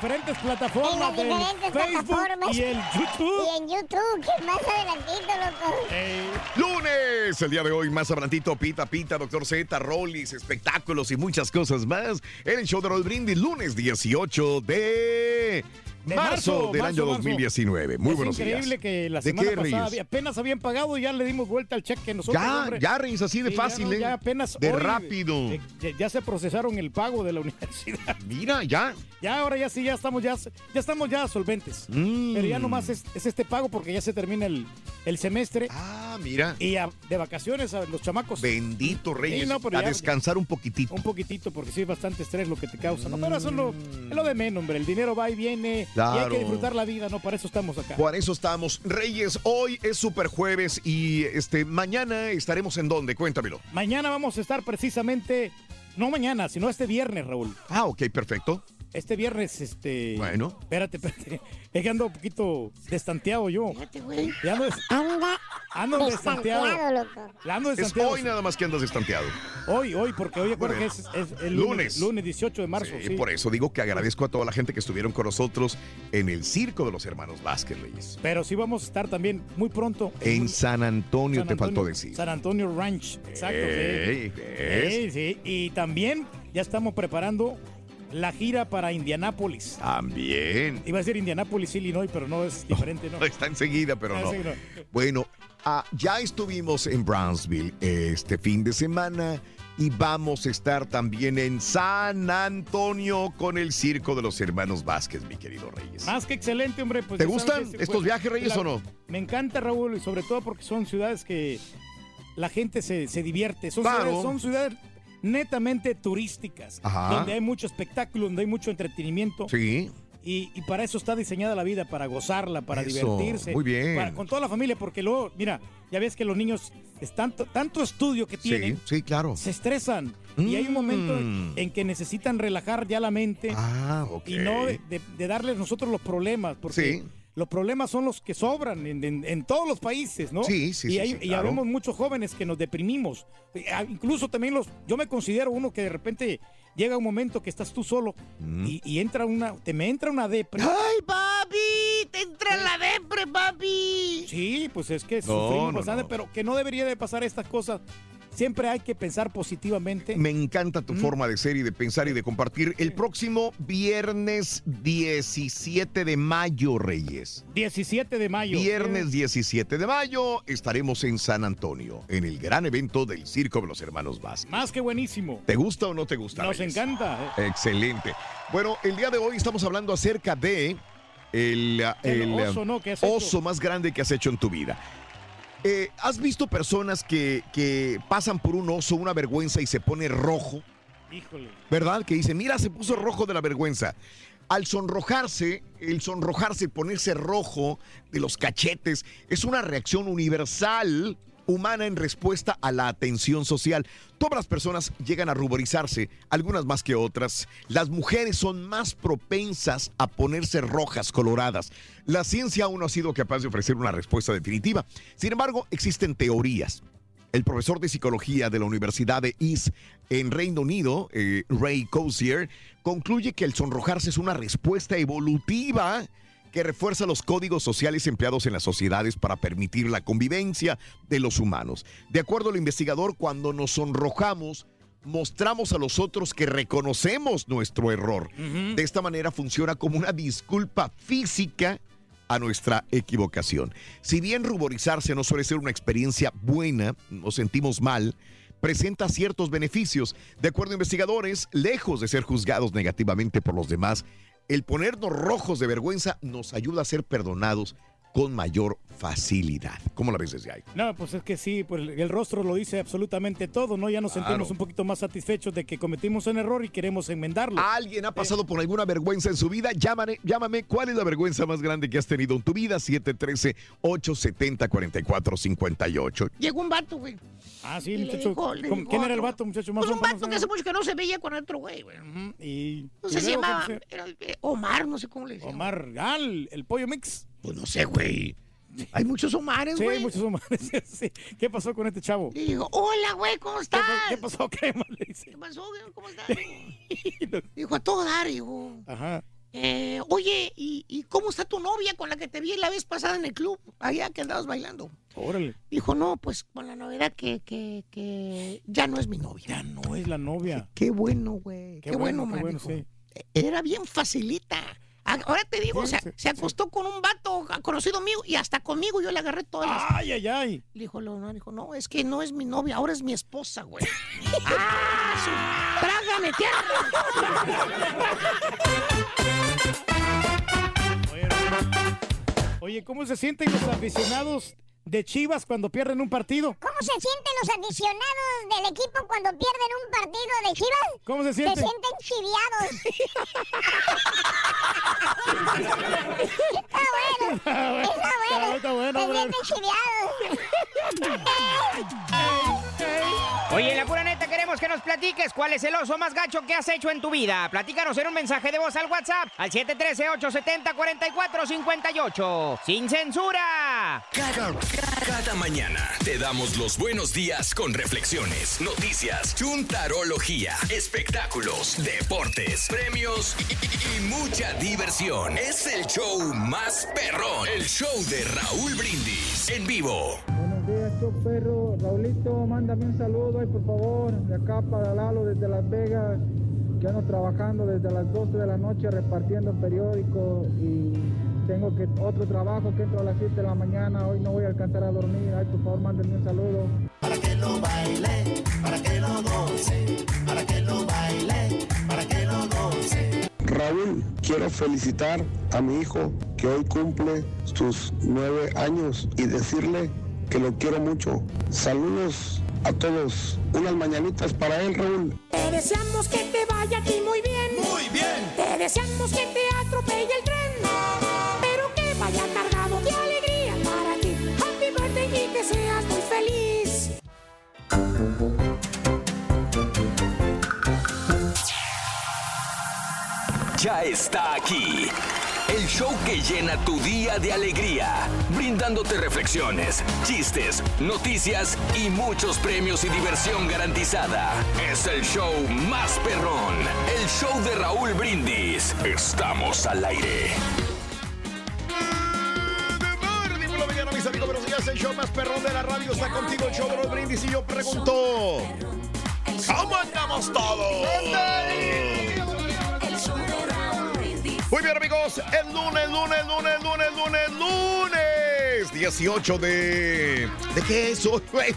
Diferentes plataformas En las diferentes Facebook plataformas. y el YouTube. Y en YouTube, que más adelantito, loco. Lunes, el día de hoy, más abrantito, Pita Pita, Doctor Z, Rollis, espectáculos y muchas cosas más. En el show de Roll Brindis, lunes 18 de, De marzo, del marzo, año marzo. 2019. Muy es buenos increíble días. que la ¿De semana qué, pasada apenas habían pagado y ya le dimos vuelta al cheque nosotros. Ya, hombre. ya, Reyes, así de Sí, ya fácil, no, ¿eh? ya apenas De hoy, rápido. ya, ya se procesaron el pago de la universidad. Mira, ya. Ya ahora ya sí, ya estamos ya, ya estamos ya solventes. Mm. Pero ya nomás es, es este pago porque ya se termina el, el semestre. Ah, mira. Y a- de vacaciones a los chamacos. Bendito Reyes. Sí, no, pero a ya- descansar un poquitito. Un poquitito, porque sí es bastante estrés lo que te causa, ¿no? Pero eso es lo, es lo de menos, hombre. El dinero va y viene y hay que disfrutar la vida, ¿no? Para eso estamos acá. Por eso estamos. Reyes, hoy es super jueves y este mañana estaremos en dónde? Cuéntamelo. Mañana vamos a estar precisamente, no mañana, sino este viernes, Raúl. Ah, ok, perfecto. Este viernes, este. Bueno. Espérate, espérate. Es que ando un poquito destanteado yo. Ya ando, des- Anda ando destanteado. destanteado, loco. Ando Es destanteado. hoy nada más que andas estanteado. Hoy, hoy, porque hoy acuerdo que es, es el lunes, Lunes. lunes 18 de marzo. Sí, sí. por eso digo que agradezco a toda la gente que estuvieron con nosotros en el circo de los hermanos Vázquez Reyes. Pero sí vamos a estar también muy pronto. En San Antonio San te faltó decir. San Antonio Ranch, exacto. Ey. Sí, sí. Y también ya estamos preparando la gira para Indianápolis. También. Iba a decir Indianápolis, Illinois, pero no es diferente, ¿no? Está enseguida, pero Ah, no. Bueno, ah, ya estuvimos en Brownsville este fin de semana y vamos a estar también en San Antonio con el circo de los hermanos Vázquez, mi querido Reyes. Más que excelente, hombre. Pues ¿Te sabes gustan estos viajes, Reyes, la- o no? Me encanta, Raúl, y sobre todo porque son ciudades que la gente se, se divierte. Son, Claro. ciudades, son ciudades netamente turísticas, Ajá. donde hay mucho espectáculo, donde hay mucho entretenimiento. Sí. Y, y para eso está diseñada la vida, para gozarla, para Eso, divertirse. muy bien. para- con toda la familia, porque luego, mira, ya ves que los niños, es tanto, tanto estudio que tienen, Sí, sí, claro. se estresan. Y hay un momento Mm. en que necesitan relajar ya la mente Ah, ok. y no de, de- de darles nosotros los problemas, porque Sí. Los problemas son los que sobran en, en- en todos los países, ¿no? Sí, sí, y hay, sí, y claro. habemos muchos jóvenes que nos deprimimos. Eh, ah, Incluso también los, yo me considero uno que de repente llega un momento que estás tú solo Mm. y, y entra una, te me entra una depre. ¡Ay, papi! ¡Te entra la depre, papi! Sí, pues es que No, sufrimos no, bastante, no. pero que no debería de pasar estas cosas. Siempre hay que pensar positivamente. Me encanta tu Mm. forma de ser y de pensar y de compartir. El próximo viernes 17 de mayo, Reyes. 17 de mayo. Viernes 17 de mayo estaremos en San Antonio, en el gran evento del Circo de los Hermanos Vázquez. Más que buenísimo. ¿Te gusta o no te gusta? Nos Reyes? encanta. eh. Excelente. Bueno, el día de hoy estamos hablando acerca de el, El el, oso, más grande que has hecho en tu vida. Eh, ¿Has visto personas que, que pasan por un oso, una vergüenza y se pone rojo? Híjole. ¿Verdad? Que dicen, mira, se puso rojo de la vergüenza. Al sonrojarse, el sonrojarse, ponerse rojo de los cachetes, es una reacción universal humana en respuesta a la atención social. Todas las personas llegan a ruborizarse, algunas más que otras. Las mujeres son más propensas a ponerse rojas, coloradas. La ciencia aún no ha sido capaz de ofrecer una respuesta definitiva. Sin embargo, existen teorías. El profesor de psicología de la Universidad de East en Reino Unido, eh, Ray Cozier, concluye que el sonrojarse es una respuesta evolutiva que refuerza los códigos sociales empleados en las sociedades para permitir la convivencia de los humanos. De acuerdo al investigador, cuando nos sonrojamos, mostramos a los otros que reconocemos nuestro error. De esta manera funciona como una disculpa física a nuestra equivocación. Si bien ruborizarse no suele ser una experiencia buena, nos sentimos mal, presenta ciertos beneficios. De acuerdo a investigadores, lejos de ser juzgados negativamente por los demás, el ponernos rojos de vergüenza nos ayuda a ser perdonados con mayor facilidad. ¿Cómo la ves desde ahí? No, pues es que sí, pues el rostro lo dice absolutamente todo, ¿no? Ya nos Claro. sentimos un poquito más satisfechos de que cometimos un error y queremos enmendarlo. ¿Alguien ha pasado por alguna vergüenza en su vida? Llámame, llámame. ¿Cuál es la vergüenza más grande que has tenido en tu vida? 713-870-4458. Llegó un vato, güey. Ah, sí, Y le muchacho. dijo- le ¿Cómo- dijo ¿Quién era el vato, muchacho? Más Pues un vato que hace mucho que no se veía con otro güey, güey. Y, No sé, se llamaba ¿qué se- era, eh, Omar, no sé cómo le decía. Omar, ah, el, el pollo mix. Pues no sé, güey. Hay muchos Omares, Sí, güey. hay muchos Omares. sí. ¿Qué pasó con este chavo? Y digo, hola, güey, ¿cómo ¿Qué, estás? qué pasó, crema? Le dice. ¿Qué pasó, güey? ¿Cómo estás? Dijo, a todo dar, dijo. Ajá. Eh, oye, ¿y, y cómo está tu novia con la que te vi la vez pasada en el club? Allá que andabas bailando. Órale. Dijo, no, pues con la novedad que, que, que ya no es mi novia. Ya no es la novia. Qué bueno, güey. Qué, bueno, qué man, bueno, dijo. sí. Era bien facilita. Ah, Ahora te digo, Sí, se, sí, se acostó con un vato conocido mío y hasta conmigo yo le agarré todas las... Ay, ay, ay. Le dijo, no, dijo, no, es que no es mi novia, ahora es mi esposa, güey. ¡Ah! su- ¡Trágame tierra! Oye, ¿cómo se sienten los aficionados de Chivas cuando pierden un partido? ¿Cómo se sienten los aficionados del equipo cuando pierden un partido de Chivas? ¿Cómo se Se sienten? sienten chiviados. está bueno. Está bueno. Está bueno, Se bueno. sienten chiviados. Oye, la pura neta, queremos que nos platiques cuál es el oso más gacho que has hecho en tu vida. Platícanos en un mensaje de voz al WhatsApp al 713-870-4458. ¡Sin censura! Cada, cada mañana te damos los buenos días con reflexiones, noticias, chuntarología, espectáculos, deportes, premios y, y- y mucha diversión. Es el show más perrón, el show de Raúl Brindis en vivo. Buenos días, show perro. Raulito, mándame un saludo ahí, por favor. De acá para Lalo, desde Las Vegas. Que ando trabajando desde las 12 de la noche repartiendo periódicos y tengo que otro trabajo que entro a las 7 de la mañana. Hoy no voy a alcanzar a dormir. Ay, por favor, mándenme un saludo. Para que lo baile, para que lo goce, para que lo baile, para que lo goce. Raúl, quiero felicitar a mi hijo que hoy cumple sus nueve años y decirle que lo quiero mucho. Saludos a todos. Unas mañanitas para él, Raúl. Te deseamos que te vaya a ti muy bien. Muy bien. Te deseamos que te atropelle el tren. Pero que vaya cargado de alegría para ti. Happy birthday y que seas muy feliz. Ya está aquí. El show que llena tu día de alegría, brindándote reflexiones, chistes, noticias y muchos premios y diversión garantizada. Es el show más perrón, el show de Raúl Brindis. Estamos al aire. Mis amigos, buenos días. El show más perrón de la radio está contigo, el show de los brindis. Y yo pregunto: ¿Cómo andamos todos? Muy bien, amigos. El lunes, lunes, lunes, lunes, lunes, lunes. 18 de. ¿De qué es hoy, güey?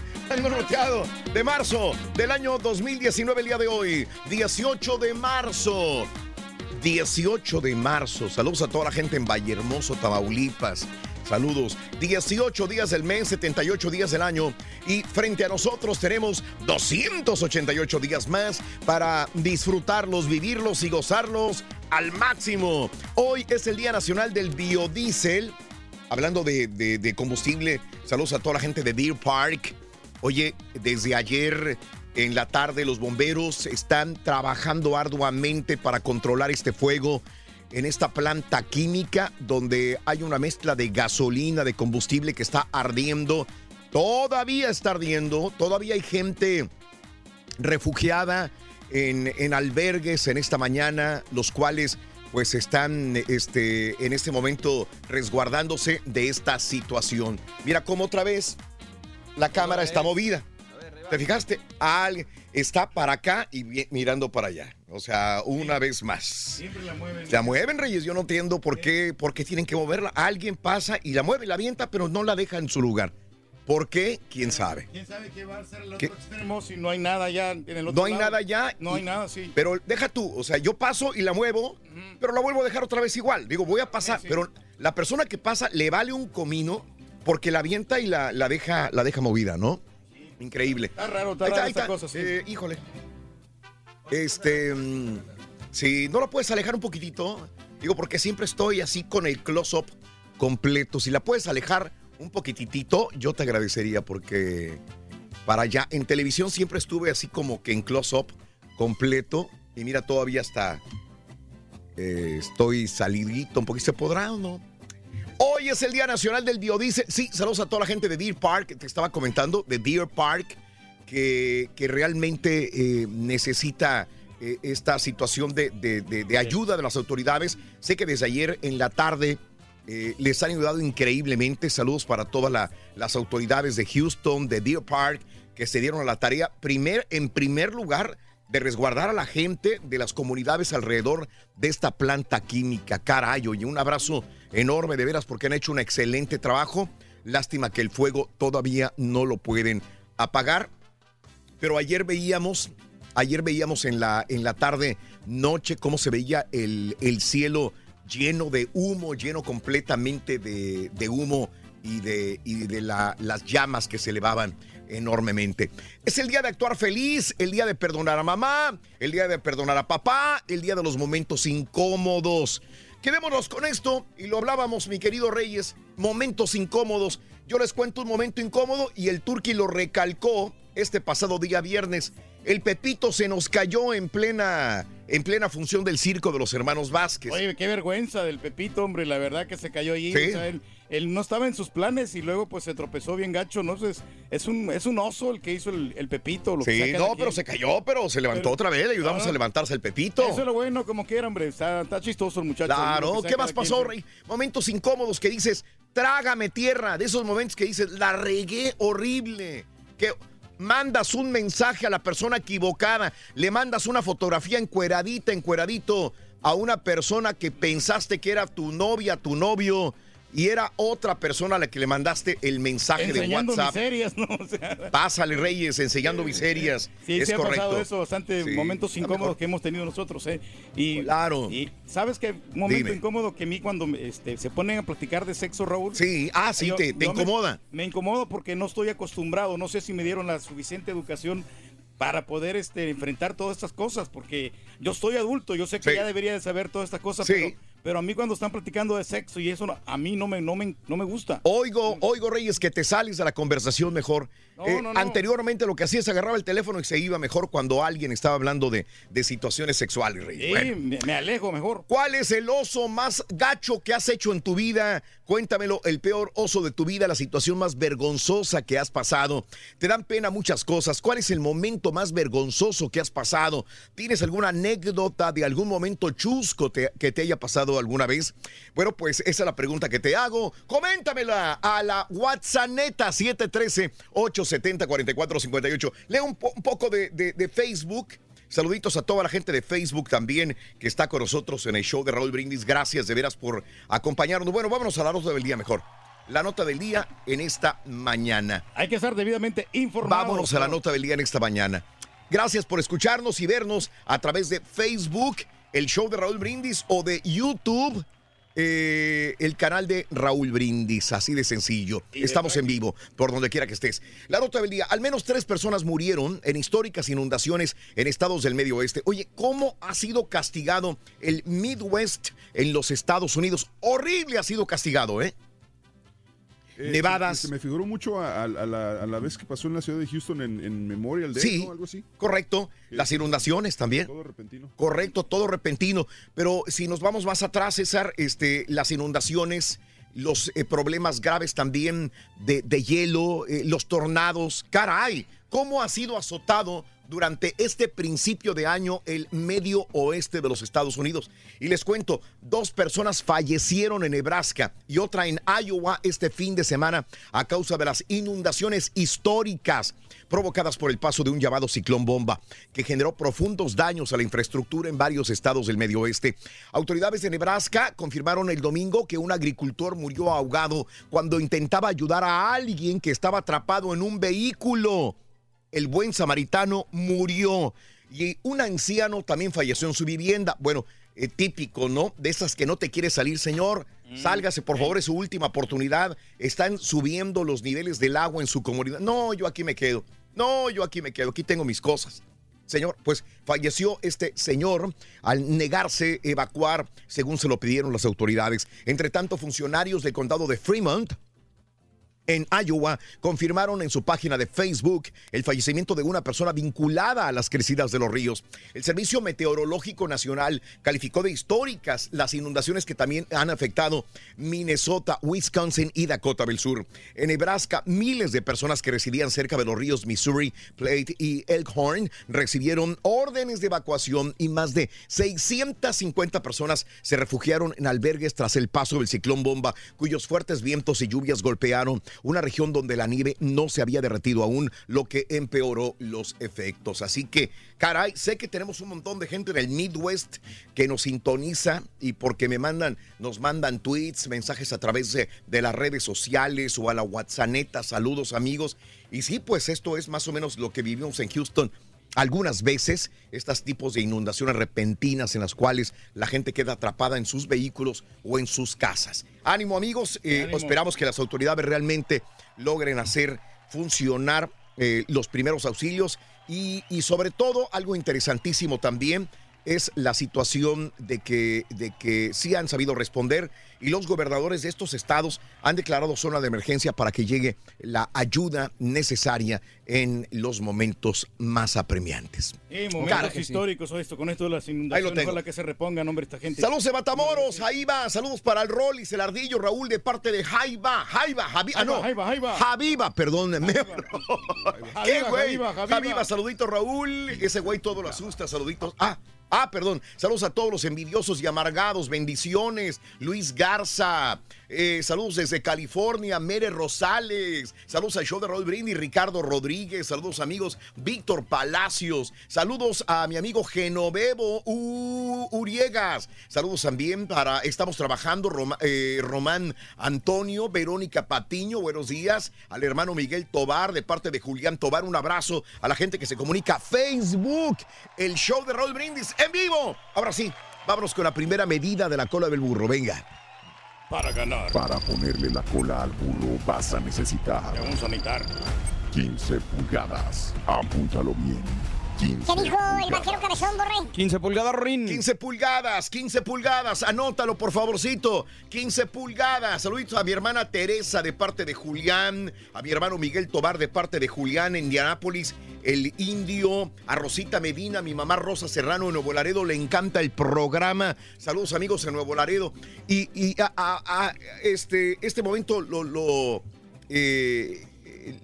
De marzo del año 2019, el día de hoy. 18 de marzo. 18 de marzo. Saludos a toda la gente en Vallehermoso, Tamaulipas. Saludos. 18 días del mes, 78 días del año. Y frente a nosotros tenemos 288 días más para disfrutarlos, vivirlos y gozarlos al máximo. Hoy es el Día Nacional del Biodiesel. Hablando de, combustible, saludos a toda la gente de Deer Park. Oye, desde ayer en la tarde los bomberos están trabajando arduamente para controlar este fuego en esta planta química donde hay una mezcla de gasolina, de combustible que está ardiendo. Todavía está ardiendo, todavía hay gente refugiada en, en albergues en esta mañana, los cuales pues están este, en este momento resguardándose de esta situación. Mira cómo otra vez la cámara está movida. ¿Te fijaste? Alguien está para acá y mirando para allá. O sea, una vez más. Siempre la mueven. La mueven, Reyes. Yo no entiendo por qué, por qué tienen que moverla. Alguien pasa y la mueve, la avienta, pero no la deja en su lugar. ¿Por qué? ¿Quién sabe? ¿Quién sabe qué va a ser el ¿Qué? otro extremo si no hay nada ya en el otro No hay lado? nada ya. No y- hay nada, sí. Pero deja tú, o sea, yo paso y la muevo, pero la vuelvo a dejar otra vez igual. Digo, voy a pasar, pero la persona que pasa le vale un comino porque la avienta y la, la deja, la deja movida, ¿no? Increíble. Está raro, está Ahí raro ahí cosa, sí. Eh, híjole. Este, mm, si no la puedes alejar un poquitito, digo, porque siempre estoy así con el close-up completo. Si la puedes alejar un poquitito, yo te agradecería porque para allá, en televisión siempre estuve así como que en close-up completo. Y mira, todavía está, eh, estoy salidito un poquito. ¿Se podrá o no? Hoy es el Día Nacional del Biodiesel. Sí, saludos a toda la gente de Deer Park, te estaba comentando, de Deer Park, que, que realmente eh, necesita eh, esta situación de, de- de- de ayuda de las autoridades. Sé que desde ayer en la tarde eh, les han ayudado increíblemente. Saludos para todas la- las autoridades de Houston, de Deer Park, que se dieron a la tarea, primer, en primer lugar, de resguardar a la gente de las comunidades alrededor de esta planta química. Caray, y un abrazo enorme de veras porque han hecho un excelente trabajo. Lástima que el fuego todavía no lo pueden apagar. Pero ayer veíamos, ayer veíamos en la, en la tarde, noche, cómo se veía el, el cielo lleno de humo, lleno completamente de, de humo y de, y de la- las llamas que se elevaban enormemente. Es el día de actuar feliz, el día de perdonar a mamá, el día de perdonar a papá, el día de los momentos incómodos. Quedémonos con esto y lo hablábamos, mi querido Reyes, momentos incómodos. Yo les cuento un momento incómodo y el Turqui lo recalcó este pasado día viernes. El Pepito se nos cayó en plena, en plena función del circo de los hermanos Vázquez. Oye, qué vergüenza del Pepito, hombre, la verdad que se cayó allí. Sí. O sea, él, él no estaba en sus planes y luego pues se tropezó bien gacho, ¿no? Es, es, un, es un oso el que hizo el, el Pepito. Lo Sí, no, pero se cayó, pero se levantó Pero- otra vez, le ayudamos a levantarse el Pepito. Eso es lo bueno, como quiera, hombre. Está, está chistoso el muchacho. Claro, ¿qué más pasó, quien. Rey? Momentos incómodos que dices, trágame tierra, de esos momentos que dices, la regué horrible, que mandas un mensaje a la persona equivocada, le mandas una fotografía encueradita, encueradito a una persona que pensaste que era tu novia, tu novio, y era otra persona a la que le mandaste el mensaje de WhatsApp. miserias, ¿no? O sea, Pásale, Reyes, enseñando miserias. Sí, es sí ha correcto. pasado eso, bastante Sí, momentos incómodos que hemos tenido nosotros, ¿eh? Y, Claro. Y sabes que un momento Dime. incómodo que a mí cuando este, se ponen a platicar de sexo, Raúl. Sí, ah, sí, te- incomoda. Me, incomodo porque no estoy acostumbrado, no sé si me dieron la suficiente educación para poder este, enfrentar todas estas cosas, porque yo estoy adulto, yo sé que Sí. ya debería de saber todas estas cosas, Sí. pero, pero a mí cuando están platicando de sexo y eso, a mí no me, no me, no me gusta. Oigo, oigo, Reyes, que te sales de la conversación mejor. No, Eh, no, no. Anteriormente lo que hacía es agarraba el teléfono y se iba mejor cuando alguien estaba hablando de, de situaciones sexuales, Reyes. Sí, Bueno. me, me alejo mejor. ¿Cuál es el oso más gacho que has hecho en tu vida? Cuéntamelo, el peor oso de tu vida, la situación más vergonzosa que has pasado. Te dan pena muchas cosas. ¿Cuál es el momento más vergonzoso que has pasado? ¿Tienes alguna anécdota de algún momento chusco te- que te haya pasado alguna vez? Bueno, pues esa es la pregunta que te hago. Coméntamela a la WhatsApp 713-870-4458. Leo un, po- un poco de- de- de Facebook. Saluditos a toda la gente de Facebook también que está con nosotros en el show de Raúl Brindis. Gracias de veras por acompañarnos. Bueno, vámonos a la nota del día mejor. La nota del día en esta mañana. Hay que estar debidamente informado. Vámonos a la nota del día en esta mañana. Gracias por escucharnos y vernos a través de Facebook, el show de Raúl Brindis o de YouTube. Eh, el canal de Raúl Brindis, así de sencillo. Estamos en vivo, por donde quiera que estés. La nota del día, al menos tres personas murieron en históricas inundaciones en estados del medio oeste. Oye, ¿cómo ha sido castigado el Midwest en los Estados Unidos? Horrible ha sido castigado, ¿eh? Eh, Nevadas. Se, se me figuró mucho a, a- a la, a la vez que pasó en la ciudad de Houston en, en Memorial Day, Sí, ¿no? Algo así. correcto. Las inundaciones también. Todo repentino. Correcto, todo repentino. Pero si nos vamos más atrás, César, este, las inundaciones, los eh, problemas graves también de, de hielo, eh, los tornados. Caray, ¿cómo ha sido azotado durante este principio de año el medio oeste de los Estados Unidos? Y les cuento, dos personas fallecieron en Nebraska y otra en Iowa este fin de semana a causa de las inundaciones históricas provocadas por el paso de un llamado ciclón bomba que generó profundos daños a la infraestructura en varios estados del medio oeste. Autoridades de Nebraska confirmaron el domingo que un agricultor murió ahogado cuando intentaba ayudar a alguien que estaba atrapado en un vehículo. El buen samaritano murió y un anciano también falleció en su vivienda. Bueno, eh, típico, ¿no? De esas que no te quiere salir, señor. Sálgase, por favor, es su última oportunidad. Están subiendo los niveles del agua en su comunidad. No, yo aquí me quedo. No, yo aquí me quedo. Aquí tengo mis cosas. Señor, pues falleció este señor al negarse a evacuar según se lo pidieron las autoridades. Entre tanto, funcionarios del condado de Fremont en Iowa confirmaron en su página de Facebook el fallecimiento de una persona vinculada a las crecidas de los ríos. El Servicio Meteorológico Nacional calificó de históricas las inundaciones que también han afectado Minnesota, Wisconsin y Dakota del Sur. En Nebraska, miles de personas que residían cerca de los ríos Missouri, Plate y Elkhorn recibieron órdenes de evacuación y más de 650 personas se refugiaron en albergues tras el paso del ciclón bomba, cuyos fuertes vientos y lluvias golpearon una región donde la nieve no se había derretido aún, lo que empeoró los efectos. Así que, caray, sé que tenemos un montón de gente en el Midwest que nos sintoniza y porque me mandan, nos mandan tweets, mensajes a través de, de las redes sociales o a la WhatsApp. Saludos, amigos. Y sí, pues esto es más o menos lo que vivimos en Houston. Algunas veces, estos tipos de inundaciones repentinas en las cuales la gente queda atrapada en sus vehículos o en sus casas. Ánimo amigos, eh, Ánimo. esperamos que las autoridades realmente logren hacer funcionar eh, los primeros auxilios y, y sobre todo algo interesantísimo también es la situación de que, de que sí han sabido responder y los gobernadores de estos estados han declarado zona de emergencia para que llegue la ayuda necesaria en los momentos más apremiantes. Eh, momentos Claro sí. históricos o esto, con esto de las Ahí lo inundaciones, ojalá que se repongan, hombre, esta gente. Saludos de Matamoros, ahí va, saludos para el Rollis, el Ardillo, Raúl de parte de Jaiba, Jaiba, Javi, ah no, Jaiba, Jaiba. Javiva, perdón, ¿Qué güey? Javiva, saludito Raúl, ese güey todo lo asusta, saluditos. Ah, ah, perdón, saludos a todos los envidiosos y amargados, bendiciones, Luis Garza, eh, saludos desde California, Mere Rosales, saludos al show de Raúl Brindis, Ricardo Rodríguez, saludos amigos, Víctor Palacios, saludos a mi amigo Genovevo Uriegas, saludos también para, estamos trabajando, eh, Román Antonio, Verónica Patiño, buenos días, al hermano Miguel Tobar, de parte de Julián Tobar, un abrazo a la gente que se comunica, Facebook, el show de Raúl Brindis en vivo. Ahora sí, vámonos con la primera medida de la cola del burro, venga. Para ganar. Para ponerle la cola al burro vas a necesitar Un sanitar. 15 pulgadas. Apúntalo bien. 15 ¿Qué dijo el vaquero cabezón, Borre? 15 pulgadas, Rin. 15 pulgadas, 15 pulgadas. Anótalo, por favorcito. 15 pulgadas. Saluditos a mi hermana Teresa de parte de Julián. A mi hermano Miguel Tobar de parte de Julián en Indianápolis. El indio. A Rosita Medina, mi mamá Rosa Serrano en Nuevo Laredo. Le encanta el programa. Saludos, amigos en Nuevo Laredo. Y, y a, a- a este, este momento lo. lo eh,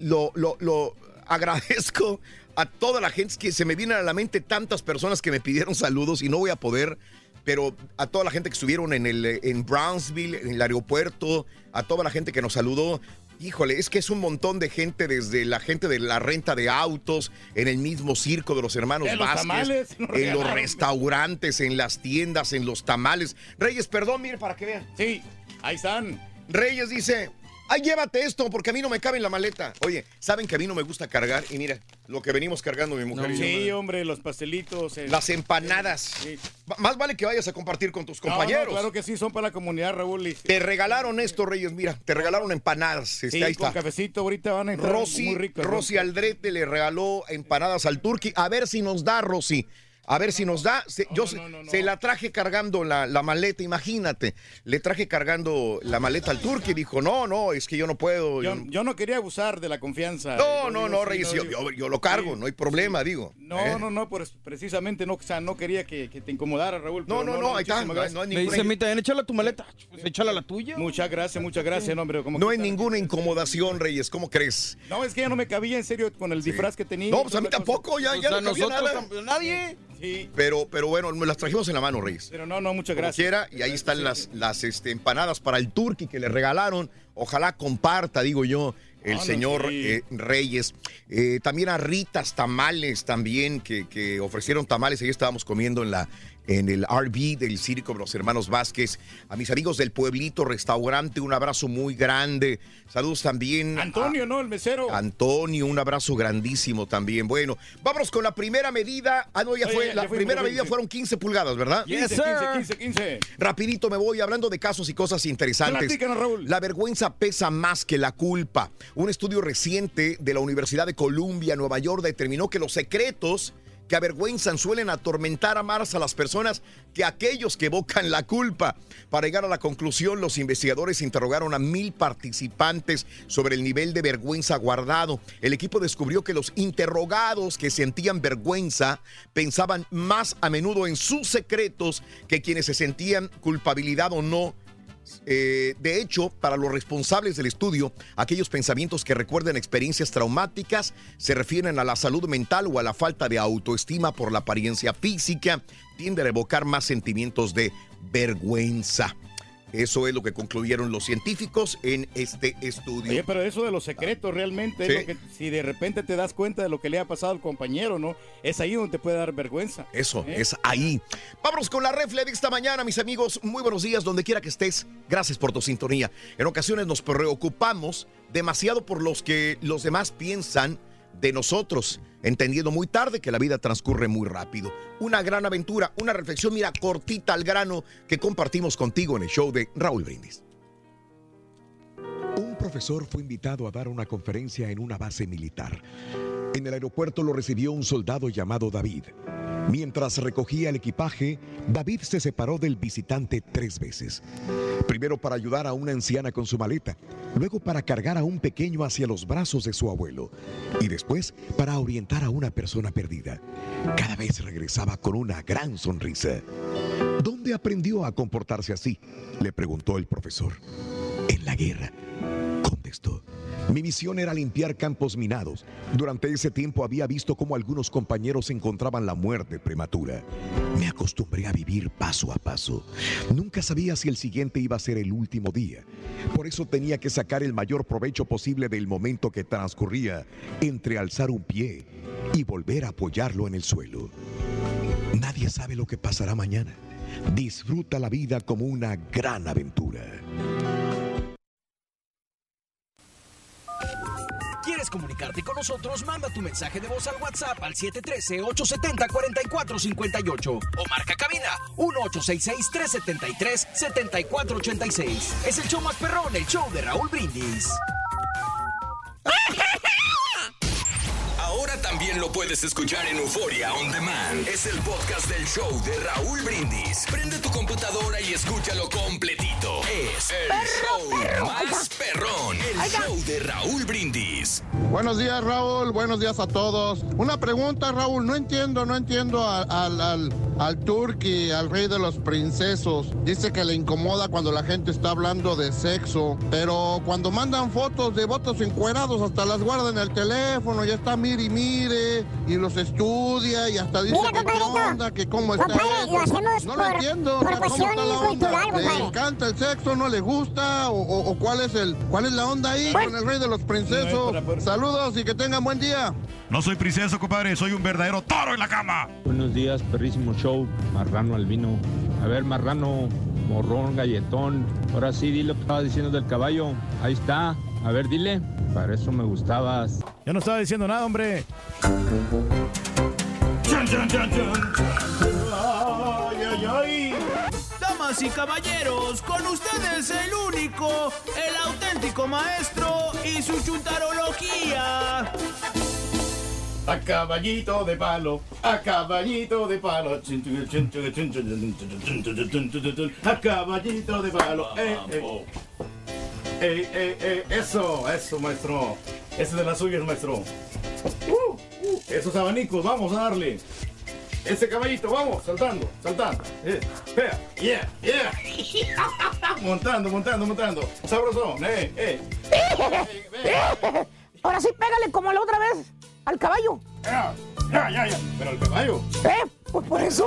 lo, lo- lo agradezco a toda la gente que se me vienen a la mente tantas personas que me pidieron saludos y no voy a poder, pero a toda la gente que estuvieron en el en Brownsville, en el aeropuerto, a toda la gente que nos saludó. Híjole, es que es un montón de gente, desde la gente de la renta de autos, en el mismo circo de los hermanos los Vázquez, tamales, nos en los restaurantes, en las tiendas, en los tamales. Reyes, perdón, mire para que vean. Sí, ahí están. Reyes dice, Ay, llévate esto porque a mí no me cabe en la maleta. Oye, ¿saben que a mí no me gusta cargar? Y mira, lo que venimos cargando mi mujer y yo. Sí, hombre, los pastelitos. el- Las empanadas. Más vale que vayas a compartir con tus No, no, compañeros. claro que sí, son para la comunidad, Raúl. y- Te regalaron esto, Reyes, mira, te regalaron empanadas. Sí, Este, ahí con está. cafecito ahorita van a entrar Rosy, muy ricos. ¿no? Rosy Aldrete le regaló empanadas al turqui. A ver si nos da, Rosy. A ver si nos da. Se- yo se, se la traje cargando la, la maleta, imagínate. Le traje cargando la maleta al turqui. Dijo, no, no, es que yo no puedo. Yo, yo- yo no quería abusar de la confianza. No, no, no, Reyes, yo, digo- yo- yo lo cargo, no hay problema, digo. No, ¿eh? no, no, pues precisamente no, o sea, no quería que, que te incomodara, Raúl. No, no, no, ahí está, no no hay Me ninguna- dice, échala tu maleta. Pues échala la tuya. Muchas gracias, muchas gracias, no, hombre. como No hay ninguna incomodación, Reyes, ¿cómo crees? No, es que ya no me cabía en serio con el disfraz que tenía. No, pues a mí tampoco, ya, ya O sea, no cabía nosotros nada. Nadie. Sí, Pero, pero bueno, me las trajimos en la mano, Reyes. pero no, no, muchas Como gracias. quiera, y ahí están las, las este, empanadas para el turqui que le regalaron. Ojalá comparta, digo yo, el Ah, no, señor sí. eh, Reyes. Eh, también a Ritas Tamales también, que, que ofrecieron tamales. Ahí estábamos comiendo en la en el RV del Circo de los Hermanos Vázquez. A mis amigos del Pueblito Restaurante, un abrazo muy grande. Saludos también. a- Antonio, ¿no? El mesero. Antonio, un abrazo grandísimo también. Bueno, vámonos con la primera medida. Ah, no, ya Oye, fue. ya- la ya fuimos, primera medida fueron 15 pulgadas, ¿verdad? 15, 15, 15, 15. Rapidito me voy hablando de casos y cosas interesantes. Platícanos, Raúl. La vergüenza pesa más que la culpa. Un estudio reciente de la Universidad de Columbia, Nueva York, determinó que los secretos que avergüenzan suelen atormentar a más a las personas que aquellos que evocan la culpa. Para llegar a la conclusión, los investigadores interrogaron a mil participantes sobre el nivel de vergüenza guardado. El equipo descubrió que los interrogados que sentían vergüenza pensaban más a menudo en sus secretos que quienes se sentían culpabilidad o no eh, de hecho, para los responsables del estudio, aquellos pensamientos que recuerdan experiencias traumáticas se refieren a la salud mental o a la falta de autoestima por la apariencia física, tienden a evocar más sentimientos de vergüenza. Eso es lo que concluyeron los científicos en este estudio. Oye, pero eso de los secretos realmente Sí. es lo que, si de repente te das cuenta de lo que le ha pasado al compañero, ¿no? Es ahí donde te puede dar vergüenza. Eso, ¿Eh? es ahí. Vámonos con la refle de esta mañana, mis amigos. Muy buenos días, donde quiera que estés. Gracias por tu sintonía. En ocasiones nos preocupamos demasiado por los que los demás piensan de nosotros, entendiendo muy tarde que la vida transcurre muy rápido. Una gran aventura, una reflexión, mira, cortita al grano que compartimos contigo en el show de Raúl Brindis. Un profesor fue invitado a dar una conferencia en una base militar. En el aeropuerto lo recibió un soldado llamado David. Mientras recogía el equipaje, David se separó del visitante tres veces. Primero para ayudar a una anciana con su maleta, luego para cargar a un pequeño hacia los brazos de su abuelo y después para orientar a una persona perdida. Cada vez regresaba con una gran sonrisa. ¿Dónde aprendió a comportarse así? Le preguntó el profesor. En la guerra, Mi misión era limpiar campos minados. Durante ese tiempo había visto cómo algunos compañeros encontraban la muerte prematura. Me acostumbré a vivir paso a paso. Nunca sabía si el siguiente iba a ser el último día. Por eso tenía que sacar el mayor provecho posible del momento que transcurría entre alzar un pie y volver a apoyarlo en el suelo. Nadie sabe lo que pasará mañana. Disfruta la vida como una gran aventura. ¿Quieres comunicarte con nosotros? Manda tu mensaje de voz al WhatsApp al 713-870-4458 o marca cabina 1866-373-7486. Es el show más perrón, el show de Raúl Brindis. Ahora también lo puedes escuchar en Euforia On Demand. Es el podcast del show de Raúl Brindis. Prende tu computadora y escúchalo completito. Es el show más perrón. El show de Raúl Brindis. Buenos días, Raúl. Buenos días a todos. Una pregunta, Raúl. No entiendo, no entiendo al, al, al, al turqui, al rey de los princesos. Dice que le incomoda cuando la gente está hablando de sexo. Pero cuando mandan fotos de votos encuerados, hasta las guarda en el teléfono. Ya está mire y mire. Y los estudia y hasta dice Mira, que qué onda, que cómo está. Compadre, eso. lo hacemos no lo por- entiendo. por ¿Le encanta el sexo? ¿No le gusta? ¿O, o- o cuál es el cuál es la onda ahí Pues- con el rey de los princesos? Saludos y que tengan buen día. No soy princeso, compadre, soy un verdadero toro en la cama. Buenos días, perrísimo show. Marrano Albino. A ver, Marrano, morrón, galletón. Ahora sí, dile lo que estabas diciendo del caballo. Ahí está. A ver, dile. Para eso me gustabas. Yo no estaba diciendo nada, hombre. Ay, ay, ay. Damas y caballeros, con ustedes el único, el auténtico maestro y su chuntarología. A caballito de palo, a caballito de palo. A caballito de palo. Eh, eh. Eh, eh, eh, Eso, eso, maestro. Ese es de las suyas, maestro. Uh, uh, esos abanicos, vamos a darle. Ese caballito, vamos, saltando, saltando. Eh, vea, yeah, yeah. montando, montando, montando. Sabrosón, eh, eh. Ahora sí, pégale como la otra vez al caballo. Ya, ya, ya. Pero el caballo. ¿Eh? Pues por eso.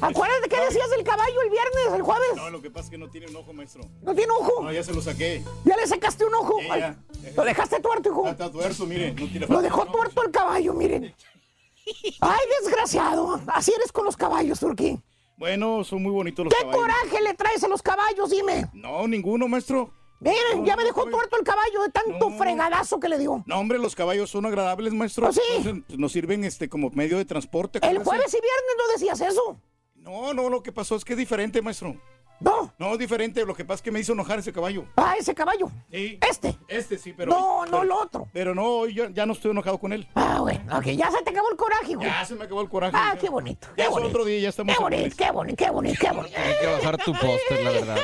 Acuérdate que decías del caballo el viernes, el jueves. No, lo que pasa es que no tiene un ojo, maestro. ¿No tiene ojo? No, ya se lo saqué. Ya le sacaste un ojo. Ay, ya. Lo dejaste tuerto, hijo. Está tuerto, mire. No tiene Lo dejó tuerto el caballo, miren. Ay, desgraciado. Así eres con los caballos, Turquín. Bueno, son muy bonitos los ¿Qué caballos. coraje le traes a los caballos? Dime. No, ninguno, maestro. Miren, ya me dejó tuerto el caballo de tanto fregadazo que le dio. No, hombre, los caballos son agradables, maestro. ¿Ah, sí? Entonces, Nos sirven este como medio de transporte. El jueves y viernes no decías eso. No, no, lo que pasó es que es diferente, maestro. No. No, diferente. Lo que pasa es que me hizo enojar ese caballo. Ah, ese caballo. Sí. Este. Este sí, pero. No, no pero- el otro. Pero no, hoy ya, ya no estoy enojado con él. Ah, bueno, ok, ya se te acabó el coraje, hijo. Ya se me acabó el coraje. Ah, ya. qué bonito. Ya Qué es bonito. otro día, ya estamos. Qué bonito, qué bonito, qué bonito, qué bonito. Hay que bajar tu póster, la verdad.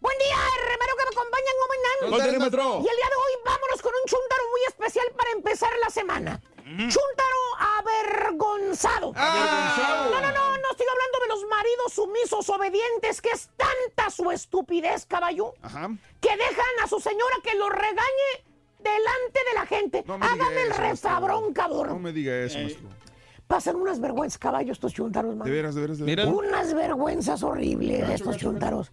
Buen día, hermano que me acompañan, ¿cómo maestro. Y el día de hoy vámonos con un chúntaro muy especial para empezar la semana. Chúntaro avergonzado. Avergonzado. No, no, no, no estoy hablando de los maridos sumisos obedientes, que es tanta su estupidez, caballo, Ajá. que dejan a su señora que lo regañe delante de la gente. No Hágame el refabrón, No cabrón. me diga eso, maestro. Pasan unas vergüenzas, caballo, estos chúntaros, man. De veras, de veras, de veras. Unas vergüenzas horribles estos chúntaros. Eh,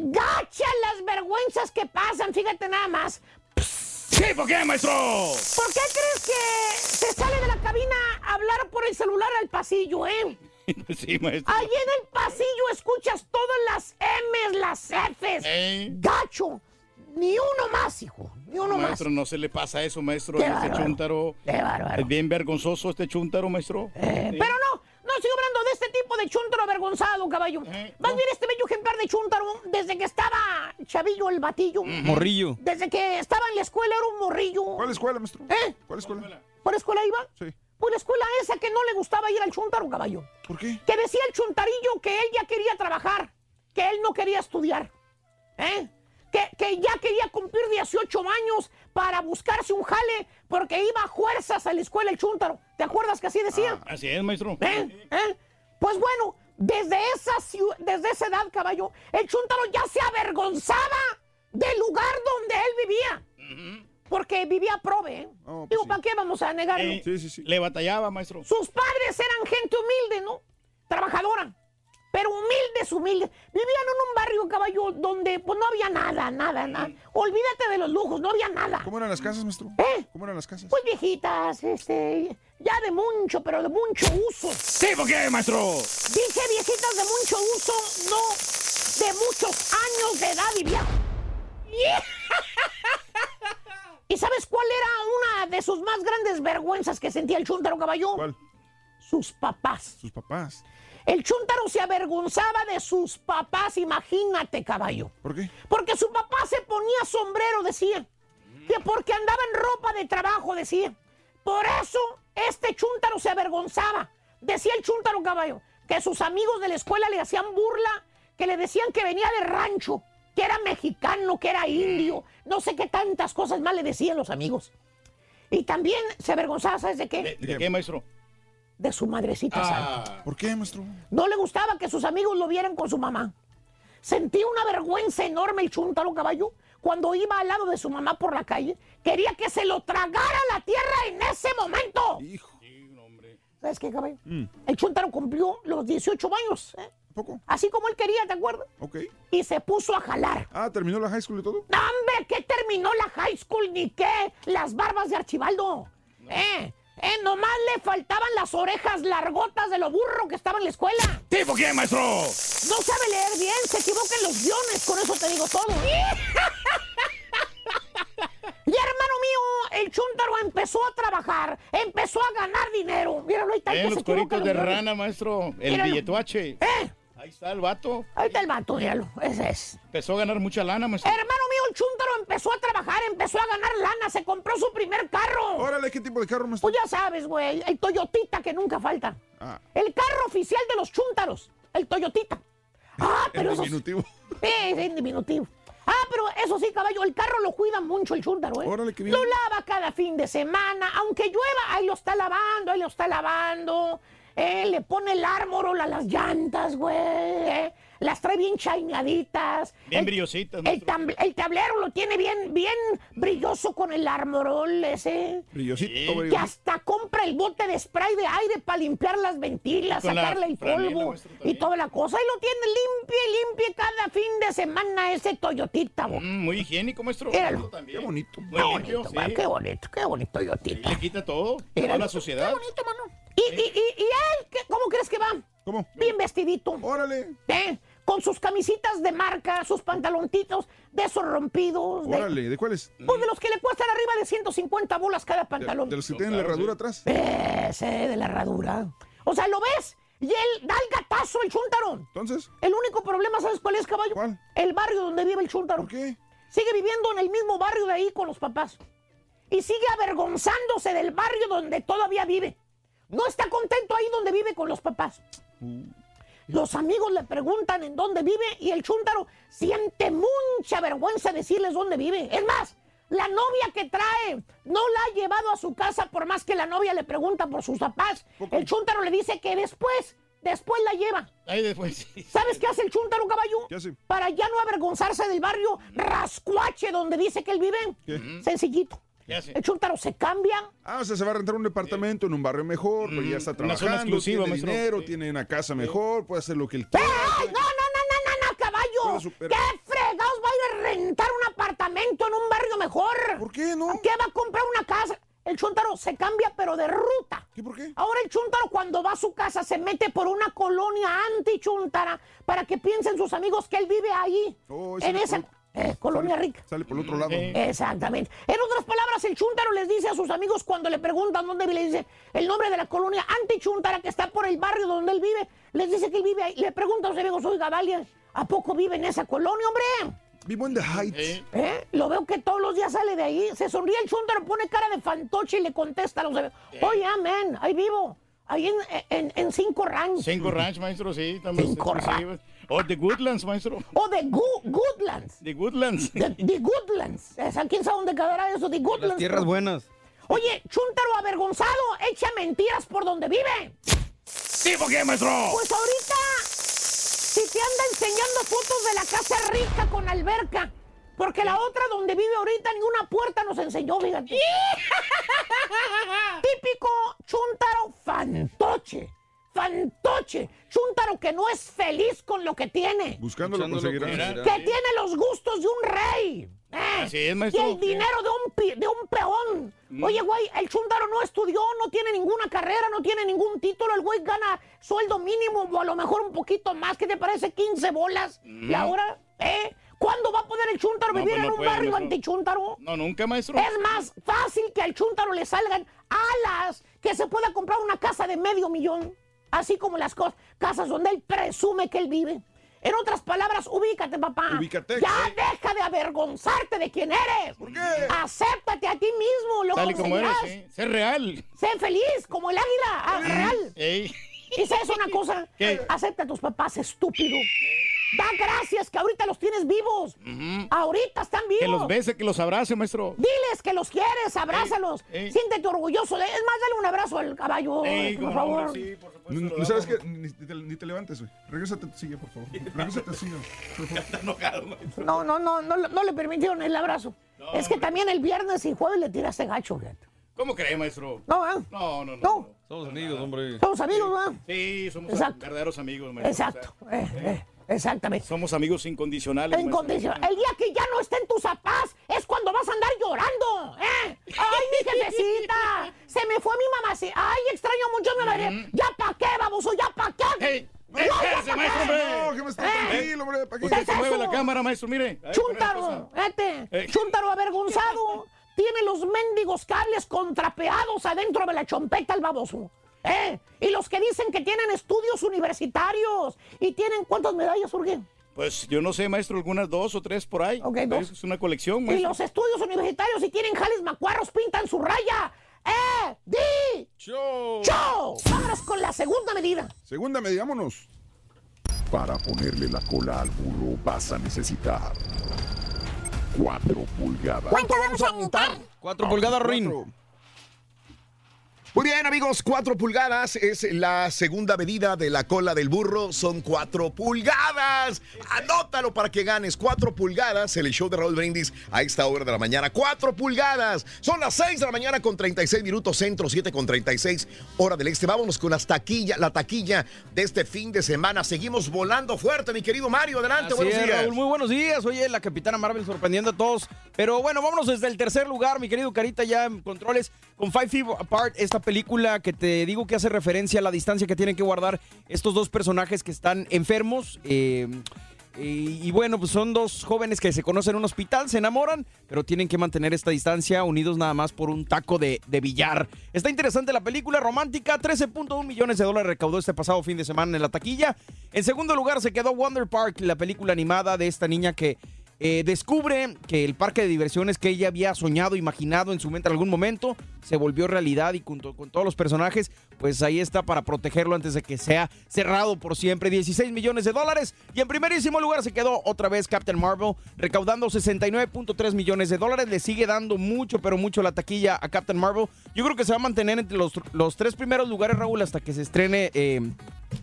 Gachas las vergüenzas que pasan, fíjate nada más. Sí, ¿por qué, maestro? ¿Por qué crees que se sale de la cabina a hablar por el celular al pasillo, eh? sí, maestro. Ahí en el pasillo escuchas todas las M's, las F's. Eh. Gacho. Ni uno más, hijo. Ni uno más. Maestro, no se le pasa eso, maestro. Qué a este bárbaro. chúntaro. Qué bárbaro. Es bien vergonzoso este chúntaro, maestro. Eh, Pero no, no estoy hablando de este tipo de chúntaro avergonzado, caballo. Eh, Más bien este bello ejemplar de chúntaro, desde que estaba chavillo el batillo. Morrillo. Desde que estaba en la escuela era un morrillo. ¿Cuál escuela, maestro? ¿Eh? ¿Cuál escuela? ¿Por escuela iba? Sí. Por la escuela esa que no le gustaba ir al chúntaro, caballo. ¿Por qué? Que decía el chuntarillo que él ya quería trabajar, que él no quería estudiar. ¿Eh? Que, que ya quería cumplir 18 años para buscarse un jale porque iba a fuerzas a la escuela el chúntaro. ¿Te acuerdas que así decía? Así es, maestro. ¿Eh? ¿Eh? Pues bueno, desde esa, desde esa edad, caballo, el chúntaro ya se avergonzaba del lugar donde él vivía. Porque vivía prove, ¿eh? Oh, pues Digo, sí. ¿para qué vamos a negarlo? Eh, Sí, sí, sí. Le batallaba, maestro. Sus padres eran gente humilde, ¿no? Trabajadora. Pero humildes. Vivían en un barrio, caballo, donde pues no había nada, nada, nada. Olvídate de los lujos, no había nada. ¿Cómo eran las casas, maestro? ¿Eh? ¿Cómo eran las casas? Pues viejitas, este, ya de mucho, pero de mucho uso. Sí, ¿por qué, maestro? Dije viejitas de mucho uso, no de muchos años de edad y viejo. ¿Y sabes cuál era una de sus más grandes vergüenzas que sentía el chúntaro caballo? ¿Cuál? Sus papás. Sus papás. El chúntaro se avergonzaba de sus papás, imagínate, caballo. ¿Por qué? Porque su papá se ponía sombrero, decía. Que porque andaba en ropa de trabajo, decía. Por eso este chúntaro se avergonzaba. Decía el chúntaro, caballo, que sus amigos de la escuela le hacían burla, que le decían que venía de rancho, que era mexicano, que era indio. No sé qué tantas cosas más le decían los amigos. Y también se avergonzaba, ¿sabes de qué? ¿De, de qué, maestro? De su madrecita. Ah, ¿Por qué, maestro? No le gustaba que sus amigos lo vieran con su mamá. Sentía una vergüenza enorme el chúntaro caballo cuando iba al lado de su mamá por la calle. Quería que se lo tragara la tierra en ese momento. Hijo. ¿Sabes qué, caballo? Mm, El chúntaro cumplió los 18 años. ¿eh? ¿Poco? Así como él quería, ¿te acuerdas? Ok. Y se puso a jalar. Ah, ¿terminó la high school y todo? ¡No, hombre! ¿Qué terminó la high school ni qué? Las barbas de Archibaldo. ¿Eh? Eh, nomás le faltaban las orejas largotas de lo burro que estaba en la escuela. ¿Tipo qué, maestro? No sabe leer bien, se equivoca en los guiones, con eso te digo todo. Y hermano mío, el chúntaro empezó a trabajar, empezó a ganar dinero. Míralo, ahí está el Eh, que se los equivoca en de los rana, maestro. El billetuache. ¿Eh? Ahí está el vato. Ahí está el vato, míralo, ese es. Empezó a ganar mucha lana, maestro. Hermano mío, el chúntaro empezó a trabajar, empezó a ganar lana, se compró su primer carro. Órale, ¿qué tipo de carro, maestro? Pues ya sabes, güey, el Toyotita que nunca falta. Ah, El carro oficial de los chúntaros, el Toyotita. Ah, pero eso... diminutivo. Es en diminutivo. Ah, pero eso sí, caballo, el carro lo cuida mucho el chúntaro, ¿eh? Órale, qué bien. Lo lava cada fin de semana, aunque llueva, ahí lo está lavando, ahí lo está lavando. Eh, le pone el ármorol a las llantas, güey. eh. Las trae bien chainaditas. Bien El- brillositas, El, el tablero lo tiene bien, bien brilloso con el ármorol ese. Brillosito, Sí. Que hasta compra el bote de spray de aire para limpiar las ventilas, Con la sacarle el polvo y toda la cosa. Y lo tiene limpio y limpio cada fin de semana ese Toyotita. Mm, muy higiénico, maestro. Míralo. Qué bonito. Muy Qué limpio, bonito, sí. qué bonito, qué bonito Y Toyotita. le quita todo. Toda la suciedad. Qué bonito, mano. Y, y, y, y él, ¿qué- ¿cómo crees que va? ¿Cómo? Bien vestidito. Órale. ¿eh? Con sus camisitas de marca, sus pantaloncitos de esos rompidos. De, Órale, ¿de cuáles? Pues de los que le cuestan arriba de 150 bolas cada pantalón. de los que tienen la herradura atrás. Ese de la herradura. O sea, ¿lo ves? Y él da el gatazo el chúntaro. Entonces, El único problema, ¿sabes cuál es, caballo? ¿Cuál? El barrio donde vive el chúntaro. ¿por qué? Sigue viviendo en el mismo barrio de ahí con los papás. Y sigue avergonzándose del barrio donde todavía vive. No está contento ahí donde vive con los papás. Los amigos le preguntan en dónde vive y el chúntaro siente mucha vergüenza decirles dónde vive. Es más, la novia que trae no la ha llevado a su casa por más que la novia le pregunta por sus papás. El chúntaro le dice que después, después la lleva. Ahí después sí. ¿Sabes qué hace el chúntaro, caballo? Para ya no avergonzarse del barrio rascuache donde dice que él vive. ¿Qué? Sencillito. El chúntaro se cambia. Ah, o sea, se va a rentar un departamento en un barrio mejor, pero ya está una zona trabajando, exclusiva, tiene maestro. dinero, tiene una casa mejor, puede hacer lo que él ¡Ey! quiera. ¡No, no, no, no, no, no, caballo! ¿Qué fregados va a ir a rentar un apartamento en un barrio mejor? ¿Por qué no? ¿Qué va a comprar una casa? El chúntaro se cambia, pero de ruta. ¿Qué por qué? Ahora el chúntaro cuando va a su casa se mete por una colonia anti-chúntara para que piensen sus amigos que él vive ahí. Oh, ese en esa eh, colonia sale, rica. Sale por el otro lado. Eh. Exactamente. En otras palabras, el chúntaro les dice a sus amigos cuando le preguntan dónde vive, le dice el nombre de la colonia anti-chúntara que está por el barrio donde él vive. Les dice que él vive ahí. Le pregunta a sus amigos, oiga, Valia, ¿a poco vive en esa colonia, hombre? Vivo en The Heights. Eh, ¿Eh? Lo veo que todos los días sale de ahí. Se sonríe el chúntaro, pone cara de fantoche y le contesta a los amigos, oye, amén, ahí vivo. Ahí en, en, en Cinco Ranch. Cinco Ranch, maestro, sí. También Cinco exclusivas. O The Goodlands, maestro. O de Gu- Goodlands. The Goodlands. De, de Goodlands. Esa, ¿Quién sabe dónde quedará eso? De Goodlands. Las tierras buenas. Oye, chúntaro avergonzado, echa mentiras por donde vive. ¿Tipo qué, maestro? Pues ahorita, si te anda enseñando fotos de la casa rica con alberca, porque la otra donde vive ahorita ni una puerta nos enseñó, fíjate. Típico chúntaro fantoche. Fantoche. Chúntaro que no es feliz con lo que tiene. Buscándolo Buscándolo conseguirá. conseguirá. Que tiene los gustos de un rey. ¿eh? Así es, Y maestro. el dinero de un, pi- de un peón. Oye, güey, el chúntaro no estudió, no tiene ninguna carrera, no tiene ningún título. El güey gana sueldo mínimo o a lo mejor un poquito más. ¿Qué te parece? 15 bolas. ¿Y ahora? ¿Eh? ¿Cuándo va a poder el chúntaro No, vivir pues no en un puede, barrio maestro. antichúntaro? No, nunca, maestro. Es más fácil que al chúntaro le salgan alas que se pueda comprar una casa de medio millón. Así como las cosas, casas donde él presume que él vive. En otras palabras, ubícate, papá. Ubícate. Ya deja de avergonzarte de quién eres. ¿Por qué? Acéptate a ti mismo, lo Tal y como eres. Ser real. Sé feliz, como el águila, ah, real. Ey. ¿Y sabes una cosa? ¿Qué? Acepta a tus papás, estúpido. Da gracias que ahorita los tienes vivos. Ahorita están vivos. Que los bese, que los abrace, maestro. Diles que los quieres, abrázalos. Ey, ey. Siéntete orgulloso. Es más, dale un abrazo al caballo, Ey, por favor. no, sí, por supuesto. No, sabes qué, ni, te, ni te levantes, güey. Regrésate a tu silla, por favor. Regrésate a tu silla. por favor. Está enojado, maestro. No, no, no, no, no le permitieron el abrazo. es que también el viernes y jueves le tiraste gacho, fíjate. ¿Cómo cree, maestro? No, ¿eh? No, no, no. No. Somos amigos, hombre. Somos amigos, ¿verdad? Sí, somos Exacto. verdaderos amigos, maestro. Exacto. eh, eh, exactamente. Somos amigos incondicionales. Incondicional. El día que ya no estén tus papás es cuando vas a andar llorando, ¿eh? ¡Ay, mi jefecita! Se me fue mi mamá. Ay, extraño mucho mi madre. ¿Ya pa' qué, baboso? ¿Ya pa' qué? No, ya espérese, pa' maestro, qué. hombre. No, que me está Eh, tranquilo, hombre. ¿para qué? Usted ¿Qué se mueve la cámara, maestro, mire. Ahí, Chúntaro, este, Eh. chúntaro avergonzado. Tiene los mendigos cables contrapeados adentro de la chompeta el baboso. ¿Eh? Y los que dicen que tienen estudios universitarios. ¿Y tienen cuántas medallas, Urge? Pues yo no sé, maestro, algunas dos o tres por ahí. Ok, dos. Es una colección, Y maestro. los estudios universitarios y tienen jales macuarros pintan su raya. ¡Eh! ¡Di! Show. ¡Show! Vámonos con la segunda medida. Segunda media, vámonos. Para ponerle la cola al burro vas a necesitar 4 pulgadas. ¿Cuánto vamos a necesitar? Cuatro pulgadas, Rin. Muy bien, amigos, cuatro pulgadas es la segunda medida de la cola del burro. Son cuatro pulgadas. Anótalo para que ganes. Cuatro pulgadas. El show de Raúl Brindis a esta hora de la mañana. Cuatro pulgadas. Son las seis de la mañana con 36 minutos centro, 7 con 36 hora del este. Vámonos con las taquillas, la taquilla de este fin de semana. Seguimos volando fuerte, mi querido Mario. Adelante, Así buenos es, días. Raúl, muy buenos días. Oye, la Capitana Marvel sorprendiendo a todos. Pero bueno, vámonos desde el tercer lugar, mi querido Carita, ya en controles. Con Five Feet Apart, esta película que te digo que hace referencia a la distancia que tienen que guardar estos dos personajes que están enfermos. eh, y, bueno, pues son dos jóvenes que se conocen en un hospital, se enamoran, pero tienen que mantener esta distancia unidos nada más por un taco de, de billar. Está interesante la película romántica, 13.1 millones de dólares recaudó este pasado fin de semana en la taquilla. En segundo lugar se quedó Wonder Park, la película animada de esta niña que eh, descubre que el parque de diversiones que ella había soñado, imaginado en su mente en algún momento, se volvió realidad y junto con todos los personajes, pues ahí está para protegerlo antes de que sea cerrado por siempre. 16 millones de dólares. Y en primerísimo lugar se quedó otra vez Captain Marvel, recaudando 69.3 millones de dólares. Le sigue dando mucho, pero mucho la taquilla a Captain Marvel. Yo creo que se va a mantener entre los, los tres primeros lugares, Raúl, hasta que se estrene eh,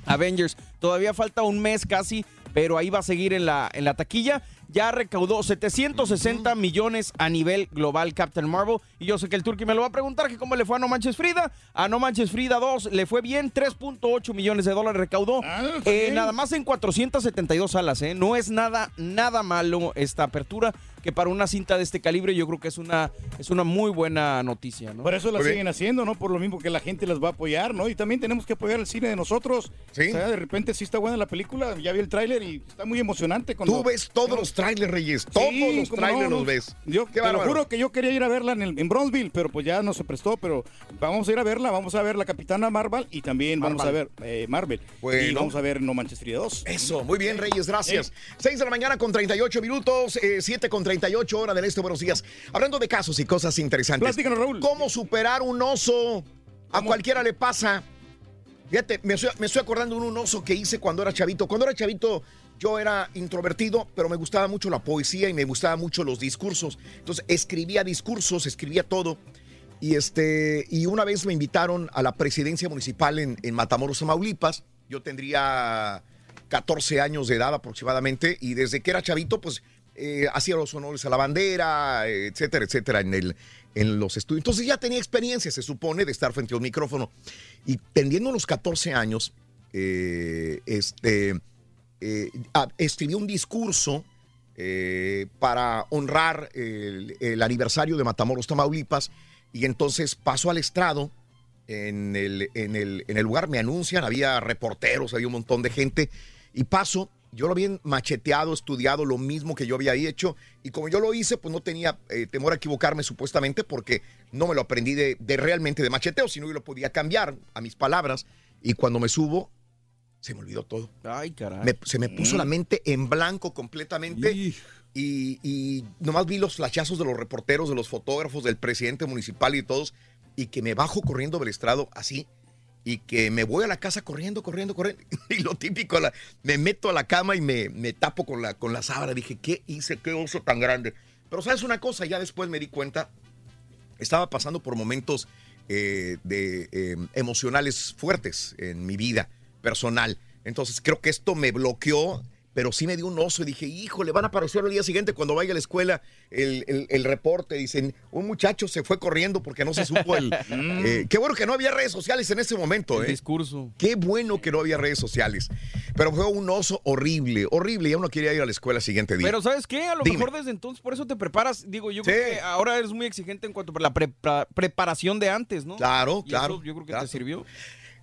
Avengers. Todavía falta un mes casi, pero ahí va a seguir en la, en la taquilla. Ya recaudó 760 millones a nivel global Captain Marvel. Y yo sé que el Turqui me lo va a preguntar que cómo le fue a No Manches Frida. A No Manches Frida 2 le fue bien, 3.8 millones de dólares recaudó. Eh, nada más en 472 salas, ¿eh? No es nada, nada malo esta apertura, que para una cinta de este calibre yo creo que es una, es una muy buena noticia, ¿no? Por eso la siguen haciendo, ¿no? Por lo mismo que la gente las va a apoyar, ¿no? Y también tenemos que apoyar el cine de nosotros. Sí. O sea, de repente sí está buena la película, ya vi el tráiler y está muy emocionante. Cuando... Tú ves todos los trailers, Reyes. Todos Sí, los trailers no, los ves. Yo Qué te lo juro que yo quería ir a verla en, el, en Bronzeville, pero pues ya no se prestó. Pero vamos a ir a verla, vamos a ver la Capitana Marvel y también vamos a ver Marvel. eh, Marvel. Y vamos a ver No Manches Frida 2. Eso, muy bien, Reyes, gracias. 6 de la mañana con 38 minutos, 7 con 38 hora del este, buenos días. Hablando de casos y cosas interesantes. Platícanos, Raúl. ¿Cómo superar un oso? A cualquiera le pasa. Fíjate, me estoy, me estoy acordando de un oso que hice cuando era chavito. Cuando era chavito, yo era introvertido, pero me gustaba mucho la poesía y me gustaban mucho los discursos. Entonces, escribía discursos, escribía todo. Y, este, y una vez me invitaron a la presidencia municipal en, en Matamoros, Tamaulipas. Yo tendría 14 años de edad aproximadamente. Y desde que era chavito, pues eh, hacía los honores a la bandera, etcétera, etcétera, en, el, en los estudios. Entonces ya tenía experiencia, se supone, de estar frente a un micrófono. Y tendiendo los 14 años, eh, este, eh, escribí un discurso eh, para honrar el, el aniversario de Matamoros, Tamaulipas. Y entonces paso al estrado. En el, en, el, en el lugar me anuncian, había reporteros, había un montón de gente. Y paso, yo lo había macheteado, estudiado lo mismo que yo había hecho. Y como yo lo hice, pues no tenía eh, temor a equivocarme supuestamente porque no me lo aprendí de, de realmente de macheteo, sino que lo podía cambiar a mis palabras. Y cuando me subo, se me olvidó todo. Ay, caray. Me- se me puso Mm. la mente en blanco completamente. Y, y nomás vi los flashazos de los reporteros, de los fotógrafos, del presidente municipal y de todos. Y que me bajo corriendo del estrado así. Y que me voy a la casa corriendo, corriendo, corriendo. Y lo típico, la- me meto a la cama y me, me tapo con la, con la sábana. Dije, ¿qué hice? ¿Qué oso tan grande? Pero sabes una cosa, ya después me di cuenta, estaba pasando por momentos eh, de, eh, emocionales fuertes en mi vida personal. Entonces creo que esto me bloqueó pero sí me dio un oso y dije, hijo, le van a aparecer al día siguiente cuando vaya a la escuela el, el- el reporte. Dicen, un muchacho se fue corriendo porque no se supo el... eh, qué bueno que no había redes sociales en ese momento, ¿eh? discurso. Qué bueno que no había redes sociales. Pero fue un oso horrible, horrible. Ya uno quería ir a la escuela el siguiente día. Pero ¿sabes qué? A lo Dime. mejor desde entonces por eso te preparas. Digo, yo Sí. creo que ahora eres muy exigente en cuanto a la pre- preparación de antes, ¿no? Claro, Y claro. eso yo creo que claro. te sirvió.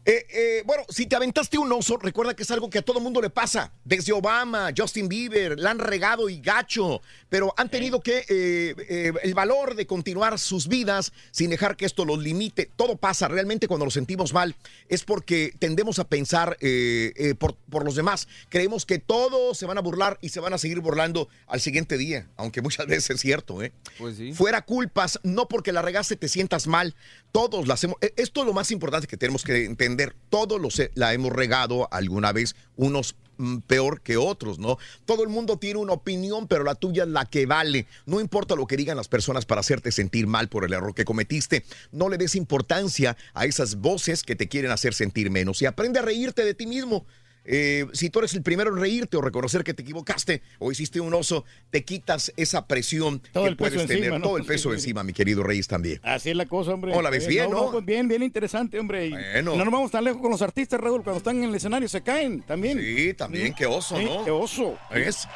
Eh, eh, bueno, si te aventaste un oso, recuerda que es algo que a todo mundo le pasa. Desde Obama, Justin Bieber, la han regado y gacho, pero han tenido que eh, eh, el valor de continuar sus vidas sin dejar que esto los limite. Todo pasa realmente cuando nos sentimos mal. Es porque tendemos a pensar eh, por, por los demás. Creemos que todos se van a burlar y se van a seguir burlando al siguiente día, aunque muchas veces es cierto, ¿eh? Pues sí. Fuera culpas, no porque la regaste te sientas mal. Todos la hacemos. e- Esto es lo más importante que tenemos que entender. Todos los, la hemos regado alguna vez, unos mm, peor que otros, ¿no? Todo el mundo tiene una opinión, pero la tuya es la que vale. No importa lo que digan las personas para hacerte sentir mal por el error que cometiste. No le des importancia a esas voces que te quieren hacer sentir menos y aprende a reírte de ti mismo. Eh, si tú eres el primero en reírte o reconocer que te equivocaste o hiciste un oso, te quitas esa presión Todo que el peso puedes tener, encima, ¿no? todo el peso Sí. encima, mi querido Reyes también. Así es la cosa, hombre. Oh, la ves bien, ¿no? pues bien, bien interesante, hombre. Bueno. No nos vamos tan lejos con los artistas, Raúl. Cuando están en el escenario se caen también. Sí, también, qué oso, Sí, ¿no? Qué oso. ¿Ves?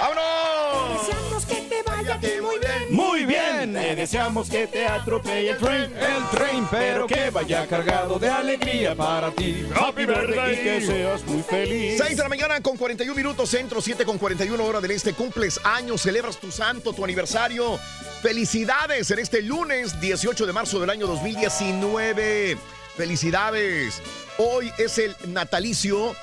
¡Vámonos! Te deseamos que te atropelle el tren. El tren, pero que vaya cargado de alegría para ti. Happy birthday y que seas muy feliz. 6 de la mañana con 41 minutos centro, 7 con 41 hora del este. Cumples años, celebras tu santo, tu aniversario. Felicidades en este lunes 18 de marzo del año 2019. Felicidades. Hoy es el natalicio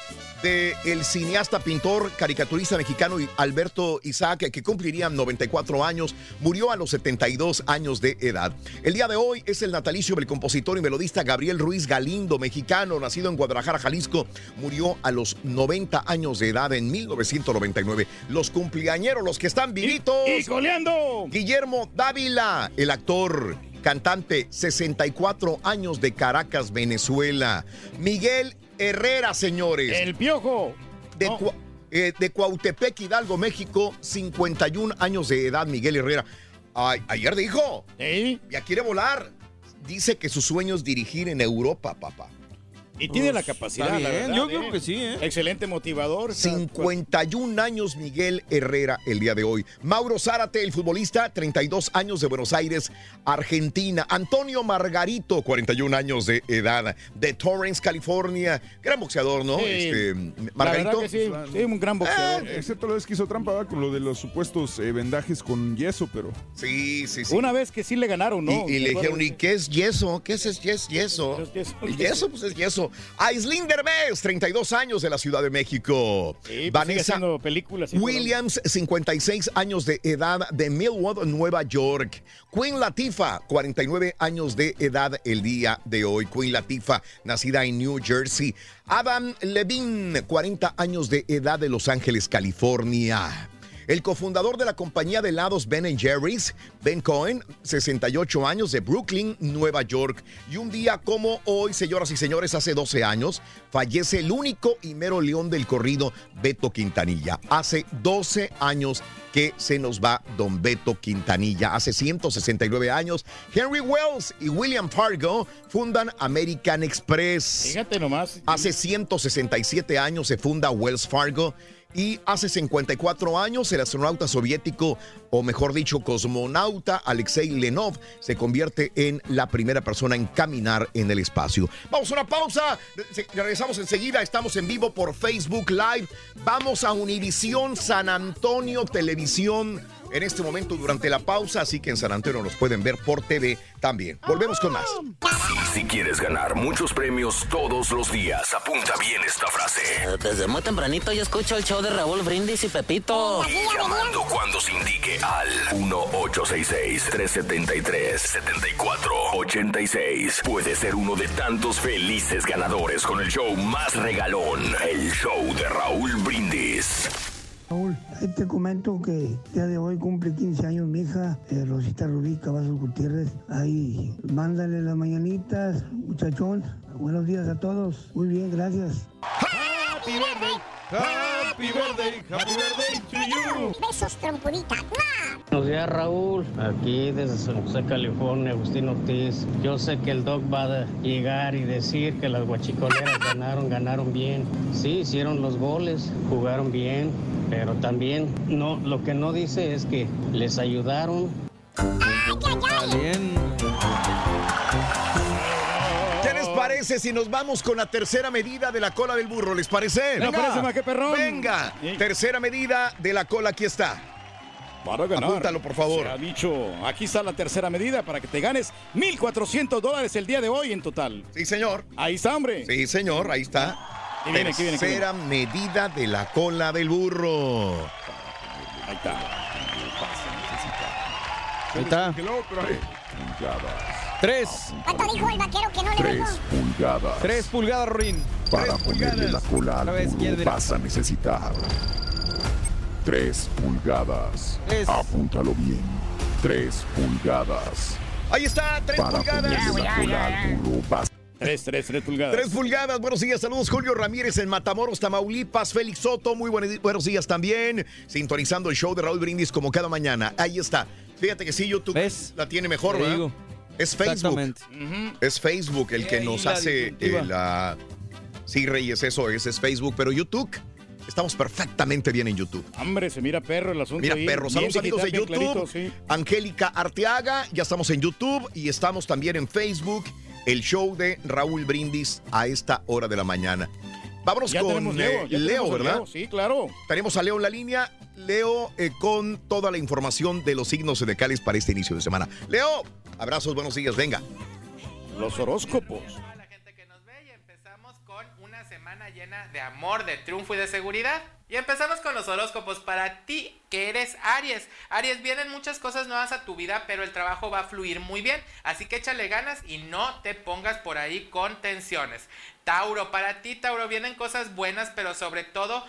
del el cineasta, pintor, caricaturista mexicano Alberto Isaac, que cumpliría 94 años, murió a los 72 años de edad. El día de hoy es el natalicio del compositor y melodista Gabriel Ruiz Galindo, mexicano, nacido en Guadalajara, Jalisco, murió a los 90 años de edad en 1999. Los cumpleañeros, los que están vivitos. Y coleando. Guillermo Dávila, el actor, cantante, 64 años de Caracas, Venezuela. Miguel Herrera, señores. El piojo. De, No. Cua- eh, de Cuautepec, Hidalgo, México, 51 años de edad, Miguel Herrera. Ay, ayer dijo, ya quiere volar. Dice que su sueño es dirigir en Europa, papá. Y tiene la capacidad, la verdad, yo ¿eh? creo que sí, ¿eh? Excelente motivador. está- 51 años Miguel Herrera el día de hoy. Mauro Zárate, el futbolista, 32 años de Buenos Aires, Argentina. Antonio Margarito, 41 años de edad, de Torrance, California. Gran boxeador, ¿no? Sí. Este, Margarito. que sí, sí, un gran boxeador. Eh, Excepto la vez que hizo trampa ¿verdad? con lo de los supuestos eh, vendajes con yeso, pero. Sí, sí, sí. Una vez que sí le ganaron, ¿no? Y, y le dijeron, ¿y qué es yeso? ¿Qué es yes- yeso? El yeso, pues es yeso. Aislinn Derbez, 32 años de la Ciudad de México. Sí, pues Vanessa películas. y todo. Williams, 56 años de edad de Millwood, Nueva York. Queen Latifah, 49 años de edad el día de hoy. Queen Latifah, nacida en New Jersey. Adam Levine, 40 años de edad de Los Ángeles, California. El cofundador de la compañía de helados Ben Jerry's, Ben Cohen, 68 años de Brooklyn, Nueva York. Y un día como hoy, señoras y señores, hace 12 años, fallece el único y mero león del corrido, Beto Quintanilla. Hace 12 años que se nos va don Beto Quintanilla. Hace 169 años, Henry Wells y William Fargo fundan American Express. Fíjate nomás. Hace 167 años se funda Wells Fargo y hace 54 años el astronauta soviético, o mejor dicho, cosmonauta Alexei Lenov, se convierte en la primera persona en caminar en el espacio. Vamos a una pausa, regresamos enseguida, estamos en vivo por Facebook Live, vamos a Univisión San Antonio Televisión en este momento durante la pausa, así que en San Antonio nos pueden ver por TV también. Volvemos con más. Y si quieres ganar muchos premios todos los días, apunta bien esta frase. Desde muy tempranito yo escucho el show de Raúl Brindis y Pepito. Y llamando cuando se indique al 1-866-373-7486. Puede ser uno de tantos felices ganadores con el show más regalón, el show de Raúl Brindis. Raúl, ahí te comento que el día de hoy cumple 15 años mi hija, eh, Rosita Rubí Cavazos Gutiérrez. Ahí, mándale las mañanitas, muchachón. Buenos días a todos. Muy bien, gracias. Happy birthday. Happy birthday, happy birthday to you. Besos, trompudita. Buenos días, Raúl. Aquí desde San José, California, Agustín Ortiz. Yo sé que el Doc va a llegar y decir que las guachicoleras ganaron, ganaron bien. Sí, hicieron los goles, jugaron bien, pero también no, lo que no dice es que les ayudaron. Bien. ¿Qué les parece si nos vamos con la tercera medida de la cola del burro? ¿Les parece? Me parece más que perrón. Venga, tercera medida de la cola, aquí está. Para ganar. Apúntalo, por favor. Se ha dicho, aquí está la tercera medida para que te ganes 1.400 dólares el día de hoy en total. Sí, señor. Ahí está, hombre. Sí, señor, ahí está. Aquí viene, aquí viene, aquí viene. Tercera medida de la cola del burro. Ahí está. Ahí está. Tres. ¿Cuánto dijo el vaquero que no le Tres dijo? pulgadas. Tres pulgadas, Rin. Para ponerle la cola al vez, vas a necesitar. Tres pulgadas. Tres. Apúntalo bien. Tres pulgadas. Ahí está, tres Para pulgadas. ponerle la cola al burro vas Tres, tres, tres pulgadas. Tres pulgadas, buenos días, saludos Julio Ramírez en Matamoros, Tamaulipas, Félix Soto, muy buenos, buenos días también, sintonizando el show de Raúl Brindis como cada mañana, ahí está. Fíjate que sí, YouTube la tiene mejor, ¿verdad? digo. Es Facebook. Exactamente. Es Facebook el que nos la hace eh, la... Sí, Reyes, eso es, es Facebook, pero YouTube, estamos perfectamente bien en YouTube. Hombre, se mira perro el asunto. Mira, ahí, perros, bien saludos amigos de YouTube. clarito, sí. Angélica Arteaga, ya estamos en YouTube y estamos también en Facebook, el show de Raúl Brindis a esta hora de la mañana. Vámonos Ya con Leo, eh, ya Leo, ¿verdad? Leo, sí, claro. Tenemos a Leo en la línea. Leo eh, con toda la información de los signos zodiacales para este inicio de semana. Leo, abrazos, buenos días, venga. Los horóscopos. Una semana llena de amor, de triunfo y de seguridad. Y empezamos con los horóscopos para ti, que eres Aries. Aries, vienen muchas cosas nuevas a tu vida, pero el trabajo va a fluir muy bien. Así que échale ganas y no te pongas por ahí con tensiones. Tauro, para ti, Tauro, vienen cosas buenas, pero sobre todo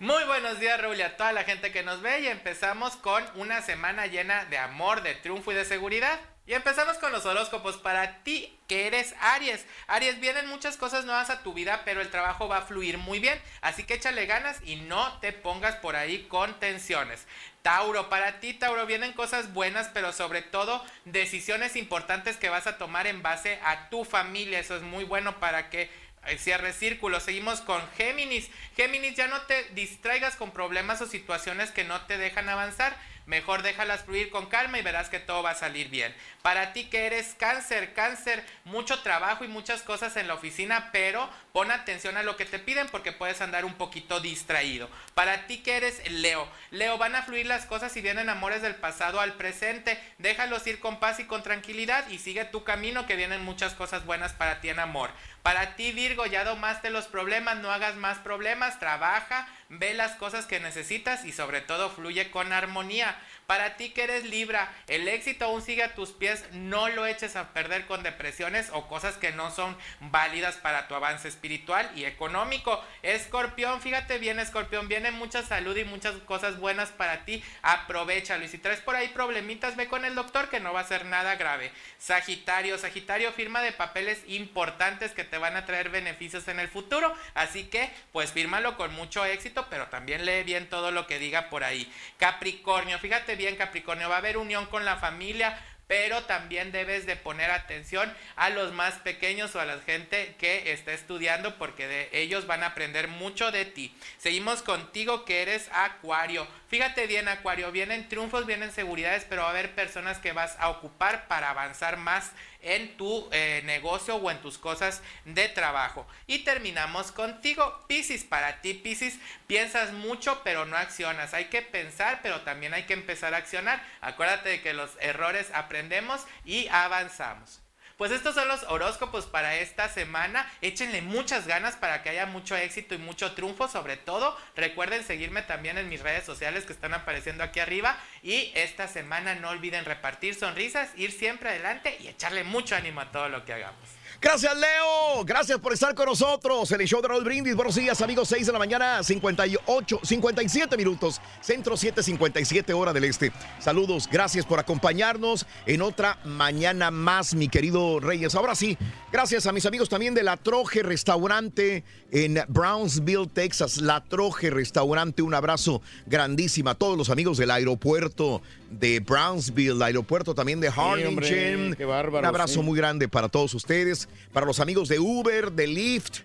muy buenos días, Raúl, y a toda la gente que nos ve. Y empezamos con una semana llena de amor, de triunfo y de seguridad. Y empezamos con los horóscopos para ti, que eres Aries. Aries, vienen muchas cosas nuevas a tu vida, pero el trabajo va a fluir muy bien. Así que échale ganas y no te pongas por ahí con tensiones. Tauro, para ti, Tauro, vienen cosas buenas, pero sobre todo decisiones importantes que vas a tomar en base a tu familia. Eso es muy bueno para que eh, cierre círculo. Seguimos con Géminis. Géminis, ya no te distraigas con problemas o situaciones que no te dejan avanzar. Mejor déjalas fluir con calma y verás que todo va a salir bien. Para ti que eres cáncer, cáncer, mucho trabajo y muchas cosas en la oficina, pero pon atención a lo que te piden porque puedes andar un poquito distraído. Para ti que eres Leo, Leo, van a fluir las cosas y vienen amores del pasado al presente. Déjalos ir con paz y con tranquilidad y sigue tu camino que vienen muchas cosas buenas para ti en amor. Para ti Virgo, ya domaste los problemas, no hagas más problemas, trabaja, ve las cosas que necesitas y sobre todo fluye con armonía. Para ti que eres Libra, el éxito aún sigue a tus pies, no lo eches a perder con depresiones o cosas que no son válidas para tu avance espiritual y económico. Escorpión, fíjate bien Escorpión, viene mucha salud y muchas cosas buenas para ti, aprovechalo. Y si traes por ahí problemitas, ve con el doctor que no va a ser nada grave. Sagitario, Sagitario firma de papeles importantes que te van a traer beneficios en el futuro, así que pues fírmalo con mucho éxito, pero también lee bien todo lo que diga por ahí. Capricornio, fíjate bien Capricornio, va a haber unión con la familia, pero también debes de poner atención a los más pequeños o a la gente que está estudiando porque de ellos van a aprender mucho de ti. Seguimos contigo que eres Acuario. Fíjate bien Acuario, vienen triunfos, vienen seguridades, pero va a haber personas que vas a ocupar para avanzar más en tu eh, negocio o en tus cosas de trabajo. Y terminamos contigo, Piscis. Para ti, Piscis, piensas mucho pero no accionas. Hay que pensar, pero también hay que empezar a accionar. Acuérdate de que los errores aprendemos y avanzamos. Pues estos son los horóscopos para esta semana. Échenle muchas ganas para que haya mucho éxito y mucho triunfo. Sobre todo, recuerden seguirme también en mis redes sociales que están apareciendo aquí arriba. Y esta semana no olviden repartir sonrisas, ir siempre adelante y echarle mucho ánimo a todo lo que hagamos. Gracias, Leo. Gracias por estar con nosotros. El show de Raúl Brindis. Buenos días, amigos. 6 de la mañana, 58, 57 minutos. Centro 757 hora del este. Saludos. Gracias por acompañarnos en otra mañana más, mi querido Reyes. Ahora sí, Gracias a mis amigos también de La Troje Restaurante en Brownsville, Texas. La Troje Restaurante, un abrazo grandísimo a todos los amigos del aeropuerto de Brownsville, el aeropuerto también de Harlingen. hombre, qué bárbaro, un abrazo sí. muy grande para todos ustedes, para los amigos de Uber, de Lyft.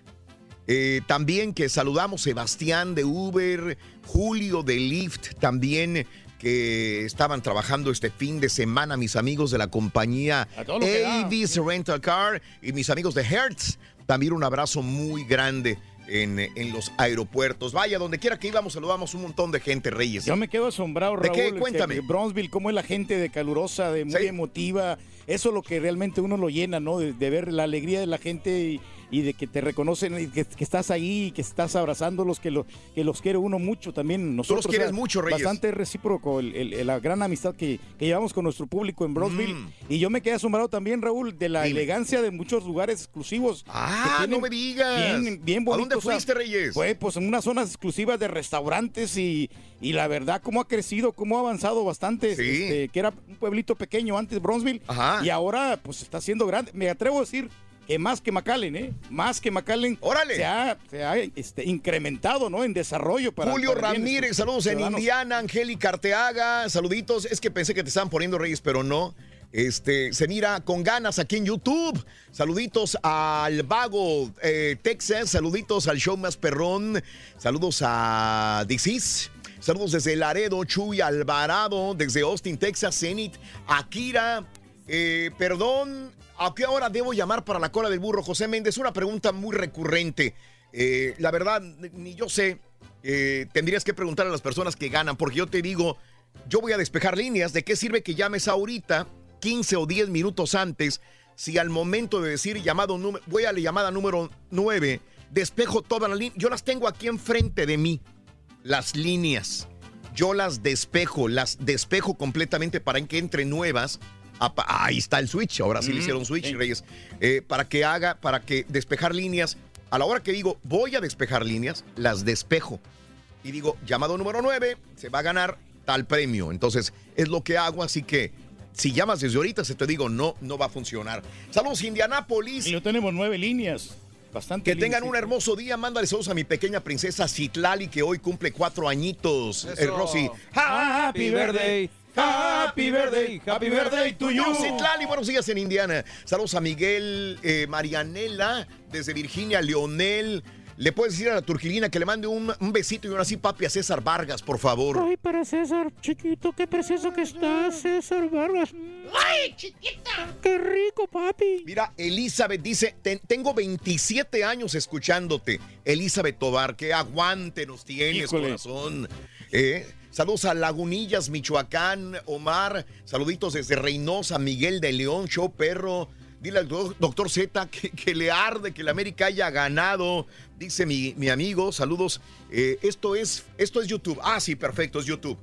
eh, también que saludamos Sebastián de Uber, Julio de Lyft, también que estaban trabajando este fin de semana, mis amigos de la compañía. Avis Rental Car y mis amigos de Hertz. También un abrazo muy grande en, en los aeropuertos. Vaya, donde quiera que íbamos, saludamos un montón de gente, Reyes. Yo me quedo asombrado, ¿De Raúl. qué? que- Cuéntame. De Bronzeville, cómo es la gente de calurosa, de muy emotiva. Eso es lo que realmente uno lo llena, ¿no? De, de ver la alegría de la gente y, y de que te reconocen y que, que estás ahí y que estás abrazándolos, que, lo, que los quiere uno mucho también. Nosotros, quieres o sea, mucho, Reyes. Bastante recíproco el- el- la gran amistad que, que llevamos con nuestro público en Bronzeville. Mm. Y yo me quedé asombrado también, Raúl, de la elegancia de muchos lugares exclusivos. Ah, no me digas. Bien, bien ¿A dónde bonitos, o sea, fuiste, Reyes? Fue pues en unas zonas exclusivas de restaurantes y, y la verdad cómo ha crecido, cómo ha avanzado bastante, este, que era un pueblito pequeño antes Bronzeville Ajá. y ahora pues está siendo grande. Me atrevo a decir que más que McAllen, ¿eh? Más que McAllen Órale. se ha, se ha, este, incrementado, ¿no? En desarrollo para Julio para Ramírez, saludos en. Indiana, Angélica Arteaga, saluditos. Es que pensé que te estaban poniendo Reyes, pero no. Este, se mira con ganas aquí en YouTube. Saluditos al Vago, eh, Texas. Saluditos al show más perrón. Saludos a Dixis. Saludos desde Laredo, Chuy Alvarado, desde Austin, Texas, Zenit, Akira. Eh, perdón, ¿a qué hora debo llamar para la cola del burro? José Méndez, una pregunta muy recurrente. Eh, la verdad, ni yo sé. Eh, tendrías que preguntar a las personas que ganan, porque yo te digo, yo voy a despejar líneas. ¿De qué sirve que llames ahorita, 15 o 10 minutos antes, si al momento de decir llamado voy a la llamada número 9, despejo todas las líneas? Yo las tengo aquí enfrente de mí, las líneas. Yo las despejo, las despejo completamente para que entre nuevas. Ahí está el switch, ahora sí le Mm, hicieron switch, sí. Reyes. Eh, para que haga, para que despejar líneas. A la hora que digo voy a despejar líneas, las despejo. Y digo, llamado número 9, se va a ganar tal premio. Entonces, es lo que hago, así que si llamas desde ahorita, se te digo, no, no va a funcionar. Saludos, Indianápolis. Y yo tenemos nueve líneas. Bastante Que líneas, tengan sí. un hermoso día. Mándale saludos a mi pequeña princesa Citlali, que hoy cumple cuatro añitos. Eh, Rosy. Happy birthday. Happy birthday. Happy birthday to you. Citlali, buenos días en Indiana. Saludos a Miguel, eh, Marianela, desde Virginia, Leonel. Le puedes decir a la turquilina que le mande un, un besito y un así, papi, a César Vargas, por favor. Ay, para César, chiquito, qué precioso que estás, César Vargas. ¡Ay, chiquita! ¡Qué rico, papi! Mira, Elizabeth dice, "Ten- tengo 27 años escuchándote. Elizabeth Tobar, qué aguante nos tienes, Híjole. corazón. Eh, Saludos a Lagunillas, Michoacán, Omar. Saluditos desde Reynosa, Miguel de León, Show Perro. Dile al do- doctor Z que, le arde que la América haya ganado. Dice mi, mi amigo, saludos. Eh, esto, es, esto es YouTube. Ah, sí, perfecto, es YouTube.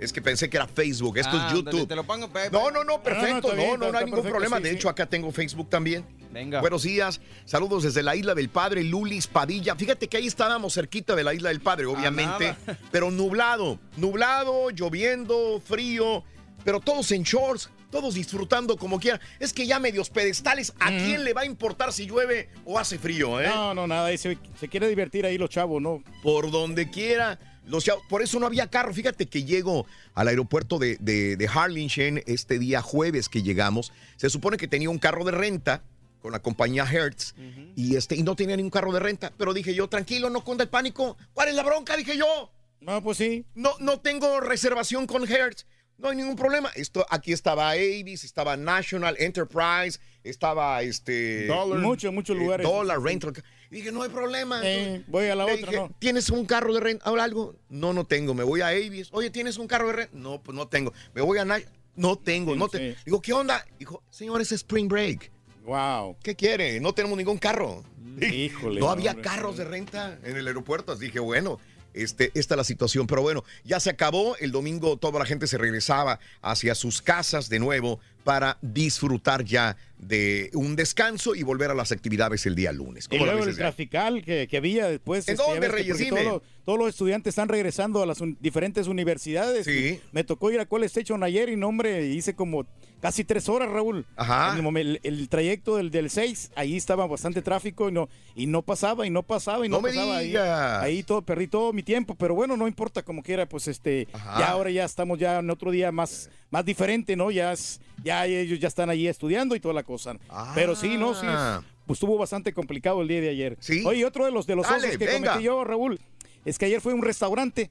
Es que pensé que era Facebook. Esto Ah, es YouTube. ándale, te lo pongo. No, no, no, perfecto. No, bien, no, no, hay ningún perfecto, problema. sí, de sí. hecho, acá tengo Facebook también. Venga. Buenos días. Saludos desde la isla del Padre, Lulis Padilla. Fíjate que ahí estábamos cerquita de la isla del Padre, obviamente. pero nublado, nublado, lloviendo, frío, pero todos en shorts, todos disfrutando como quieran. Es que ya medios pedestales, ¿a quién le va a importar si llueve o hace frío, eh? No, no, nada. Se, se quiere divertir ahí los chavos, ¿no? por donde quiera. Los chavos- por eso no había carro. Fíjate que llego al aeropuerto de, de, de Harlingen este día jueves que llegamos. Se supone que tenía un carro de renta con la compañía Hertz y, este, y no tenía ningún carro de renta. Pero dije yo, tranquilo, no cunda el pánico. ¿Cuál es la bronca? Dije yo. No, pues sí. No, no tengo reservación con Hertz. No hay ningún problema. Esto, aquí estaba Avis, estaba National Enterprise, estaba este. Muchos, muchos eh, lugares. Dollar Rental. Y dije, no hay problema. Eh, voy a la Le otra, dije, ¿no? ¿Tienes un carro de renta? ¿Habla algo? No, no tengo. Me voy a Avis. Oye, ¿tienes un carro de renta? No, pues no tengo. Me voy a National. No tengo, no te. Digo, ¿qué onda? Dijo, señor, es Spring Break. Wow. ¿Qué quiere? No tenemos ningún carro. Híjole. No había hombre. carros de renta en el aeropuerto. Así dije, bueno, este, esta es la situación. Pero bueno, ya se acabó. El domingo toda la gente se regresaba hacia sus casas de nuevo para disfrutar ya de un descanso y volver a las actividades el día lunes. Y ¿Cómo lo luego el trafical que, que había después. ¿En este, dónde, Reyes? Dime. Todos, todos los estudiantes están regresando a las un- diferentes universidades. Sí. Me tocó ir a College Station ayer y no, hombre, hice como casi tres horas, Raúl. Ajá. En el, momen- el- el trayecto del, del 6, ahí estaba bastante tráfico y no, y no pasaba, y no pasaba, y no, No me pasaba. Ahí, digas. ahí todo, perdí todo mi tiempo, pero bueno, no importa como quiera, pues este, ya ahora ya estamos ya en otro día más, más diferente, ¿no? Ya, es, ya ellos ya están ahí estudiando y toda la cosa. Pero sí, ¿no? Sí, Ah. pues estuvo bastante complicado el día de ayer. Sí. Oye, otro de los de los Dale, osos que venga. cometí yo, Raúl, es que ayer fue a un restaurante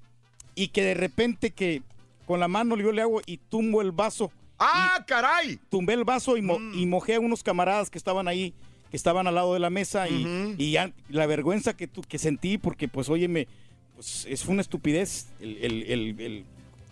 y que de repente que con la mano yo le hago y tumbo el vaso. ¡Ah, caray! Tumbé el vaso y, mo- Mm. y mojé a unos camaradas que estaban ahí, que estaban al lado de la mesa y, y ya la vergüenza que, tu- que sentí porque pues óyeme, pues es una estupidez el, el- el- el-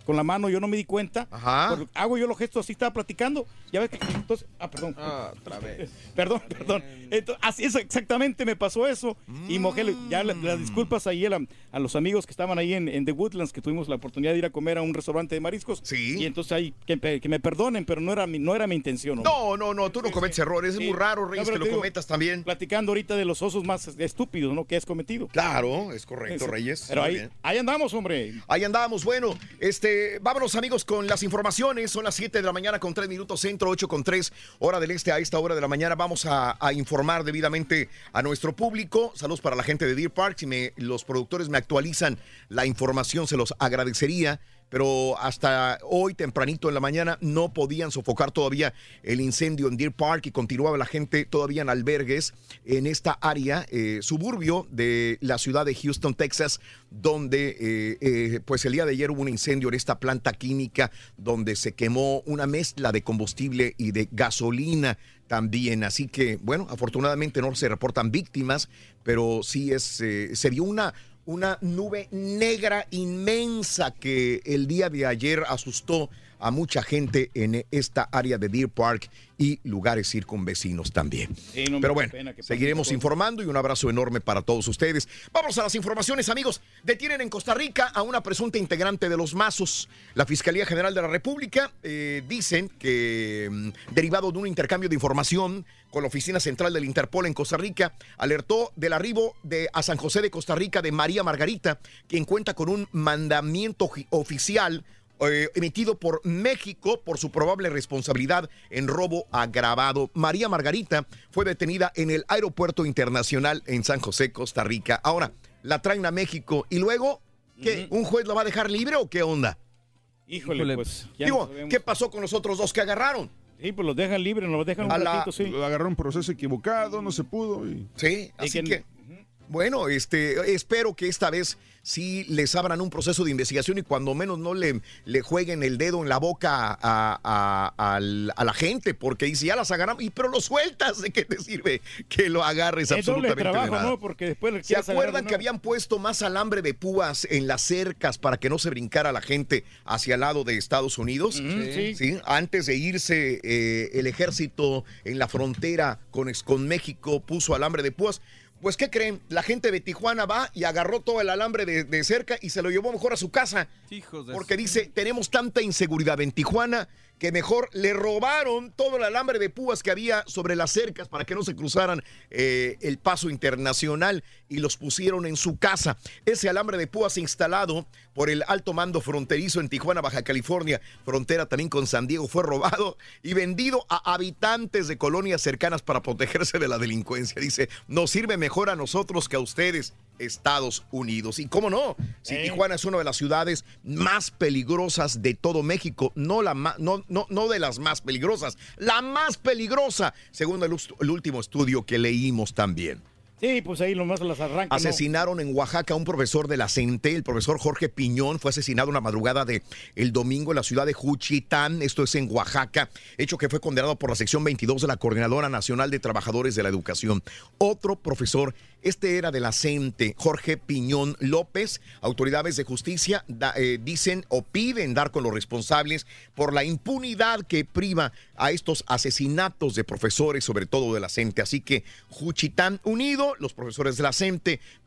con la mano yo no me di cuenta. Ajá. Hago yo los gestos así, estaba platicando. Ya ves que entonces, ah, perdón. otra vez. Perdón, perdón. Entonces, así es exactamente me pasó eso. Y mojé, le- ya la- las disculpas ahí a, los amigos que estaban ahí en, en The Woodlands, que tuvimos la oportunidad de ir a comer a un restaurante de mariscos. Sí. Y entonces ahí, que, me perdonen, pero no era mi, no era mi intención. hombre. No, no, no, tú no cometes errores. Es Sí. muy raro, Reyes, que lo digo, cometas también. Platicando ahorita de los osos más estúpidos, ¿no? Que has cometido. Claro, es correcto. Reyes. Pero ahí, ahí andamos, hombre. Ahí andamos. Bueno, este, vámonos amigos con las informaciones. Son las 7 de la mañana con 3 minutos centro, 8 con 3 hora del este. A esta hora de la mañana vamos a, a informar debidamente a nuestro público. Saludos para la gente de Deer Park. Si me, los productores me actualizan la información, se los agradecería. Pero hasta hoy, tempranito en la mañana, no podían sofocar todavía el incendio en Deer Park y continuaba la gente todavía en albergues en esta área, eh, suburbio de la ciudad de Houston, Texas, donde eh, eh, pues el día de ayer hubo un incendio en esta planta química donde se quemó una mezcla de combustible y de gasolina también. Así que, bueno, afortunadamente no se reportan víctimas, pero sí es, se vio una, una nube negra inmensa que el día de ayer asustó a mucha gente en esta área de Deer Park y lugares circunvecinos también. Sí, no Pero bueno, seguiremos informando y un abrazo enorme para todos ustedes. Vamos a las informaciones, amigos. Detienen en Costa Rica a una presunta integrante de los Mazos. La Fiscalía General de la República eh, dicen que, mm, derivado de un intercambio de información con la Oficina Central del Interpol en Costa Rica, alertó del arribo de, a San José de Costa Rica de María Margarita, quien cuenta con un mandamiento oficial eh, emitido por México por su probable responsabilidad en robo agravado. María Margarita fue detenida en el Aeropuerto Internacional en San José, Costa Rica. Ahora, la traen a México y luego, ¿qué? ¿Un juez la va a dejar libre o qué onda? Híjole, pues. ya Digo, no. ¿qué pasó con los otros dos que agarraron? Sí, pues los dejan libres, los dejan un A la- ratito, sí. Lo agarró un proceso equivocado, no se pudo. Y... Sí, así que, bueno, este, espero que esta vez sí les abran un proceso de investigación y cuando menos no le, le jueguen el dedo en la boca a, a- al- a la gente, porque dice, ya las agarramos, y pero lo sueltas, ¿de qué te sirve que lo agarres Es doble absolutamente de trabajo, nada? ¿no? Porque después le ¿Se acuerdan que habían puesto más alambre de púas en las cercas para que no se brincara la gente hacia el lado de Estados Unidos? sí. Sí, Antes de irse, eh, el ejército en la frontera con, ex- con México puso alambre de púas. Pues, ¿qué creen? La gente de Tijuana va y agarró todo el alambre de, de cerca y se lo llevó mejor a su casa. Hijos de Porque dice, tenemos tanta inseguridad en Tijuana que mejor le robaron todo el alambre de púas que había sobre las cercas para que no se cruzaran eh, el paso internacional y los pusieron en su casa. Ese alambre de púas instalado por el alto mando fronterizo en Tijuana, Baja California, frontera también con San Diego, fue robado y vendido a habitantes de colonias cercanas para protegerse de la delincuencia. Dice, nos sirve mejor a nosotros que a ustedes. Estados Unidos. Y cómo no, si. Tijuana es una de las ciudades más peligrosas de todo México, no, la no, no, no de las más peligrosas, la más peligrosa, según el, último estudio que leímos también. Sí, pues ahí nomás las arrancan. ¿no? Asesinaron en Oaxaca a un profesor de la CENTE, el profesor Jorge Piñón, fue asesinado una madrugada de el domingo en la ciudad de Juchitán, esto es en Oaxaca, hecho que fue condenado por la sección 22 de la Coordinadora Nacional de Trabajadores de la Educación. Otro profesor, este era de la Jorge Piñón López, autoridades de justicia eh, dicen o piden dar con los responsables por la impunidad que priva a estos asesinatos de profesores, sobre todo de la. Así que Juchitán Unido, los profesores de la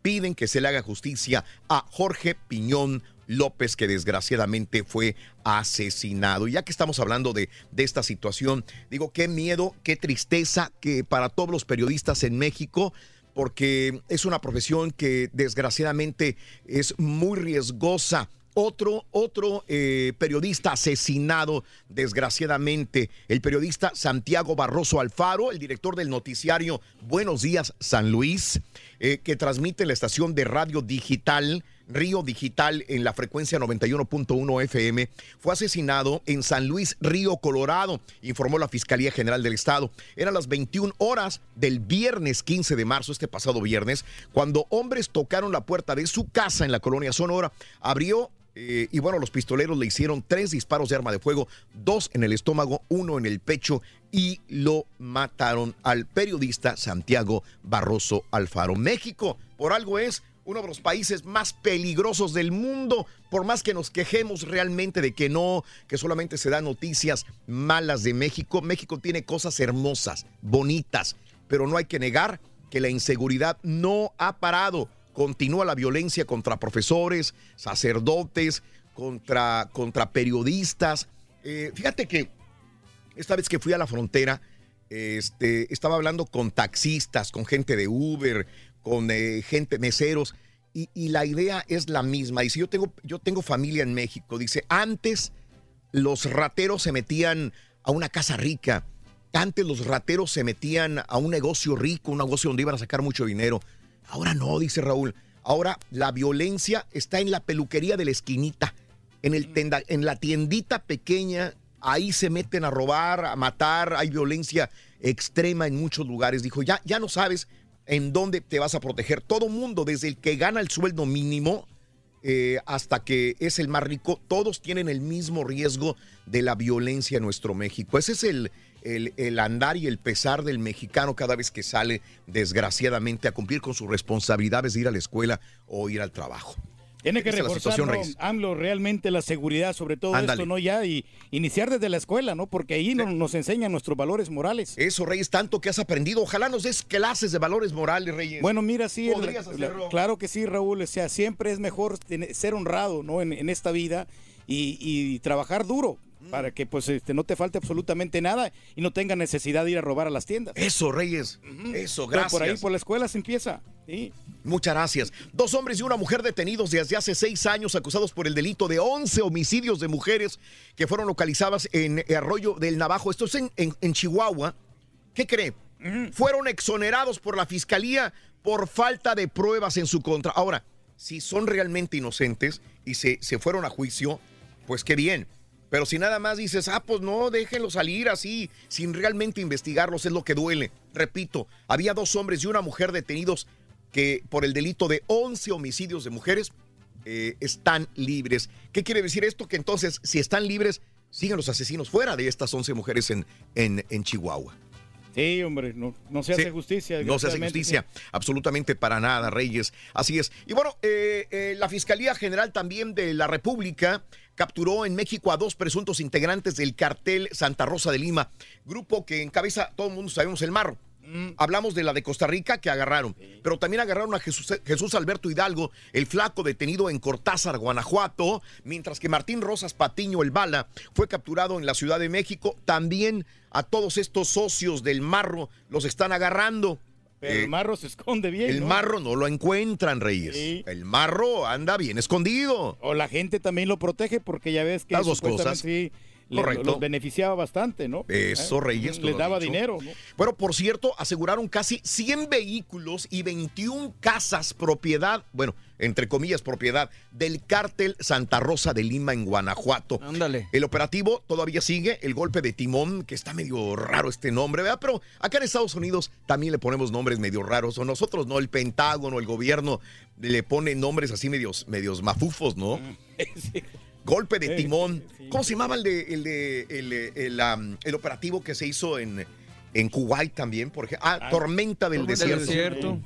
piden que se le haga justicia a Jorge Piñón López, que desgraciadamente fue asesinado. Y ya que estamos hablando de, de esta situación, digo, qué miedo, qué tristeza que para todos los periodistas en México, porque es una profesión que desgraciadamente es muy riesgosa otro, otro eh, periodista asesinado, desgraciadamente, el periodista Santiago Barroso Alfaro, el director del noticiario Buenos Días San Luis, eh, que transmite la estación de radio digital. Río Digital en la frecuencia 91.1 FM, fue asesinado en San Luis, Río Colorado, informó la Fiscalía General del Estado. Eran las 21 horas del viernes 15 de marzo, este pasado viernes, cuando hombres tocaron la puerta de su casa en la colonia Sonora. Abrió eh, y bueno, los pistoleros le hicieron tres disparos de arma de fuego, dos en el estómago, uno en el pecho y lo mataron al periodista Santiago Barroso Alfaro. México, por algo es uno de los países más peligrosos del mundo, por más que nos quejemos realmente de que no, que solamente se dan noticias malas de México. México tiene cosas hermosas, bonitas, pero no hay que negar que la inseguridad no ha parado continúa la violencia contra profesores, sacerdotes, contra, contra periodistas. Eh, fíjate que esta vez que fui a la frontera, este, estaba hablando con taxistas, con gente de Uber, con eh, gente, meseros, y, y, la idea es la misma. Dice, yo tengo, yo tengo familia en México. Dice, antes los rateros se metían a una casa rica. Antes los rateros se metían a un negocio rico, un negocio donde iban a sacar mucho dinero. Ahora no, dice Raúl. Ahora la violencia está en la peluquería de la esquinita, en, el tenda, en la tiendita pequeña. Ahí se meten a robar, a matar. Hay violencia extrema en muchos lugares. Dijo, ya, ya no sabes en dónde te vas a proteger. Todo mundo, desde el que gana el sueldo mínimo eh, hasta que es el más rico, todos tienen el mismo riesgo de la violencia en nuestro México. Ese es el, el, el, andar y el pesar del mexicano cada vez que sale, desgraciadamente, a cumplir con sus responsabilidades de ir a la escuela o ir al trabajo. Tiene que reforzar, ¿no, AMLO, realmente la seguridad sobre todo Ándale. esto, ¿no? Ya, y iniciar desde la escuela, ¿no? Porque ahí sí. nos, nos enseñan nuestros valores morales. Eso, Reyes, tanto que has aprendido. Ojalá nos des clases de valores morales, Reyes. Bueno, mira, sí. ¿Podrías el, hacerlo? Claro que sí, Raúl. O sea, siempre es mejor ser honrado, ¿no? En, en esta vida y, y trabajar duro para que pues este, no te falte absolutamente nada y no tenga necesidad de ir a robar a las tiendas. Eso, Reyes. Uh -huh. Eso, gracias. Pero por ahí, por la escuela se empieza. Sí. Muchas gracias. Dos hombres y una mujer detenidos desde hace seis años acusados por el delito de 11 homicidios de mujeres que fueron localizadas en Arroyo del Navajo. Esto es en, en, en Chihuahua. ¿Qué cree? Uh -huh. Fueron exonerados por la fiscalía por falta de pruebas en su contra. Ahora, si son realmente inocentes y se, se fueron a juicio, pues qué bien. Pero si nada más dices, ah, pues no, déjenlo salir así, sin realmente investigarlos, es lo que duele. Repito, había dos hombres y una mujer detenidos que por el delito de 11 homicidios de mujeres eh, están libres. ¿Qué quiere decir esto? Que entonces, si están libres, siguen los asesinos fuera de estas 11 mujeres en, en, en Chihuahua. Sí, hombre, no, no se hace sí, justicia. No se hace justicia, sí. absolutamente para nada, Reyes. Así es. Y bueno, eh, eh, la Fiscalía General también de la República capturó en México a dos presuntos integrantes del cartel Santa Rosa de Lima, grupo que encabeza, todo el mundo sabemos, el Marro. Mm. Hablamos de la de Costa Rica que agarraron, sí. pero también agarraron a Jesús, Jesús, Alberto Hidalgo, el flaco detenido en Cortázar, Guanajuato, mientras que Martín Rosas Patiño, el Bala, fue capturado en la Ciudad de México. También a todos estos socios del Marro los están agarrando. Pero eh, el marro se esconde bien. El ¿no? marro no lo encuentran, Reyes. Sí. El marro anda bien escondido. O la gente también lo protege porque ya ves que las dos cosas. Sí, Correcto. los beneficiaba bastante, ¿no? Eso, ¿Eh? Reyes. Les daba dicho. dinero. ¿no? Bueno, por cierto, aseguraron casi 100 vehículos y 21 casas propiedad, bueno, entre comillas, propiedad del cártel Santa Rosa de Lima en Guanajuato. Ándale. El operativo todavía sigue, el golpe de timón, que está medio raro este nombre, ¿verdad? Pero acá en Estados Unidos también le ponemos nombres medio raros, o nosotros no, el Pentágono, el gobierno le pone nombres así medios, medios mafufos, ¿no? sí. Golpe de timón. Sí, sí, ¿Cómo se llamaba el de el, de, el, el, um, el operativo que se hizo en, en Kuwait también? Porque, ah, ah Tormenta del Desierto. Del desierto.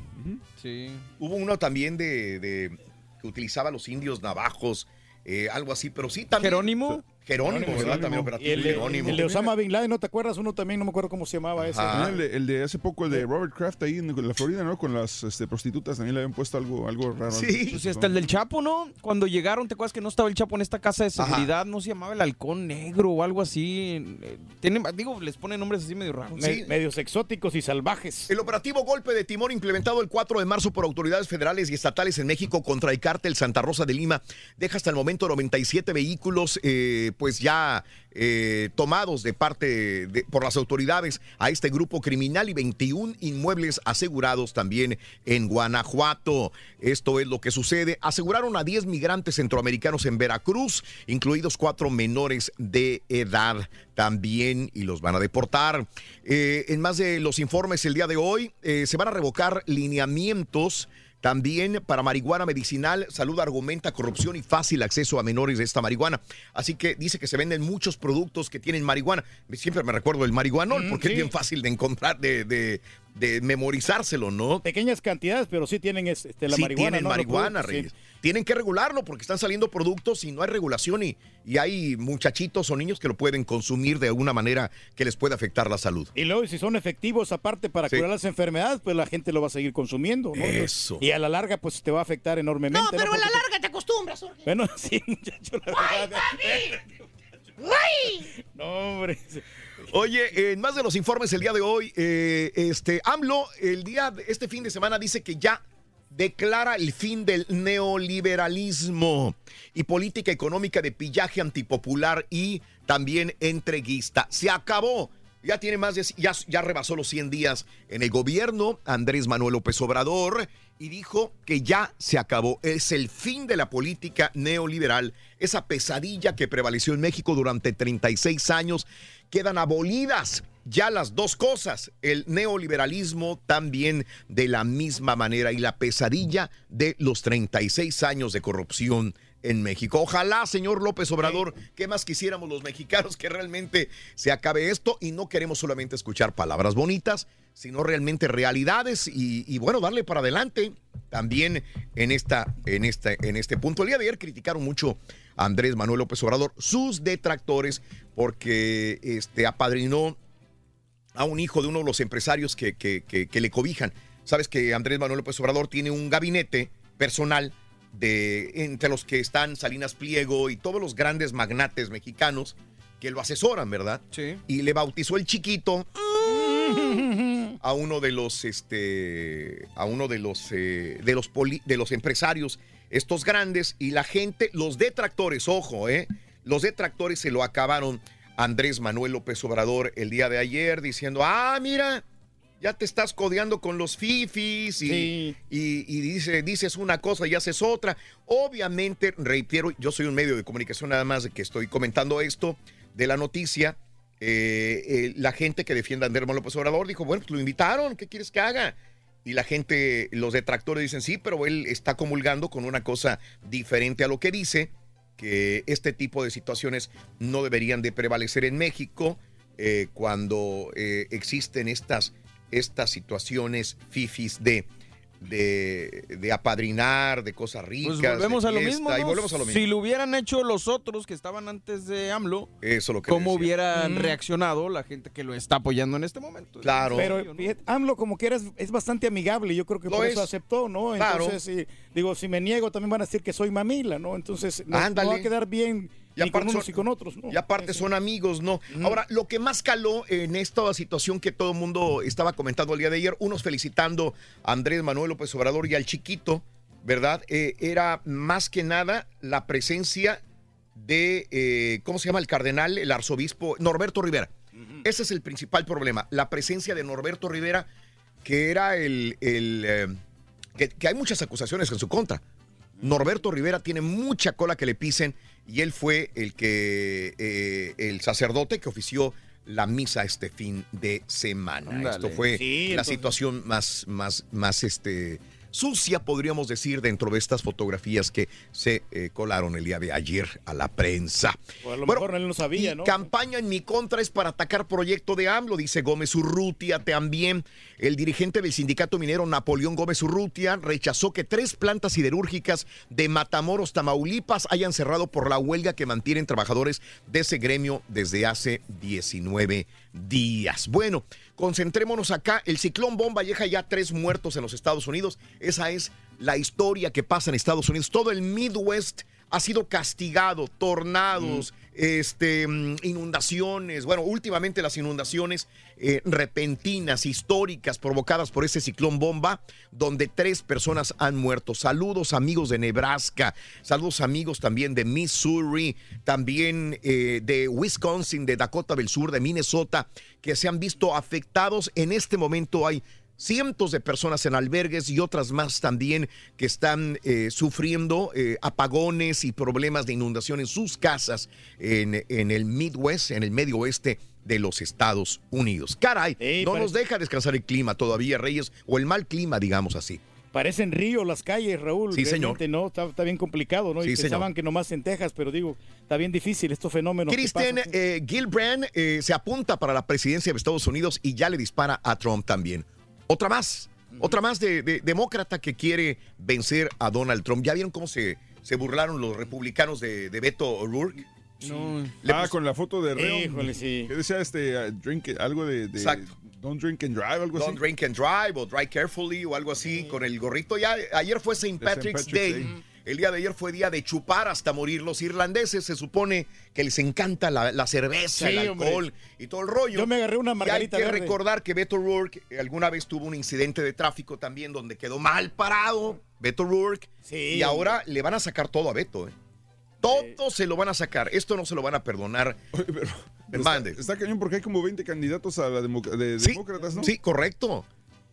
Sí. Hubo uno también de, de, que utilizaba los indios navajos, eh, algo así, pero sí también. Jerónimo. Jerónimo, ¿verdad? También Y operativo el, de- Jerónimo. el de Osama Bin Laden, ¿no te acuerdas? Uno también, no me acuerdo cómo se llamaba ese. También el, de, el de hace poco, el de Robert Kraft ahí en la Florida, ¿no? Con las este, prostitutas también le habían puesto algo, algo raro. Pues sí, hasta el del Chapo, ¿no? Cuando llegaron, ¿te acuerdas que no estaba el Chapo en esta casa de Ajá. seguridad? ¿No se llamaba el halcón negro o algo así? Eh, Tienen, digo, les ponen nombres así medio raros. Me- medios exóticos y salvajes. El operativo golpe de timón implementado el 4 de marzo por autoridades federales y estatales en México contra el cártel Santa Rosa de Lima deja hasta el momento 97 vehículos eh, pues ya eh, tomados de parte por las autoridades a este grupo criminal y 21 inmuebles asegurados también en Guanajuato. Esto es lo que sucede. Aseguraron a 10 migrantes centroamericanos en Veracruz, incluidos cuatro menores de edad también y los van a deportar. Eh, en más de los informes el día de hoy, eh, se van a revocar lineamientos. También para marihuana medicinal, salud argumenta corrupción y fácil acceso a menores de esta marihuana. Así que dice que se venden muchos productos que tienen marihuana. Siempre me recuerdo el marihuanol Mm, porque sí. es bien fácil de encontrar, de, de- de memorizárselo, ¿no? Pequeñas cantidades, pero sí tienen este, la sí marihuana. tienen marihuana, productos, sí. Reyes. Tienen que regularlo porque están saliendo productos y no hay regulación y, y hay muchachitos o niños que lo pueden consumir de alguna manera que les puede afectar la salud. Y luego, si son efectivos, aparte para Sí. curar las enfermedades, pues la gente lo va a seguir consumiendo. ¿no? Eso. Y a la larga, pues te va a afectar enormemente. No, pero a la larga te acostumbras, Jorge. Bueno, sí, muchacho, la verdad. ¡Ay! No, hombre. Oye, en más de los informes el día de hoy, eh, este AMLO el día de este fin de semana dice que ya declara el fin del neoliberalismo y política económica de pillaje antipopular y también entreguista. Se acabó. Ya tiene más de ya, ya rebasó los 100 días en el gobierno Andrés Manuel López Obrador y dijo que ya se acabó. Es el fin de la política neoliberal, esa pesadilla que prevaleció en México durante 36 años. Quedan abolidas ya las dos cosas, el neoliberalismo también de la misma manera y la pesadilla de los 36 años de corrupción en México. Ojalá, señor López Obrador, ¿qué más quisiéramos los mexicanos que realmente se acabe esto y no queremos solamente escuchar palabras bonitas, sino realmente realidades y, y, bueno, darle para adelante también en, esta, en, esta, en este punto. El día de ayer criticaron mucho a Andrés Manuel López Obrador, sus detractores, porque este, apadrinó a un hijo de uno de los empresarios que, que, que, que le cobijan. Sabes que Andrés Manuel López Obrador tiene un gabinete personal de entre los que están Salinas Pliego y todos los grandes magnates mexicanos que lo asesoran, ¿verdad? Sí. Y le bautizó el chiquito a uno de los este a uno de los eh, de los poli- de los empresarios estos grandes y la gente los detractores ojo eh los detractores se lo acabaron Andrés Manuel López Obrador el día de ayer diciendo ah mira ya te estás codeando con los fifis y, Sí. y- y dice, dices una cosa y haces otra. Obviamente, reitero, yo soy un medio de comunicación nada más de que estoy comentando esto de la noticia. Eh, eh, la gente que defiende a Andrés Manuel López Obrador dijo, bueno, pues lo invitaron, ¿qué quieres que haga? Y la gente, los detractores dicen, sí, pero él está comulgando con una cosa diferente a lo que dice, que este tipo de situaciones no deberían de prevalecer en México eh, cuando existen estas, estas situaciones fifis de, de, de apadrinar, de cosas ricas. Pues volvemos de a lo mismo. Y ¿no? volvemos a lo mismo. Si lo hubieran hecho los otros que estaban antes de AMLO, Eso es lo que ¿cómo decía. hubieran Mm. reaccionado la gente que lo está apoyando en este momento? Claro. Pero fíjate, AMLO como que es, es bastante amigable, yo creo que Lo por es. eso aceptó, ¿no? Claro. Entonces, sí, digo, si me niego también van a decir que soy mamila, ¿no? Entonces, no, no va a quedar bien Y ni con aparte unos son- y con otros, ¿no? Y aparte son amigos, ¿no? Ahora, lo que más caló en esta situación que todo el mundo estaba comentando el día de ayer, unos felicitando a Andrés Manuel López Obrador y al chiquito, ¿verdad? Eh, era más que nada la presencia de, eh, ¿cómo se llama? El cardenal, el arzobispo Norberto Rivera. Ese es el principal problema, la presencia de Norberto Rivera, que era el... el, eh, que, que hay muchas acusaciones en su contra. Norberto Rivera tiene mucha cola que le pisen y él fue el que eh, el sacerdote que ofició la misa este fin de semana. Esto fue Sí, la entonces- situación más más más este sucia, podríamos decir, dentro de estas fotografías que se eh, colaron el día de ayer a la prensa. O a lo Bueno, mejor él no sabía, ¿no? Campaña en mi contra es para atacar proyecto de AMLO, dice Gómez Urrutia también. El dirigente del sindicato minero Napoleón Gómez Urrutia rechazó que tres plantas siderúrgicas de Matamoros, Tamaulipas, hayan cerrado por la huelga que mantienen trabajadores de ese gremio desde hace 19 días. Bueno, concentrémonos acá. El ciclón bomba deja ya tres muertos en los Estados Unidos. Esa es la historia que pasa en Estados Unidos. Todo el Midwest ha sido castigado, tornados, este, mm, inundaciones, bueno, últimamente las inundaciones eh, repentinas, históricas, provocadas por ese ciclón bomba, donde tres personas han muerto. Saludos amigos de Nebraska, saludos amigos también de Missouri, también eh, de Wisconsin, de Dakota del Sur, de Minnesota, que se han visto afectados. En este momento hay cientos de personas en albergues y otras más también que están eh, sufriendo eh, apagones y problemas de inundación en sus casas en, en el Midwest, en el medio oeste de los Estados Unidos. Caray, no parece- nos deja descansar el clima todavía, Reyes, o el mal clima, digamos así. Parecen ríos las calles, Raúl. Sí, señor. No, está, está bien complicado, ¿no? Sí, y señor. pensaban que nomás en Texas, pero digo, está bien difícil estos fenómenos. Kristen eh, Gillibrand eh, se apunta para la presidencia de Estados Unidos y ya le dispara a Trump también. Otra más, otra más de, de- demócrata que quiere vencer a Donald Trump. ¿Ya vieron cómo se, se burlaron los republicanos de, de Beto O'Rourke? No. Le ah, con la foto de Reo. Híjole, sí. Que decía este, uh, drink, algo de, de- Exacto. Don't drink and drive, algo Don't así. drink and drive o drive carefully o algo así con el gorrito. Ya ayer fue St. Patrick's. Patrick's Day. Day. El día de ayer fue día de chupar hasta morir. Los irlandeses se supone que les encanta la, la cerveza, Sí, el hombre. alcohol y todo el rollo. Yo me agarré una Y margarita hay que verde. recordar que Beto O'Rourke eh, alguna vez tuvo un incidente de tráfico también donde quedó mal parado Beto O'Rourke. Sí, y ahora le van a sacar todo a Beto. ¿eh? Todo se lo van a sacar. Esto no se lo van a perdonar. Mande. Está, está cañón porque hay como 20 candidatos a la demo- de Sí, demócratas, ¿no? Sí, correcto.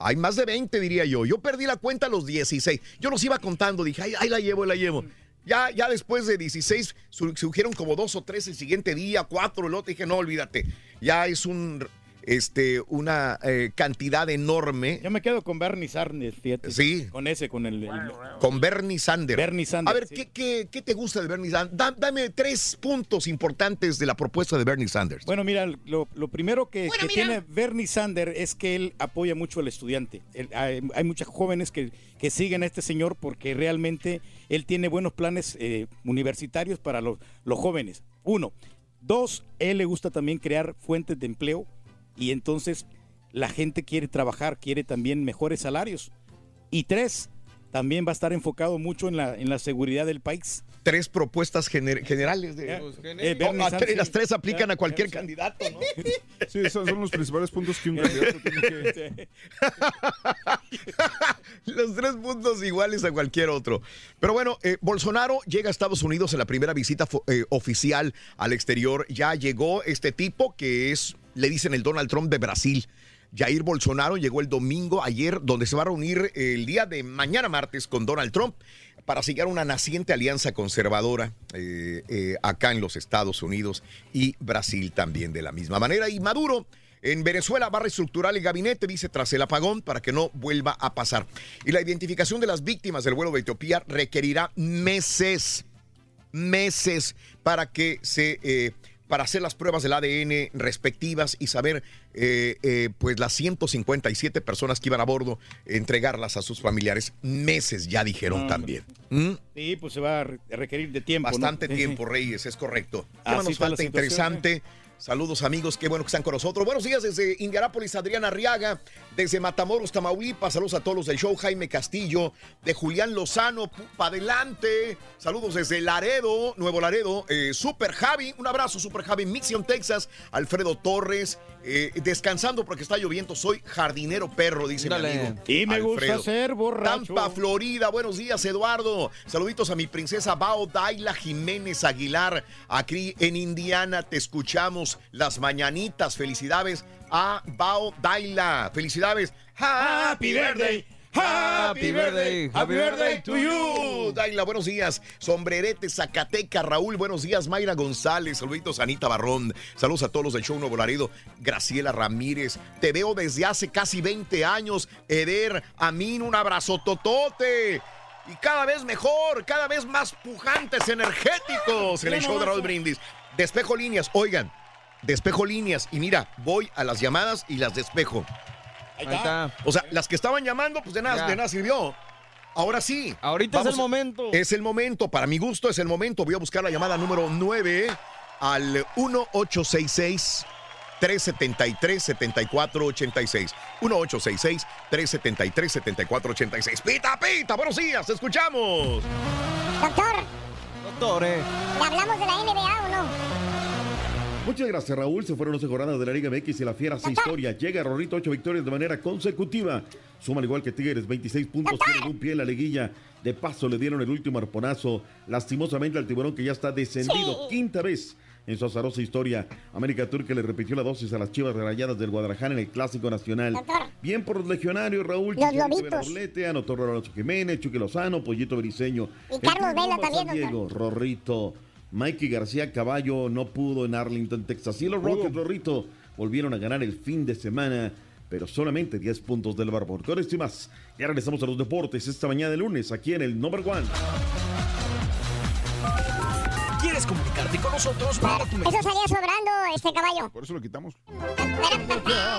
Hay más de 20, diría yo. Yo perdí la cuenta a los 16. Yo los iba contando, dije, ay, ahí la llevo, la llevo. Ya, ya después de 16 sur- surgieron como dos o tres el siguiente día, cuatro el otro. Dije, no, olvídate. Ya es un, este, una eh, cantidad enorme. Yo me quedo con Bernie Sanders, fíjate. Sí. Con ese, con el. el- Con Bernie Sanders. Bernie Sanders, A ver, sí. ¿qué, qué, qué te gusta de Bernie Sanders? Da- dame tres puntos importantes de la propuesta de Bernie Sanders. Bueno, mira, lo, lo primero que, que tiene Bernie Sanders es que él apoya mucho al estudiante. Él- hay, hay muchos jóvenes que, que siguen a este señor porque realmente él tiene buenos planes eh, universitarios para los, los jóvenes. Uno. Dos, él le gusta también crear fuentes de empleo y entonces la gente quiere trabajar, quiere también mejores salarios. Y tres, también va a estar enfocado mucho en la, en la seguridad del país. Tres propuestas gener- generales. De, Eh, Bernie No, a Sanders, tres- las tres aplican Ya, a cualquier ya, candidato, ¿no? Sí, esos son los principales puntos que un candidato tiene que... Los tres puntos iguales a cualquier otro. Pero bueno, eh, Bolsonaro llega a Estados Unidos en la primera visita eh, oficial al exterior. Ya llegó este tipo que es, le dicen el Donald Trump de Brasil. Jair Bolsonaro llegó el domingo ayer, donde se va a reunir el día de mañana martes con Donald Trump para sellar una naciente alianza conservadora eh, eh, acá en los Estados Unidos y Brasil también de la misma manera. Y Maduro en Venezuela va a reestructurar el gabinete, dice, tras el apagón para que no vuelva a pasar. Y la identificación de las víctimas del vuelo de Etiopía requerirá meses, meses para que se... eh, para hacer las pruebas del ADN respectivas y saber, eh, eh, pues, las 157 personas que iban a bordo, entregarlas a sus familiares. Meses ya dijeron No, también. ¿Mm? Sí, pues se va a re- a requerir de tiempo. ¿no? Bastante tiempo, Reyes, es correcto. ¿Qué Así más nos está la falta interesante? Saludos amigos, qué bueno que están con nosotros. Buenos días desde Indianápolis, Adriana Arriaga, desde Matamoros, Tamaulipas. Saludos a todos los del show, Jaime Castillo, de Julián Lozano, para adelante. Saludos desde Laredo, Nuevo Laredo, eh, Super Javi, un abrazo, Super Javi, Mission, Texas, Alfredo Torres, eh, descansando porque está lloviendo. Soy jardinero perro, dice mi amigo. Y me gusta ser borracho. Tampa, Florida. Buenos días, Eduardo. Saluditos a mi princesa Bao Daila Jiménez Aguilar. Aquí en Indiana te escuchamos las mañanitas. Felicidades a Bao Daila. Felicidades. Happy birthday. Happy birthday, happy birthday to you. Daila, buenos días. Sombrerete, Zacateca, Raúl, buenos días. Mayra González, saluditos, Anita Barrón. Saludos a todos los del show Nuevo Laredo. Graciela Ramírez, te veo desde hace casi 20 años. Eder, Amin, un abrazo totote. Y cada vez mejor, cada vez más pujantes, energéticos en el show de Raúl Brindis. Despejo líneas, oigan, despejo líneas. Y mira, voy a las llamadas y las despejo. Ahí está. O sea, las que estaban llamando, pues de nada, Ya. de nada sirvió. Ahora sí. Ahorita es el momento. Es el momento. Para mi gusto es el momento. Voy a buscar la llamada número 9 al 1866 373 7486. 1866 373 7486. Pita, pita, buenos días, te escuchamos. Doctor, Doctor, eh. ¿le hablamos de la NBA o no? Muchas gracias, Raúl. Se fueron 11 jornadas de la Liga MX y la fiera hace historia. Llega Rorrito, 8 victorias de manera consecutiva. Suman igual que Tigres, 26 puntos, tienen un pie en la liguilla. De paso le dieron el último arponazo, lastimosamente al tiburón que ya está descendido. Quinta vez en su azarosa historia. América Turca le repitió la dosis a las chivas rayadas del Guadalajara en el Clásico Nacional. Bien por los legionarios, Raúl. Los lobitos. Anotó Jiménez, Chucky Lozano, Pollito Briseño. Y Carlos Vela también. Diego, Rorrito. Mikey García Caballo no pudo en Arlington, Texas. Y los Rockets, Rorrito, volvieron a ganar el fin de semana, pero solamente 10 puntos del Barbón. Con esto y más, ya regresamos a los deportes esta mañana de lunes aquí en el Number One. ¿Quieres comunicarte con nosotros? Manda tu Eso salía sobrando, este caballo. Por eso lo quitamos.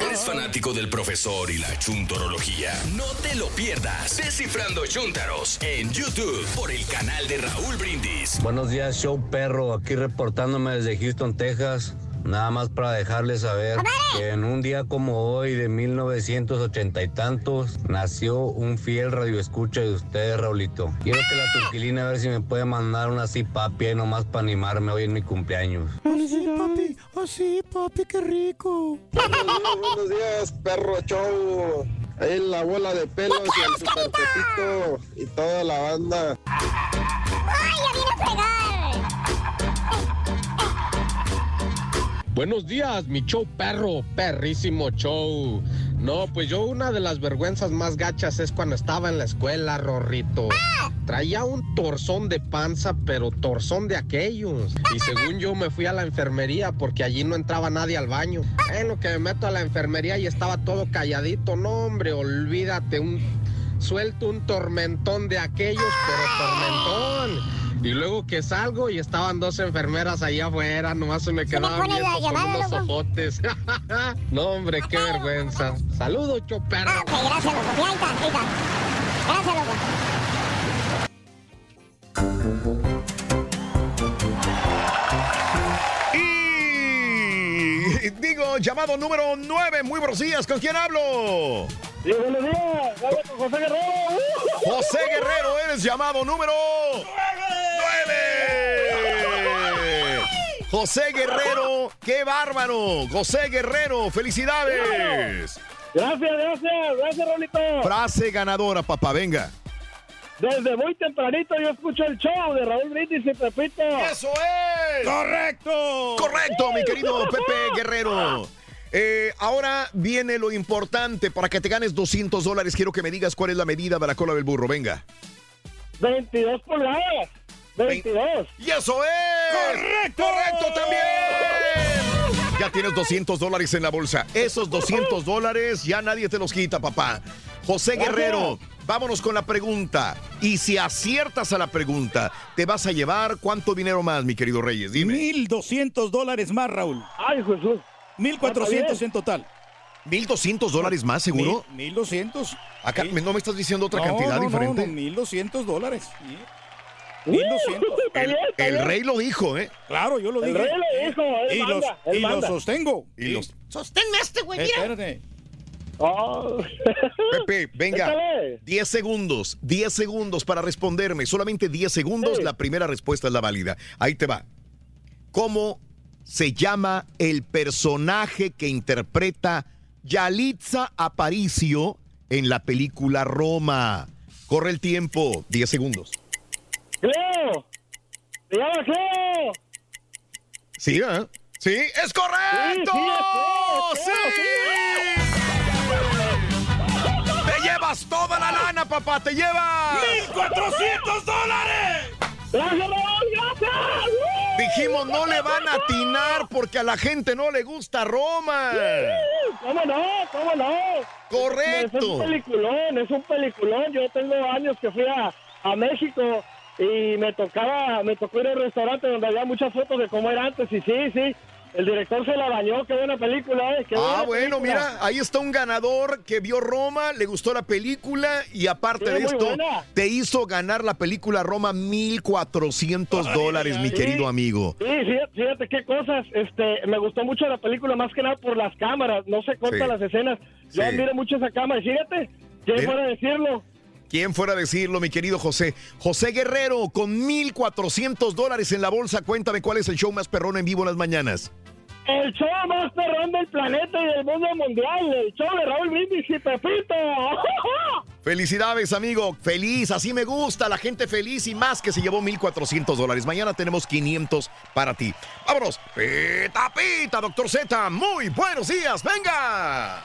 ¿Eres fanático del profesor y la chuntorología? No te lo pierdas. Descifrando Chuntaros en YouTube por el canal de Raúl Brindis. Buenos días, show perro. Aquí reportándome desde Houston, Texas. Nada más para dejarles saber que en un día como hoy de 1980 y tantos nació un fiel radioescucha de ustedes, Raulito. Quiero que la turquilina a ver si me puede mandar una así papi ahí nomás para animarme hoy en mi cumpleaños. Así, papi. Así, papi, qué rico. Buenos días, perro show. Ahí la bola de pelos y el y toda la banda. ¡Ay, ya viene a Buenos días, mi show perro, perrísimo show. No, pues yo una de las vergüenzas más gachas es cuando estaba en la escuela, Rorrito. Traía un torzón de panza, pero torzón de aquellos. Y según yo me fui a la enfermería porque allí no entraba nadie al baño. En lo que me meto a la enfermería y estaba todo calladito. No, hombre, olvídate, un suelto un tormentón de aquellos, pero tormentón. Y luego que salgo y estaban dos enfermeras allá afuera, nomás se me quedaban la viendo con unos loco? ojotes. no, hombre, qué vergüenza. Saludos, choperro. Ah, ok, gracias, loco. Ya, ahí está, ahí está. Gracias, loco. Y digo, llamado número 9. Muy buenos días. ¿Con quién hablo? Sí, buenos días. Hablo con José Guerrero. José Guerrero, eres llamado número 9. José Guerrero, qué bárbaro. José Guerrero, felicidades. Gracias, gracias. Gracias, Rolito. Frase ganadora, papá, venga. Desde muy tempranito yo escucho el show de Raúl Brindis y Pepito. ¡Eso es! ¡Correcto! Correcto, mi querido Pepe Guerrero. Eh, ahora viene lo importante. Para que te ganes 200 dólares, quiero que me digas cuál es la medida de la cola del burro. Venga. 22 pulgadas. 22. ¡Y eso es! ¡Correcto! ¡Correcto también! Ya tienes 200 dólares en la bolsa. Esos 200 dólares ya nadie te los quita, papá. José Gracias. Guerrero, vámonos con la pregunta. Y si aciertas a la pregunta, te vas a llevar cuánto dinero más, mi querido Reyes. Dime. 1.200 dólares más, Raúl. ¡Ay, Jesús! 1.400 en total. ¿1.200 dólares más, seguro? Mil- 1.200. Acá, ¿No me estás diciendo otra No, cantidad no, diferente? no, 1.200 dólares. Sí. 1.200. El, el rey lo dijo, ¿eh? Claro, yo lo El dije. rey lo dijo, él y manda, los, él y lo manda. sostengo. Y los... Sosténme este, güey, Eh, Espérate. Pepe, venga. Échale. 10 segundos, 10 segundos para responderme. Solamente 10 segundos. Sí. La primera respuesta es la válida. Ahí te va. ¿Cómo se llama el personaje que interpreta Yalitza Aparicio en la película Roma? Corre el tiempo. 10 segundos. ¡Cleo! ¡Se llama Cleo! ¿Sí, eh? ¿Sí? ¡Es correcto! Sí, sí, es Cleo, es Cleo, ¡Sí! ¡Te llevas llevas toda la lana, papá, te llevas. ¡1400 dólares! ¡Gracias, Raúl! ¡Gracias! Dijimos no le van a atinar porque a la gente no le gusta Roma. ¿Cómo no? ¿Cómo no? Correcto. Es un peliculón, es un peliculón. Yo tengo años que fui a, a México y me tocaba, me tocó ir a un restaurante donde había muchas fotos de cómo era antes y sí, sí. El director se la bañó, qué buena película, ¿eh? Qué Ah, bueno, película. mira, ahí está un ganador que vio Roma, le gustó la película y aparte Sí, de esto, buena. te hizo ganar la película Roma 1400 dólares, mi Sí. querido amigo. Sí, fíjate, fíjate qué cosas. Este, me gustó mucho la película, más que nada por las cámaras. No se cortan Sí. las escenas. Yo admiro mucho esa cámara. Y fíjate, ¿quién Mira. fuera decirlo? ¿Quién fuera a decirlo, mi querido José? José Guerrero, con 1400 dólares en la bolsa, cuéntame cuál es el show más perrón en vivo en las mañanas. El show más perrón del planeta y del mundo mundial. El show de Raúl Brindis y Pepito. Felicidades, amigo. Feliz, así me gusta. La gente feliz y más que se llevó 1400 dólares. Mañana tenemos 500 para ti. Vámonos. Pita, pita, doctor Z. Muy buenos días. Venga.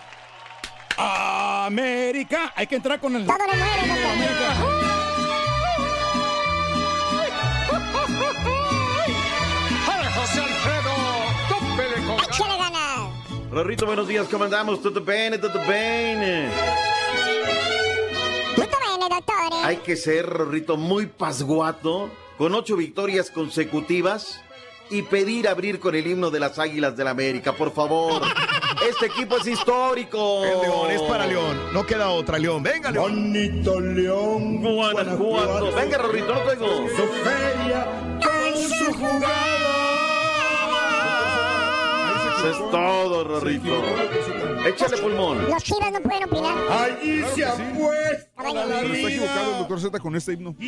América. Hay que entrar con el. Todo le muere, doctor. América. José Alfredo, tópele con Échale ganas. Rorrito, buenos días, ¿cómo andamos? ¿Todo bien? ¿Todo bien? Tutto bene, dottore. Hay que ser, Rorrito, muy pasguato, con ocho victorias consecutivas y pedir abrir con el himno de las Águilas del América, por favor. Este equipo es histórico. El León, es para León. No queda otra, León. Venga, León. Bonito León, Guanajuato. Venga, Rorrito, no traigo. Su feria con su jugada. Eso es todo, Rorrito. Échale pulmón. Los chivas no pueden opinar. Allí se apuesta Caballo. la Pero está equivocado el doctor Z con este himno. ¿Por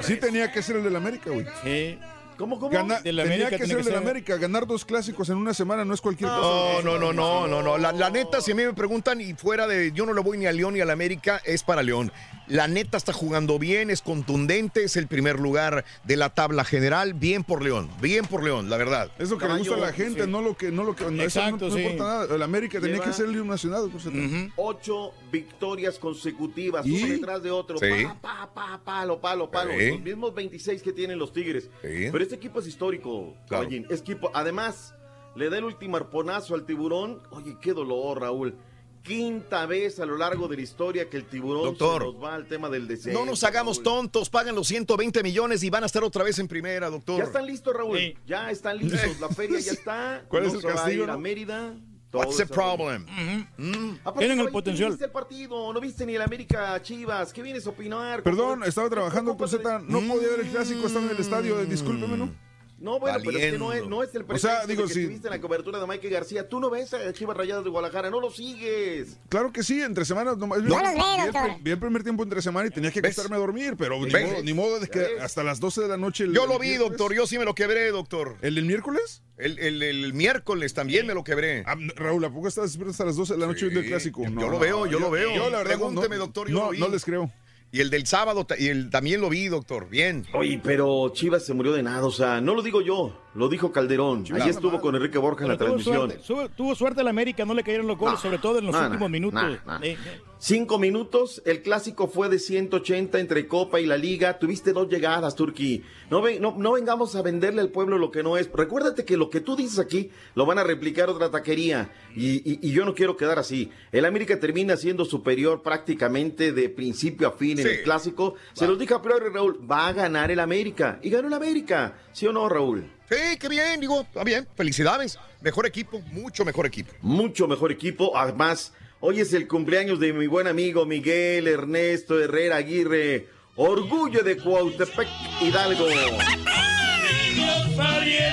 Sí, sí tenía que ser el del América, güey. Sí. ¿Cómo, cómo? Gana- Del tenía América que ser del ser. América. Ganar dos clásicos en una semana no es cualquier No, cosa. no, no, no, no, no. La, la neta, si a mí me preguntan y fuera de yo no le voy ni a León ni a la América, es para León. La neta está jugando bien, es contundente, es el primer lugar de la tabla general. Bien por León, bien por León, la verdad. Es lo que le gusta a la gente, no lo que, no lo que, no, Exacto, no, no sí. importa nada. El América tenía que ser el nacional. Ocho victorias consecutivos, ¿Y? uno detrás de otro. Sí. Pa, pa, pa, palo, palo, palo. Los mismos 26 que tienen los Tigres. Sí. Pero este equipo es histórico, Claro. Es equipo, además, le da el último arponazo al tiburón. Oye, qué dolor, Raúl. Quinta vez a lo largo de la historia que el tiburón Doctor. se nos va al tema del descenso. No nos hagamos tontos, pagan los 120 millones y van a estar otra vez en primera, doctor. Ya están listos, Raúl. Sí. Ya están listos. La feria ya está. ¿Cuál es No el a castigo, a no? Mérida. What's the problem? Mm. Aparte, Tienen el potencial. ¿qué viste el partido? ¿No viste ni el América Chivas? ¿Qué vienes a opinar? Perdón, ¿Cómo- estaba trabajando, doctor Z. No Mm. podía ver el clásico, estaba en el estadio. eh, Discúlpeme, ¿no? No, bueno, pero es que no es, no es el O sea, pretexto digo, de que si- estuviste en la cobertura de Mike García. Tú no ves a Chivas Rayadas de Guadalajara, no lo sigues. Claro que sí, entre semanas nomás. No los ve, vi, el, doctor. pri- vi el primer tiempo entre semana y tenía que ¿Ves? acostarme a dormir, pero ni modo, ni modo de que ¿Ves? hasta las 12 de la noche. el- Yo lo vi, miércoles. doctor, yo sí me lo quebré, doctor. ¿El del miércoles? El, el- el miércoles también me lo quebré. Ah, Raúl, ¿a poco estás despierto hasta las 12 de la noche Sí, viendo el clásico? yo- No, yo lo veo, yo lo veo. Yo, la verdad, no- Pregúnteme, doctor, yo no, lo vi. no les creo. Y el del sábado, y el, también lo vi, doctor. Bien. Oye, pero Chivas se murió de nada, o sea, no lo digo yo, lo dijo Calderón. Nada estuvo con Enrique Borja en la transmisión. suerte, su- tuvo suerte el América, no le cayeron los goles, sobre todo en los últimos minutos. Eh, Cinco minutos, el clásico fue de 180 entre Copa y la Liga. Tuviste dos llegadas, Turquí. No, ven- no, no vengamos a venderle al pueblo lo que no es. Recuérdate que lo que tú dices aquí lo van a replicar otra taquería. Y, y- y yo no quiero quedar así. El América termina siendo superior prácticamente de principio a fin en Sí. el clásico. Se los dije a priori, Raúl, va a ganar el América. Y ganó el América. ¿Sí o no, Raúl? Sí, qué bien, digo, está bien. Felicidades. Mejor equipo, mucho mejor equipo. mucho mejor equipo. Además, hoy es el cumpleaños de mi buen amigo Miguel Ernesto Herrera Aguirre. Orgullo de Cuautepec Hidalgo. Se Real Madrid.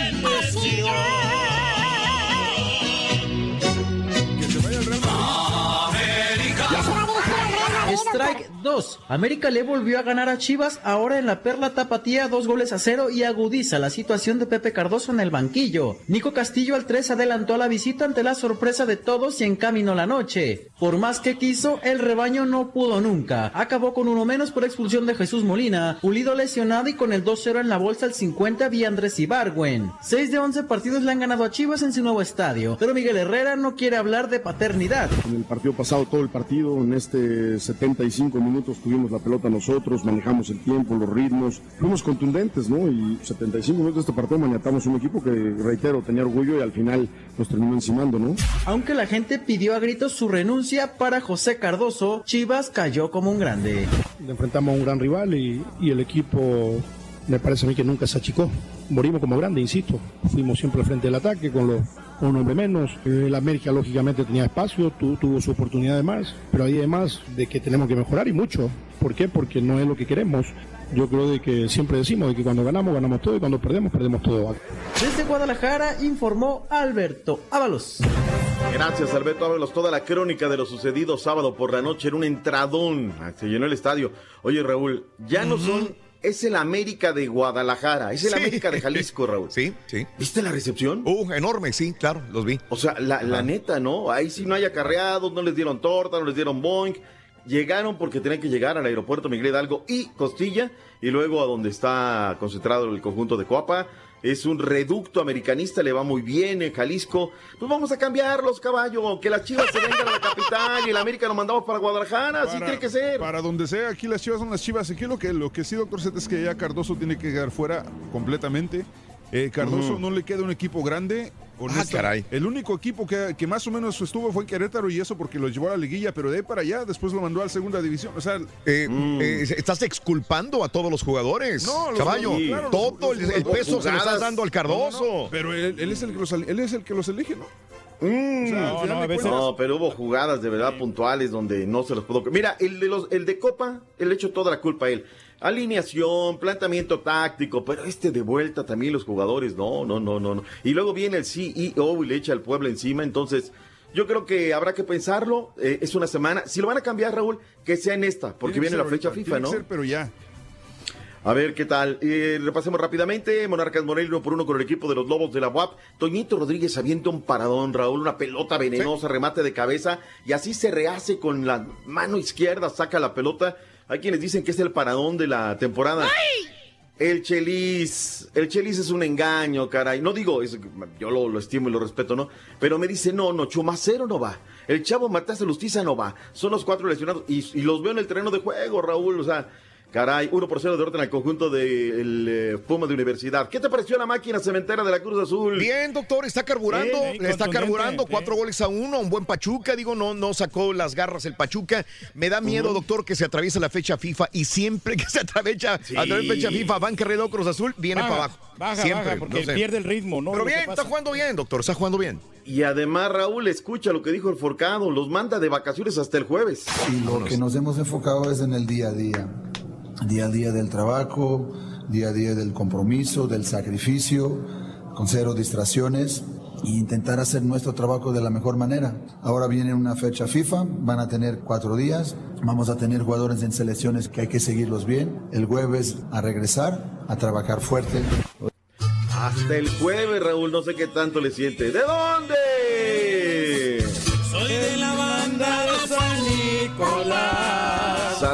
Strike 2. América le volvió a ganar a Chivas ahora en la Perla Tapatía dos goles a cero y agudiza la situación de Pepe Cardoso en el banquillo. Nico Castillo al 3 adelantó a la visita ante la sorpresa de todos y encaminó la noche. Por más que quiso, el rebaño no pudo nunca. Acabó con uno menos por expulsión de Jesús Molina, Pulido lesionado y con el 2-0 en la bolsa al 50 vía Andrés Ibargüen. 6 de 11 partidos le han ganado a Chivas en su nuevo estadio, pero Miguel Herrera no quiere hablar de paternidad. En el partido pasado, todo el partido, en este se 75 minutos tuvimos la pelota nosotros, manejamos el tiempo, los ritmos, fuimos contundentes, ¿no? Y 75 minutos de este partido maniatamos un equipo que, reitero, tenía orgullo y al final nos terminó encimando, ¿no? Aunque la gente pidió a gritos su renuncia para José Cardoso, Chivas cayó como un grande. Enfrentamos a un gran rival y, y el equipo me parece a mí que nunca se achicó. Morimos como grande, insisto. Fuimos siempre al frente del ataque con, los, con un hombre menos. El América lógicamente tenía espacio, tu- tuvo su oportunidad de más, pero hay además de que tenemos que mejorar y mucho. ¿Por qué? Porque no es lo que queremos. Yo creo de que siempre decimos de que cuando ganamos, ganamos todo y cuando perdemos, perdemos todo. Desde Guadalajara informó Alberto Ábalos. Gracias, Alberto Ábalos. Toda la crónica de lo sucedido sábado por la noche en un entradón. Ah, Se llenó el estadio. Oye, Raúl, ya no son. Es el América de Guadalajara. Es el Sí. América de Jalisco, Raúl. Sí, sí. ¿Viste la recepción? Uh, enorme, sí, claro, los vi. O sea, la, la neta, ¿no? Ahí sí no hay acarreados, no les dieron torta, no les dieron boing. Llegaron porque tenían que llegar al aeropuerto Miguel Hidalgo y Costilla, y luego a donde está concentrado el conjunto de Coapa. Es un reducto americanista, le va muy bien en Jalisco. Pues vamos a cambiarlos, caballo. Que las chivas se vengan a la capital y el América lo mandamos para Guadalajara. Así tiene que ser. Para donde sea, aquí las chivas son las chivas. Aquí lo que, lo que sí, doctor Z, es que ya Cardoso tiene que quedar fuera completamente. Eh, Cardoso no le queda un equipo grande. Honesta- caray. El único equipo que, que más o menos estuvo fue en Querétaro y eso porque lo llevó a la liguilla, pero de ahí para allá después lo mandó a la segunda división. O sea, Eh, eh, estás exculpando a todos los jugadores. No, los- Caballo, sí, claro, todo los- el, peso se lo estás jugadas. dando al Cardoso. No, no, pero él, él es el que los, él es el que los elige, ¿no? Mm, O sea, al no, no, veces- no, pero hubo jugadas de verdad puntuales donde no se los puedo. Mira, el de los, el de Copa, él echó toda la culpa a él. Alineación, planteamiento táctico, pero este de vuelta también los jugadores, no, no, no, no, no. Y luego viene el CEO y le echa al pueblo encima, entonces yo creo que habrá que pensarlo. eh, es una semana. Si lo van a cambiar, Raúl, que sea en esta, porque Tiene viene la ser ahorita, FIFA, tiene ¿no? que ser, pero ya. A ver qué tal. Eh, repasemos rápidamente. Monarcas Morelia uno por uno con el equipo de los Lobos de la UAP. Toñito Rodríguez avienta un paradón, Raúl, una pelota venenosa, remate de cabeza y así se rehace con la mano izquierda, saca la pelota. Hay quienes dicen que es el paradón de la temporada. El Chelis, el Chelis es un engaño, caray. No digo, es- yo lo, lo estimo y lo respeto, ¿no? Pero me dice, no, no, Chumacero no va. El Chavo Matías Lustiza no va. Son los cuatro lesionados y, y los veo en el terreno de juego, Raúl. O sea, caray, 1 por 0 derrota en el conjunto del eh, Puma de Universidad. ¿Qué te pareció la máquina cementera de la Cruz Azul? Bien, doctor, está carburando, Bien, está carburando, sí. cuatro goles a uno, un buen Pachuca, digo, no, no sacó las garras el Pachuca. Me da miedo, doctor, que se atraviesa la fecha FIFA y siempre que se atraviesa, Sí. atraviesa fecha FIFA, Banca Redo Cruz Azul, viene Baja, para abajo. baja, siempre, baja, porque no sé. pierde el ritmo, ¿no? Pero bien, está jugando bien, doctor, está jugando bien. Y además, Raúl, escucha lo que dijo el Forcado. Los manda de vacaciones hasta el jueves. Y lo que nos hemos enfocado es en el día a día. Día a día del trabajo, día a día del compromiso, del sacrificio, con cero distracciones e intentar hacer nuestro trabajo de la mejor manera. Ahora viene una fecha FIFA, van a tener cuatro días, vamos a tener jugadores en selecciones que hay que seguirlos bien. El jueves a regresar, a trabajar fuerte. Hasta el jueves, Raúl, no sé qué tanto le siente. ¿De dónde?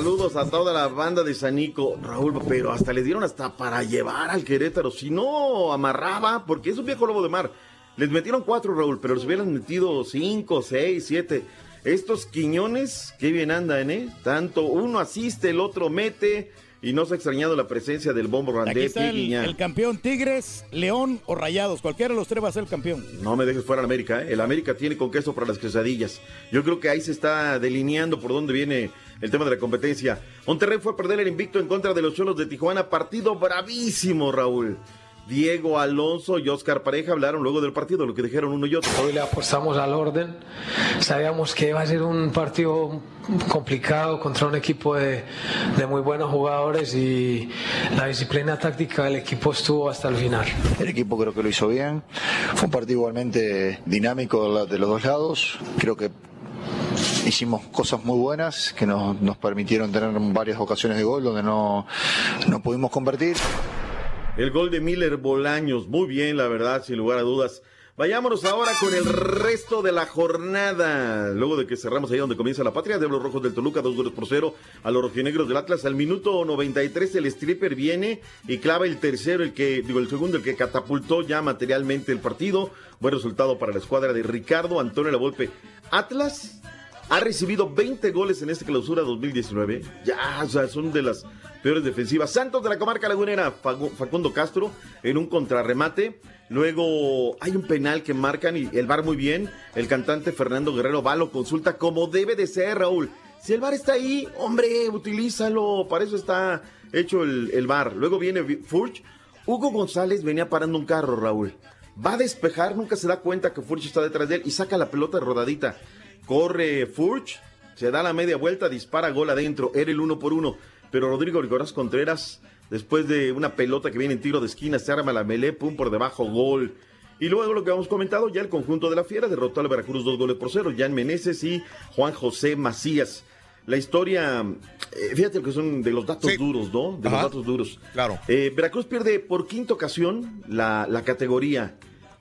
Saludos a toda la banda de Sanico, Raúl, pero hasta le dieron hasta para llevar al Querétaro. Si no amarraba, porque es un viejo lobo de mar. Les metieron cuatro, Raúl, pero les hubieran metido cinco, seis, siete. Estos Quiñones, qué bien andan, ¿eh? Tanto uno asiste, el otro mete, y no se ha extrañado la presencia del Bombo Randé, el, el campeón Tigres, León o Rayados. Cualquiera de los tres va a ser el campeón. No me dejes fuera al América, ¿eh? El América tiene con queso para las quesadillas. Yo creo que ahí se está delineando por dónde viene el tema de la competencia. Monterrey fue a perder el invicto en contra de los Cholos de Tijuana. Partido bravísimo, Raúl. Diego Alonso y Oscar Pareja hablaron luego del partido, lo que dijeron uno y otro. Hoy le apostamos al orden. Sabíamos que iba a ser un partido complicado contra un equipo de, de muy buenos jugadores y la disciplina táctica del equipo estuvo hasta el final. El equipo creo que lo hizo bien. Fue un partido igualmente dinámico de los dos lados. Creo que hicimos cosas muy buenas que nos, nos permitieron tener varias ocasiones de gol donde no, no pudimos convertir. El gol de Miller Bolaños, muy bien, la verdad, sin lugar a dudas. Vayámonos ahora con el resto de la jornada. Luego de que cerramos ahí donde comienza la patria, de los rojos del Toluca, dos goles por cero a los rojinegros del Atlas. Al minuto 93 el stripper viene y clava el tercero, el que, digo, el segundo, el que catapultó ya materialmente el partido. Buen resultado para la escuadra de Ricardo Antonio La Volpe. Atlas ha recibido 20 goles en esta clausura 2019. Ya, o sea, son de las peores defensivas. Santos de la comarca lagunera, Facundo Castro en un contrarremate. Luego hay un penal que marcan y el bar muy bien. El cantante Fernando Guerrero va, lo consulta como debe de ser, Raúl. Si el bar está ahí, hombre, utilízalo. Para eso está hecho el, el bar. Luego viene Vi- Furch. Hugo González venía parando un carro, Raúl. Va a despejar, nunca se da cuenta que Furch está detrás de él y saca la pelota rodadita. Corre Furch, se da la media vuelta, dispara gol adentro. Era el uno por uno. Pero Rodrigo Rigoraz Contreras, después de una pelota que viene en tiro de esquina, se arma la melee, pum, por debajo, gol. Y luego lo que hemos comentado, ya el conjunto de la Fiera derrotó al Veracruz dos goles por cero. Jan Meneses y Juan José Macías. La historia, eh, fíjate que son de los datos duros, ¿no? De Ajá. los datos duros. Claro. Eh, Veracruz pierde por quinta ocasión la, la categoría.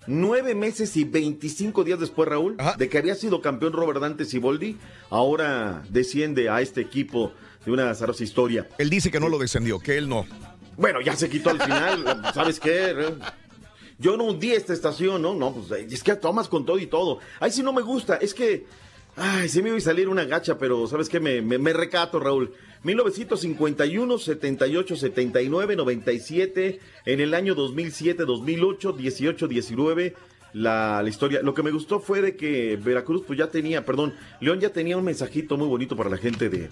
Nueve meses y 25 días después, Raúl, de que había sido campeón Robert Dante Siboldi, ahora desciende a este equipo de una azarosa historia. Él dice que no lo descendió, que él no. Bueno, ya se quitó al final, ¿sabes qué? Yo no hundí esta estación, ¿no? No, pues es que tomas con todo y todo. Ahí sí no me gusta, es que, ay, sí me iba a salir una gacha, pero ¿sabes qué? Me, me, recato, Raúl. 1951, 78, 79, 97, en el año 2007, 2008, 18, 19, la, la historia. Lo que me gustó fue de que Veracruz, pues ya tenía, perdón, León ya tenía un mensajito muy bonito para la gente de,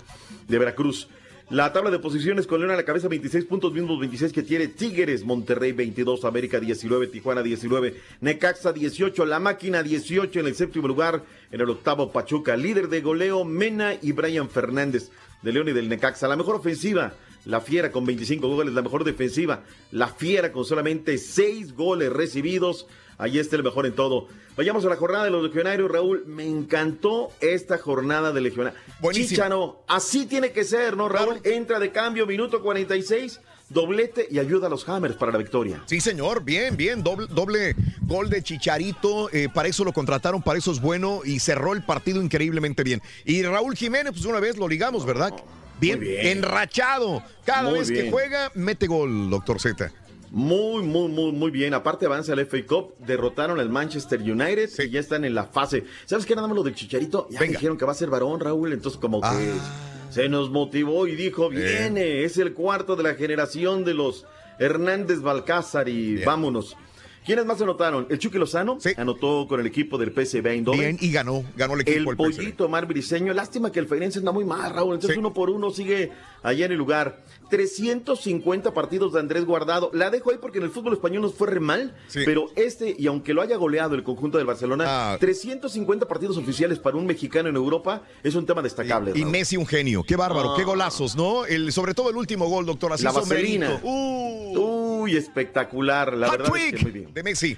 de Veracruz. La tabla de posiciones con León a la cabeza, 26 puntos, mismos 26 que tiene Tigres, Monterrey 22, América 19, Tijuana 19, Necaxa 18, La Máquina 18 en el séptimo lugar, en el octavo Pachuca, líder de goleo Mena y Brian Fernández de León y del Necaxa. La mejor ofensiva, La Fiera con 25 goles, la mejor defensiva, La Fiera con solamente 6 goles recibidos. Ahí está el mejor en todo. Vayamos a la jornada de los legionarios, Raúl. Me encantó esta jornada de legionarios. Buenísimo. Chicharo, así tiene que ser, ¿no, Raúl? Entra de cambio, minuto 46, doblete y ayuda a los Hammers para la victoria. Sí, señor, bien, bien, doble, doble gol de Chicharito, eh, para eso lo contrataron, para eso es bueno y cerró el partido increíblemente bien. Y Raúl Jiménez, pues una vez lo ligamos, ¿verdad? Bien, bien. enrachado. Cada Muy vez que juega, mete gol, doctor Z. Muy, muy, muy, muy bien. Aparte avanza el FA Cup, derrotaron al Manchester United y ya están en la fase. ¿Sabes qué? Nada más lo del Chicharito. Ya dijeron que va a ser varón, Raúl. Entonces como que Ah. se nos motivó y dijo, viene, es el cuarto de la generación de los Hernández Balcázar y vámonos. ¿Quiénes más anotaron? El Chucky Lozano anotó con el equipo del PSV Eindhoven. Bien, y ganó, ganó el equipo. El el pollito Mar Briseño. Lástima que el Feirense anda muy mal, Raúl. Entonces uno por uno sigue allá en el lugar. 350 partidos de Andrés Guardado. La dejo ahí porque en el fútbol español nos fue re mal. Pero este, y aunque lo haya goleado el conjunto del Barcelona, Ah. 350 partidos oficiales para un mexicano en Europa es un tema destacable. Y Raúl. Messi un genio, qué bárbaro, Ah. qué golazos, ¿no? El, sobre todo el último gol, doctor, así La vaselina. Uy, espectacular. La verdad es que muy bien. de Messi.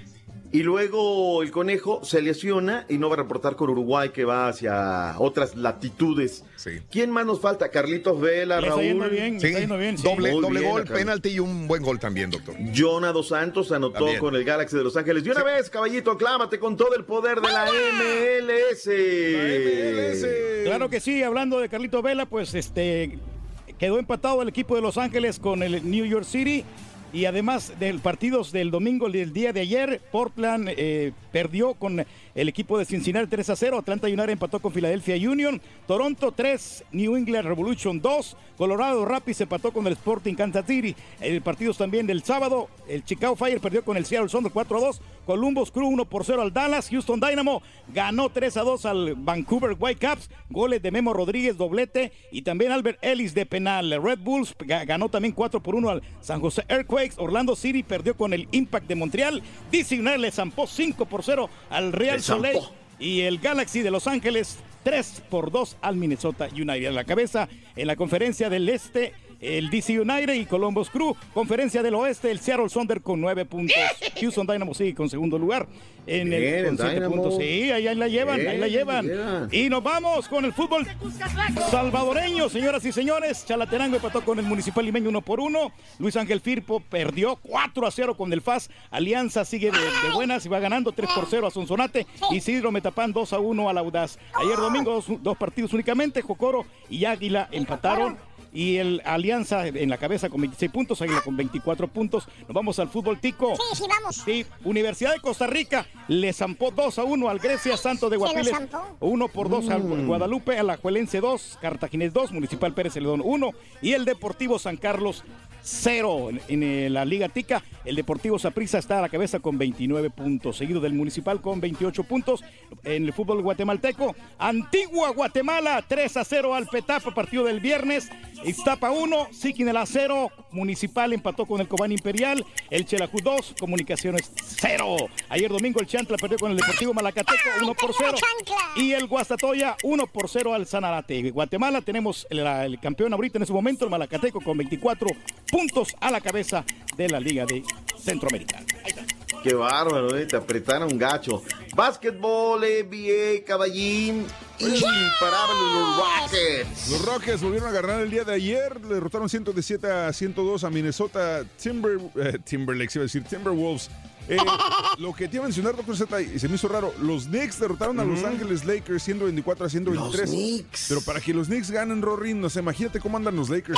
Y luego el conejo se lesiona y no va a reportar con Uruguay que va hacia otras latitudes. ¿Quién más nos falta? Carlitos Vela, Le está Raúl. yendo bien, Sí, está yendo bien, sí. doble, Muy doble bien, gol, penalti y un buen gol también, doctor. Jonah Dos Santos anotó También. con el Galaxy de Los Ángeles. Y una vez, caballito, aclámate con todo el poder de la MLS. Claro que sí, hablando de Carlito Vela, pues este quedó empatado el equipo de Los Ángeles con el New York City. Y además del partidos del domingo del día de ayer, Portland eh, perdió con el equipo de Cincinnati 3 a 0. Atlanta United empató con Philadelphia Union. Toronto 3, New England Revolution 2. Colorado Rapids empató con el Sporting Kansas City. El partidos también del sábado, el Chicago Fire perdió con el Seattle Sounders 4 a 2. Columbus Crew 1 por 0 al Dallas. Houston Dynamo ganó 3 a 2 al Vancouver Whitecaps. Goles de Memo Rodríguez, doblete. Y también Albert Ellis de penal. Red Bulls ga- ganó también 4 por 1 al San José Earthquakes. Orlando City perdió con el Impact de Montreal. DC United le zampó 5 por 0 al Real. Soleil. Y el Galaxy de Los Ángeles 3 por 2 al Minnesota United. A la cabeza en la conferencia del Este, el DC United y Columbus Crew. Conferencia del Oeste, el Seattle Sonder con 9 puntos. Houston Dynamo sigue con segundo lugar en Bien, el, con el 7 Dynamo. puntos. Sí, ahí, ahí la llevan, ahí la Bien, llevan. bien. Y nos vamos con el fútbol salvadoreño, señoras y señores. Chalatenango empató con el Municipal Limeño 1 por 1. Luis Ángel Firpo perdió 4 a 0 con el FAS. Alianza sigue de, de buenas y va ganando 3 por 0 a Sonsonate. Isidro Metapán 2 a 1 al Audaz. Ayer domingo dos, dos partidos únicamente. Jocoro y Águila empataron. Y el Alianza en la cabeza con 26 puntos, Águila con 24 puntos. Nos vamos al fútbol tico. Sí, sí, vamos. Sí, Universidad de Costa Rica le zampó 2 a 1 al Grecia Santo de ¿Se lo Guapiles. zampó? 1 por 2 al Mm. Guadalupe, al Ajuelense 2, Cartaginés 2, Municipal Pérez Celedón 1 y el Deportivo San Carlos 0 en, en, eh, la Liga Tica. El Deportivo Saprissa está a la cabeza con 29 puntos, seguido del Municipal con 28 puntos. En el fútbol guatemalteco, Antigua Guatemala 3 a 0 al Petapa, partido del viernes. Iztapa 1, Siquinela 0, Municipal empató con el Cobán Imperial, el Chelajú 2, Comunicaciones 0. Ayer domingo el Chantla perdió con el Deportivo Malacateco 1 por 0 y el Guastatoya 1 por 0 al Sanarate. Guatemala tenemos el, el campeón ahorita en ese momento, el Malacateco con 24 puntos a la cabeza de la Liga de está. Qué bárbaro, eh, te apretaron gacho. Básquetbol, NBA, caballín. Imparables los Rockets. Los Rockets volvieron a ganar el día de ayer, le derrotaron 117 a 102 a Minnesota Timber, eh, Timberlakes, iba a decir Timberwolves. Eh, lo que te iba a mencionar, doctor Z, y se me hizo raro, los Knicks derrotaron a Los. Ángeles Lakers 124 a 123. Los Knicks. Pero para que los Knicks ganen, Rory, no sé, imagínate cómo andan los Lakers.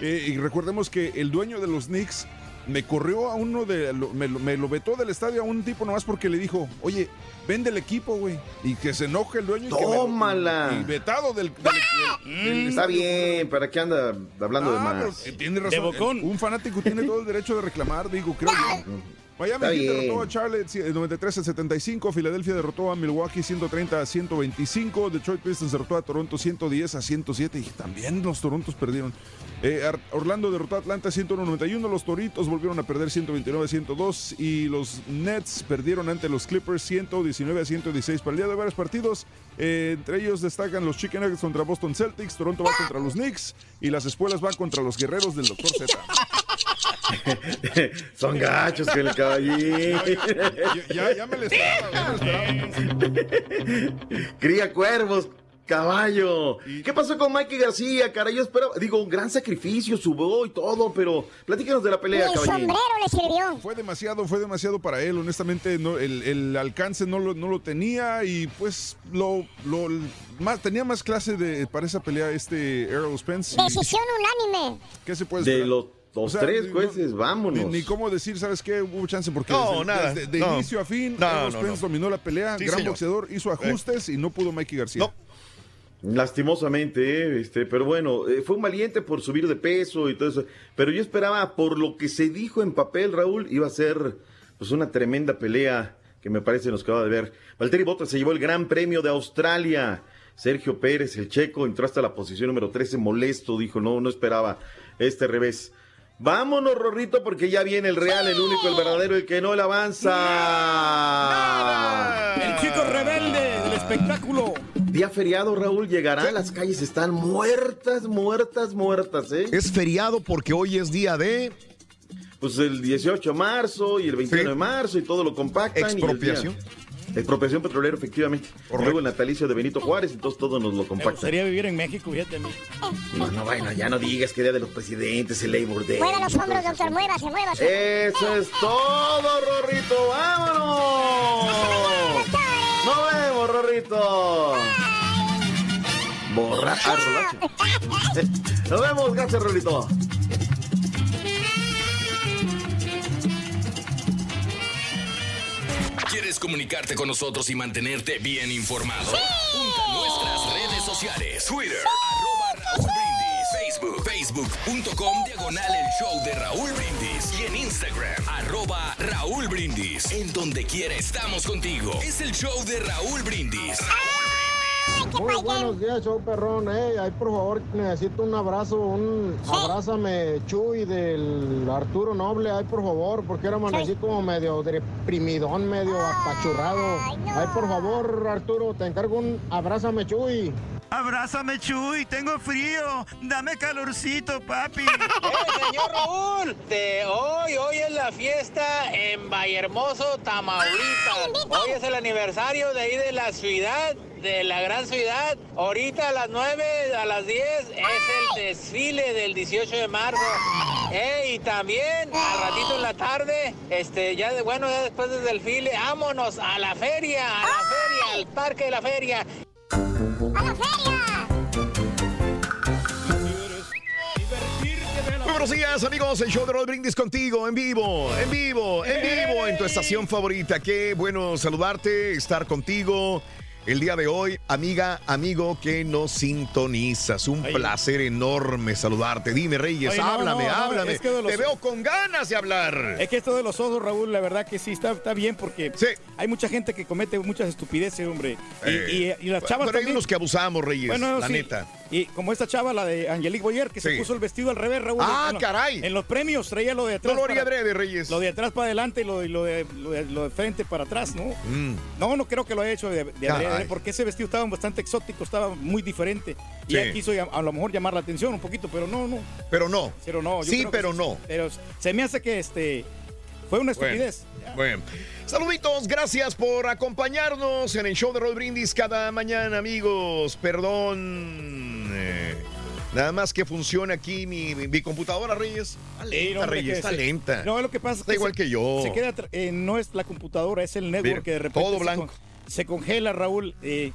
Eh, y recordemos que el dueño de los Knicks me corrió a uno de. lo- me, lo- me lo vetó del estadio a un tipo nomás porque le dijo, oye, vende el equipo, güey. Y que se enoje el dueño y que me Tómala. y vetado del. del- del- del Mm, Está bien, ¿para qué anda hablando de Ah, más? pero tiene razón. Un fanático tiene todo el derecho de reclamar, digo, creo yo. Miami Heat derrotó a Charlotte eh, 93 a 75. Filadelfia derrotó a Milwaukee 130 a 125. Detroit Pistons derrotó a Toronto 110 a 107. Y también los Torontos perdieron. Eh, Orlando derrotó a Atlanta 191. Los Toritos volvieron a perder 129 a 102. Y los Nets perdieron ante los Clippers 119 a 116. Para el día de varios partidos, eh, entre ellos destacan los Chicken Nuggets contra Boston Celtics. Toronto va contra los Knicks. Y las espuelas van contra los guerreros del Dr. Z. Son gachos que el caballín. Ya, ya me ya lo esperaba. Cría cuervos, caballo. ¿Qué pasó con Mikey García, cara? Yo esperaba, digo, un gran sacrificio, subió y todo, pero platícanos de la pelea, caballín. le sirvió. Fue demasiado, fue demasiado para él. Honestamente, no, el, el alcance no lo, no lo tenía y pues lo, lo más, tenía más clase de para esa pelea este Errol Spence. Decisión unánime. ¿Qué se puede De esperar? los, los O sea, tres jueces, vámonos. Ni, ni cómo decir, ¿sabes qué? Hubo chance porque No, desde, nada, desde- de no. inicio a fin, No, Errol no, Spence no. dominó la pelea, Sí, gran señor. boxeador, hizo ajustes y no pudo Mikey García. Lastimosamente, eh, este, pero bueno, eh, fue un valiente por subir de peso y todo eso. Pero yo esperaba, por lo que se dijo en papel, Raúl, iba a ser pues una tremenda pelea que me parece nos acaba de ver. Valtteri Bottas se llevó el Gran Premio de Australia. Sergio Pérez, el checo, entró hasta la posición número 13, molesto, dijo, no, no esperaba este revés. Vámonos, Rorrito, porque ya viene el real, el único, el verdadero, el que no le avanza. El chico rebelde del espectáculo. Día feriado, Raúl, llegará. Las calles están muertas, muertas, muertas, ¿eh? Es feriado porque hoy es día de Pues el 18 de marzo y el 21 de marzo y todo lo compactan. y Expropiación. Expropiación petrolera, efectivamente. Luego el natalicio de Benito Juárez, entonces todo nos lo Me compactan. gustaría vivir en México, fíjate a mí. No, no, bueno, ya no digas que día de los presidentes, el Labor Day. Mueva los hombros, doctor, muévase, muévase. Eso es todo, Rorrito. ¡Vámonos! ¡Nos vemos, Rorrito! Borra ah. Nos vemos, gracias, Rorrito. ¿Quieres comunicarte con nosotros y mantenerte bien informado? Punta a nuestras redes sociales. Twitter, arroba Raúl Brindis. Facebook, facebook.com, diagonal el show de Raúl Brindis. Y en Instagram, arroba Raúl Brindis. En donde quiera estamos contigo. Es el show de Raúl Brindis. Muy buenos días, show perrón. Eh, ahí por favor necesito un abrazo, un abrázame Chuy del Arturo Noble, ahí por favor, porque era amanecí como medio deprimidón, medio apachurrado. Ay, por favor, Arturo, te encargo un abrázame Chuy. Abrázame, Chuy, tengo frío. Dame calorcito, papi. ¡Eh, señor Raúl! De hoy, hoy es la fiesta en Vallehermoso, Tamaulipas. Hoy es el aniversario de ahí de la ciudad, de la gran ciudad. Ahorita a las 9, a las 10 es el desfile del 18 de marzo. Eh, y también al ratito en la tarde, este, ya de, bueno, ya después del desfile, vámonos a la feria, a la feria, al parque de la feria. buenos días, amigos. El show de Rod Brindis contigo, en vivo, en vivo, en vivo, en tu estación favorita. Qué bueno saludarte, estar contigo. El día de hoy, amiga, amigo que nos sintonizas. Un placer enorme saludarte. Dime, Reyes, Oye, no, háblame, no, no, háblame. es que de los- Te veo con ganas de hablar. Es que esto de los osos, Raúl, la verdad que sí está, está bien porque hay mucha gente que comete muchas estupideces, hombre. Y, Eh, y- y las chavas Pero hay también. unos que abusamos, Reyes, Bueno, la sí. neta. Y como esta chava, la de Angelique Boyer, que se puso el vestido al revés, Raúl. Ah, Bueno, caray. En los premios traía lo de atrás. No lo haría adrede, Reyes. Lo de atrás para adelante y lo, y lo de, lo, de, lo de frente para atrás, ¿no? Mm. No, no creo que lo haya hecho de, de adrede, porque ese vestido estaba bastante exótico, estaba muy diferente. Y Sí. ella quiso a lo mejor llamar la atención un poquito, pero no, no. Pero no. Pero no. yo Sí, creo que pero no. Pero se me hace que este fue una Bueno, estupidez. Bueno, saluditos, gracias por acompañarnos en el show de Rod Brindis cada mañana, amigos. Perdón. eh, nada más que funciona aquí mi, mi- mi computadora, Reyes. Está Sí, lenta, no, Reyes, que está se- lenta. No, lo que pasa es Está que igual se- que yo. Se queda, eh, no es la computadora, es el network Mira, que de repente todo se blanco. con- Se, congela, Raúl, eh,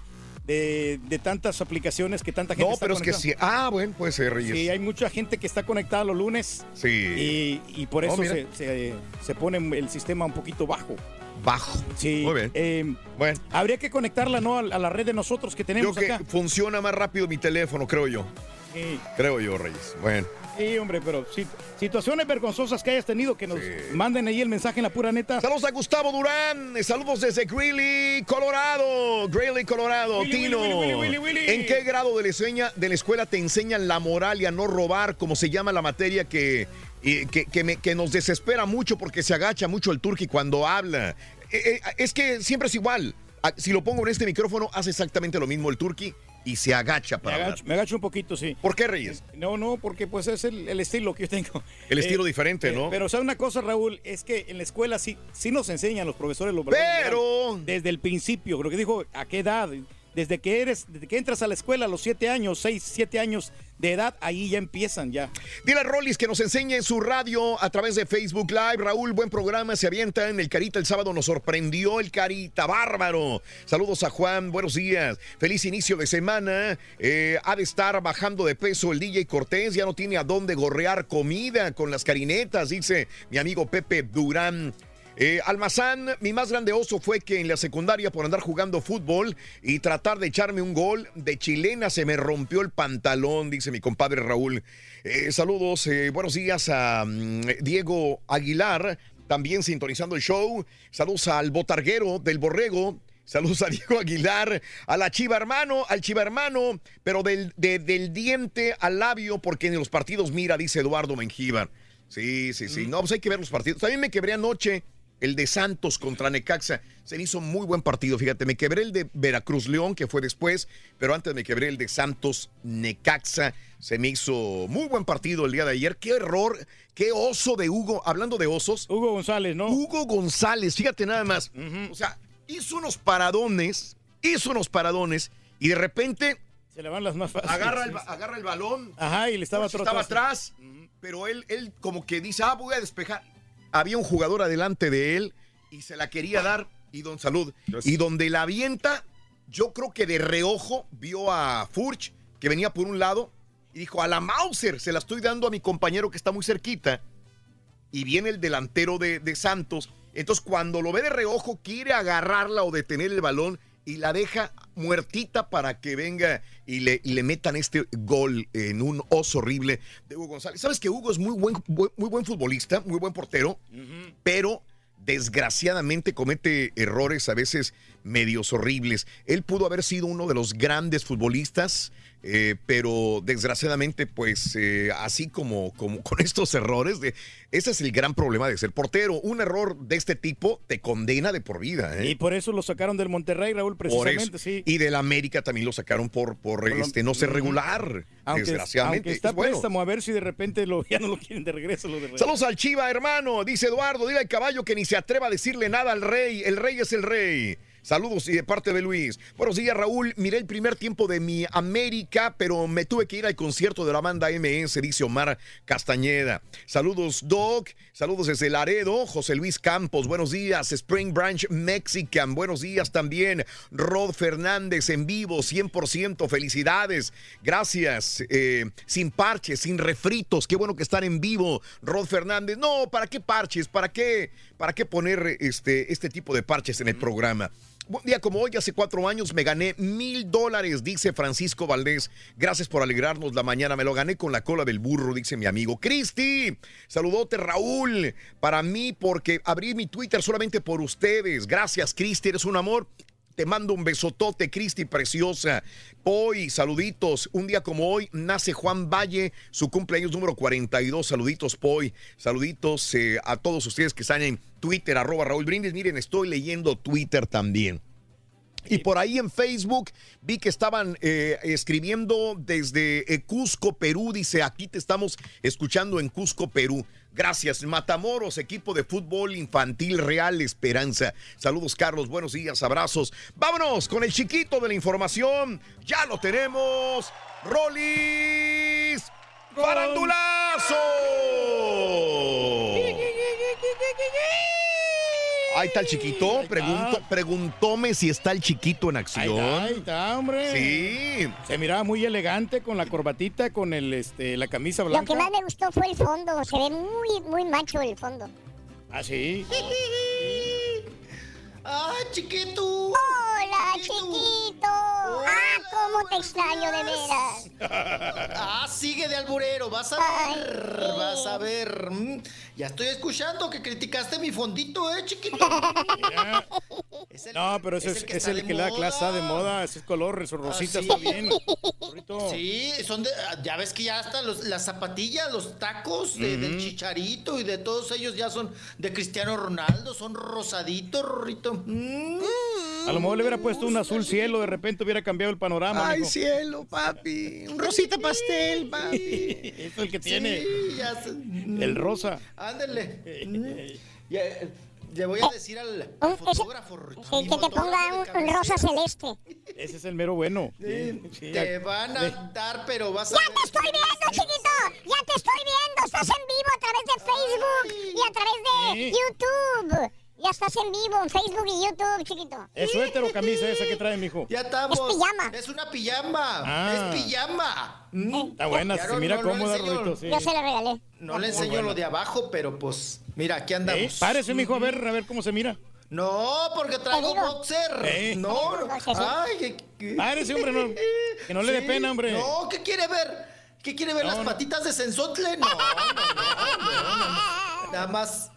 de, de tantas aplicaciones que tanta gente No, está pero es que sí. Ah, bueno, puede ser, Reyes. Sí, hay mucha gente que está conectada los lunes. Sí. Y, y por eso se, se- se pone el sistema un poquito bajo. Bajo. Sí. Muy bien. eh, Bueno. Habría que conectarla, ¿no? A, la red de nosotros que Yo tenemos que acá. funciona más rápido mi teléfono, creo yo. Sí. Creo yo, Reyes. Bueno. Sí, hombre, pero sí, situaciones vergonzosas que hayas tenido, que nos manden ahí el mensaje en la pura neta. Saludos a Gustavo Durán, saludos desde Greeley, Colorado. Greeley, Colorado, Willy, Tino. Willy, Willy. ¿En qué grado de la, escuela, de la escuela te enseñan la moral y a no robar, como se llama la materia que, y que, que me- que nos desespera mucho porque se agacha mucho el turqui cuando habla? Eh, eh, es que siempre es igual. Ah, Si lo pongo en este micrófono, hace exactamente lo mismo el turqui y se agacha Me para hablar. agacho, me agacho un poquito, sí. ¿Por qué, Reyes? No, no, porque pues es el, el estilo que yo tengo. El estilo diferente, ¿no? Pero, ¿sabes una cosa, Raúl? Es que en la escuela sí, sí nos enseñan los profesores los Pero-. Desde el principio, lo que dijo, ¿a qué edad? Desde que eres, desde que entras a la escuela a los siete años, seis, siete años de edad, ahí ya empiezan ya. Dile a Rollis que nos enseñe en su radio a través de Facebook Live. Raúl, buen programa, se avienta en el Carita el sábado, nos sorprendió el Carita, bárbaro. Saludos a Juan, buenos días. Feliz inicio de semana. Eh, ha de estar bajando de peso el DJ Cortés, ya no tiene a dónde gorrear comida con las carinetas, dice mi amigo Pepe Durán. Eh, Almazán, mi más grande oso fue que en la secundaria por andar jugando fútbol y tratar de echarme un gol de chilena se me rompió el pantalón, dice mi compadre Raúl. Eh, saludos, eh, buenos días a mm, Diego Aguilar, también sintonizando el show. Saludos al botarguero del borrego. Saludos a Diego Aguilar, a la Chiva Hermano, al Chiva Hermano, pero del, de- del diente al labio, porque en los partidos mira, dice Eduardo Mengíbar. Sí, sí, sí. No, pues hay que ver los partidos. También me quebré anoche el de Santos contra Necaxa. Se me hizo muy buen partido, fíjate. Me quebré el de Veracruz León, que fue después, pero antes me quebré el de Santos Necaxa. Se me hizo muy buen partido el día de ayer. Qué error, qué oso de Hugo. Hablando de osos. Hugo González, ¿no? Hugo González, fíjate nada más. O sea, hizo unos paradones, hizo unos paradones y de repente Se le van las más fáciles. agarra el, agarra el balón. Ajá, y le estaba Porque atrás. estaba atrás, pero él, él como que dice, ah, voy a despejar. Había un jugador adelante de él y se la quería dar, y don Salud, y donde la avienta, yo creo que de reojo vio a Furch, que venía por un lado, y dijo, a la Mauser, se la estoy dando a mi compañero que está muy cerquita, y viene el delantero de, de Santos. Entonces, cuando lo ve de reojo, quiere agarrarla o detener el balón y la deja muertita para que venga y le, y le metan este gol en un oso horrible de Hugo González. Sabes que Hugo es muy buen, buen- muy buen futbolista, muy buen portero, pero desgraciadamente comete errores a veces medios horribles. Él pudo haber sido uno de los grandes futbolistas, eh, pero desgraciadamente, pues eh, así como, como con estos errores, de, ese es el gran problema de ser portero. Un error de este tipo te condena de por vida. ¿eh? Y por eso lo sacaron del Monterrey, Raúl, Por precisamente, eso. sí. Y del América también lo sacaron por, este, no ser regular. Aunque, desgraciadamente. aunque está Es bueno. préstamo, a ver si de repente lo, ya no lo quieren de regreso. Lo de. Saludos al Chiva, hermano. Dice Eduardo, dile al caballo que ni se atreva a decirle nada al rey. El rey es el rey. Saludos y de parte de Luis. Buenos días, Raúl. Miré el primer tiempo de mi América, pero me tuve que ir al concierto de la banda MS, dice Omar Castañeda. Saludos, Doc. Saludos desde Laredo. José Luis Campos, buenos días. Spring Branch Mexican, buenos días también. Rod Fernández en vivo, 100%. Felicidades. Gracias. Eh, sin parches, sin refritos. Qué bueno que están en vivo. Rod Fernández. No, ¿para qué parches? ¿Para qué, para qué poner este, este tipo de parches en el programa? Un día como hoy, hace cuatro años, me gané mil dólares, dice Francisco Valdés. Gracias por alegrarnos la mañana. Me lo gané con la cola del burro, dice mi amigo. Cristi, saludote Raúl. Para mí, porque abrí mi Twitter solamente por ustedes. Gracias, Cristi, eres un amor. Te mando un besotote, Cristi, preciosa. Hoy, saluditos. Un día como hoy nace Juan Valle, su cumpleaños número 42. Saluditos, Poi. Saluditos eh, a todos ustedes que están en Twitter, arroba Raúl Brindis. Miren, estoy leyendo Twitter también. Y por ahí en Facebook vi que estaban eh, escribiendo desde eh, Cusco, Perú. Dice, aquí te estamos escuchando en Cusco, Perú. Gracias, Matamoros, equipo de fútbol infantil Real Esperanza. Saludos, Carlos, buenos días, abrazos. Vámonos con el chiquito de la información. Ya lo tenemos. Rolis Farandulazo. Ahí está el chiquito. Pregunto, preguntóme si está el chiquito en acción. Ahí está, hombre. Sí. Se miraba muy elegante con la corbatita, con el, este, la camisa Lo blanca. que más me gustó fue el fondo. Se ve muy, muy macho el fondo. Ah, sí. ¡Ah, chiquito! ¡Hola, chiquito! ¡Ah, cómo te extraño de veras! Ah, sigue de alburero, vas a ver, vas a ver. Mm, Ya estoy escuchando que criticaste mi fondito, ¿eh, chiquito? No, pero ese es, que es está el que la clase de moda, ese es color, eso rosita Ah, sí. está bien. Sí, son de, ya ves que ya hasta los, las zapatillas, los tacos de- del chicharito y de todos ellos ya son de Cristiano Ronaldo, son rosaditos, Rorrito. Mm. A lo mejor le hubiera puesto un azul cielo, de repente hubiera cambiado el panorama. Ay, mijo. cielo, papi. Un rosita pastel, papi. Eso es el que tiene. Sí, ya sé. El rosa. Ándale. Mm. Ya, le voy a decir al Un- fotógrafo, Sí, que te ponga un, rosa celeste. Ese es el mero bueno. Sí, Sí, te ya- van a de- dar, pero vas a ¡Ya ver. te estoy viendo, chiquito! ¡Ya te estoy viendo! Estás en vivo a través de Facebook y a través de Sí. YouTube. Ya estás en vivo en Facebook y YouTube, chiquito. ¿Es suéter o camisa esa que trae, mijo? Ya estamos. Es pijama. Es una pijama. Ah. Es pijama. Mm. Está buena, Ya se no- mira no- no cómoda, enseño- Rodito, sí. Yo se la regalé. No le enseño lo de abajo, pero pues, mira, aquí andamos. ¿Eh? Párese, mijo, a ver, a ver cómo se mira. No, porque traigo boxer. ¿Eh? No, no. No. Ay, que, que- Párese, hombre, no, que no le dé Sí. pena, hombre. No, ¿qué quiere ver? ¿Qué quiere ver No, las no. patitas de Sensotle? No, no, no, no, no, no. Nada más.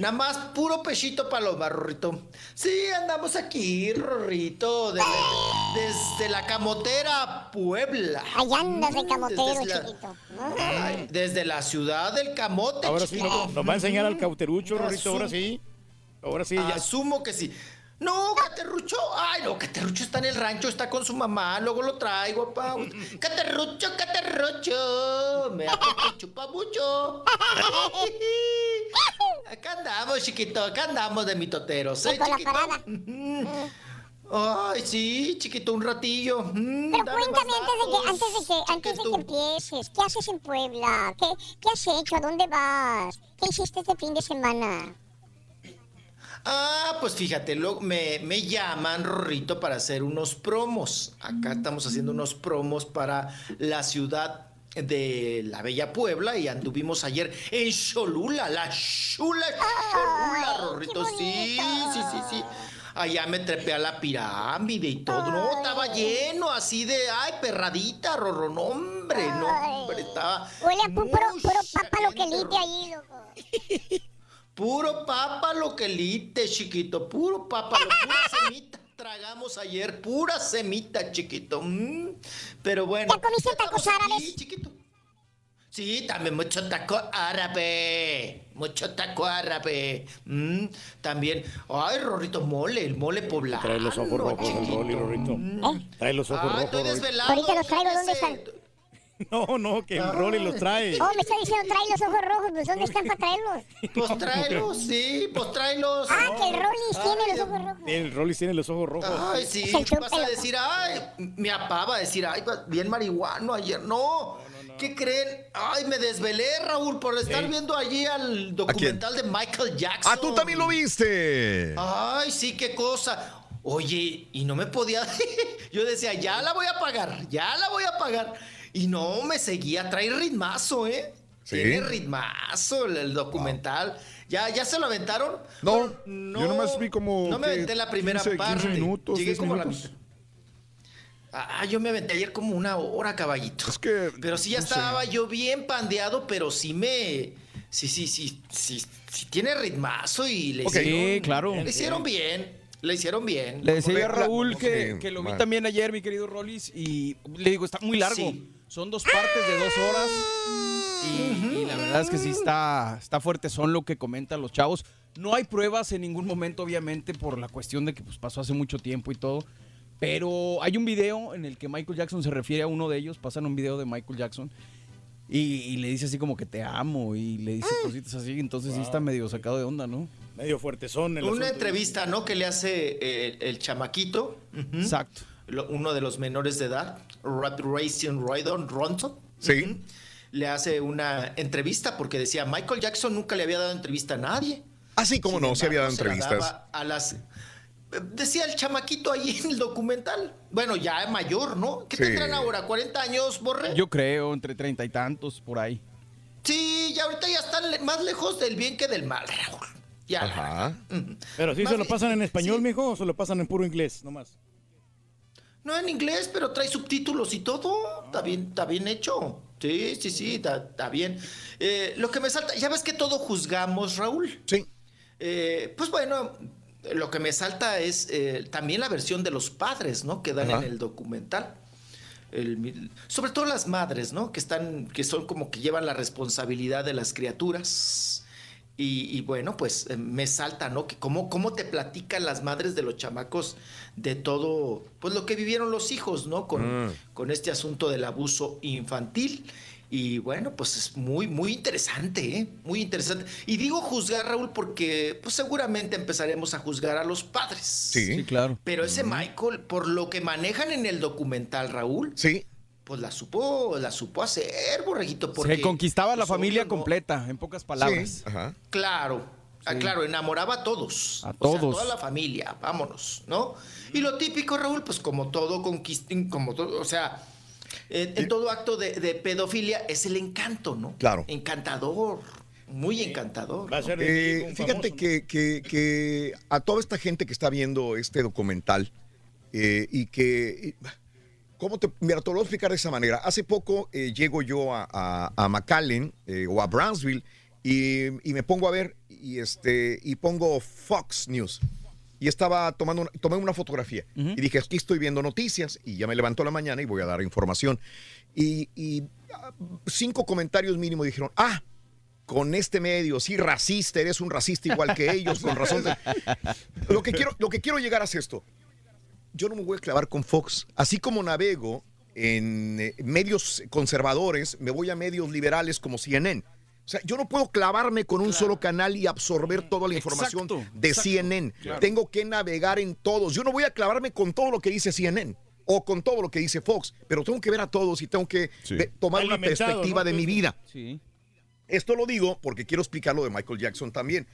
Nada más puro pechito paloma, Rorrito. Sí, andamos aquí, Rorrito, de- desde la camotera Puebla. Allá andas de Mm, camotero, desde la- chiquito. Ay, desde la ciudad del camote, Ahora sí, chiquito. nos, nos va a enseñar al cauterucho, Asumo- Rorito, ahora sí. Ahora sí, ya. Asumo que sí. No, Caterrucho. Ay, no, Caterrucho está en el rancho, está con su mamá. Luego lo traigo, pa. Caterrucho, Caterrucho. Me hace que chupa mucho. Acá andamos, chiquito. Acá andamos de mitoteros, ¿eh, chiquito? Ay, sí, chiquito, un ratillo. Mm, Pero cuéntame antes de que, antes de que, antes de que empieces, ¿qué haces en Puebla? ¿Qué, ¿Qué has hecho? ¿A dónde vas? ¿Qué hiciste este fin de semana? Ah, pues fíjate, lo- me, me llaman, Rorrito, para hacer unos promos. Acá estamos haciendo unos promos para la ciudad de la Bella Puebla y anduvimos ayer en Cholula, la chula Cholula, Rorrito. Sí, sí, sí, sí. Allá me trepé a la pirámide y todo. No, estaba lleno así de, ay, perradita, Rorro. No, hombre, no, hombre, estaba. Huele a pu- puro, que lite ahí, loco. Puro papa lo que lite, chiquito. Puro papa, lo, pura semita. Tragamos ayer, pura semita, chiquito. Mm, Pero bueno. ¿Ya comiste tacos árabes? chiquito. Sí, también mucho taco árabe. Mucho taco árabe. Mm, también. Ay, Rorrito, mole, el mole poblano. Trae los ojos rojos el Rorrito. Trae los ojos Ay, rojos, estoy desvelado. Ahorita los traigo, ¿dónde están? No, no, que el Rolly los trae. Oh, me está diciendo trae los ojos rojos, pues ¿dónde están para traerlos? Pues tráelos, sí, pues tráelos. Ah, que el Rollis tiene los ojos rojos. El Rolly tiene los ojos rojos. Ay, sí, vas a decir, ay, mi papá va a decir, ay, bien marihuano ayer. No, ¿qué creen? Ay, me desvelé, Raúl, por estar viendo allí al documental de Michael Jackson. Ah, tú también lo viste. Ay, sí, qué cosa. Oye, y no me podía. Yo decía, ya la voy a pagar, ya la voy a pagar. Y no, me seguía, trae ritmazo, ¿eh? Sí. Tiene ritmazo el, el documental. ¿Ya, ¿Ya se lo aventaron? No, no yo nomás vi como. no me aventé la primera 15, 15 parte. minutos, Llegué 10 como a la minutos. Ah, yo me aventé ayer como una hora, caballito. Es que. Pero sí ya no sé. estaba yo bien pandeado, pero sí me. Sí, sí, sí, sí, sí tiene ritmazo y le Ok. hicieron. Sí, claro. Le hicieron bien. Le hicieron bien. Le decía a Raúl que, que lo vi man. también ayer, mi querido Rollis, y le digo, está muy largo. Sí. Son dos partes de dos horas. Y, y la verdad es que sí está, está fuerte, son lo que comentan los chavos. No hay pruebas en ningún momento, obviamente, por la cuestión de que pues, pasó hace mucho tiempo y todo. Pero hay un video en el que Michael Jackson se refiere a uno de ellos, pasan un video de Michael Jackson. Y, y le dice así como que te amo y le dice cositas así, entonces sí está medio sacado de onda, ¿no? Medio fuertezón el Una entrevista, ¿no? Que le hace eh, el, chamaquito. Exacto. Lo- uno de los menores de edad, Rat Racing Roydon Ronson. Sí. Le hace una entrevista porque decía, Michael Jackson nunca le había dado entrevista a nadie. Ah, sí, cómo no, sí había dado se entrevistas. daba A las... Decía el chamaquito ahí en el documental. Bueno, ya mayor, ¿no? ¿Qué Sí. tendrán ahora? ¿40 años, Borre? Yo creo, entre treinta y tantos, por ahí. Sí, ya ahorita ya están le- más lejos del bien que del mal, Raúl. Ya. Ajá. Pero sí Más se lo pasan en español, mijo, o se lo pasan en puro inglés, nomás. No en inglés, pero trae subtítulos y todo. Está bien, está bien hecho. Sí, sí, sí, está, está bien. Eh, lo que me salta, ya ves que todo juzgamos, Raúl. Sí. pues bueno, lo que me salta es eh, también la versión de los padres, ¿no? Que dan Ajá. en el documental. El sobre todo las madres, ¿no? Que están, que son como que llevan la responsabilidad de las criaturas. Y, y bueno, pues eh, me salta, ¿no? Que cómo, cómo te platican las madres de los chamacos de todo, pues lo que vivieron los hijos, ¿no? Con, Mm. con este asunto del abuso infantil. Y bueno, pues es muy, muy interesante, ¿eh? Muy interesante. Y digo juzgar, Raúl, porque pues seguramente empezaremos a juzgar a los padres. Sí. claro. Pero ese Michael, por lo que manejan en el documental, Raúl, sí. Pues la supo, la supo hacer, borreguito, porque Se conquistaba la pues, familia obvio, completa, en pocas palabras. Sí. Ajá. Claro, ah, claro, enamoraba a todos. A O sea, todos. toda la familia, vámonos, ¿no? Y lo típico, Raúl, pues como todo conquistín, como todo, o sea, en, en todo acto de, de pedofilia es el encanto, ¿no? Claro. Encantador, muy encantador. ¿no? Eh, fíjate que, que- que a toda esta gente que está viendo este documental eh, y que... ¿Cómo te, mira, te lo voy a explicar de esa manera. Hace poco eh, llego yo a, a, a McAllen eh, o a Brownsville y, y me pongo a ver y, este, y pongo Fox News. Y estaba tomando una, tomé una fotografía y dije, aquí estoy viendo noticias y ya me levanto a la mañana y voy a dar información. Y, y, ah, cinco comentarios mínimo dijeron, ah, con este medio, sí, racista, eres un racista igual que ellos, con razón. te-". Lo que quiero, lo que quiero llegar es esto. Yo no me voy a clavar con Fox. Así como navego en eh, medios conservadores, me voy a medios liberales como CNN. O sea, yo no puedo clavarme con un solo canal y absorber toda la información Exacto, de exacto. CNN. Claro. Tengo que navegar en todos. Yo no voy a clavarme con todo lo que dice CNN o con todo lo que dice Fox, pero tengo que ver a todos y tengo que ve- tomar una perspectiva ¿no? de mi vida. Sí. Esto lo digo porque quiero explicar lo de Michael Jackson también.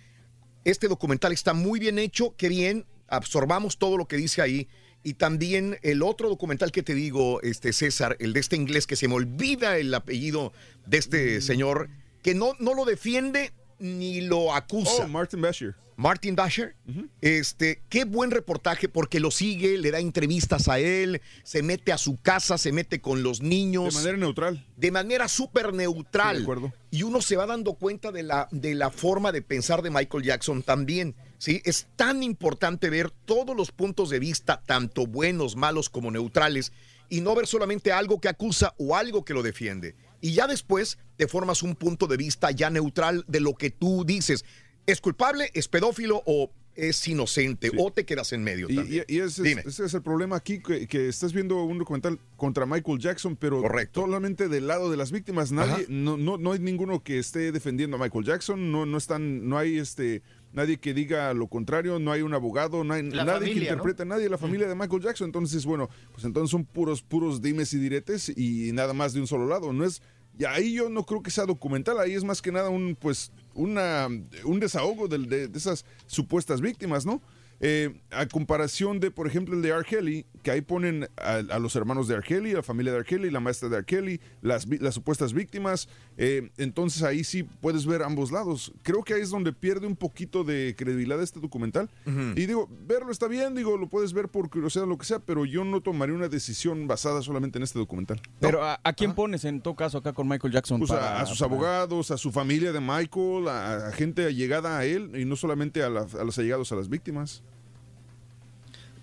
Este documental está muy bien hecho, qué bien, absorbamos todo lo que dice ahí. Y también el otro documental que te digo, este César, el de este inglés que se me olvida el apellido de este señor, que no, no lo defiende ni lo acusa. Oh, Martin Bashir. Martin Dasher, este, qué buen reportaje porque lo sigue, le da entrevistas a él, se mete a su casa, se mete con los niños. De manera neutral. De manera súper neutral. Sí, de acuerdo. Y uno se va dando cuenta de la, de la forma de pensar de Michael Jackson también. ¿Sí? Es tan importante ver todos los puntos de vista, tanto buenos, malos como neutrales, y no ver solamente algo que acusa o algo que lo defiende. Y ya después te formas un punto de vista ya neutral de lo que tú dices. ¿Es culpable? ¿Es pedófilo? ¿O es inocente o te quedas en medio Y, también. y- y ese, es, ese es el problema aquí, que, que estás viendo un documental contra Michael Jackson, pero solamente del lado de las víctimas. Nadie, no, no, no hay ninguno que esté defendiendo a Michael Jackson, no, no están, no hay este nadie que diga lo contrario, no hay un abogado, no hay La nadie que interprete a nadie de la familia de Michael Jackson. Entonces, bueno, pues entonces son puros, puros dimes y diretes y nada más de un solo lado. No es, y ahí yo no creo que sea documental, ahí es más que nada un, pues, una, un desahogo del- de, de esas supuestas víctimas, ¿no? Eh, a comparación de, por ejemplo, el de R. Kelly, que ahí ponen a, a los hermanos de R. Kelly, a la familia de R. Kelly, la maestra de R. Kelly, las, las supuestas víctimas, eh, entonces ahí sí puedes ver ambos lados. Creo que ahí es donde pierde un poquito de credibilidad este documental. Y digo, verlo está bien, digo, lo puedes ver por curiosidad o lo que sea, pero yo no tomaría una decisión basada solamente en este documental. Pero ¿a, a quién pones en todo caso acá con Michael Jackson? Pues a- para- a, sus para- abogados, a su familia de Michael, a, a gente allegada a él y no solamente a, la- a los allegados a las víctimas.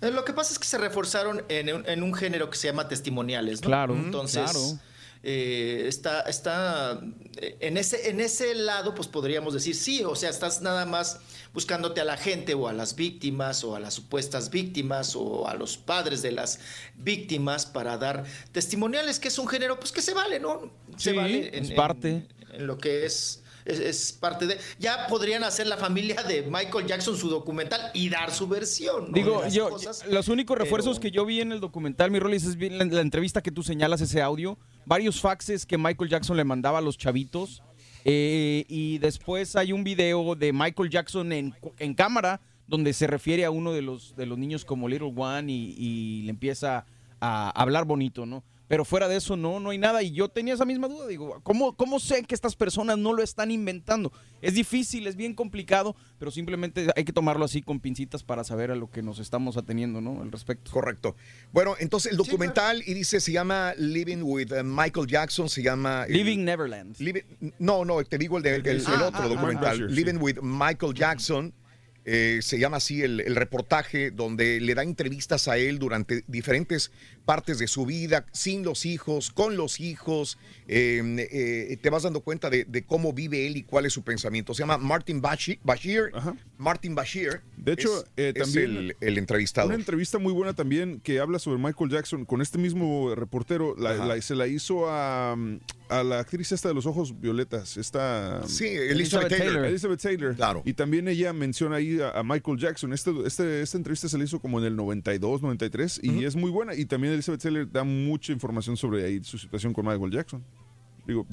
Eh, Lo que pasa es que se reforzaron en un, en un género que se llama testimoniales, ¿no? Claro, Entonces, claro. eh, está, está eh, en ese, en ese lado, pues podríamos decir sí, o sea, estás nada más buscándote a la gente o a las víctimas o a las supuestas víctimas o a los padres de las víctimas para dar testimoniales, que es un género, pues que se vale, ¿no? Se Sí, vale es parte. en lo que es, es, es parte de... Ya podrían hacer la familia de Michael Jackson su documental y dar su versión. ¿no? Digo, yo, cosas, los únicos pero- refuerzos que yo vi en el documental, mi Rolis, es la, la entrevista que tú señalas, ese audio, varios faxes que Michael Jackson le mandaba a los chavitos, eh, y después hay un video de Michael Jackson en, en cámara, donde se refiere a uno de los, de los niños como Little One y, y le empieza a hablar bonito, ¿no? Pero fuera de eso, no, no hay nada. Y yo tenía esa misma duda. Digo, ¿cómo, ¿cómo sé que estas personas no lo están inventando? Es difícil, es bien complicado, pero simplemente hay que tomarlo así con pincitas para saber a lo que nos estamos ateniendo, ¿no? Al respecto. Correcto. Bueno, entonces el documental, y dice, se llama Living with uh, Michael Jackson, se llama... el- Living Neverland. No, no, te digo el, de- el- el Ah, otro ah, documental, ah, sí. Living with Michael Jackson. eh, se llama así el, el reportaje donde le da entrevistas a él durante diferentes partes de su vida, sin los hijos, con los hijos. eh, eh, te vas dando cuenta de, de cómo vive él y cuál es su pensamiento. Se llama Martin Bashir. Bashir Martin Bashir. De hecho, es, eh, es también el, el entrevistado. Una entrevista muy buena también que habla sobre Michael Jackson con este mismo reportero. la- la- se la hizo a, a la actriz esta de los ojos violetas. Esta, Sí, Elizabeth Taylor. Elizabeth Taylor. Claro. Y también ella menciona ahí a, a Michael Jackson. Este, este- esta entrevista se le hizo como en el 92, 93 y es muy buena. Y también Elizabeth Taylor da mucha información sobre ahí su situación con Michael Jackson. Digo,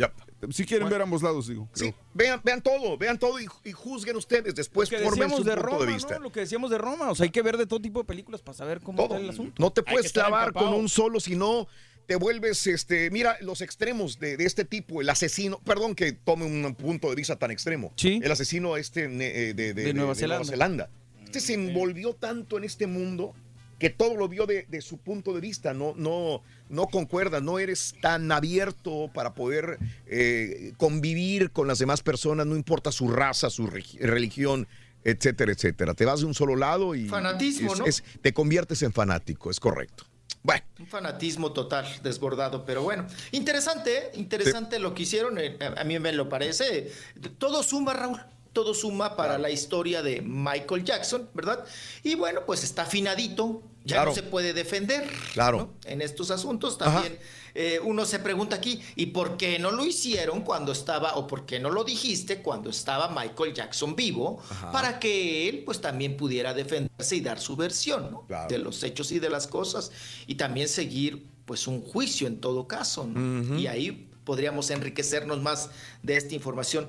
si quieren ver ambos lados, digo. Sí, vean, vean todo, vean todo y, y juzguen ustedes después, Lo que formen su de punto Roma, de vista. ¿no? Lo que decíamos de Roma. O sea, hay que ver de todo tipo de películas para saber cómo está el asunto. No te puedes clavar con un solo, si no te vuelves, este, mira, los extremos de, de este tipo, el asesino, perdón que tome un punto de vista tan extremo, el asesino este eh, de, de- De Nueva de Zelanda. Zelanda. Este se envolvió tanto en este mundo que todo lo vio de, de su punto de vista, no, no, no concuerda, no eres tan abierto para poder eh, convivir con las demás personas, no importa su raza, su religión, etcétera, etcétera. Te vas de un solo lado y Fanatismo, es- ¿no? es- te conviertes en fanático, es correcto. Bueno, Un fanatismo total, desbordado, pero bueno. Interesante, ¿eh? interesante lo que hicieron, eh, a a mí me lo parece. Todo suma, Raúl, todo suma para la historia de Michael Jackson, ¿verdad? Y bueno, pues está afinadito, ya Claro. no se puede defender. Claro. ¿no? En estos asuntos también eh, uno se pregunta aquí, ¿y por qué no lo hicieron cuando estaba, o por qué no lo dijiste cuando estaba Michael Jackson vivo, Ajá. para que él pues también pudiera defenderse y dar su versión, ¿no? De los hechos y de las cosas, y también seguir pues un juicio en todo caso, ¿no? Y ahí podríamos enriquecernos más de esta información.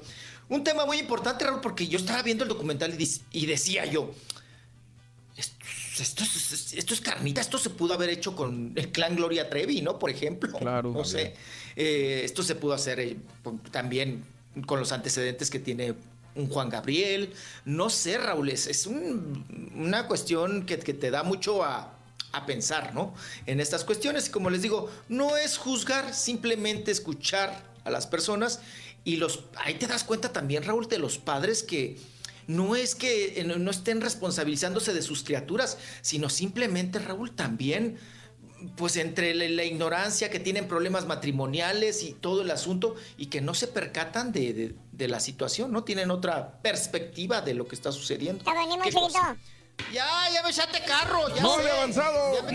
Un tema muy importante, Raúl, porque yo estaba viendo el documental y, y decía yo, esto es, esto es carnita, esto se pudo haber hecho con el clan Gloria Trevi, ¿no? Por ejemplo. Claro. No sé. Eh, esto se pudo hacer eh, también con los antecedentes que tiene un Juan Gabriel. No sé, Raúl, es, es un- una cuestión que, que te da mucho a, a pensar, ¿no? En estas cuestiones. Y como les digo, no es juzgar, simplemente escuchar a las personas. Y los, ahí te das cuenta también, Raúl, de los padres que no es que eh, no estén responsabilizándose de sus criaturas, sino simplemente, Raúl, también pues entre la, la ignorancia, que tienen problemas matrimoniales y todo el asunto, y que no se percatan de, de- de la situación, ¿no? Tienen otra perspectiva de lo que está sucediendo. Ya venimos. Ya, ya me echaste carro, ya No sé. avanzado. Ya me,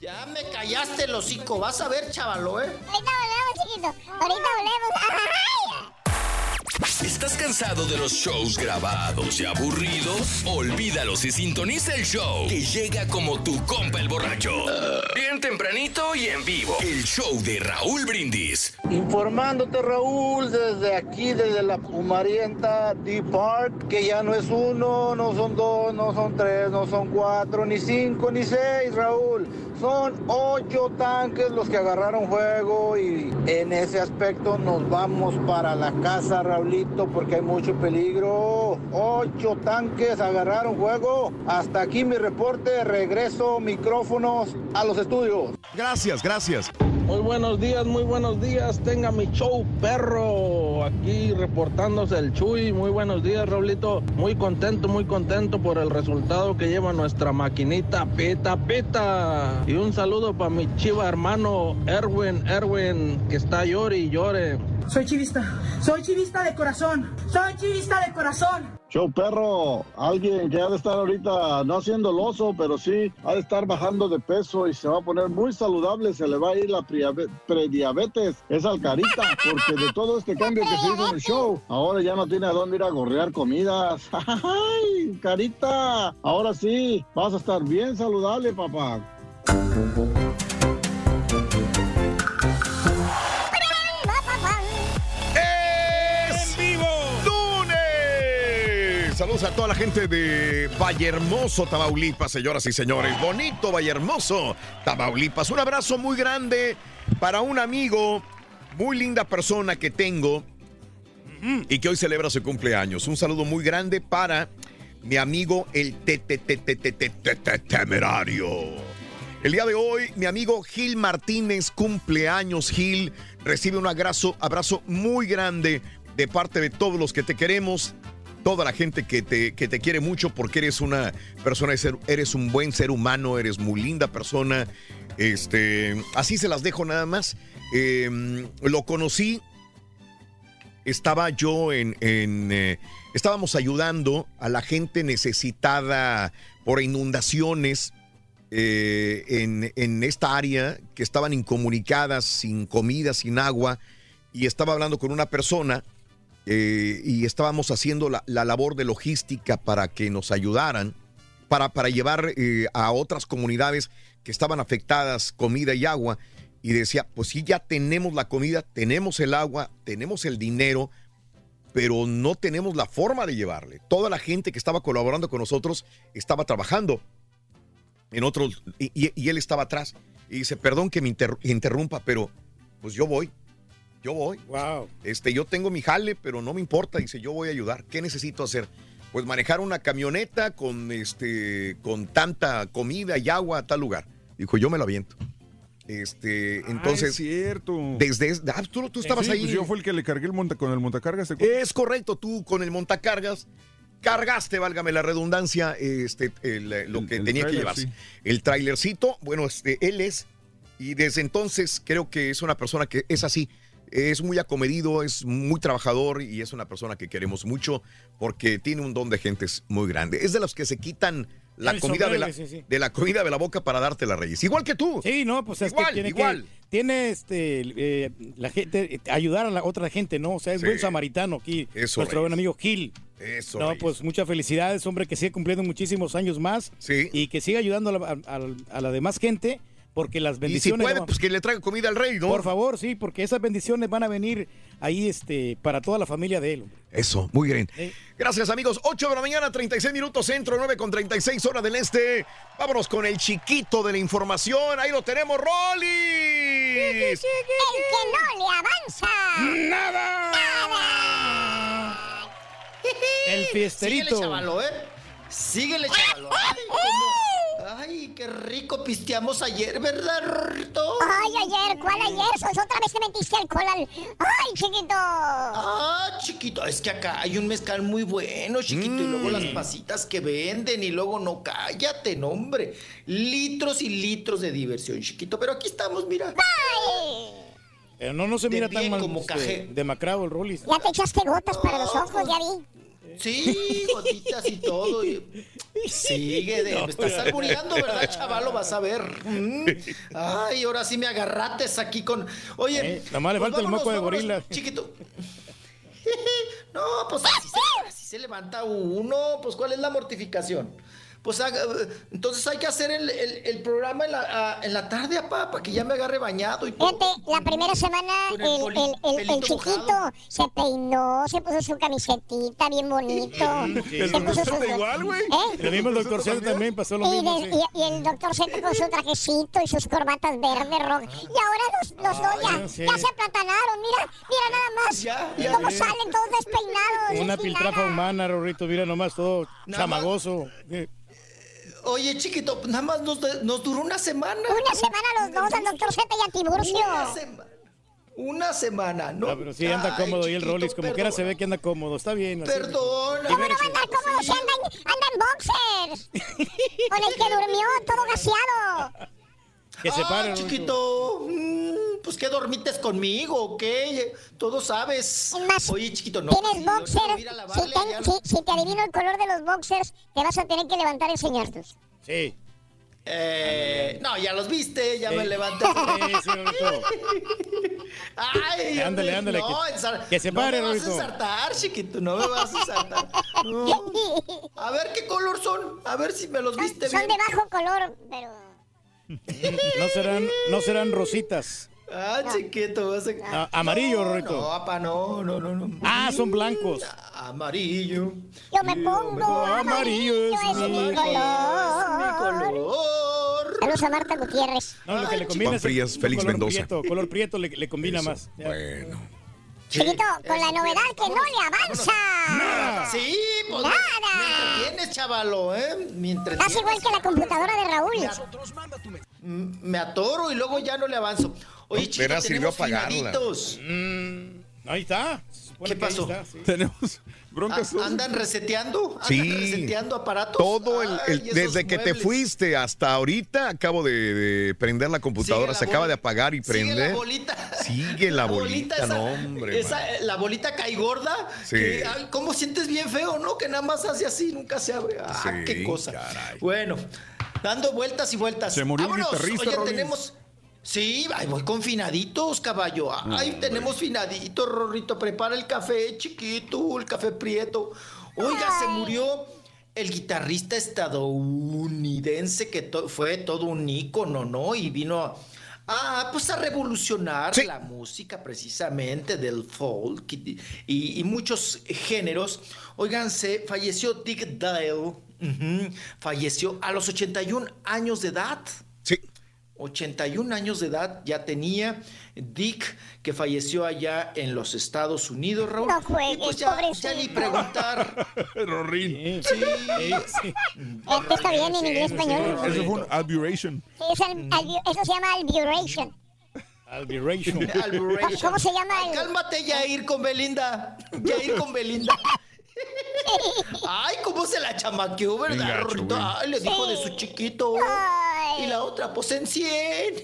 Ya me callaste el hocico, vas a ver, chavalo, ¿eh? Ahorita volvemos, chiquito. Ahorita volvemos. ¡Ay! ¿Estás cansado de los shows grabados y aburridos? Olvídalos y sintoniza el show que llega como tu compa el borracho. Bien tempranito y en vivo. El show de Raúl Brindis. Informándote Raúl desde aquí, desde la Pumarienta D-Park, que ya no es uno, no son dos, no son tres, no son cuatro, ni cinco, ni seis Raúl. Son ocho tanques los que agarraron juego y en ese aspecto nos vamos para la casa Raulito porque hay mucho peligro. Ocho tanques agarraron juego. Hasta aquí mi reporte, regreso micrófonos a los estudios. Gracias, gracias. Muy buenos días, muy buenos días. Tenga mi show, perro. Aquí reportándose el Chuy. Muy buenos días, Raulito. Muy contento, muy contento por el resultado que lleva nuestra maquinita Peta Peta. Y un saludo para mi chiva hermano Erwin, Erwin, que está llore y llore. Soy chivista, soy chivista de corazón, soy chivista de corazón. Show perro, alguien que ha de estar ahorita no haciendo el oso, pero sí ha de estar bajando de peso y se va a poner muy saludable, se le va a ir la prediabetes, es al carita, porque de todo este cambio que se hizo en el show, ahora ya no tiene a dónde ir a gorrear comidas. ¡Ay, carita! Ahora sí, vas a estar bien saludable, papá. Saludos a toda la gente de Vallehermoso, Tamaulipas, señoras y señores. Bonito Vallehermoso, Tamaulipas. Un abrazo muy grande para un amigo, muy linda persona que tengo y que hoy celebra su cumpleaños. Un saludo muy grande para mi amigo el temerario. El día de hoy, mi amigo Gil Martínez, cumpleaños Gil, recibe un abrazo, abrazo muy grande de parte de todos los que te queremos, toda la gente que te, que te quiere mucho porque eres una persona, eres un buen ser humano, eres muy linda persona. Este, así se las dejo nada más. Eh, lo conocí estaba yo en, en, eh, estábamos ayudando a la gente necesitada por inundaciones eh, en, en esta área que estaban incomunicadas, sin comida, sin agua, y estaba hablando con una persona eh, y estábamos haciendo la, la labor de logística para que nos ayudaran, para, para llevar eh, a otras comunidades que estaban afectadas comida y agua. Y decía, pues sí, ya tenemos la comida, tenemos el agua, tenemos el dinero, pero no tenemos la forma de llevarle. Toda la gente que estaba colaborando con nosotros estaba trabajando en otros, y, y- él estaba atrás. Y dice, perdón que me inter- interrumpa, pero pues yo voy. Yo voy. Wow. Este, yo tengo mi jale, pero no me importa. Dice, yo voy a ayudar. ¿Qué necesito hacer? Pues manejar una camioneta con este, con tanta comida y agua a tal lugar. Dijo, yo me lo aviento. Este, entonces. Ah, es cierto. Desde. ah, tú, tú estabas Sí, ahí. pues yo fue el que le cargué el monta con el montacargas. Es correcto, tú con el montacargas cargaste, válgame la redundancia, este, el, eh, lo que el tenía que llevarse. sí. El trailercito, bueno, este, él es, y desde entonces creo que es una persona que es así, es muy acomedido, es muy trabajador y es una persona que queremos mucho porque tiene un don de gentes muy grande. Es de los que se quitan la El comida de la, sombrero, sí, sí. de la comida de la boca para darte la reyes. Igual que tú. Sí, no, pues es Igual, que tiene igual. que tiene este eh, la gente eh, ayudar a la otra gente, ¿no? O sea, es Sí. buen samaritano aquí, Eso, nuestro buen amigo Gil. Eso, No, Reyes. pues muchas felicidades, hombre, que sigue cumpliendo muchísimos años más Sí. y que siga ayudando a la, a la demás gente, porque las Y si bendiciones. puede, pues que le traiga comida al rey, ¿no? Por favor, sí, porque esas bendiciones van a venir ahí este para toda la familia de él. hombre. Eso, muy bien. Sí. Gracias, amigos. 8 de la mañana, 36 minutos centro, 9 con 36 horas del este. Vámonos con el chiquito de la información. Ahí lo tenemos, Rolly. El que no le avanza. ¡Nada! El fiesterito. Síguele, chavalo, ¿eh? Síguele, chavalo. ay, qué rico pisteamos ayer, ¿verdad, Rorrito? Ay, ayer, ¿cuál ayer? Sos otra vez te metiste alcohol al... Ay, chiquito. Ah, chiquito, es que acá hay un mezcal muy bueno, chiquito, y luego las pasitas que venden, y luego no, cállate, no, hombre. Litros y litros de diversión, chiquito, pero aquí estamos, mira. Pero no, no se De mira tan bien mal como este, cajé. demacrado el Rollis. Ya te echaste gotas para los ojos, ya vi. Sí, gotitas y todo. y- Sigue, de, No, me estás albureando, ¿verdad, chavalo? Vas a ver. Mm. Ay, ahora sí me agarrates aquí con. Oye. Eh, nomás le pues falta el moco de gorila. Chiquito. No, pues así se, así se levanta uno. Pues, ¿cuál es la mortificación? Pues haga- entonces hay que hacer el, el- el programa en la, a- en la tarde, papá, para que ya me agarre bañado y todo. Fíjate, la primera semana el, el el, chiquito mojado. se peinó, se puso su camisetita bien bonito. Sí. se El puso doctor Zeta igual, güey. ¿Eh? El mismo doctor Z también pasó lo Y, mismo. de- sí. y- y el doctor Z con su trajecito y sus corbatas verdes, rojas. Y ahora los, los dos ya, ya sé. ya se aplatanaron. Mira, mira nada más. Ya, ya. cómo Sí. salen todos despeinados. Una piltrafa humana, Rorrito, mira nomás todo Nada más. chamagoso. Eh, Oye, chiquito, nada más nos, nos duró una semana. Una semana los dos, al doctor Z y a Tiburcio. Una semana. Una semana, ¿no? Ah, pero sí anda Ay, cómodo y el chiquito, Rollis, como quiera se perdona. ve que anda cómodo. Está bien. así. Perdona. ¿Cómo no va a andar cómodo si anda en, anda en boxers? Con el que durmió todo gaseado. Que se Ah, chiquito. Mm, pues que dormites conmigo, ¿ok? Todo sabes. más, Oye, chiquito, no. Tienes boxers. Si, lavarle ten- allá, si- si te adivino el color de los boxers, te vas a tener que levantar y enseñarlos. Sí. Eh, no, ya los viste, ya Sí. me levanté. Sí, sí. Ay, Ándale, ándale, No, que- que se pare, no me vas a ensartar, chiquito, no me vas a ensartar. No. A ver qué color son, a ver si me los viste Son bien. de bajo color, pero. No serán, no serán rositas. Ah, chiquito, vas a... Ah, amarillo, Rorrito. No, papá, no, no, no, no. Ah, son blancos. Amarillo. Yo me pongo amarillo es es mi color. color. Saludos a Marta Gutiérrez. No, lo que le combina es Frías, Félix color Mendoza. Prieto, color prieto le, le combina Eso, más. Ya. Bueno. Chiquito, con la novedad que no le avanza. Nada. Sí, pues Nada. me entretienes, chavalo, ¿eh? Me Estás entretienes. igual que la computadora de Raúl. Mm, Me atoro y luego ya no le avanzo. Oye, chiquito, Verás, sirvió tenemos apagarla. finaditos. Mm, ahí está. ¿Qué pasó? está, sí. Tenemos broncas. ¿Andan reseteando? ¿Andan Sí. reseteando aparatos? Todo el, el- desde que te fuiste hasta ahorita acabo de, de prender la computadora, la se acaba de apagar y Sigue la prender. bolita. Sigue la bolita, esa- no, hombre, esa, la bolita cae gorda. Sí. que, ¿Cómo sientes bien feo, no? Que nada más hace así, nunca se abre. Ah, Sí, qué cosa. caray. Bueno, dando vueltas y vueltas. Se murió Vámonos. guitarrista, Oye, tenemos. Sí, ay, voy con finaditos, caballo. Ay, tenemos finaditos, Rorrito. Prepara el café chiquito, el café prieto. Oiga, se murió el guitarrista estadounidense que to- fue todo un ícono, ¿no? Y vino a, a, pues a revolucionar Sí. la música precisamente del folk y, y- y muchos géneros. Oigan, se falleció Dick Dale. falleció a los 81 años de edad. Sí. 81 años de edad ya tenía Dick, que falleció allá en los Estados Unidos, Raúl. No juegues, Y pues ya, pobrecito. ya ni preguntar. Rorín. Sí, sí. Está bien en inglés español. Eso fue un alburation. Sí, es al- albu- eso se llama alburation. Alburation. ¿Cómo se llama el- cálmate, Yair con Belinda. Yair con Belinda. Ay, cómo se la chamaqueó, ¿verdad, gacho. Ay, le dijo de su chiquito. Ay. Y la otra, pues en 100,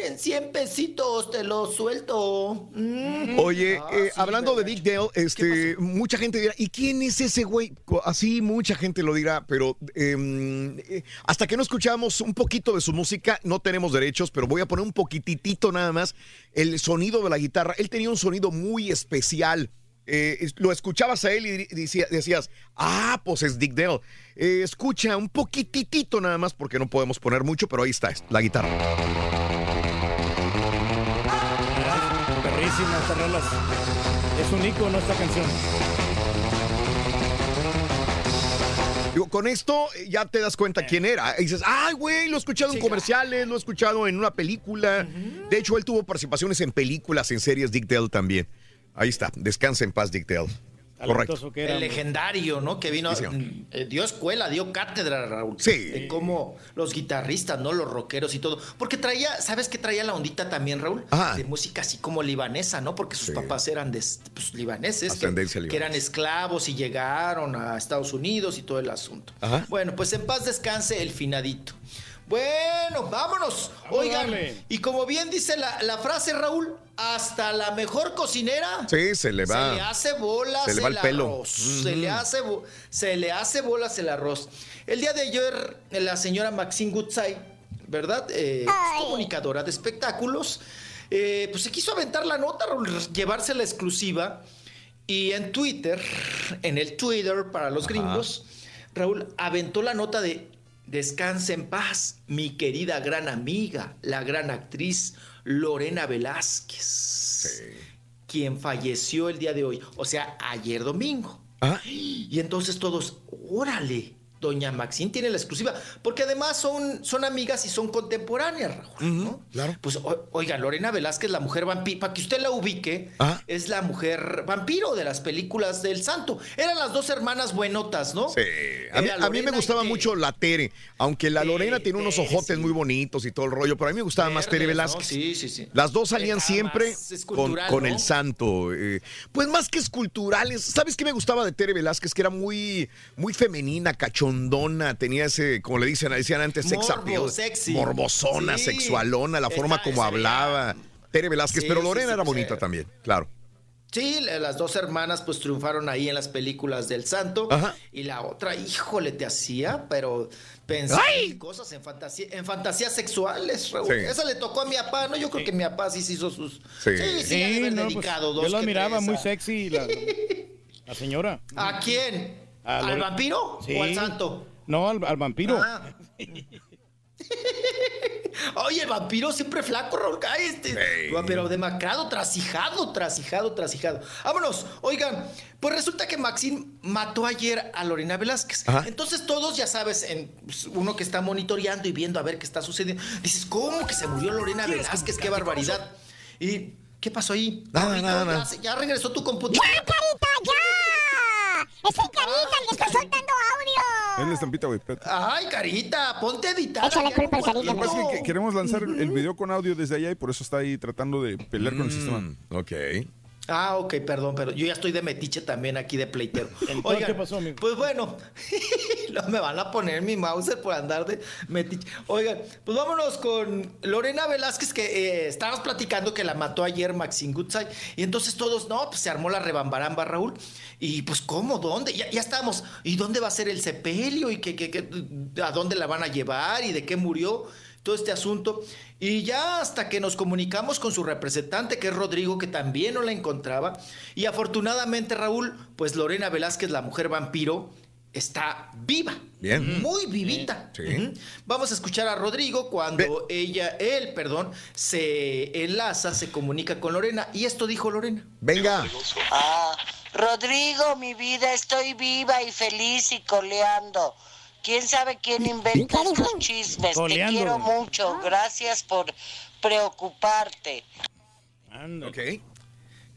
en 100 pesitos te lo suelto. Mm. Oye, Ah, eh, sí, hablando de. Dick Dale, este, mucha gente dirá, ¿y quién es ese güey? Así mucha gente lo dirá, pero em, eh, hasta que no escuchamos un poquito de su música, no tenemos derechos, pero voy a poner un poquitito nada más el sonido de la guitarra. Él tenía un sonido muy especial. Eh, lo escuchabas a él y decía- decías, ah, pues es Dick Dale. Eh, escucha un poquitito nada más porque no podemos poner mucho, pero ahí está, es la guitarra. Perrísima. Es un icono esta canción. Digo, con esto eh, ya te das cuenta quién era. Y dices, ay, güey, lo he escuchado en comerciales, lo he escuchado en una película. De hecho, él tuvo participaciones en películas, en series, Dick Dale también. Ahí está, descansa en paz, Dick Dale. que era. El legendario, ¿no? Que vino, Sí, eh, dio escuela, dio cátedra, Raúl. Sí. De cómo los guitarristas, ¿no? Los rockeros y todo. Porque traía, ¿sabes qué traía la ondita también, Raúl? Ajá. De música así como libanesa, ¿no? Porque sus papás eran de, pues, libaneses. que- que, eran esclavos y llegaron a Estados Unidos y todo el asunto. Ajá. Bueno, pues en paz descanse el finadito. Bueno, vámonos. Oigan, darle. y como bien dice la, la frase, Raúl, hasta la mejor cocinera Sí, se le va. se le hace bolas se le va el el pelo. arroz. Se, le hace, se le hace bolas el arroz. El día de ayer, la señora Maxine Goodside, ¿verdad? Eh, es comunicadora de espectáculos, eh, pues se quiso aventar la nota, Raúl, llevarse la exclusiva. Y en Twitter, en el Twitter para los gringos, Raúl aventó la nota de Descanse en paz, mi querida gran amiga, la gran actriz Lorena Velázquez, quien falleció el día de hoy, o sea, ayer domingo. Y entonces todos, órale, doña Maxine tiene la exclusiva, porque además son, son amigas y son contemporáneas, Raúl, ¿no? Claro. Pues o- oiga, Lorena Velázquez, la mujer vampiro, para que usted la ubique, Ah. es la mujer vampiro de las películas del santo. Eran las dos hermanas buenotas, ¿no? Sí. A mí, Era a mí me gustaba mucho la Tere, aunque la Lorena tiene unos ojotes muy bonitos y todo el rollo, pero a mí me gustaba más Tere. Velázquez. Sí, sí, sí. Las dos salían Era siempre con, con ¿no? el santo. eh, pues más que esculturales. ¿Sabes qué me gustaba de Tere Velázquez? Que era muy, muy femenina, cachondona, tenía ese, como le dicen, decían antes, sex Morbo, appeal, sexy. morbosona, Sí. sexualona, la forma como hablaba. Tere Velázquez, Sí, pero sí, Lorena sí, era bonita también, claro. Sí, la- las dos hermanas pues triunfaron ahí en las películas del santo. Ajá. Y la otra, híjole, te hacía, pero pensar cosas en fantasía, en fantasías sexuales, Raúl. Sí. Esa le tocó a mi papá, ¿no? Yo creo que mi papá sí se hizo sus. Sí. Sí, sí, haber no, pues, dedicado yo dos la miraba muy sexy la, la señora. ¿A quién? ¿Al vampiro Sí. o al santo? No, al, al vampiro. Ah. Oye, el vampiro siempre flaco, Raúl. Este, Pero demacrado, trasijado, trasijado, trasijado. Vámonos. Oigan, pues resulta que Maxine mató ayer a Lorena Velázquez. Ajá. Entonces todos, ya sabes, en, pues, uno que está monitoreando y viendo a ver qué está sucediendo, dices, ¿cómo que se murió Lorena Velázquez? ¡Qué barbaridad! ¿Y qué pasó ahí? Nada, nada, ya nada. se- Ya, regresó tu computadora. ¡Ya, carita, ya! ¡Estoy carita, le estoy soltando audio! Es la estampita, güey. Ay, carita, ponte a editar. Échale culpa al Carita, Lo que pasa es que que queremos lanzar el el video con audio desde allá y por eso está ahí tratando de pelear con el sistema. Mm, ok. Ah, ok, perdón, pero yo ya estoy de metiche también aquí de pleitero. Entonces, ¿qué pasó, amigo? Pues bueno, no me van a poner mi mouse por andar de metiche. Oigan, pues vámonos con Lorena Velázquez, que eh, estábamos platicando que la mató ayer Maxine Goodside. Y entonces todos, no, pues se armó la rebambaramba, Raúl. Y pues, ¿cómo? ¿Dónde? Ya, ya estábamos. ¿Y dónde va a ser el sepelio? ¿Y qué, qué- qué- a dónde la van a llevar? ¿Y de qué murió? Todo este asunto. Y ya hasta que nos comunicamos con su representante, que es Rodrigo, que también no la encontraba. Y afortunadamente, Raúl, pues Lorena Velázquez, la mujer vampiro, está viva. Bien. Muy vivita. Sí. Vamos a escuchar a Rodrigo cuando ella, él, perdón, se enlaza, se comunica con Lorena. Y esto dijo Lorena. Venga. Ah, Rodrigo, mi vida, estoy viva y feliz y coleando. ¿Quién sabe quién inventa estos chismes? Coleando. Te quiero mucho. Gracias por preocuparte. Ok.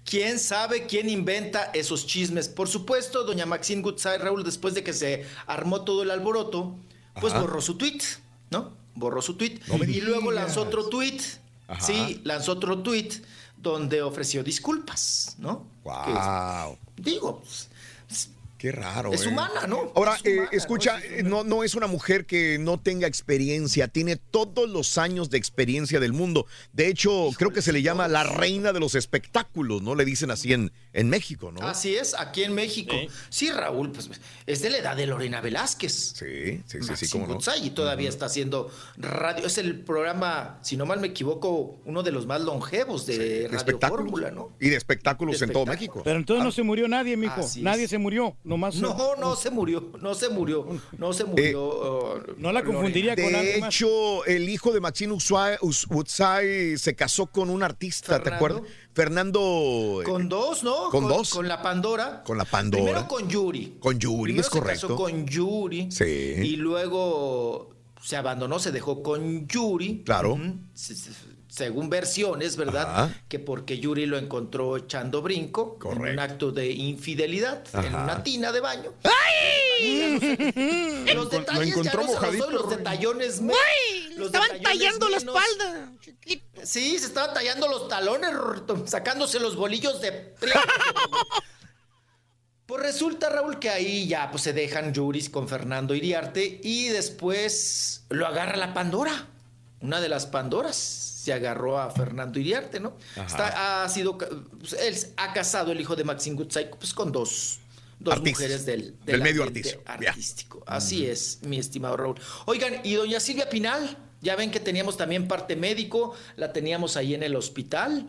¿Quién sabe quién inventa esos chismes? Por supuesto, doña Maxine Goodside, Raúl, después de que se armó todo el alboroto, pues Ajá. borró su tweet, ¿no? Borró su tweet. No y luego lanzó otro tweet. Ajá. Sí, lanzó otro tweet donde ofreció disculpas, ¿no? Wow. Que, digo, pues, Qué raro. Es eh. humana, ¿no? Ahora, Es eh, escucha, eh, no, no es una mujer que no tenga experiencia, tiene todos los años de experiencia del mundo. De hecho, creo que se le llama la reina de los espectáculos, ¿no? Le dicen así en, en México, ¿no? Así es, aquí en México. Sí. Raúl, pues es de la edad de Lorena Velázquez. Sí, sí, sí, sí, cómo no. Y todavía está haciendo radio. Es el programa, si no mal me equivoco, uno de los más longevos de De Radio espectáculos. Fórmula, ¿no? Y de espectáculos De en todo. México. Pero entonces no se murió nadie, mijo. Así es. Nadie se murió. Nomás. No, no se murió, no se murió, no se murió. uh, no la Lorena. confundiría con De alguien más. hecho, el hijo de Maxine Utsai- se casó con un artista, ¿te acuerdas? Fernando. eh, Con dos, ¿no? ¿Con dos? Con la Pandora. Con la Pandora. Primero con Yuri. Con Yuri, Primero es se correcto. casó con Yuri. Sí. Y luego se abandonó, se dejó con Yuri. Claro. Ujú. Se- se- según versiones, ¿verdad? Ajá. Que porque Yuri lo encontró echando brinco en un Correcto. acto de infidelidad en una tina de baño. Lo Los encon- lo detalles ya encontró no se los detallones. me-. Le los estaban detallones tallando la espalda. Sí, se estaban tallando los talones, sacándose los bolillos de. Pues resulta, Raúl, que ahí ya pues, se dejan Yuris con Fernando Iriarte y después lo agarra la Pandora. Una de las Pandoras se agarró a Fernando Iriarte, ¿no? Está, ha sido, pues, él ha casado el hijo de Maxine Goodside pues con dos, dos mujeres del, Del medio artístico. Así es, mi estimado Raúl. Oigan, y doña Silvia Pinal, ya ven que teníamos también parte médico, la teníamos ahí en el hospital.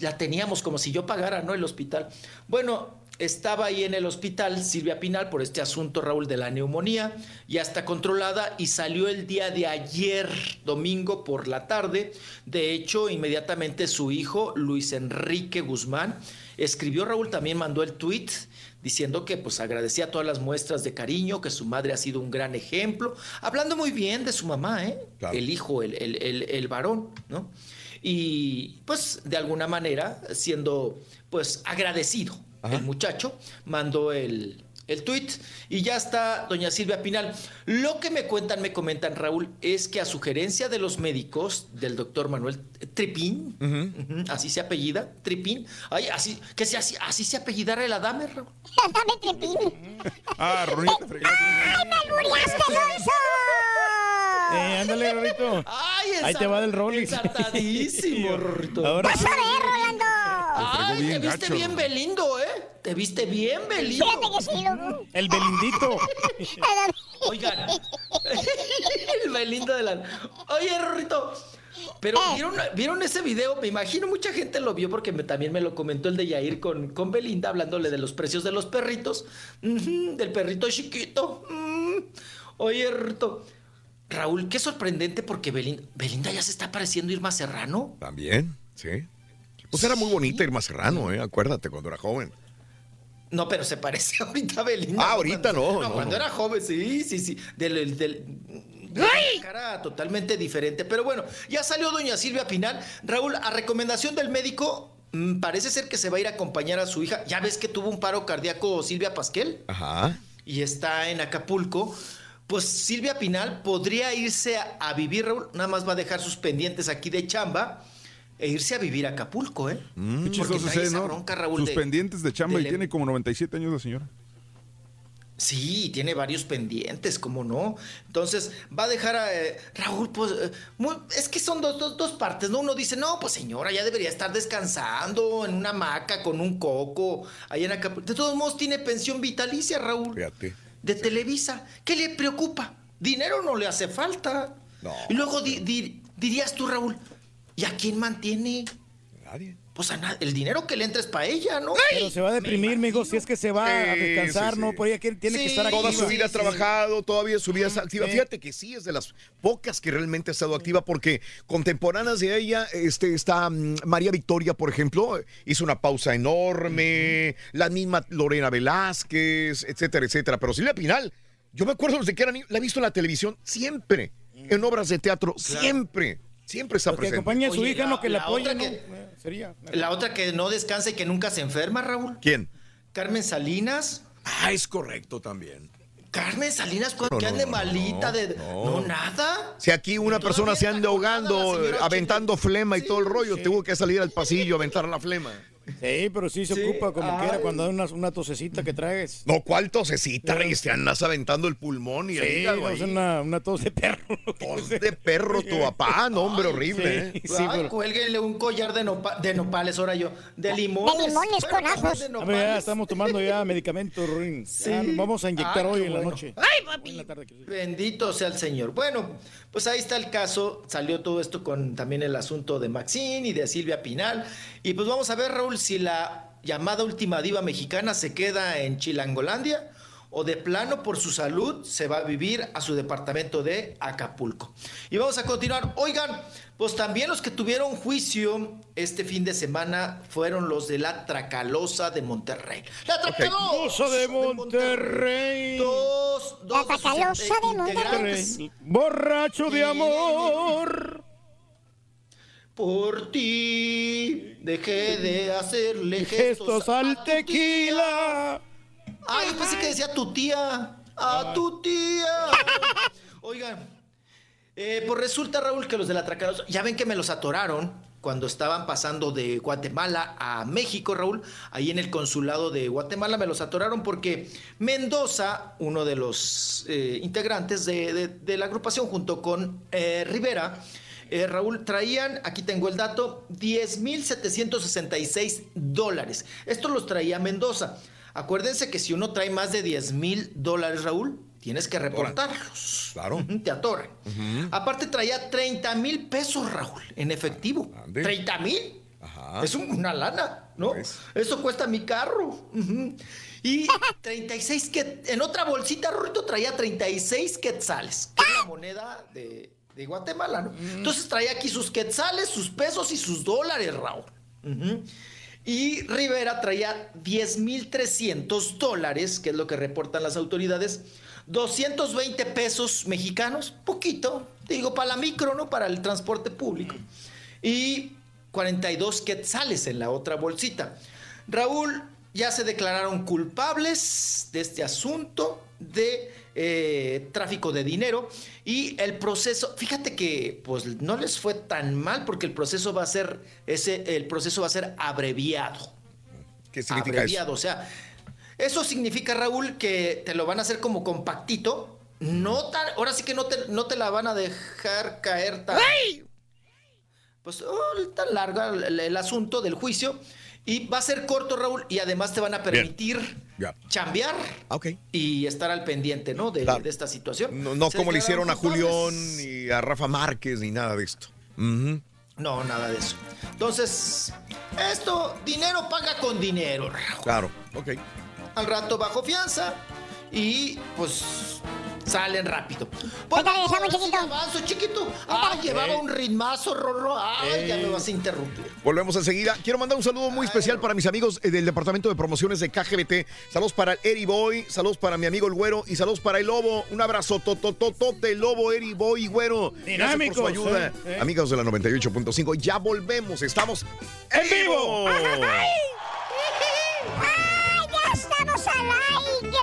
La teníamos como si yo pagara, ¿no? El hospital. Bueno, estaba ahí en el hospital Silvia Pinal por este asunto, Raúl, de la neumonía. Ya está controlada y salió el día de ayer, domingo por la tarde. De hecho, inmediatamente su hijo, Luis Enrique Guzmán, escribió, Raúl también mandó el tweet diciendo que pues agradecía todas las muestras de cariño, que su madre ha sido un gran ejemplo, hablando muy bien de su mamá, ¿eh? Claro. el hijo, el, el- el- el varón, ¿no? Y pues de alguna manera, siendo pues agradecido, el muchacho mandó el, el tuit y ya está doña Silvia Pinal. Lo que me cuentan, me comentan Raúl, es que a sugerencia de los médicos, del doctor Manuel Tripín, ujú, así se apellida, Tripín, ay, así, que se, así, así se apellidara el Adame, Raúl. Dame trepín. Ah, te fregaste. ¡Ay, me albureaste, Alonso! Eh, ándale, Rorito. Ay, Ahí te va del Rollis. Ensartadísimo, Rorrito. Ahora ¡Vas a ver, Rolando! Ay, te viste gacho. bien Belindo, ¿eh? Te viste bien Belindo. El Belindito. Oigan, el Belindo de la... Oye, Rorrito, pero Eh. ¿vieron, ¿vieron ese video? Me imagino mucha gente lo vio porque me- también me lo comentó el de Yair con, con Belinda, hablándole de los precios de los perritos, del perrito chiquito. Mm. Oye, Rorrito, Raúl, qué sorprendente porque Belinda, Belinda ya se está pareciendo Irma Serrano. También, sí. Pues era muy bonita Irma Serrano, ¿eh? Acuérdate, cuando era joven. No, pero se parece ahorita a Belinda. Ah, ahorita Cuando- no, no, cuando no. era joven, sí, sí, sí. Del, del- cara totalmente diferente. Pero bueno, ya salió doña Silvia Pinal. Raúl, a recomendación del médico, mm, parece ser que se va a ir a acompañar a su hija. Ya ves que tuvo un paro cardíaco Silvia Pasquel Ajá. y está en Acapulco. Pues Silvia Pinal podría irse a, a vivir, Raúl. Nada más va a dejar sus pendientes aquí de chamba e irse a vivir a Acapulco, ¿eh? Qué Porque trae es, esa ¿no? bronca, Raúl, Sus de- pendientes de chamba y del- tiene como 97 años la señora. Sí, tiene varios pendientes, ¿cómo no? Entonces, va a dejar a eh, Raúl, pues, eh, muy- es que son dos, dos, dos partes, ¿no? Uno dice, no, pues señora, ya debería estar descansando en una hamaca con un coco, ahí en Acapulco. De todos modos, tiene pensión vitalicia, Raúl, Fíjate. de Televisa. ¿Qué le preocupa? Dinero no le hace falta. No. Y luego di- di- dirías tú, Raúl, ¿y a quién mantiene? Nadie. Pues a na- el dinero que le entra es para ella, ¿no? Pero se va a deprimir, mijo, si es que se va a Sí, descansar, sí, ¿no? sí. Por ella que tiene que estar aquí. Toda su vida ha sí. trabajado, todavía su vida es activa. Sí. Fíjate que sí es de las pocas que realmente ha estado activa, porque contemporáneas de ella este, está mm, María Victoria, por ejemplo, hizo una pausa enorme, la misma Lorena Velázquez, etcétera, etcétera. Pero Silvia Pinal, yo me acuerdo desde que era niño, la he visto en la televisión siempre, en obras de teatro, siempre, siempre está Pues que presente. acompañe a su Oye, hija, la- no que la la apoye, otra ¿no? que- Eh, Sería. La otra que no descansa y que nunca se enferma, Raúl. ¿Quién? Carmen Salinas. Ah, es correcto también. Carmen Salinas, cuando No, que ande no, malita no, de. no. No, nada. Si aquí una persona se anda ahogando, eh, aventando flema y todo el rollo, tuvo que salir al pasillo a aventar la flema. Sí, pero sí se Sí, ocupa como ay. quiera cuando hay una, una tosecita que traes. No, ¿cuál tosecita? Te andas aventando el pulmón y el Sí, hígado no, es ahí. una, una tos de perro. Tos de perro tu papá, no, hombre, horrible, Sí, ¿eh? sí, Ay, pero- cuélguenle un collar de, nopa- de nopales, ahora yo. De limones. De limones con ajos. de A ver, ya nopales. estamos tomando ya medicamentos, Ruin. Sí. Ya vamos a inyectar Ah, hoy en la noche. ¡Ay, papi! en la tarde. que sí. Bendito sea el Señor. Bueno, pues ahí está el caso. Salió todo esto con también el asunto de Maxine y de Silvia Pinal. Y pues vamos a ver, Raúl, si la llamada última diva mexicana se queda en Chilangolandia o de plano por su salud se va a vivir a su departamento de Acapulco. Y vamos a continuar. Oigan, pues también los que tuvieron juicio este fin de semana fueron los de la Tracalosa de Monterrey. La Tracalosa de Monterrey. Dos, La dos Tracalosa eh, de Monterrey. Borracho de amor. Por ti dejé de hacerle Gestos gestos, al a tu tequila. Ay, yo pensé que decía tu tía. A tu tía. Oigan, eh, pues resulta, Raúl, que los del atracados, ya ven que me los atoraron cuando estaban pasando de Guatemala a México, Raúl. Ahí en el consulado de Guatemala me los atoraron porque Mendoza, uno de los eh, integrantes de, de- de la agrupación, junto con eh, Rivera, eh, Raúl, traían, aquí tengo el dato, 10.766 dólares. Esto los traía Mendoza. Acuérdense que si uno trae más de 10 mil dólares, Raúl, tienes que reportarlos. Claro. Te atoran. Aparte traía 30 mil pesos, Raúl, en efectivo. 30 mil. Es un- una lana, ¿no? Eso cuesta mi carro. Ujú. Y 36 que en otra bolsita, Rorito, traía 36 quetzales, que es la moneda de, de Guatemala, ¿no? Entonces traía aquí sus quetzales, sus pesos y sus dólares, Raúl. Ujú. Y Rivera traía 10.300 dólares, que es lo que reportan las autoridades, 220 pesos mexicanos, poquito, digo, para la micro, ¿no? Para el transporte público. Y 42 quetzales en la otra bolsita. Raúl, ya se declararon culpables de este asunto de eh, tráfico de dinero y el proceso, fíjate que pues no les fue tan mal porque el proceso va a ser ese el proceso va a ser abreviado. ¿Qué significa abreviado, o sea, eso significa Raúl que te lo van a hacer como compactito, no tan, ahora sí que no te, no te la van a dejar caer tan pues oh, tan larga el, el asunto del juicio. Y va a ser corto Raúl y además te van a permitir Ya. chambear Ok. y estar al pendiente, ¿no? De, Claro. de esta situación. No, como le hicieron a. Julián y a Rafa Márquez ni nada de esto. No, nada de eso. Entonces, esto, dinero paga con dinero. Raúl. Claro, ok. Al rato bajo fianza y pues salen rápido. Ahorita regresamos, chiquito. Avanzo, chiquito. Ah, llevaba Eh. un ritmazo, Rorro. Ay, ya me vas a interrumpir. Volvemos enseguida. Quiero mandar un saludo muy especial para mis amigos eh, del Departamento de Promociones de KGBT. Saludos para el Eri Boy, saludos para mi amigo el Güero y saludos para el Lobo. Un abrazo totototote, Lobo, Eri Boy y Güero. Gracias por su ayuda. eh, eh. Amigos de la 98.5, ya volvemos. Estamos en vivo. ¡Ay, ya estamos al aire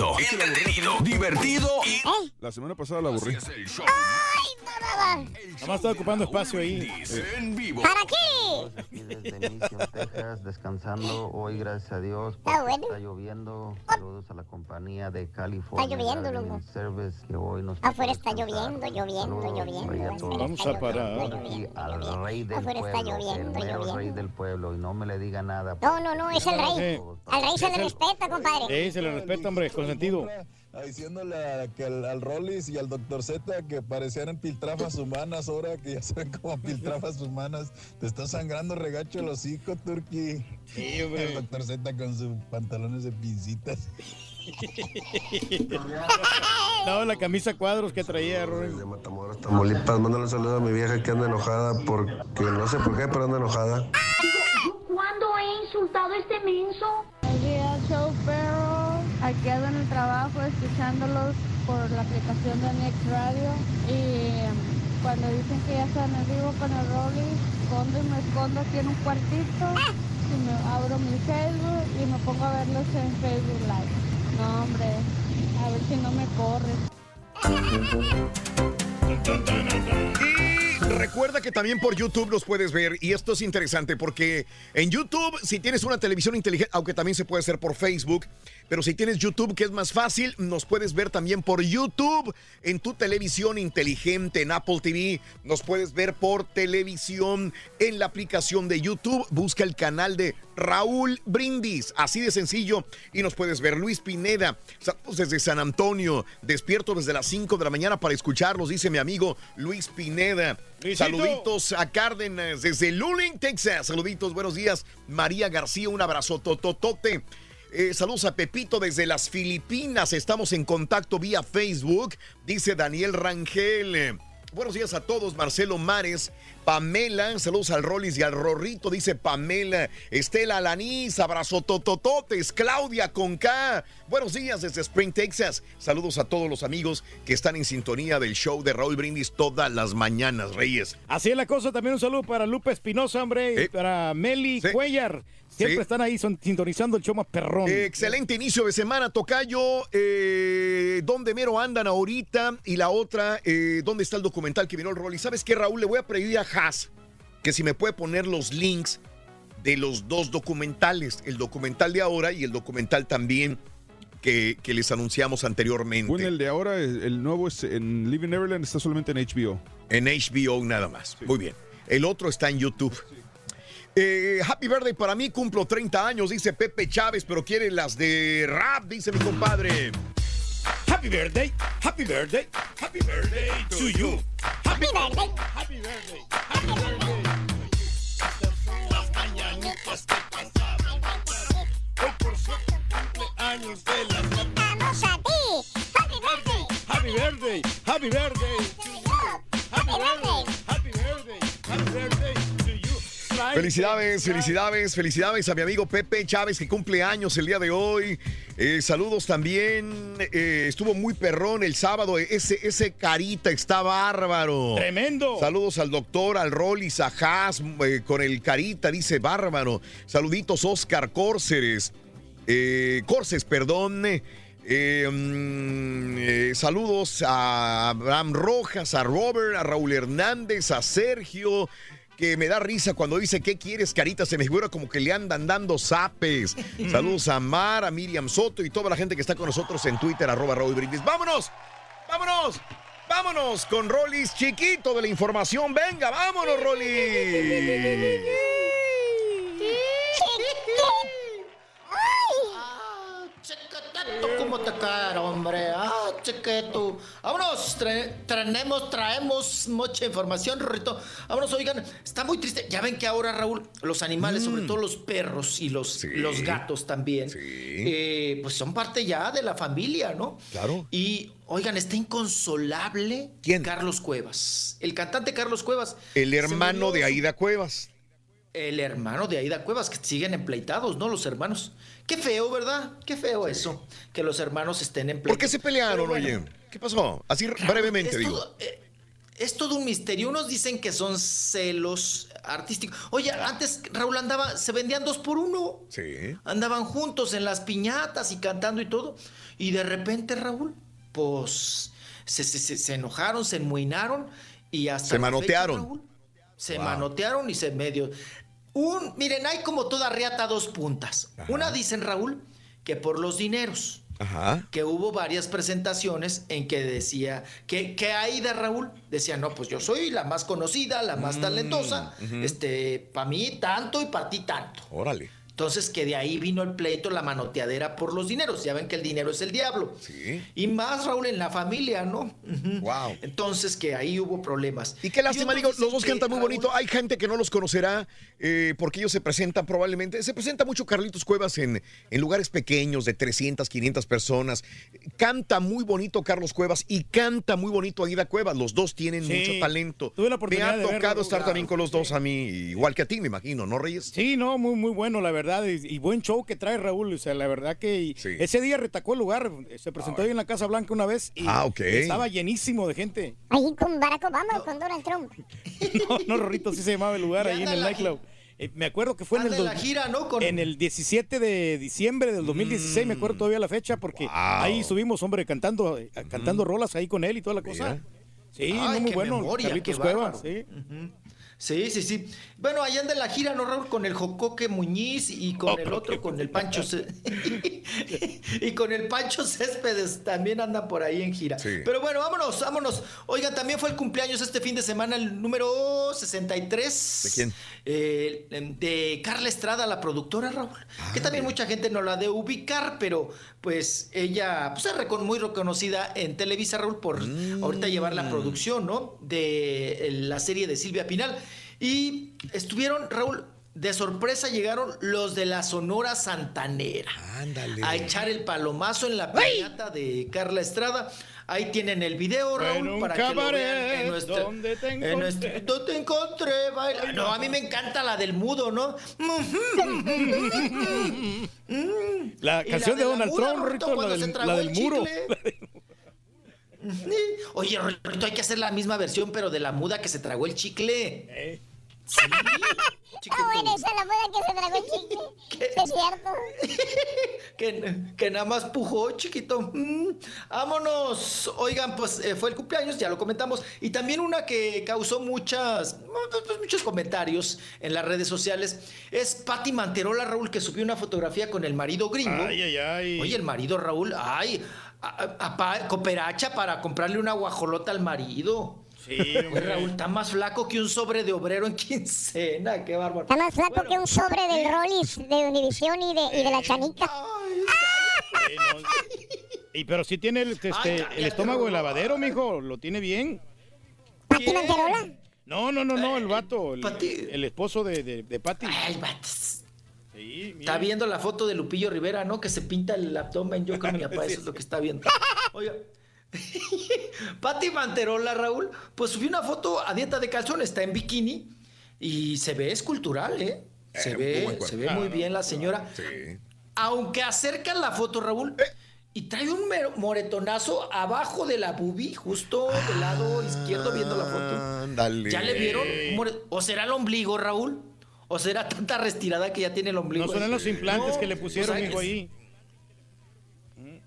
Completo, entretenido, divertido y La semana pasada la aburrí. vez! ¡Ay, nada! Nomás está ocupando espacio ahí. en vivo. ¿Para qué? Aquí desde Mission, Texas, descansando hoy, gracias a Dios. Está porque bueno. Está lloviendo. Saludos a la compañía de California. Está lloviendo, loco. Service, que hoy nos Afuera está lloviendo, lloviendo, lloviendo. Vamos a parar. Aquí al rey del Afuera está lloviendo, el mero lloviendo. rey del pueblo, y no me le diga nada. No, no, no, es el rey. Al rey se le Es el- respeta, compadre. Sí, se le respeta, hombre, con sentido. Diciéndole a- que al, al Rollis y al Dr. Z que parecían piltrafas humanas ahora que ya se ven como piltrafas humanas. Te está sangrando regacho el hocico, Turki. Sí, hombre. El Dr. Z con sus pantalones de pincitas. No, la camisa cuadros que traía, Rory. Tamaulipas, mándale un saludo a mi vieja que anda enojada porque no sé por qué, pero anda enojada. ¿Cuándo he insultado a este menso? Perro. Aquí ando en el trabajo escuchándolos por la aplicación de Next Radio. Y um, cuando dicen que ya están en vivo con el Rolly, escondo y me escondo aquí en un cuartito. Y me abro mi Facebook y me pongo a verlos en Facebook Live. No, hombre, a ver si no me corren. Y recuerda que también por YouTube los puedes ver y esto es interesante porque en YouTube si tienes una televisión inteligente, aunque también se puede hacer por Facebook, pero si tienes YouTube que es más fácil, nos puedes ver también por YouTube en tu televisión inteligente en Apple TV, nos puedes ver por televisión en la aplicación de YouTube, busca el canal de Raúl Brindis, así de sencillo y nos puedes ver Luis Pineda, saludos desde San Antonio, despierto desde las 5 de la mañana para escucharlos, dice mi amigo Luis Pineda. Luisito. Saluditos a Cárdenas desde Luling, Texas. Saluditos, buenos días. María García, un abrazo tototote. Eh, saludos a Pepito desde las Filipinas. Estamos en contacto vía Facebook, dice Daniel Rangel. Buenos días a todos. Marcelo Mares, Pamela, saludos al Rollis y al Rorrito, dice Pamela. Estela Alanis, abrazo totototes. Claudia Conca. Buenos días desde Spring, Texas. Saludos a todos los amigos que están en sintonía del show de Raúl Brindis todas las mañanas, Reyes. Así es la cosa. También un saludo para Lupe Espinosa, hombre, y para Meli Cuellar. Siempre Sí. están ahí son, sintonizando el show más perrón. Excelente inicio de semana, Tocayo. Eh, ¿Dónde mero andan ahorita? Y la otra, eh, ¿dónde está el documental que vino el rol? Y sabes qué, Raúl, le voy a pedir a Haas que si me puede poner los links de los dos documentales, el documental de ahora y el documental también que, que les anunciamos anteriormente. Bueno, el de ahora, el el nuevo es en Living Neverland, está solamente en HBO. En HBO nada más. Muy bien. El otro está en YouTube. Eh, happy birthday para mí, cumplo 30 años, dice Pepe Chávez, pero quiere las de rap, dice mi compadre. Happy birthday, happy birthday, happy birthday to you. Happy birthday. Happy birthday, happy birthday. Las mañanitas que pasaban. Hoy por su cumpleaños de las a ti. Happy birthday. Happy birthday, happy birthday to you. Happy birthday, happy birthday, happy birthday. Felicidades, felicidades, felicidades a mi amigo Pepe Chávez que cumple años el día de hoy. Eh, saludos también. eh, estuvo muy perrón el sábado. Ese, ese carita está bárbaro. Tremendo. Saludos al doctor, al Rollis, a Haas, eh, con el carita, dice bárbaro. Saluditos, Oscar Córceres. Corces, perdón. Eh, mm, eh, saludos a Abraham Rojas, a Robert, a Raúl Hernández, a Sergio, que me da risa cuando dice, ¿qué quieres, Carita? Se me figura como que le andan dando zapes. Saludos a Mar, a Miriam Soto y toda la gente que está con nosotros en Twitter, arroba Raúl Brindis. ¡Vámonos! ¡Vámonos! ¡Vámonos con Rollis chiquito de la información! ¡Venga, vámonos, Rollis! Chiquitito, ¿Cómo te cae, hombre? Ah, chiquito. Vámonos, tra- traemos, traemos mucha información, Rorrito. Vámonos, oigan, está muy triste. Ya ven que ahora, Raúl, los animales, sobre todo los perros y los, los gatos también, eh, pues son parte ya de la familia, ¿no? Claro. Y, oigan, está inconsolable ¿Quién? Carlos Cuevas. El cantante Carlos Cuevas. El hermano murió de Aida Cuevas. El hermano de Aida Cuevas, que siguen empleitados, ¿no? Los hermanos. Qué feo, ¿verdad? Qué feo eso, que los hermanos estén empleitados. ¿Por qué se pelearon, bueno, oye? ¿Qué pasó? Así brevemente, es digo. todo, eh, es todo un misterio. Unos dicen que son celos artísticos. Oye, antes Raúl andaba, se vendían dos por uno. Sí. Andaban juntos en las piñatas y cantando y todo. Y de repente, Raúl, pues se, se- se- enojaron, se enmuinaron y hasta. Se fecha, manotearon. Raúl, se Wow. manotearon y se medio. Un, miren, hay como toda riata dos puntas. Una dicen, Raúl, que por los dineros Ajá. que hubo varias presentaciones en que decía que, que Aida Raúl decía, no, pues yo soy la más conocida, la más talentosa, ujú. este, para mí tanto y para ti tanto. Órale. Entonces que de ahí vino el pleito, la manoteadera por los dineros. Ya ven que el dinero es el diablo. Sí. Y más, Raúl, en la familia, ¿no? Wow. Entonces que ahí hubo problemas. Y qué lástima, digo, los dos cantan muy Raúl, bonito. Hay gente que no los conocerá eh, porque ellos se presentan probablemente. Se presenta mucho Carlitos Cuevas en, en lugares pequeños de 300, 500 personas. Canta muy bonito Carlos Cuevas y canta muy bonito Aida Cuevas. Los dos tienen Sí. mucho talento. Tuve la Me oportunidad ha de verlo, tocado estar claro. también con los dos a mí, igual que a ti, me imagino, ¿no, Reyes? Sí, no, muy, muy bueno, la verdad. Y, y buen show que trae Raúl. O sea, la verdad que y ese día retacó el lugar. Se presentó ahí en la Casa Blanca una vez y Ah, estaba llenísimo de gente. Ahí con Barack Obama o con Donald Trump. No, no, Rorrito, sí se llamaba el lugar Y ahí en el nightclub. Eh, me acuerdo que fue en el, Anda en dos- la gira, ¿no? Con- en el 17 de diciembre del 2016, me acuerdo todavía la fecha, porque ahí estuvimos, hombre, cantando, eh, cantando rolas ahí con él y toda la cosa. Sí, Ay, no, muy qué bueno. memoria, Carlitos Cuevas, sí. Sí, sí, sí. Bueno, allá anda en la gira, ¿no, Raúl? Con el Jocoque Muñiz y con Oh, el otro, con el Pancho Ce- y con el Pancho Céspedes también andan por ahí en gira. Sí. Pero bueno, vámonos, vámonos. Oigan, también fue el cumpleaños este fin de semana, el número 63. ¿De quién? Eh, de Carla Estrada, la productora, Raúl. Ah, que también mucha gente no la de ubicar, pero pues ella pues, es muy reconocida en Televisa, Raúl, por Mm. ahorita llevar la producción, ¿no? De eh, la serie de Silvia Pinal. Y estuvieron, Raúl, de sorpresa llegaron los de la Sonora Santanera. Ándale. A echar el palomazo en la piñata de Carla Estrada. Ahí tienen el video, Raúl, En un para que lo vean cabaret en nuestro, donde te en nuestro- encontré. donde te encontré baila- No, a mí me encanta la del mudo, ¿no? La canción la de de la Donald muda, Trump, Rito, la cuando se del, tragó la el del muro. chicle. Oye, Rorrito, hay que hacer la misma versión, pero de la muda que se tragó el chicle. Sí, Está buena esa la moda que se tragó el chicle. Sí, es cierto. que, que nada más pujó, chiquito. Mm, vámonos. Oigan, pues eh, fue el cumpleaños, ya lo comentamos. Y también una que causó muchas, pues, muchos comentarios en las redes sociales es Patti Manterola, Raúl, que subió una fotografía con el marido gringo. Ay, ay, ay. Oye, el marido Raúl, ay, a- a- a- cooperacha para comprarle una guajolota al marido. Sí, Oye. Raúl, está más flaco que un sobre de obrero en quincena, qué bárbaro. Está más flaco que un sobre del Rollis de Univisión y de, y de la chanica. Y pero sí tiene el, este, el estómago de lavadero, mijo, lo tiene bien. ¿Pati Manterola? No, no, no, no, el vato, el, el esposo de, de, de Patty. Ay, vato. Sí, Está viendo la foto de Lupillo Rivera, ¿no? Que se pinta el abdomen. Yo con mi papá, eso es lo que está viendo. Oiga. Pati Manterola, Raúl, pues subió una foto a dieta de calzón, está en bikini y se ve escultural, ¿eh? Se Eh, ve, muy se ve muy bien la señora. Aunque acercan la foto, Raúl, y trae un moretonazo abajo de la bubi, justo del lado izquierdo viendo la foto. Ándale. ¿Ya le vieron? ¿O será el ombligo, Raúl? ¿O será tanta retirada que ya tiene el ombligo? No son ahí? los implantes No, que le pusieron, o sea, mijo, es- ahí.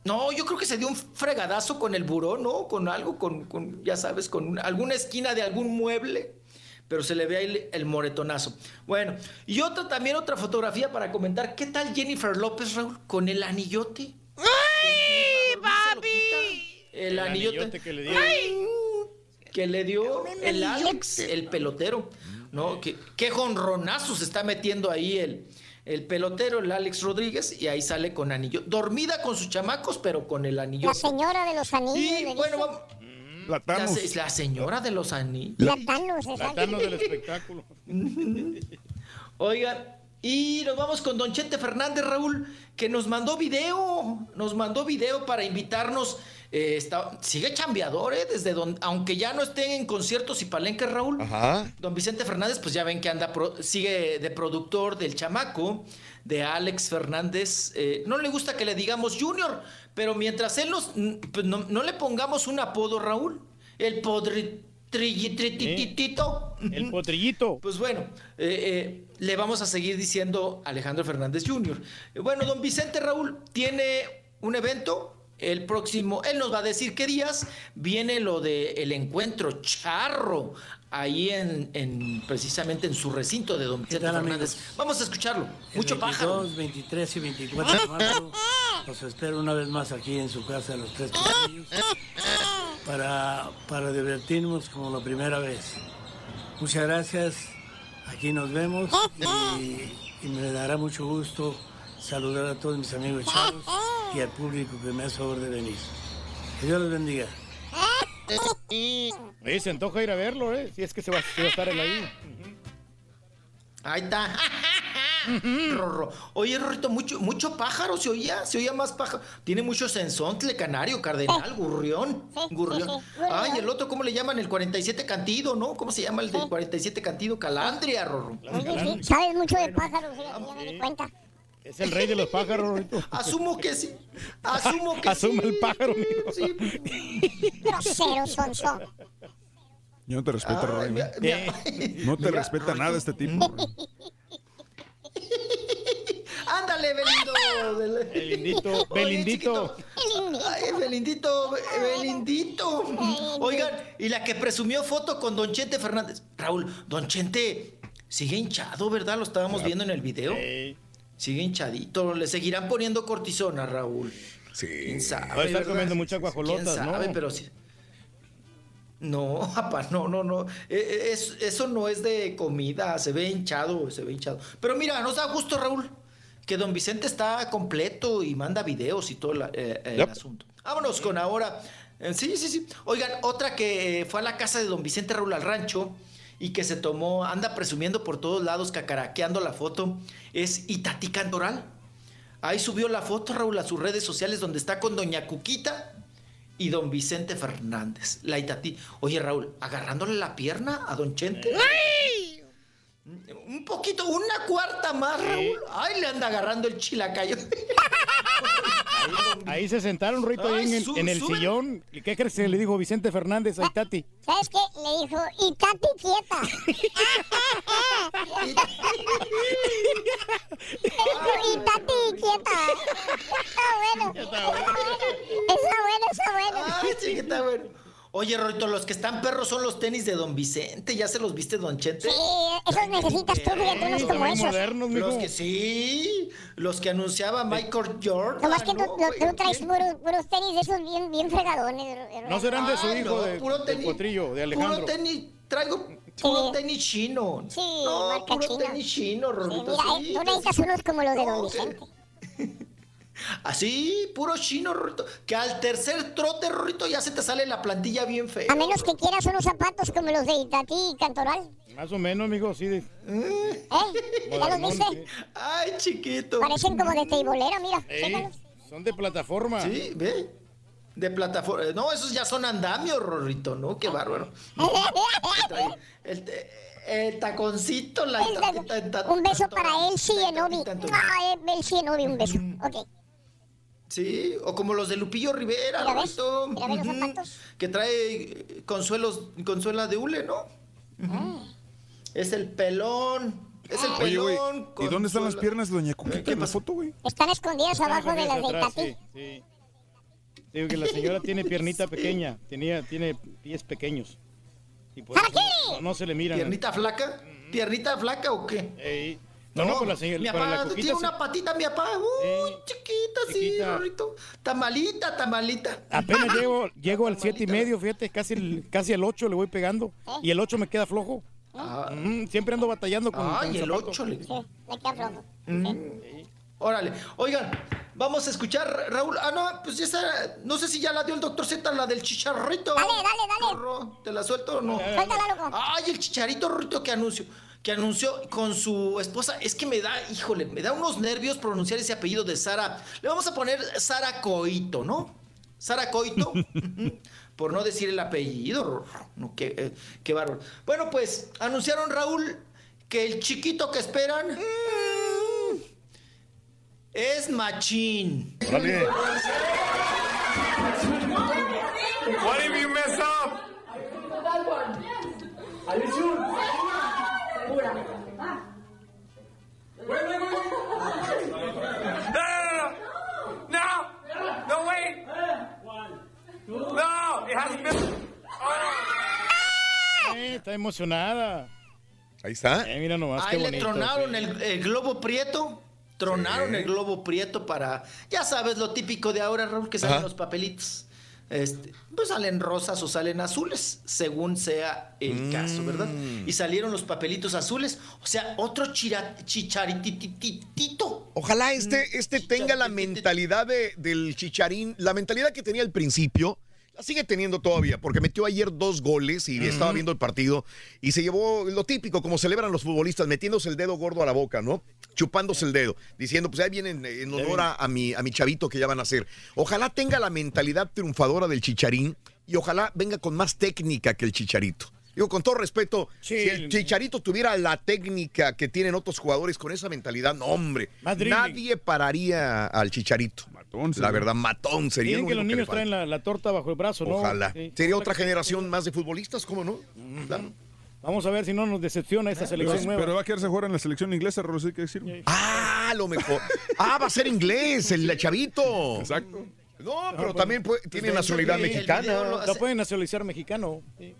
No, yo creo que se dio un fregadazo con el buró, ¿no? Con algo, con, con, ya sabes, con una- alguna esquina de algún mueble. Pero se le ve ahí el, el moretonazo. Bueno, y otra también, otra fotografía para comentar. ¿Qué tal Jennifer López, Raúl? Con el anillote. ¡Ay, papi! El, anillote, que le dio. que le dio el Alex, el pelotero. ¿No? Que, qué jonronazo se está metiendo ahí el, el pelotero, el Alex Rodríguez, y ahí sale con anillo. Dormida con sus chamacos, pero con el anillo. La señora de los anillos. Y le bueno, vamos. La Thanos. la señora de los anillos. La Thanos, La. Thanos del espectáculo. Oigan, y nos vamos con Don Chente Fernández, Raúl, que nos mandó video, nos mandó video para invitarnos. eh, está- sigue chambeador, ¿eh? Desde donde, aunque ya no estén en conciertos y palenques, Raúl. Ajá. Don Vicente Fernández, pues ya ven que anda, pro- sigue de productor del Chamaco, de Alex Fernández. eh, no le gusta que le digamos Junior, pero mientras él nos, pues no, no le pongamos un apodo, Raúl, el El potrillito. Pues bueno, eh, eh, le vamos a seguir diciendo Alejandro Fernández Jr. Eh, Bueno, don Vicente Raúl tiene un evento. El próximo, él nos va a decir qué días viene lo de el encuentro charro ahí en, en- precisamente en su recinto de don Vicente Fernández. Vamos a escucharlo. Mucho el pájaro. 22, 23 y 24 de marzo los espero una vez más aquí en su casa de los Tres Castillos para, para divertirnos como la primera vez. Muchas gracias, aquí nos vemos y, y me dará mucho gusto saludar a todos mis amigos chavos y al público que me hace favor de venir. Que Dios los bendiga. Oye, se antoja ir a verlo, ¿eh? Si es que se va, se va a estar él ahí. Ahí está. Rorro. Oye, Rorrito, mucho, mucho pájaro se oía, se oía más pájaro. Tiene mucho sensontle, canario, cardenal, gurrión. Gurrión. Ay, el otro, ¿cómo le llaman? El 47 cantido, ¿no? ¿Cómo se llama el del 47 cantido? Calandria, Rorro. Sabes mucho de pájaros, ya me di cuenta. Es el rey de los pájaros, Rorrito. Asumo que sí. Asumo que Asuma sí. el pájaro, mijo. Grosero, sonso. Yo no te respeto, Ay, Roy. mira, mira. No te Mira, respeta nada este tipo. Ándale, Belindo. Belindito, Belindito. Ay, Belindito, Be- Belindito. Oigan, y la que presumió foto con Don Chente Fernández. Raúl, Don Chente sigue hinchado, ¿verdad? Lo estábamos viendo en el video. Sigue hinchadito. Le seguirán poniendo cortisona, Raúl. Sí. ¿Quién sabe? Va a estar comiendo muchas ¿Quién guajolotas, sabe? ¿no? Pero sí. No, papá, no, no, no. Eh, es- eso no es de comida, se ve hinchado, se ve hinchado. Pero mira, nos da gusto, Raúl, que don Vicente está completo y manda videos y todo la- eh, el Yep. asunto. Vámonos con ahora. eh, sí, sí, sí. Oigan, otra que eh, fue a la casa de don Vicente Raúl al rancho y que se tomó, anda presumiendo por todos lados, cacaraqueando la foto, es Itatí Cantoral. Ahí subió la foto, Raúl, a sus redes sociales donde está con doña Cuquita y don Vicente Fernández. La Itatí. Oye, Raúl, agarrándole la pierna a don Chente. Un poquito, una cuarta más, Raúl. Ay, le anda agarrando el chilacayo. Ahí se sentaron, Rito, ahí en, el- su- en el sube. sillón. ¿Y qué crees que le dijo Vicente Fernández a Itati? ¿Sabes qué? Le dijo, y Tati quieta. Le dijo, y Tati quieta. Está bueno. Está bueno, está bueno. Ay, sí, que está bueno. Oye, Rorito, los que están perros son los tenis de don Vicente. ¿Ya se los viste, don Chente? Sí, esos necesitas tú, fíjate, unos como esos. Los que sí, los que anunciaba Michael Jordan. Nomás que tú, traes puros, puros tenis de esos bien, bien fregadones. ¿No serán de su hijo, no, de, puro tenis, potrillo, de Alejandro? Puro tenis, traigo puro tenis chino. Sí, no, marca puro china. tenis chino, Sí, Rorrito. mira, sí, eh, tú necesitas unos como los de Don Vicente. Así, puro chino, Rorrito. Que al tercer trote, Rorrito, ya se te sale la plantilla bien fea. A menos que quieras unos zapatos como los de Itati y Cantoral. Más o menos, amigo, sí. De... ¿Eh? ¿Ya los viste? Ay, chiquito. Parecen como de teibolera, mira. Ey, son de plataforma. Sí, ve. De plataforma. No, esos ya son andamios, Rorrito, ¿no? Qué bárbaro. El, el taconcito, la Un beso para Elsie Enobi. Ah, eh, Elsie Enobi, un beso. Ok. Sí, o como los de Lupillo Rivera, Mira, ¿ves? Rorrito. Mira, ve los Ujú. zapatos. Que trae eh, consuelos, consuela de hule, ¿no? Ujú. Es el pelón. Es el Oye, pelón. ¿y dónde están las piernas de Doña Cuquita en la foto, güey? Están escondidas abajo de las de Atrás, Itati. sí, sí. Digo que la señora tiene piernita pequeña, tenía, tiene pies pequeños. Y por eso no, no se le miran. ¿Piernita flaca? ¿Piernita flaca o qué? Ey. No, no, pues la señora, Mi para la papá coquita tiene se- una patita, mi papá. Uy, chiquita, sí, chiquita. Rorrito. Tamalita, tamalita. Apenas llego, llego al siete y medio, fíjate, casi, el- casi al 8 le voy pegando. Y el 8 me queda flojo. Mm, siempre ando batallando con, Ay, con el zapato. 8 le... Sí, me queda flojo. Mm. Órale. Oigan, vamos a escuchar, Raúl. Ah, no, pues esa, no sé si ya la dio el doctor Z, la del chicharrito. Dale, dale, dale. Corro, ¿Te la suelto o no? Suéltala, loco. Ay, el chicharito Rorrito que anunció, que anunció con su esposa. Es que me da, híjole, me da unos nervios pronunciar ese apellido de Sara. Le vamos a poner Sara Coito, ¿no? Sara Coito. Por no decir el apellido. No, qué, eh, qué bárbaro. Bueno, pues anunciaron, Raúl, que el chiquito que esperan. mm, es machín. Órale. What if you mess up? No, no, no, no, no, wait. No, it has been. Eh, está emocionada. Ahí está. Eh, mira nomás, qué Ahí le bonito. tronaron sí. el, el globo prieto. Tronaron Sí. el globo prieto para. Ya sabes lo típico de ahora, Raúl, que salen Ajá. los papelitos. Este, pues salen rosas o salen azules, según sea el caso, ¿verdad? Mm. Y salieron los papelitos azules. O sea, otro chicharitititito. Ojalá este, este tenga la mentalidad de- del chicharín, la mentalidad que tenía al principio. La sigue teniendo todavía, porque metió ayer dos goles y estaba viendo el partido y se llevó lo típico, como celebran los futbolistas, metiéndose el dedo gordo a la boca, ¿no? Chupándose el dedo, diciendo, pues ahí vienen en honor a, a mi, a mi chavito que ya van a hacer. Ojalá tenga la mentalidad triunfadora del chicharín y ojalá venga con más técnica que el chicharito. Digo, con todo respeto, si el Chicharito tuviera la técnica que tienen otros jugadores con esa mentalidad, no, hombre, nadie pararía al Chicharito. La verdad, matón sería. Dicen que los niños traen la, la torta bajo el brazo, ¿no? Ojalá. Sí. Sería otra generación más de futbolistas, ¿cómo no? Claro. Vamos a ver si no nos decepciona esta selección Pero, nueva. pero va a quedarse a jugar en la selección inglesa, Rosy, que decir. Ah, lo mejor. Ah, va a ser inglés, el chavito. Exacto. No, pero también puede- tiene nacionalidad mexicana. Lo pueden nacionalizar mexicano. sí.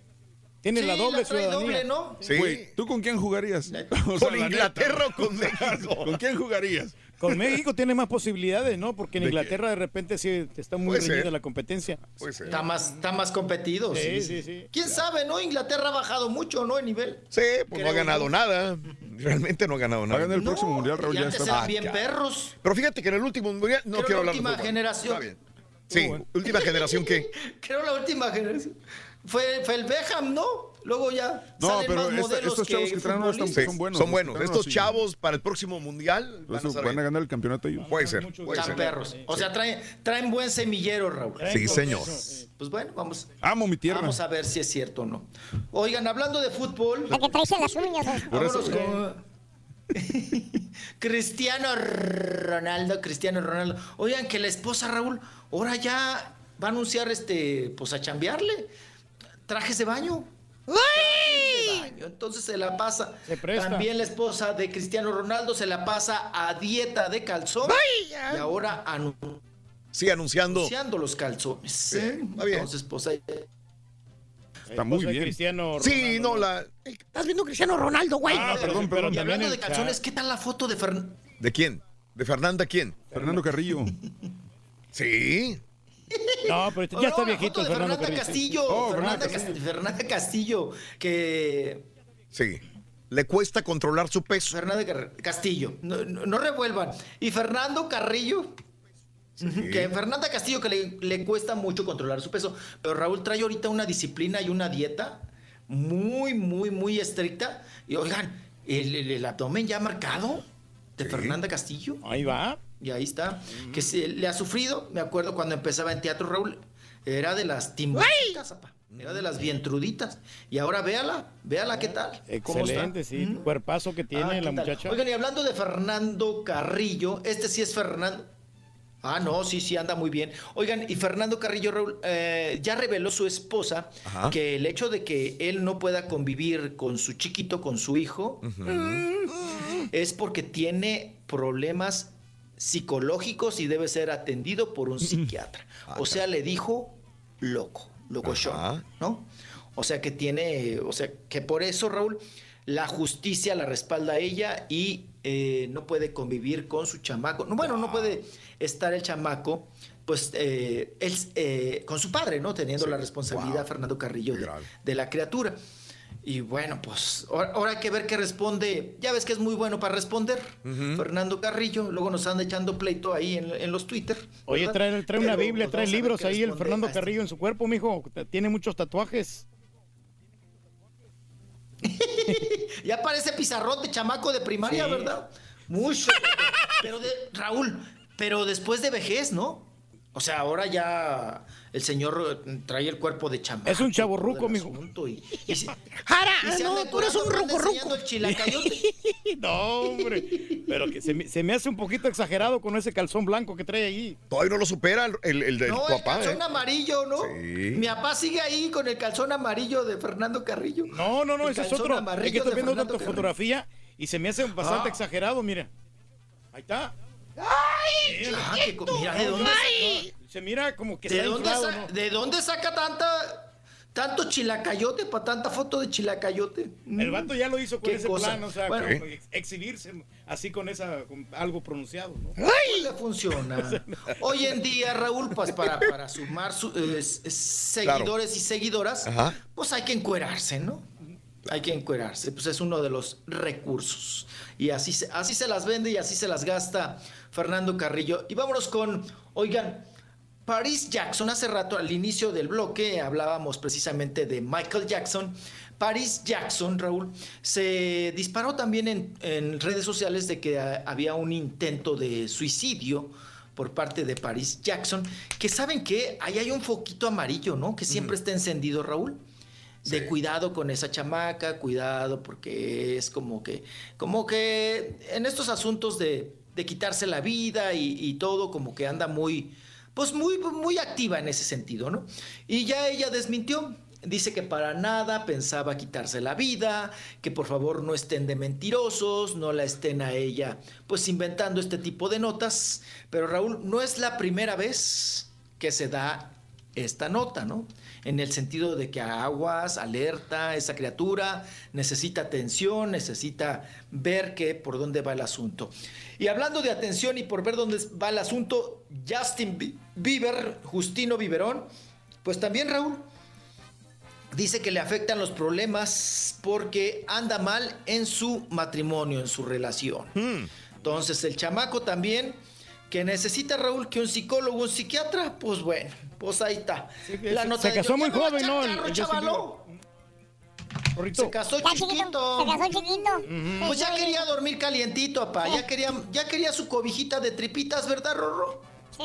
Tiene Sí, la doble la ciudadanía. doble, ¿no? Sí. Güey, ¿tú con quién jugarías? O ¿Con la Inglaterra o con México? ¿Con quién jugarías? Con México tiene más posibilidades, ¿no? Porque en ¿De Inglaterra de repente sí está muy reñida la competencia. Está más, está más competido. Sí, sí, sí. ¿Quién sabe, no? Inglaterra ha bajado mucho, ¿no? En nivel. Sí, pues no ha ganado nada. Realmente no ha ganado nada. Va a ganar el próximo mundial, Raúl. Y Ya antes está. bien perros. Pero fíjate que en el último mundial no Creo quiero la hablar de última fútbol. generación. Está bien. Sí, última generación que Creo la última generación. Fue, fue el Beckham, ¿no? Luego ya No, salen pero más esta- modelos estos chavos que traen ahora. Sí, son buenos, Son buenos. Estos chavos para el próximo mundial van a, Entonces, saber. van a ganar el campeonato ellos. Puede ser. Puede ser. perros. O sea, traen, traen buen semillero, Raúl. Sí, señor. Pues bueno, vamos. Amo mi tierra. Vamos a ver si es cierto o no. Oigan, hablando de fútbol. La que traes en las uñas. Por eso- vámonos con Cristiano Ronaldo, Cristiano Ronaldo. Oigan, que la esposa Raúl, ahora ya va a anunciar este, pues a chambearle. Trajes de baño. Baño. Entonces se la pasa. presta. También la esposa de Cristiano Ronaldo se la pasa a dieta de calzón. Y ahora anu- Sí, anunciando. anunciando los calzones. está bien. Entonces, pues ahí. Está muy bien. Cristiano Sí, no, la. Estás viendo Cristiano Ronaldo, güey. Ah, perdón, y perdón. hablando también de calzones, ¿qué tal la foto de Fernando? ¿De quién? ¿De Fernanda quién? Fernando Carrillo. Sí. No, pero ya está viejito de Fernando Fernanda Carrillo. Castillo. Oh, Fernanda, Fernanda Cas- Fernanda Castillo, que... Sí. Le cuesta controlar su peso. Fernanda Car- Castillo, no, no- no revuelvan. Y Fernando Carrillo, que Fernanda Castillo que le, le cuesta mucho controlar su peso, pero Raúl trae ahorita una disciplina y una dieta muy, muy, muy estricta. Y oigan, el, el- el abdomen ya marcado de Fernanda Castillo. Ahí va. Y ahí está. Que se, le ha sufrido, me acuerdo cuando empezaba en teatro, Raúl, era de las timbucitas, apa, Era de las vientruditas. Y ahora véala, véala qué tal. ¿Cómo está? Excelente, sí. Cuerpazo que tiene Ah, ¿qué la tal? muchacha. Oigan, y hablando de Fernando Carrillo, este sí es Fernando. Ah, no, sí, sí, anda muy bien. Oigan, y Fernando Carrillo Raúl, eh, ya reveló su esposa Ajá. que el hecho de que él no pueda convivir con su chiquito, con su hijo, es porque tiene problemas psicológicos y debe ser atendido por un psiquiatra. O sea, le dijo loco, locochón, ¿no? O sea que tiene, o sea que por eso, Raúl, la justicia la respalda a ella y eh, no puede convivir con su chamaco. No, bueno, no puede estar el chamaco, pues, eh, él, eh, con su padre, ¿no? Teniendo la responsabilidad, Fernando Carrillo, de, de la criatura. Y bueno, pues ahora, hay que ver qué responde. Ya ves que es muy bueno para responder. Fernando Carrillo, luego nos anda echando pleito ahí en, en los Twitter. Oye, ¿verdad? trae, trae una Biblia, pues, trae libros ahí el Fernando este. Carrillo en su cuerpo, mijo. Tiene muchos tatuajes. Ya parece pizarrón de chamaco de primaria, Sí. ¿verdad? Mucho. Pero de, Raúl, pero después de vejez, ¿no? O sea, ahora ya el señor eh, trae el cuerpo de chamaco. Es un chavorruco, mijo. Y, y se- Jara, y se no, tú eres un ruco, el chilacayote. no, hombre. Pero que se me, se me hace un poquito exagerado con ese calzón blanco que trae ahí. Todavía no lo supera el, el, el de No, tu el papá, calzón ¿eh? amarillo, ¿no? Sí. Mi papá sigue ahí con el calzón amarillo de Fernando Carrillo. No, no, no, El ese es otro. amarillo Es que estoy viendo otra fotografía y se me hace bastante Ah. exagerado, mira. Ahí está. ¡Ay! Ah, que co- mira, ¿de dónde Ay. Se mira como que ¿De está dónde, inflado, sa- ¿no? ¿De dónde saca tanta tanto chilacayote para tanta foto de chilacayote? El vato ya lo hizo con ese cosa. plan, o sea, Bueno. exhibirse así con esa con algo pronunciado, ¿no? Pues le funciona. Hoy en día, Raúl, pues para, para sumar su- eh, seguidores y seguidoras, Ajá. pues hay que encuerarse, ¿no? Hay que encuerarse, pues es uno de los recursos. Y así se, así se las vende y así se las gasta Fernando Carrillo. Y vámonos con, oigan, Paris Jackson, hace rato al inicio del bloque hablábamos precisamente de Michael Jackson. Paris Jackson, Raúl, se disparó también en, en redes sociales de que había un intento de suicidio por parte de Paris Jackson, que saben que ahí hay un foquito amarillo, ¿no? Que siempre está encendido, Raúl. De cuidado con esa chamaca, cuidado porque es como que, como que en estos asuntos de, de quitarse la vida y, todo, como que anda muy, pues muy, muy activa en ese sentido, ¿no? Y ya ella desmintió. Dice que para nada pensaba quitarse la vida, que por favor no estén de mentirosos, no la estén a ella pues inventando este tipo de notas. Pero Raúl, no es la primera vez que se da esta nota, ¿no? En el sentido de que aguas, alerta, esa criatura necesita atención, necesita ver que por dónde va el asunto. Y hablando de atención y por ver dónde va el asunto, Justin Bi- Bieber, Justino Biberón, pues también Raúl dice que le afectan los problemas porque anda mal en su matrimonio, en su relación. Entonces el chamaco también que necesita Raúl que un psicólogo, un psiquiatra, pues bueno, pues ahí está. se- se casó yo, muy joven, ¿no? Carro, chavalo. Se casó Ya chiquito. se casó chiquito. Pues ya quería dormir calientito, papá. Ya quería, ya quería su cobijita de tripitas, ¿verdad, Rorro? Sí,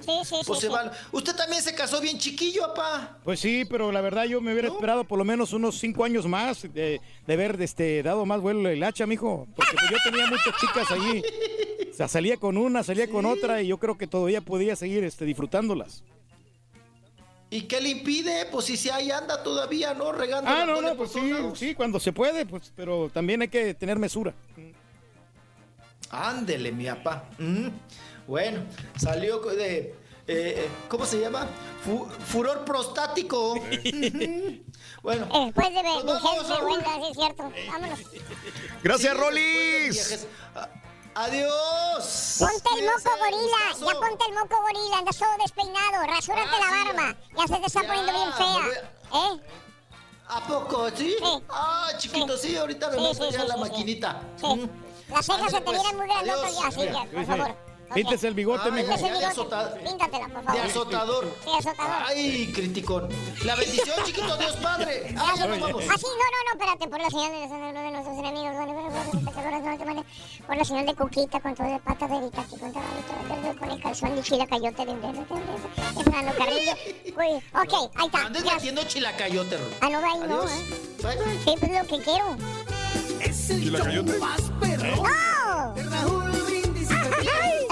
sí, sí. Pues sí, se va- Usted también se casó bien chiquillo, papá. Pues sí, pero la verdad yo me hubiera esperado por lo menos unos cinco años más de, de haber este, dado más vuelo el hacha, mijo. Porque pues, yo tenía muchas chicas allí. O sea, salía con una, salía con otra y yo creo que todavía podía seguir este, disfrutándolas. ¿Y qué le impide? Pues si se ahí anda todavía, ¿no? Regando. Ah, no, no, pues sí, sí, cuando se puede, pues, pero también hay que tener mesura. Ándele, mi papá. Mm. Bueno, salió de. eh, eh, ¿Cómo se llama? Fu- furor prostático. bueno. Después de mi sí es cierto. Vámonos. Gracias, Sí, Rolis. Adiós. Ponte el moco gorila, ya ponte el moco gorila, andas todo despeinado, rasúrate Ah, la sí, barba, ya se te está poniendo bien fea. ¿Eh? ¿A poco, sí? Ah, chiquito, sí, ahorita me Sí, meto sí, sí, a la sí, sí. maquinita. Sí. Las cejas se te pues. vienen muy grandotas Adiós. ya, sí, ya, por favor. Píntese el bigote, mijo. El de píntatela, por De favor. azotador. Sí, azotador. Ay, criticón. La bendición, chiquito, Dios Padre. Ah, ya nos vamos. Ah, sí, no, no, no, espérate, por la señal de, de, de nuestros enemigos, por la señal de Cuquita, con todo de patas de Erika, aquí con todo, con el calzón y chilacayote de de de Fernando Carrillo. Uy, ok, ahí está. Andes metiendo chilacayote, Ro. Ah, no, ahí no. ¿eh? Sí, pues lo que quiero. ¿Y la cayote? ¡No!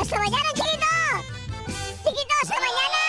¡Hasta mañana, chiquito! ¡Chiquito, hasta mañana!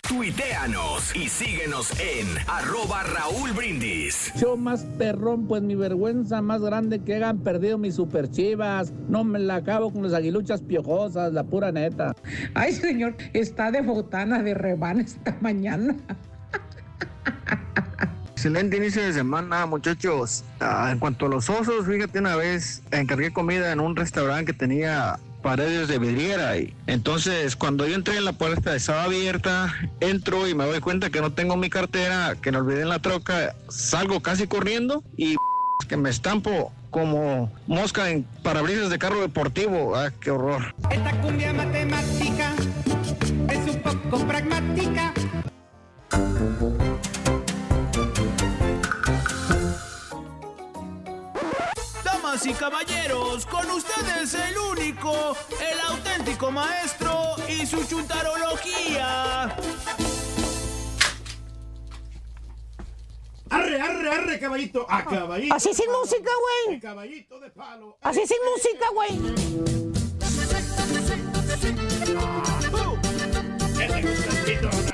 Tuiteanos y síguenos en arroba Raúl Brindis. Show más perrón, pues mi vergüenza más grande que hayan perdido mis super chivas. No me la acabo con las aguiluchas piojosas, la pura neta. Ay, señor, está de botana de rebana esta mañana. Excelente inicio de semana, muchachos. Ah, en cuanto a los osos, fíjate una vez encargué comida en un restaurante que tenía paredes de vidriera y entonces cuando yo entré en la puerta estaba abierta, entro y me doy cuenta que no tengo mi cartera, que me olvidé en la troca, salgo casi corriendo y que me estampo como mosca en parabrisas de carro deportivo. Ah, qué horror. Esta cumbia matemática es un poco pragmática. Damas y caballeros, con ustedes el único, el auténtico maestro y su chuntarología. Arre, arre, arre, caballito. A caballito. Así sin música, güey. Caballito de palo. Así sin música, güey.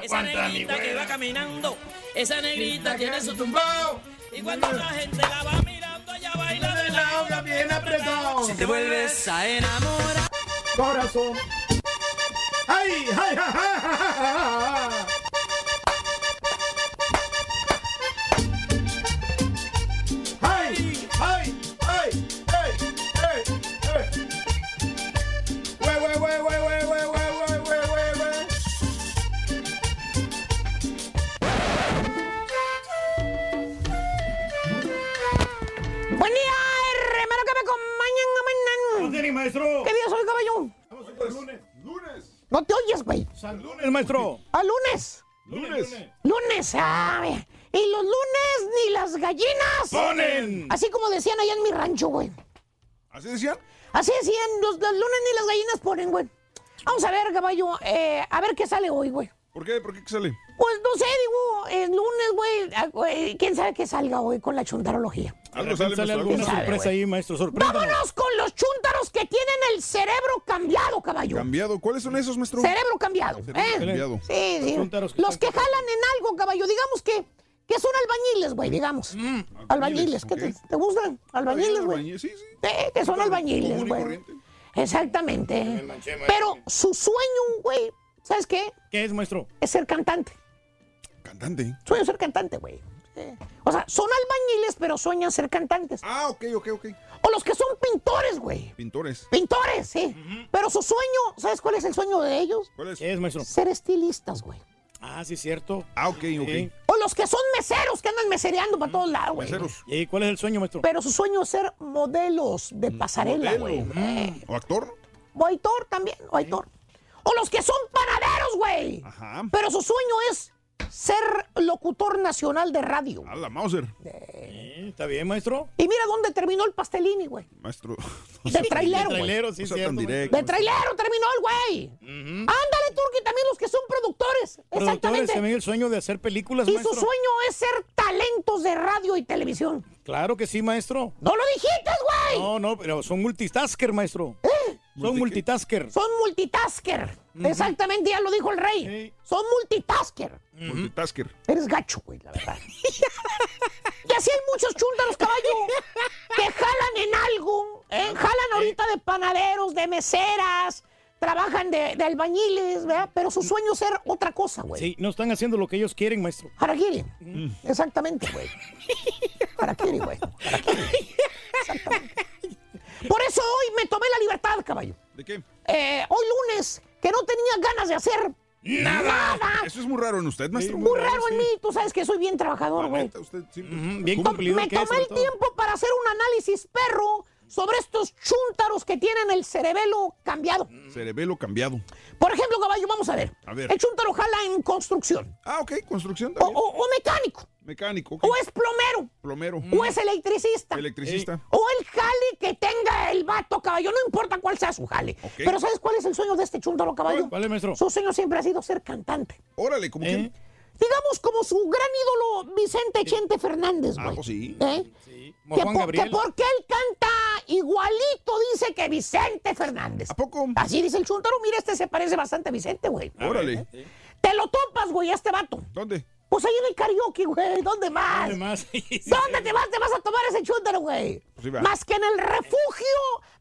Esa negrita que va caminando, esa negrita tiene su tumbao. Y cuando la gente la va mirando, ella baila la obra bien apretado. Si te vuelves a enamorar, Corazón. ¡Ay, ay, ay, ay, ay, ay! ¡Ay, maestro? ¿Qué día soy, caballo? Lunes. Lunes. No te oyes, güey. San lunes, maestro. ¿A lunes? Lunes. Lunes, ah, mira. Y los lunes ni las gallinas. Ponen. Así como decían allá en mi rancho, güey. ¿Así decían? Así decían, los, los lunes ni las gallinas ponen, güey. Vamos a ver, caballo, eh, a ver qué sale hoy, güey. ¿Por qué? ¿Por qué sale? Pues no sé, digo, es lunes, güey. ah, güey, ¿Quién sabe qué salga hoy con la chuntarología? Algo sale, alguna sorpresa ahí, maestro. Sorpréndanos. Vámonos con los chúntaros que tienen el cerebro cambiado, caballo. ¿Cambiado? ¿Cuáles son esos, maestro? Cerebro cambiado. Cerebro ¿eh? cambiado. Sí, sí. que Los que jalan en algo, caballo. Digamos que, que son albañiles, güey, digamos. albañiles. ¿Qué te, gustan? Albañiles, güey. Sí, sí. Eh, que son albañiles, güey. corriente. Exactamente. Pero su sueño, güey, ¿sabes qué? ¿Qué es, maestro? Es ser cantante. Cantante. Sueño ser cantante, güey. Eh, O sea, son albañiles, pero sueñan ser cantantes. Ah, ok, ok, ok. O los que son pintores, güey. Pintores. Pintores, sí. Pero su sueño, ¿sabes cuál es el sueño de ellos? ¿Cuál es? ¿Qué es, maestro? Ser estilistas, güey. Ah, sí, cierto. Ah, ok, ok. Sí. O los que son meseros, que andan mesereando para todos lados, güey. Meseros. ¿Y cuál es el sueño, maestro? Pero su sueño es ser modelos de pasarela, güey. Mm. ¿O actor? O actor también, o actor. O los que son panaderos, güey. Ajá. Pero su sueño es ser locutor nacional de radio. A la Mauser. Está bien, maestro. Y mira dónde terminó el pastelini, güey. Maestro. De trailero, güey. trailero, sí, No cierto, directo. De trailero terminó el güey. Ándale, Turki, también los que son productores. Productores Exactamente. también el sueño de hacer películas, Y maestro. su sueño es ser talentos de radio y televisión. Claro que sí, maestro. ¡No lo dijiste, güey! No, no, pero son multitasker, maestro. Son multitasker. Son multitasker. Exactamente, ya lo dijo el rey. Son multitasker. Multitasker. Eres gacho, güey, la verdad. y así hay muchos chúntaros, caballo, que jalan en algo. ¿eh? Jalan ahorita de panaderos, de meseras, trabajan de, de albañiles, ¿verdad? Pero su sueño es ser otra cosa, güey. Sí, no están haciendo lo que ellos quieren, maestro. Harakiri. Exactamente, güey. Harakiri, güey. Harakiri. Exactamente. Por eso hoy me tomé la libertad, caballo. ¿De qué? Eh, hoy lunes, que no tenía ganas de hacer nada. Eso es muy raro en usted, maestro. Muy raro en mí, tú sabes que soy bien trabajador, güey. Bien To- cumplido. Me es, tomé el todo. tiempo para hacer un análisis perro sobre estos chúntaros que tienen el cerebelo cambiado. Cerebelo cambiado. Por ejemplo, caballo, vamos a ver. A ver. El chúntaro jala en construcción. Ah, ok, construcción O, también. o- o mecánico. Mecánico. O es plomero. Plomero. O es electricista. Electricista. O el jale que tenga el vato, caballo. No importa cuál sea su jale. Pero ¿sabes cuál es el sueño de este chúntaro, caballo? ¿Cuál es, maestro? Su sueño siempre ha sido ser cantante. Órale, ¿cómo ¿Eh? quién? Digamos como su gran ídolo Vicente Chente Fernández, Ah, güey. pues sí. ¿Eh? Sí, Que, Juan por- que porque él canta igualito, dice que Vicente Fernández. ¿A poco? Así dice el chuntaro. Mira, este se parece bastante a Vicente, güey. Órale. Te lo topas, güey, a este vato. ¿Dónde? Pues ahí en el karaoke, güey. ¿Dónde más? ¿Dónde más? Sí, sí. ¿Dónde te vas? Te vas a tomar ese chúntaro, güey. Pues. Más que en el refugio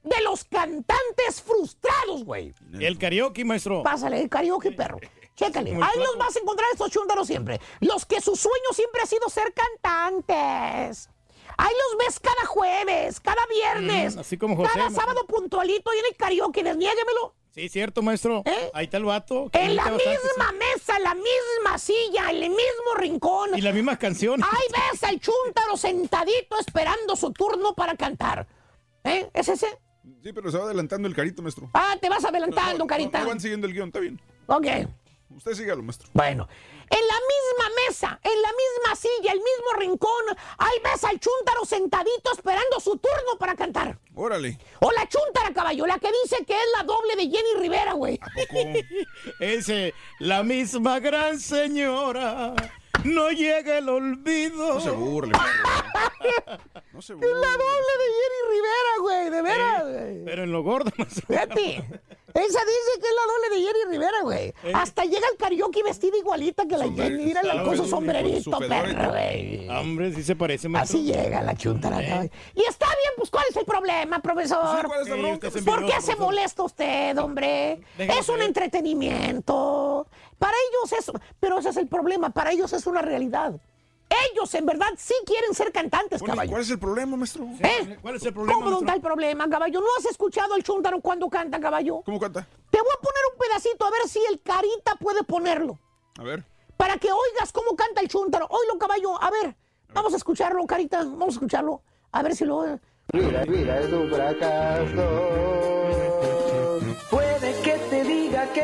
de los cantantes frustrados, güey. El karaoke, maestro. Pásale, el karaoke, perro. Chécale. Ahí los vas a encontrar estos chúntaros siempre. Los que su sueño siempre ha sido ser cantantes. Ahí los ves cada jueves, cada viernes. Mm, así como José, Cada sábado puntualito y en el karaoke. Desniéguemelo. Sí, cierto, maestro. ¿Eh? Ahí está el vato. que En la bastante, misma mesa, la misma silla, en el mismo rincón. sí. Y las mismas canciones. Ahí ves al chúntaro sentadito esperando su turno para cantar. ¿Eh? ¿Es ese? Sí, pero se va adelantando el carito, maestro. Ah, te vas adelantando, No, no, carita. No, van siguiendo el guion, está bien. Ok. Usted sígalo, maestro. Bueno, en la misma mesa, en la misma silla, el mismo rincón, ahí ves al chúntaro sentadito esperando su turno para cantar. Órale. O la chúntara, caballo, la que dice que es la doble de Jenny Rivera, güey. Ese, la misma gran señora. No llega el olvido. No se burle. No se Es burle. la doble de Jenny Rivera, güey, de veras, Eh, güey. Pero en lo gordo, maestro. Fíjate. Esa dice que es la doble de Jenny Rivera, güey. Eh. Hasta llega el karaoke vestida igualita que la Jenny. Mírala con su Su sombrerito, perro, güey. Hombre, sí se parece, maestro. Así llega la chuntara. Eh. Y está bien, pues ¿cuál es el problema, profesor? Sí, ¿cuál es la bronca? ¿Por qué se molesta usted, hombre? Es un entretenimiento. Para ellos es... Pero ese es el problema. Para ellos es una realidad. Ellos, en verdad, sí quieren ser cantantes, Bueno, ¿y caballo. ¿Cuál es el problema, maestro? ¿Eh? ¿Cuál es el problema, ¿Cómo no maestro? está el problema, caballo? ¿No has escuchado al chúntaro cuando canta, caballo? ¿Cómo canta? Te voy a poner un pedacito a ver si el carita puede ponerlo. A ver. Para que oigas cómo canta el chúntaro. Oílo, caballo. A ver, vamos a escucharlo, carita. Vamos a escucharlo. A ver si lo... Mira, mira, es un fracaso.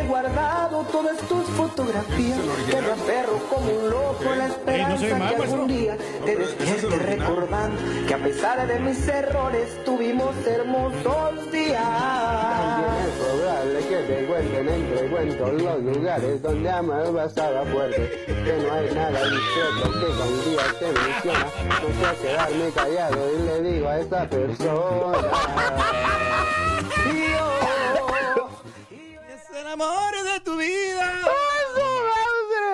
He guardado todas tus fotografías. Que me aferro como un loco a la se esperanza que algún día te despierte recordando que a pesar de mis errores tuvimos hermosos días. Es probable que te cuenten entre cuentos los lugares donde amas basada fuerte. Que no hay nada discreto que con día te menciona. No sé quedarme callado y le digo a esa persona. Amor de tu vida.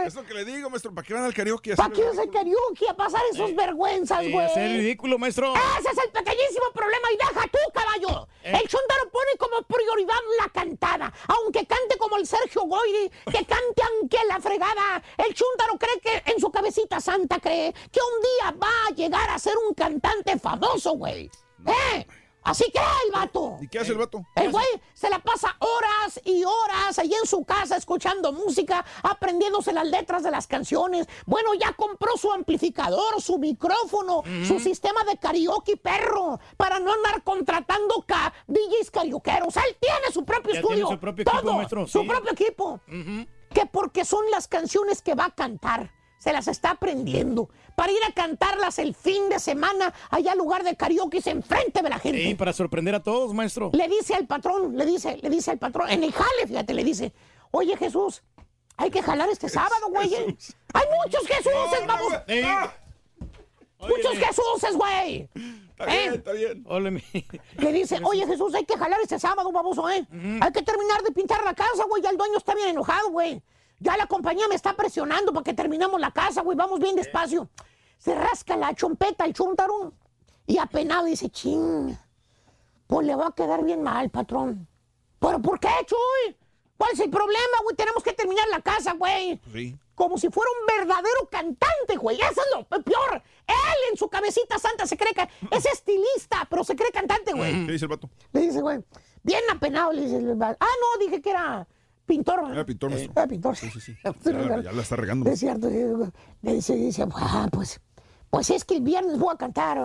Es lo que le digo, maestro. ¿Para qué van al karaoke? ¿Para qué es el karaoke a pasar esos vergüenzas, Sí, güey? hacer ridículo, maestro. Ese es el pequeñísimo problema y deja tú, caballo. Eh. El chúntaro pone como prioridad la cantada. Aunque cante como el Sergio Goyri, que cante aunque la fregada. El chúntaro cree que en su cabecita santa cree que un día va a llegar a ser un cantante famoso, güey. ¿Eh? Así que el vato. ¿Y qué hace el vato? El güey se la pasa horas y horas allí en su casa escuchando música, aprendiéndose las letras de las canciones. Bueno, ya compró su amplificador, su micrófono, su sistema de karaoke perro, para no andar contratando ca DJs carioqueros. Él tiene su propio Ya estudio. tiene su propio equipo, todo, maestro, Su sí. propio equipo. Que porque son las canciones que va a cantar. Se las está aprendiendo para ir a cantarlas el fin de semana allá al lugar de karaoke enfrente de la gente. Sí, para sorprender a todos, maestro. Le dice al patrón, le dice, le dice al patrón, en el jale, fíjate, le dice, oye Jesús, hay que jalar este sábado, güey. ¿eh? Hay muchos Jesuses, vamos. Muchos Jesuses, güey. Está ¿Eh? bien, está bien. Hola, mi- Le dice, oye Jesús, hay que jalar este sábado, baboso, ¿eh? Hay que terminar de pintar la casa, güey. Ya el dueño está bien enojado, güey. Ya la compañía me está presionando para que terminemos la casa, güey. Vamos bien despacio. Se rasca la chompeta, el chúntaro. Y apenado dice, ching. Pues le va a quedar bien mal, patrón. ¿Pero por qué, Chuy? ¿Cuál es el problema, güey? Tenemos que terminar la casa, güey. Sí. Como si fuera un verdadero cantante, güey. Eso es lo peor. Él en su cabecita santa se cree que es estilista, pero se cree cantante, güey. ¿Qué dice el vato? Le dice, güey, bien apenado, le dice. el vato. Ah, no, dije que era pintor. Era pintor, maestro. Era pintor. Sí, sí, sí. Ya, la- ya la está regando. Es cierto. sí. Le dice, dice, ah, pues, pues es que el viernes voy a cantar.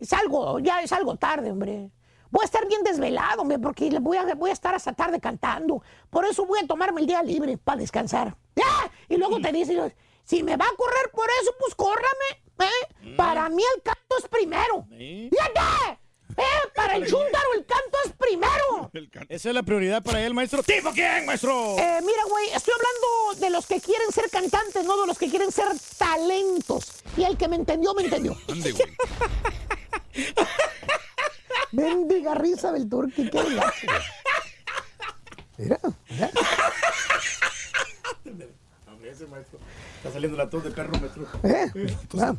Es algo, ya es algo tarde, hombre. Voy a estar bien desvelado, hombre, porque voy a, voy a estar hasta tarde cantando. Por eso voy a tomarme el día libre para descansar. ¡Ah! Y luego te dice, si me va a correr por eso, pues córrame. ¿eh? Para mí el canto es primero. ¡Fíjate! ¿Eh? Para el chúntaro el canto es primero. Esa es la prioridad para él, maestro. ¿Tipo quién, maestro? Eh, mira, güey, estoy hablando de los que quieren ser cantantes, no de los que quieren ser talentos. Y el que me entendió, me entendió. Ande, güey. Bendiga risa del turqui, qué. Mira, mira. Maestro. Está saliendo la tos de perro, maestro. ¿Eh? Ah.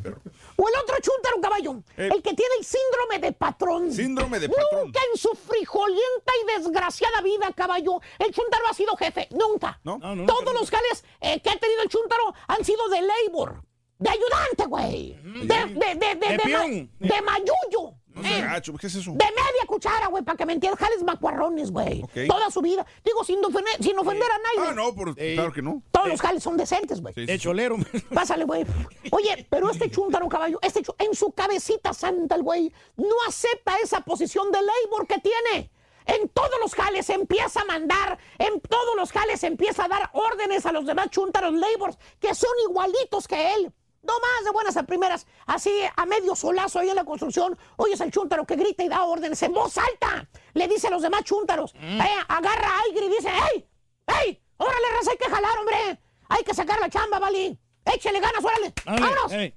O el otro chúntaro, caballo. Eh. El que tiene el síndrome de patrón. Síndrome de patrón. Nunca en su frijolienta y desgraciada vida, caballo, el chúntaro ha sido jefe. Nunca. No. No, nunca, Todos los jales eh, que ha tenido el chúntaro han sido de labor. De ayudante, güey. De, de, de, de, De de, ma- de mayuyo. No sea Eh, gacho, ¿qué es eso? de media cuchara, güey, para que me entiendas. Jales macuarrones, güey. Toda su vida. Digo, sin ofender, sin ofender a nadie. Ah, no, por, Eh. claro que no. Todos los jales son decentes, güey. Sí, sí, De sí. cholero. Pásale, güey. Oye, pero este chúntaro caballo, este chu- en su cabecita santa, el güey, no acepta esa posición de labor que tiene. En todos los jales empieza a mandar, en todos los jales empieza a dar órdenes a los demás chúntaros labors que son igualitos que él. No más de buenas a primeras, así a medio solazo ahí en la construcción. Oyes al chúntaro que grita y da órdenes en voz alta. Le dice a los demás chúntaros, eh, agarra aire y dice, ¡Ey! ¡Ey! ¡Órale, raza, hay que jalar, hombre! Hay que sacar la chamba, ¿vale? Échale ganas, órale. ¡Vámonos! ey.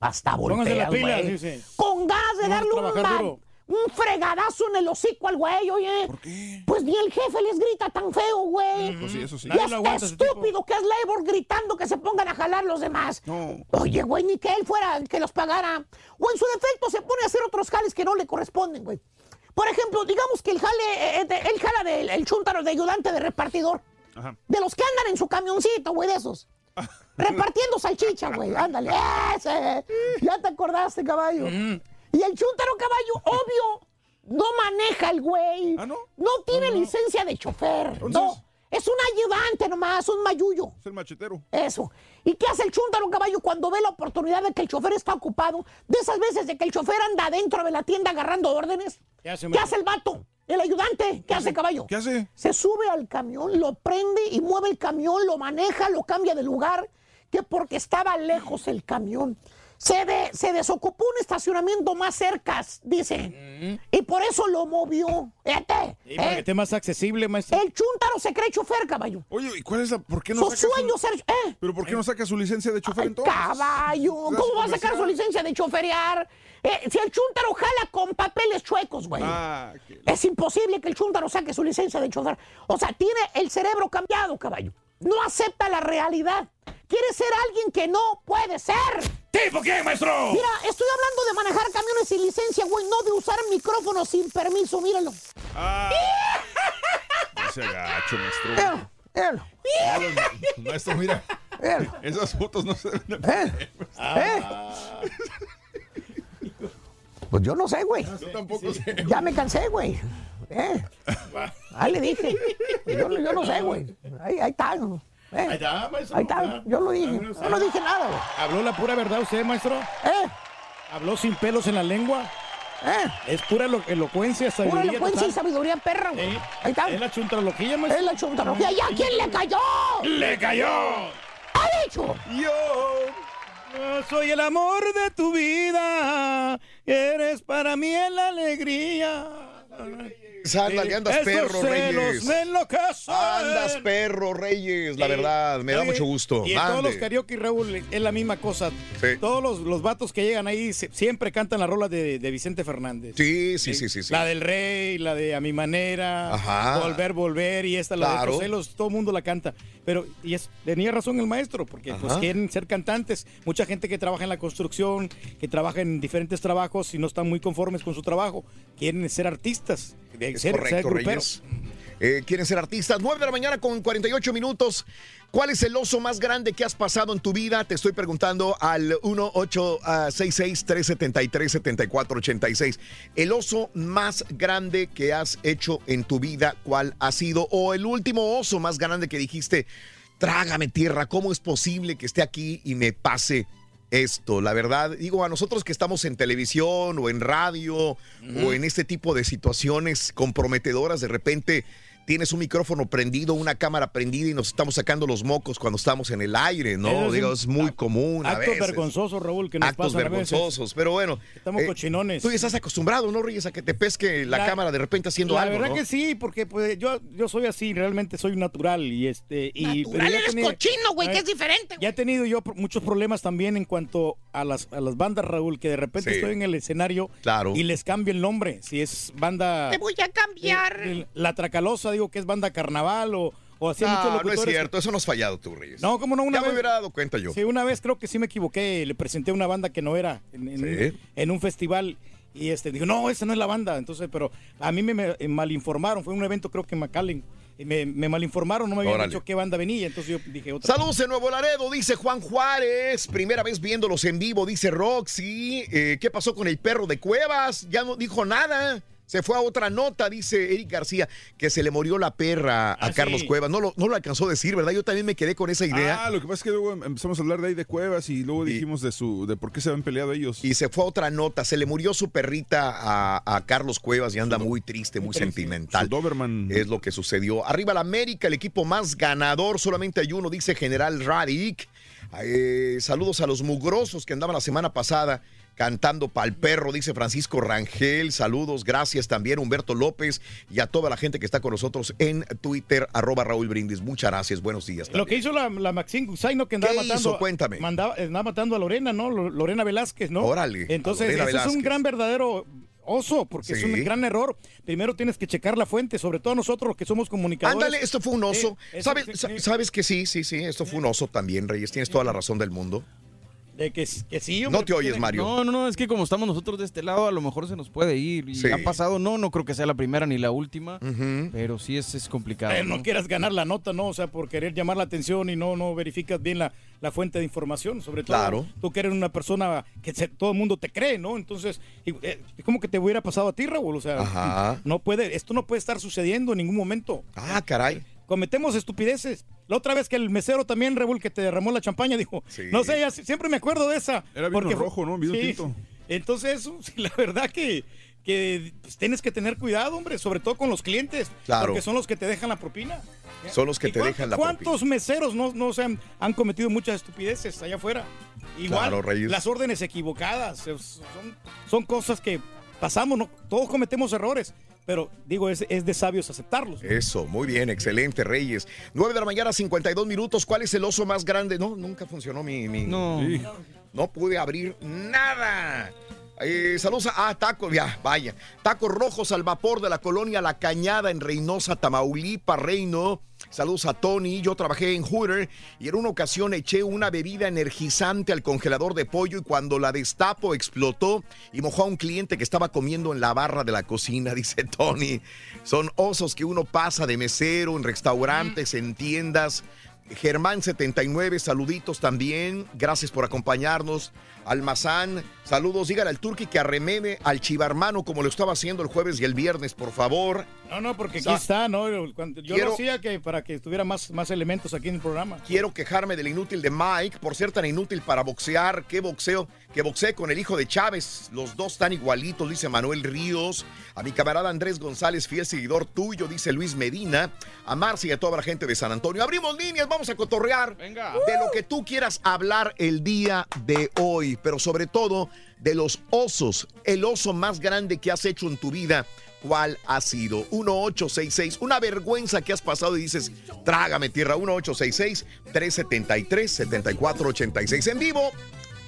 Hasta volteas, güey. dice. Con ganas de Vamos a darle un. Un fregadazo en el hocico al güey, oye. ¿Por qué? Pues ni el jefe les grita tan feo, güey. Pues sí, eso sí. Y tipo. estúpido que es labor gritando que se pongan a jalar los demás. No. Oye, güey, ni que él fuera el que los pagara. O en su defecto se pone a hacer otros jales que no le corresponden, güey. Por ejemplo, digamos que el jale, eh, de- él jala del el chúntaro de ayudante de repartidor. Ajá. De los que andan en su camioncito, güey, de esos. Repartiendo salchicha, güey. Ándale. Ese. Ya te acordaste, caballo. Y el chúntaro caballo, obvio, no maneja el güey. ¿Ah, no? No tiene licencia de chofer. Entonces- No. Es un ayudante nomás, un mayuyo. Es el machetero. Eso. ¿Y qué hace el chúntaro caballo cuando ve la oportunidad de que el chofer está ocupado? De esas veces de que el chofer anda dentro de la tienda agarrando órdenes. ¿Qué hace, ¿Qué maestro? hace el vato? El ayudante. ¿Qué hace caballo? ¿Qué hace? Se sube al camión, lo prende y mueve el camión, lo maneja, lo cambia de lugar, que porque estaba lejos el camión. Se, de- se desocupó un estacionamiento más cerca, dice. Y por eso lo movió. Fíjate, Sí, para ¿eh? que esté más accesible, maestro. El chúntaro se cree chofer, caballo. Oye, ¿y cuál es la...? ¿Por qué no Su saca sueño su... ser... ¿eh? ¿Pero por qué no saca su licencia de chofer Ay, entonces? caballo, ¿cómo va a sacar su licencia de choferear? Eh, si el chúntaro jala con papeles chuecos, güey. Ah, que- Es imposible que el chúntaro saque su licencia de chofer. O sea, tiene el cerebro cambiado, caballo. No acepta la realidad. Quiere ser alguien que no puede ser. ¿Tipo quién, maestro? Mira, estoy hablando de manejar camiones sin licencia, güey, no de usar micrófonos sin permiso, míralo. Ah. No se agacho, maestro. Míralo, míralo, Maestro, mira. míralo. Esas fotos no se ven. ¿Eh? ¿Eh? Pues yo no sé, güey. Yo tampoco sé. Ya me cansé, güey. ¿Eh? Ahí le dije. Yo, yo no sé, güey. Ahí, ahí está. ¿Eh? Ahí está, maestro. Ahí está. Yo lo dije. Yo no dije nada. ¿Habló la pura verdad usted, maestro? ¿Eh? ¿Habló sin pelos en la lengua? ¿Eh? Es pura elo- elocuencia, Pura sabiduría elocuencia y sabiduría perra, güey. Sí. Ahí está. Es la chuntarología, maestro. Es la chuntarología. ¿Y a quién le cayó? ¡Le cayó! ¡A mí! hecho. Yo no soy el amor de tu vida, eres para mí la alegría. Ándale, andas perro, Reyes. Andas perro, Reyes, la verdad, me da mucho gusto. Y en todos los karaoke, Raúl, es la misma cosa. Sí. Todos los, los vatos que llegan ahí se- siempre cantan la rola de, de Vicente Fernández. Sí, sí, sí, sí, sí. La del Rey, la de A mi manera, Ajá. Volver, Volver, y esta, la Claro. de Esos celos, todo el mundo la canta. Pero, y es, tenía razón el maestro, porque pues quieren ser cantantes. Mucha gente que trabaja en la construcción, que trabaja en diferentes trabajos y no están muy conformes con su trabajo, quieren ser artistas. ser- ser correcto, gruperos. Reyes. Eh, quieren ser artistas. 9 de la mañana con 48 minutos. ¿Cuál es el oso más grande que has pasado en tu vida? Te estoy preguntando al 1866-373-7486. El oso más grande que has hecho en tu vida, ¿cuál ha sido? O el último oso más grande que dijiste, trágame tierra, ¿cómo es posible que esté aquí y me pase esto? La verdad, digo, a nosotros que estamos en televisión o en radio o en este tipo de situaciones comprometedoras, de repente tienes un micrófono prendido, una cámara prendida y nos estamos sacando los mocos cuando estamos en el aire, ¿no? Es Digo, es muy común a Actos veces. vergonzosos, Raúl, que nos Actos pasan a veces. vergonzosos, pero bueno. Estamos eh, cochinones. Tú ya estás acostumbrado, ¿no, Reyes, a que te pesque la, La- cámara de repente haciendo la algo, verdad ¿no? que sí, porque pues, yo, yo soy así, realmente soy natural y este y Natural ya eres tenía- cochino, güey, que es diferente. Ya he tenido yo muchos problemas también en cuanto a las, a las bandas, Raúl, que de repente Sí. estoy en el escenario Claro. y les cambio el nombre. Si es banda. Te voy a cambiar. eh, La Tracalosa, digo que es banda carnaval o, o así. No, no es cierto, eso no has fallado tú, Reyes. No, como no, una ya me vez. hubiera dado cuenta yo. Sí, una vez creo que sí me equivoqué. Le presenté una banda que no era en, en Sí. un, en un festival. Y este, digo, no, esa no es la banda. Entonces, pero a mí me, me malinformaron. Fue un evento, creo que en McAllen. Me, me malinformaron, no me habían dicho qué banda venía. Entonces yo dije otra. Saludos en Nuevo Laredo, dice Juan Juárez. Primera vez viéndolos en vivo, dice Roxy. Eh, ¿Qué pasó con el perro de Cuevas? Ya no dijo nada. Se fue a otra nota, dice Eric García, que se le murió la perra a Ah, Carlos sí. Cuevas. No lo, no lo alcanzó a decir, ¿verdad? Yo también me quedé con esa idea. Ah, lo que pasa es que luego empezamos a hablar de ahí de Cuevas y luego dijimos de su de por qué se habían peleado ellos. Y se fue a otra nota. Se le murió su perrita a, a Carlos Cuevas y anda muy triste, muy sentimental. Es lo que sucedió. Arriba la América, el equipo más ganador. Solamente hay uno, dice General Radic. Eh, saludos a los mugrosos que andaban la semana pasada cantando pa'l perro, dice Francisco Rangel. Saludos, gracias también Humberto López y a toda la gente que está con nosotros en Twitter, arroba Raúl Brindis. Muchas gracias, buenos días. Lo que hizo la, la Maxine Gusaino que andaba ¿Qué matando. hizo? Cuéntame. mandaba- andaba matando a Lorena, ¿no? Lo- Lorena Velázquez, ¿no? Órale, Entonces, eso es un gran verdadero oso, porque es un gran error. Primero tienes que checar la fuente, sobre todo nosotros los que somos comunicadores. Ándale, esto fue un oso. Eh, ¿Sabes, sí, sa- sí. ¿Sabes que sí? Sí, sí, esto fue un oso también, Reyes. Tienes toda la razón del mundo. De que, que sí, No te oyes, Mario. No, no, no, es que como estamos nosotros de este lado, a lo mejor se nos puede ir. Y Sí. ha pasado, no, no creo que sea la primera ni la última, pero sí es, es complicado. Eh, no ¿no? quieras ganar la nota, ¿no? O sea, por querer llamar la atención y no, no verificas bien la, la fuente de información. Sobre todo, Claro. tú que eres una persona que se- todo el mundo te cree, ¿no? Entonces, y, eh, es como que te hubiera pasado a ti, Raúl. O sea, Ajá. no puede, esto no puede estar sucediendo en ningún momento. Ah, caray. Cometemos estupideces. La otra vez que el mesero también, Raúl, que te derramó la champaña, dijo, no sé, ya si- siempre me acuerdo de esa. Era vino porque rojo, ¿no? Vino tinto. Entonces, eso, sí, la verdad que, que pues, tienes que tener cuidado, hombre, sobre todo con los clientes. Claro. Porque son los que te dejan la propina. Son los que ¿Y te dejan la ¿Cuántos meseros no, no se han, han cometido muchas estupideces allá afuera? Igual, Claro, Reyes. las órdenes equivocadas, son cosas que pasamos, ¿no? todos cometemos errores, pero digo, es, es de sabios aceptarlos. Eso, muy bien, excelente, Reyes. 9 de la mañana, 52 minutos. ¿Cuál es el oso más grande? No, nunca funcionó mi. mi- No. No pude abrir nada. Eh, saludos a ah, tacos, ya, vaya. Tacos rojos al vapor de la colonia La Cañada en Reynosa, Tamaulipas, Reino. Saludos a Tony. Yo trabajé en Hooter y en una ocasión eché una bebida energizante al congelador de pollo y cuando la destapo explotó y mojó a un cliente que estaba comiendo en la barra de la cocina, dice Tony. Son osos que uno pasa de mesero en restaurantes, en tiendas. Germán 79, saluditos también. Gracias por acompañarnos. Almazán, saludos. Dígale al Turqui que arremede al chivarmano como lo estaba haciendo el jueves y el viernes, por favor. No, no, porque aquí está, ¿no? Yo Quiero- lo hacía que para que estuviera más, más elementos aquí en el programa. Quiero quejarme del inútil de Mike por ser tan inútil para boxear. ¿Qué boxeo? Que boxee con el hijo de Chávez. Los dos están igualitos, dice Manuel Ríos. A mi camarada Andrés González, fiel seguidor tuyo, dice Luis Medina. A Marcia y a toda la gente de San Antonio. Abrimos líneas, vamos a cotorrear Venga. de lo que tú quieras hablar el día de hoy, pero sobre todo de los osos. El oso más grande que has hecho en tu vida. ¿Cuál ha sido? 1866. Una vergüenza que has pasado y dices, trágame tierra. 1866-373-7486. En vivo.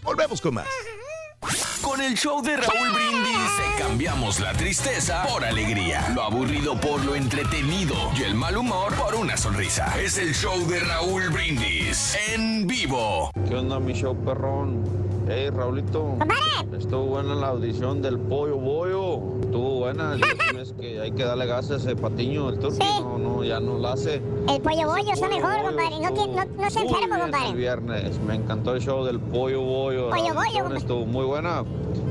Volvemos con más. Con el show de Raúl Brindis te cambiamos la tristeza por alegría, lo aburrido por lo entretenido y el mal humor por una sonrisa. Es el show de Raúl Brindis en vivo. ¿Qué onda, mi show perrón? Hey, Raulito. Estuvo buena la audición del Pollo Bollo. Estuvo buena. Tienes que hay que darle gas a ese patiño. El turqui no, no, ya no la hace. El pollo bollo está mejor, compadre. No, tiene- no, no se enfermo, bien El compadre. viernes. Me encantó el show del Pollo. La Pollo compadre. Estuvo muy buena.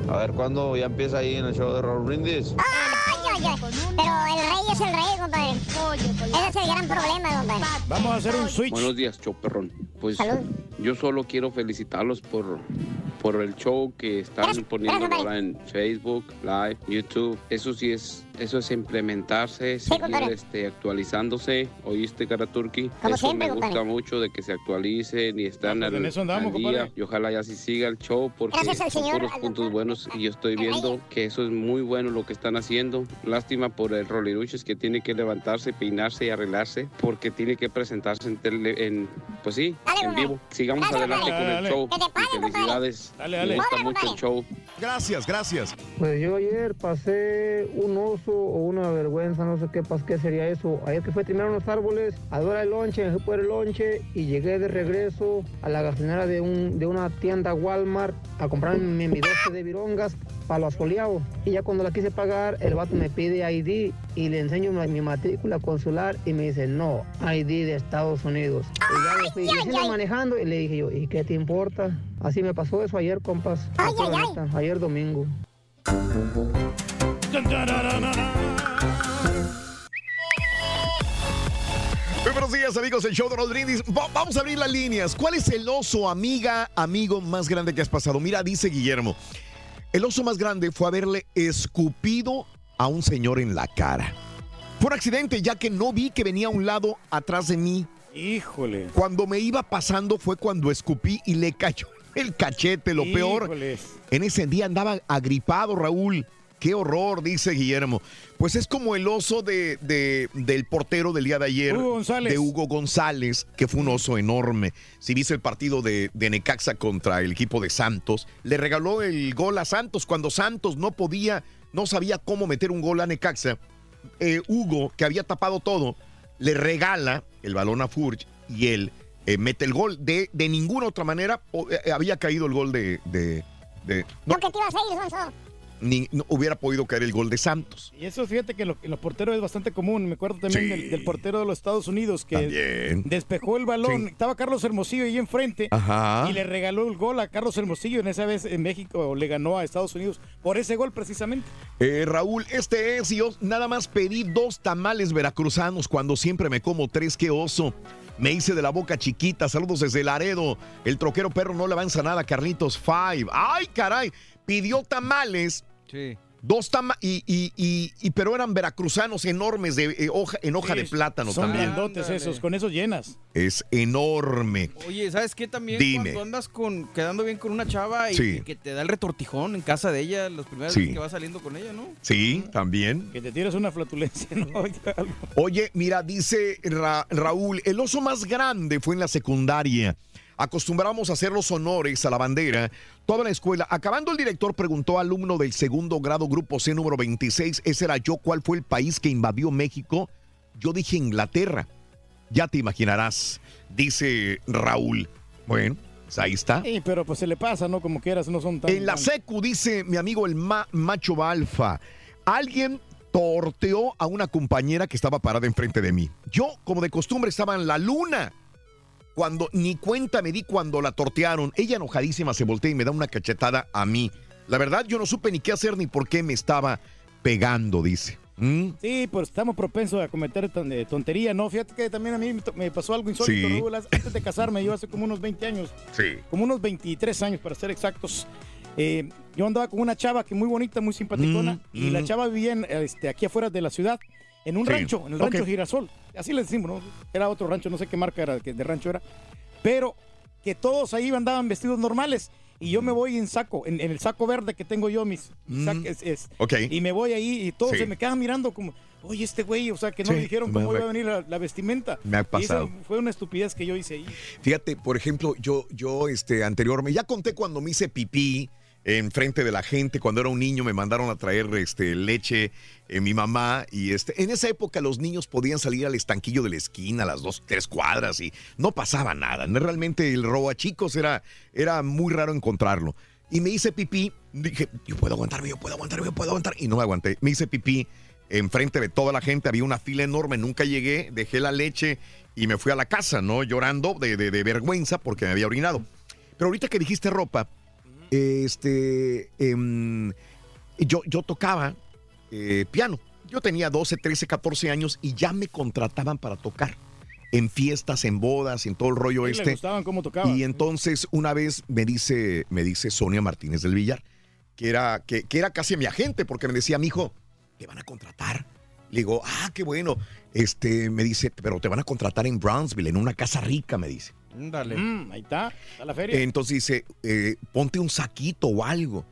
A ver cuándo ya empieza ahí en el show de Raúl Brindis. Ay, Pero el rey es el rey, compadre. Ese es el gran problema, compadre. Vamos a hacer un switch. Buenos días, show perrón. Pues yo solo quiero felicitarlos por, por el show que están poniendo ahora en Facebook, Live, YouTube. Eso sí es, eso es implementarse, seguir compadre. este, actualizándose. ¿Oíste, cara Turkey? Como Eso siempre, me gusta compadre. mucho de que se actualicen y están Ah, pues al, en eso andamos, al día. Y ojalá ya sí siga el show porque Gracias al son señor, puros al puntos buenos y yo estoy viendo que eso es muy bueno lo que están haciendo. Lástima por el Roliruches que tiene que levantarse, peinarse y arreglarse porque tiene que presentarse en, tele- en pues sí, en vivo. Sigamos Gracias, adelante con el show. Y felicidades. Dale, Me gusta mucho el show. Gracias, gracias. Pues yo ayer pasé un o una vergüenza, no sé qué, pas- qué sería eso. Ayer que fue a trimar unos árboles, a la hora del lonche, me fui por el lonche y llegué de regreso a la gasolinera de, un, de una tienda Walmart a comprarme mi, mi 12 de virongas para lo asoleado. Y ya cuando la quise pagar, el vato me pide ID y le enseño mi, mi matrícula consular y me dice, no, ID de Estados Unidos. Y ya me fui, manejando y le dije yo, ¿y qué te importa? Así me pasó eso ayer, compas. A pura neta, Ayer domingo. Muy buenos días, amigos, el show de los brindis. Va- vamos a abrir las líneas. ¿Cuál es el oso, amiga, amigo más grande que has pasado? Mira, dice Guillermo. El oso más grande fue haberle escupido a un señor en la cara. Fue un accidente, ya que no vi que venía a un lado atrás de mí. Híjole. Cuando me iba pasando fue cuando escupí y le cayó el cachete. Lo peor, Híjoles. en ese día andaba agripado, Raúl. Qué horror, dice Guillermo. Pues es como el oso de, de- del portero del día de ayer. Hugo González. De Hugo González, que fue un oso enorme. Si viste el partido de, de Necaxa contra el equipo de Santos, le regaló el gol a Santos cuando Santos no podía, no sabía cómo meter un gol a Necaxa. Eh, Hugo, que había tapado todo, le regala el balón a Furch y él eh, mete el gol. De, de ninguna otra manera o- eh, había caído el gol de... de- de- no, ¿Lo que te ibas a ir, Sonso? Ni, no hubiera podido caer el gol de Santos. Y eso fíjate que en, lo- los porteros es bastante común. Me acuerdo también Sí. del, del portero de los Estados Unidos que También. despejó el balón. Estaba Carlos Hermosillo ahí enfrente Ajá. y le regaló el gol a Carlos Hermosillo. En esa vez en México le ganó a Estados Unidos por ese gol precisamente. Eh, Raúl, este es, yo nada más pedí dos tamales veracruzanos cuando siempre me como tres, qué oso. Me hice de la boca chiquita, saludos desde Laredo. El troquero perro no le avanza nada, Carlitos Five. ¡Ay, caray! Pidió tamales. Sí. Dos tamales, y, y, y, y- pero eran veracruzanos enormes de eh, hoja, en hoja de plátano Son también. grandotes esos, con esos llenas. Es enorme. Oye, ¿sabes qué también? Dime. Cuando andas con, quedando bien con una chava y Sí. que te da el retortijón en casa de ella, las primeras Sí. veces que vas saliendo con ella, ¿no? Sí, también. Que te tiras una flatulencia, ¿no? Oye, mira, dice Ra- Raúl, el oso más grande fue en la secundaria. Acostumbramos a hacer los honores a la bandera toda la escuela. Acabando el director preguntó al alumno del segundo grado grupo C número 26, ese era yo, ¿cuál fue el país que invadió México? Yo dije Inglaterra. Ya te imaginarás, dice Raúl. Bueno, pues ahí está. Sí, pero pues se le pasa, ¿no? Como quieras, no son tan... En la secu, dice mi amigo el ma- macho alfa, alguien torteó a una compañera que estaba parada enfrente de mí. Yo, como de costumbre, estaba en la luna. Cuando ni cuenta me di cuando la tortearon, ella enojadísima se voltea y me da una cachetada a mí. La verdad, yo no supe ni qué hacer ni por qué me estaba pegando, dice. ¿Mm? Sí, pues estamos propensos a cometer eh, tontería, ¿no? Fíjate que también a mí me pasó algo insólito, Sí. Antes de casarme, yo hace como unos 20 años, Sí. como unos 23 años para ser exactos, eh, yo andaba con una chava que muy bonita, muy simpaticona, Mm, y la mm. chava vivía en, este, aquí afuera de la ciudad, en un Sí, rancho, en el rancho. Girasol. Así le decimos, ¿no? Era otro rancho, no sé qué marca era, que de rancho era. Pero que todos ahí andaban vestidos normales. Y yo me voy en saco, en, en el saco verde que tengo yo, mis sac- es- es- Ok. Y me voy ahí y todos Sí. se me quedan mirando como, oye, este güey, o sea, que no Sí, me dijeron cómo me- iba a venir la, la vestimenta. Me ha Y pasado. fue una estupidez que yo hice ahí. Fíjate, por ejemplo, yo, yo este, anteriormente, ya conté cuando me hice pipí en frente de la gente, cuando era un niño me mandaron a traer este, leche eh, mi mamá y este, en esa época los niños podían salir al estanquillo de la esquina a las dos, tres cuadras y no pasaba nada. Realmente el robo a chicos era, era muy raro encontrarlo. Y me hice pipí, dije, yo puedo aguantarme, yo puedo aguantarme, yo puedo aguantar. Y no me aguanté. Me hice pipí enfrente de toda la gente, había una fila enorme, nunca llegué, dejé la leche y me fui a la casa, ¿no? Llorando de, de- de vergüenza porque me había orinado. Pero ahorita que dijiste ropa, este, em, yo, yo tocaba eh, piano. Yo tenía 12, 13, 14 años y ya me contrataban para tocar en fiestas, en bodas, en todo el rollo Sí, este. Le gustaban cómo tocaba. Y entonces una vez me dice, me dice Sonia Martínez del Villar, que era, que, que era casi mi agente, porque me decía, mijo, te van a contratar. Le digo, ah, qué bueno. Este, me dice, pero te van a contratar en Brownsville, en una casa rica, me dice. Dale. Mm, ahí está, está la feria. Entonces dice, eh, ponte un saquito o algo.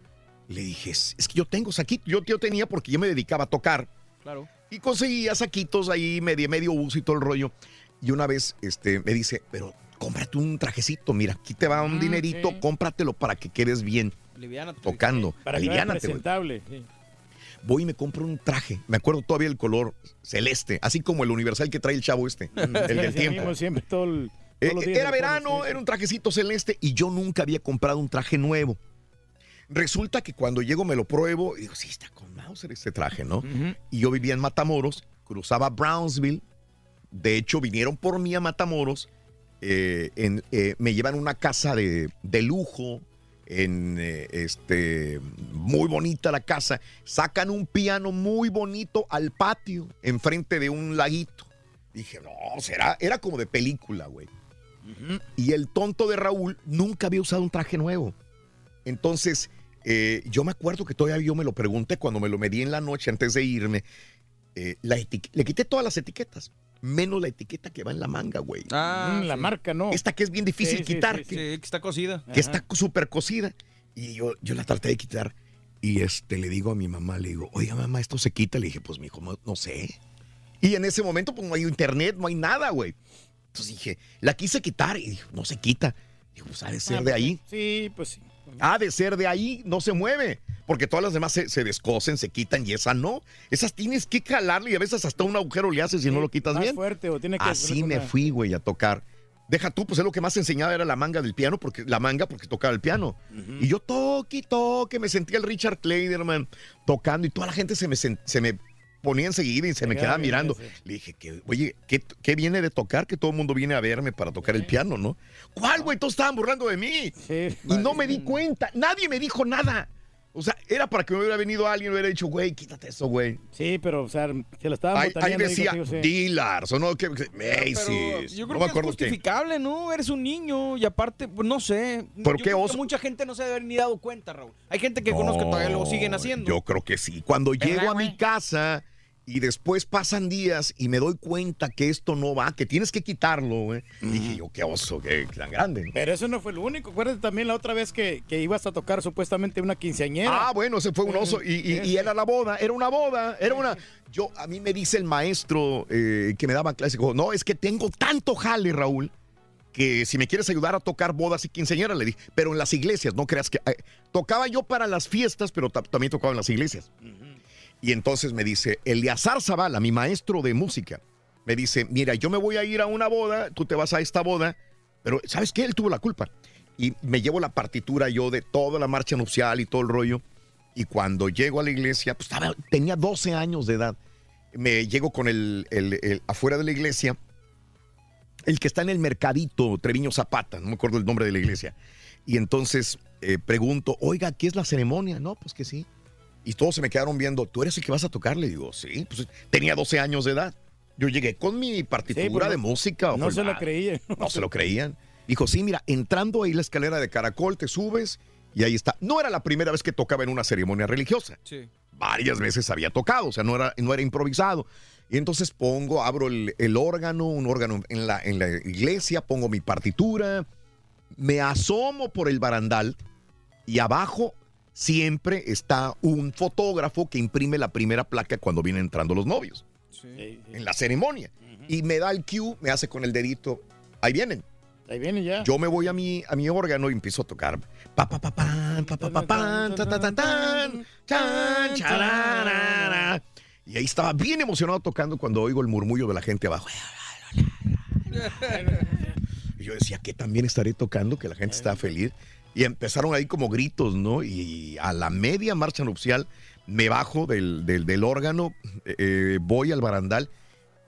Le dije, es que yo tengo saquito. Yo, yo tenía porque yo me dedicaba a tocar. Claro. Y conseguía saquitos ahí, medio, medio uso y todo el rollo. Y una vez este, me dice, pero cómprate un trajecito, mira, aquí te va un Ah, dinerito, sí. cómpratelo para que quedes bien Liviánate. tocando. Para que Aliviánate, güey. presentable. sí. Voy y me compro un traje. Me acuerdo todavía el color celeste, así como el universal que trae el chavo este, el del tiempo. mismo Siempre, todo el- Eh, era verano, era un trajecito celeste y yo nunca había comprado un traje nuevo. Resulta que cuando llego me lo pruebo y digo, sí, está con Mauser este traje, ¿no? Y yo vivía en Matamoros, cruzaba Brownsville. De hecho, vinieron por mí a Matamoros. eh, en- eh, me llevan a una casa de, de lujo, en eh, este muy bonita la casa. Sacan un piano muy bonito al patio, enfrente de un laguito. Dije, no, será, era como de película, güey. Y el tonto de Raúl nunca había usado un traje nuevo. Entonces, eh, yo me acuerdo que todavía yo me lo pregunté cuando me lo medí en la noche antes de irme. eh, la le quité todas las etiquetas, menos la etiqueta que va en la manga, güey. Ah, Mm, la sí. marca no. Esta que es bien difícil Sí, quitar, sí, Sí, que, que está cocida. que está súper cocida. Y yo, yo la traté de quitar. Y este, le digo a mi mamá, le digo, oiga mamá, esto se quita. Le dije, pues mi hijo, no, no sé. Y en ese momento, pues no hay internet, no hay nada, güey. Entonces dije, la quise quitar y dije, no se quita. Digo, pues ha de ser Ah, de pues, ahí. Sí, pues sí. Ha de ser de ahí, no se mueve. Porque todas las demás se, se descosen, se quitan y esa no. Esas tienes que jalarle y a veces hasta un agujero le haces y no lo quitas Más bien. fuerte o tiene que Así me fui, güey, a tocar. Deja tú, pues es lo que más enseñaba era la manga del piano, porque la manga porque tocaba el piano. Y yo toque y toque, me sentía el Richard Clayderman tocando y toda la gente se me, se me ponía enseguida y se me quedaba quedaba mirando. Le dije que, oye, ¿qué, qué viene de tocar? Que todo el mundo viene a verme para tocar el piano, ¿no? ¿Cuál, güey? Todos estaban burlando de mí. y no me di cuenta. Nadie me dijo nada. O sea, era para que me hubiera venido alguien y me hubiera dicho, güey, quítate eso, güey. Sí, pero, o sea, se la estaban Ahí, decía sí. Dillars o no, que, que- Macy's. Yo no creo me que acuerdo es qué. justificable, ¿no? Eres un niño y aparte, pues no sé. ¿Por Yo qué creo que oso? mucha gente no se debe haber ni dado cuenta, Raúl. Hay gente que conozco que todavía lo siguen haciendo. Yo creo que sí. Cuando ¿Verdad, llego a mi casa y después pasan días y me doy cuenta que esto no va, que tienes que quitarlo, güey. Dije yo, qué oso, qué tan grande. Pero eso no fue lo único. Acuérdate también la otra vez que, que ibas a tocar supuestamente una quinceañera. Ah, bueno, ese fue un oso. Y, y- y era la boda, era una boda, era una. Yo, a mí me dice el maestro eh, que me daba clase, dijo, no, es que tengo tanto jale, Raúl, que si me quieres ayudar a tocar bodas y quinceañeras, le dije, pero en las iglesias, no creas que. eh, tocaba yo para las fiestas, pero ta- también tocaba en las iglesias. Y entonces me dice, Eleazar Zavala, mi maestro de música, me dice, mira, yo me voy a ir a una boda, tú te vas a esta boda, pero ¿sabes qué? Él tuvo la culpa. Y me llevo la partitura yo de toda la marcha nupcial y todo el rollo. Y cuando llego a la iglesia, pues tenía 12 años de edad. Me llego con el- afuera de la iglesia, el que está en el mercadito, Treviño Zapata, no me acuerdo el nombre de la iglesia. Y entonces eh, pregunto, oiga, ¿qué es la ceremonia? No, pues que sí. Y todos se me quedaron viendo, ¿tú eres el que vas a tocar? Le digo, sí, pues tenía 12 años de edad. Yo llegué con mi partitura Sí, de música. no se lo creían. No se lo creían. Dijo, sí, mira, entrando ahí la escalera de caracol, te subes Y ahí está. No era la primera vez que tocaba en una ceremonia religiosa. Sí. Varias veces había tocado, o sea, no era, no era improvisado. Y entonces pongo, abro el, el órgano, un órgano en la, en la iglesia, pongo mi partitura, me asomo por el barandal y abajo siempre está un fotógrafo que imprime la primera placa cuando vienen entrando los novios en la ceremonia. Y me da el cue, me hace con el dedito, ahí vienen. Ahí viene ya. Yo me voy a mi, a mi órgano y empiezo a tocar. Pa, pa, pa, pan, pa, pa, pa, pan, ta, ta, ta, tan, chan, chararara. Y ahí estaba bien emocionado tocando cuando oigo el murmullo de la gente abajo. Y yo decía que también estaré tocando, que la gente está feliz. Y empezaron ahí como gritos, ¿no? Y a la media marcha nupcial me bajo del, del- del órgano, eh, voy al barandal.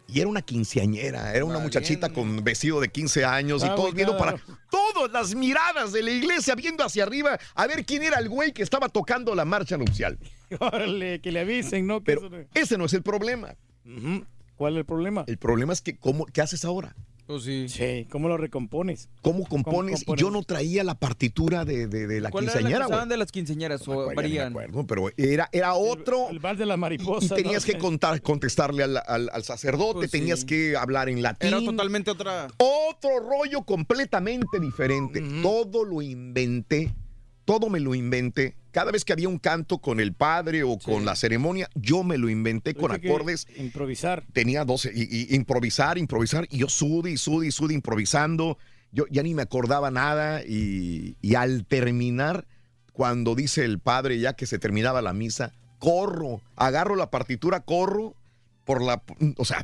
Y era una quinceañera, era una muchachita con vestido de 15 años y Ah, todos viendo para todas las miradas de la iglesia viendo hacia arriba a ver quién era el güey que estaba tocando la marcha nupcial. Órale, que le avisen, ¿no? Pero ese no es el problema. ¿Cuál es el problema? El problema es que ¿cómo, ¿qué haces ahora? Pues sí. Sí, ¿cómo lo recompones? ¿Cómo compones? compones? Yo no traía la partitura de, de- de la ¿Cuál quinceañera, güey. de las quinceañeras o me acuerdo, pero era, era otro. El, bar de la mariposa. y tenías ¿no? que contar, contestarle al, al- al sacerdote, Pues sí. tenías que hablar en latín. Era totalmente otra. Otro rollo completamente diferente. Todo lo inventé. Todo me lo inventé. Cada vez que había un canto con el padre o con la ceremonia, yo me lo inventé con acordes. Improvisar. Tenía 12, y, y improvisar, improvisar, y yo sude y sude y sude improvisando. Yo ya ni me acordaba nada, y, y al terminar, cuando dice el padre ya que se terminaba la misa, corro, agarro la partitura, corro por la, o sea,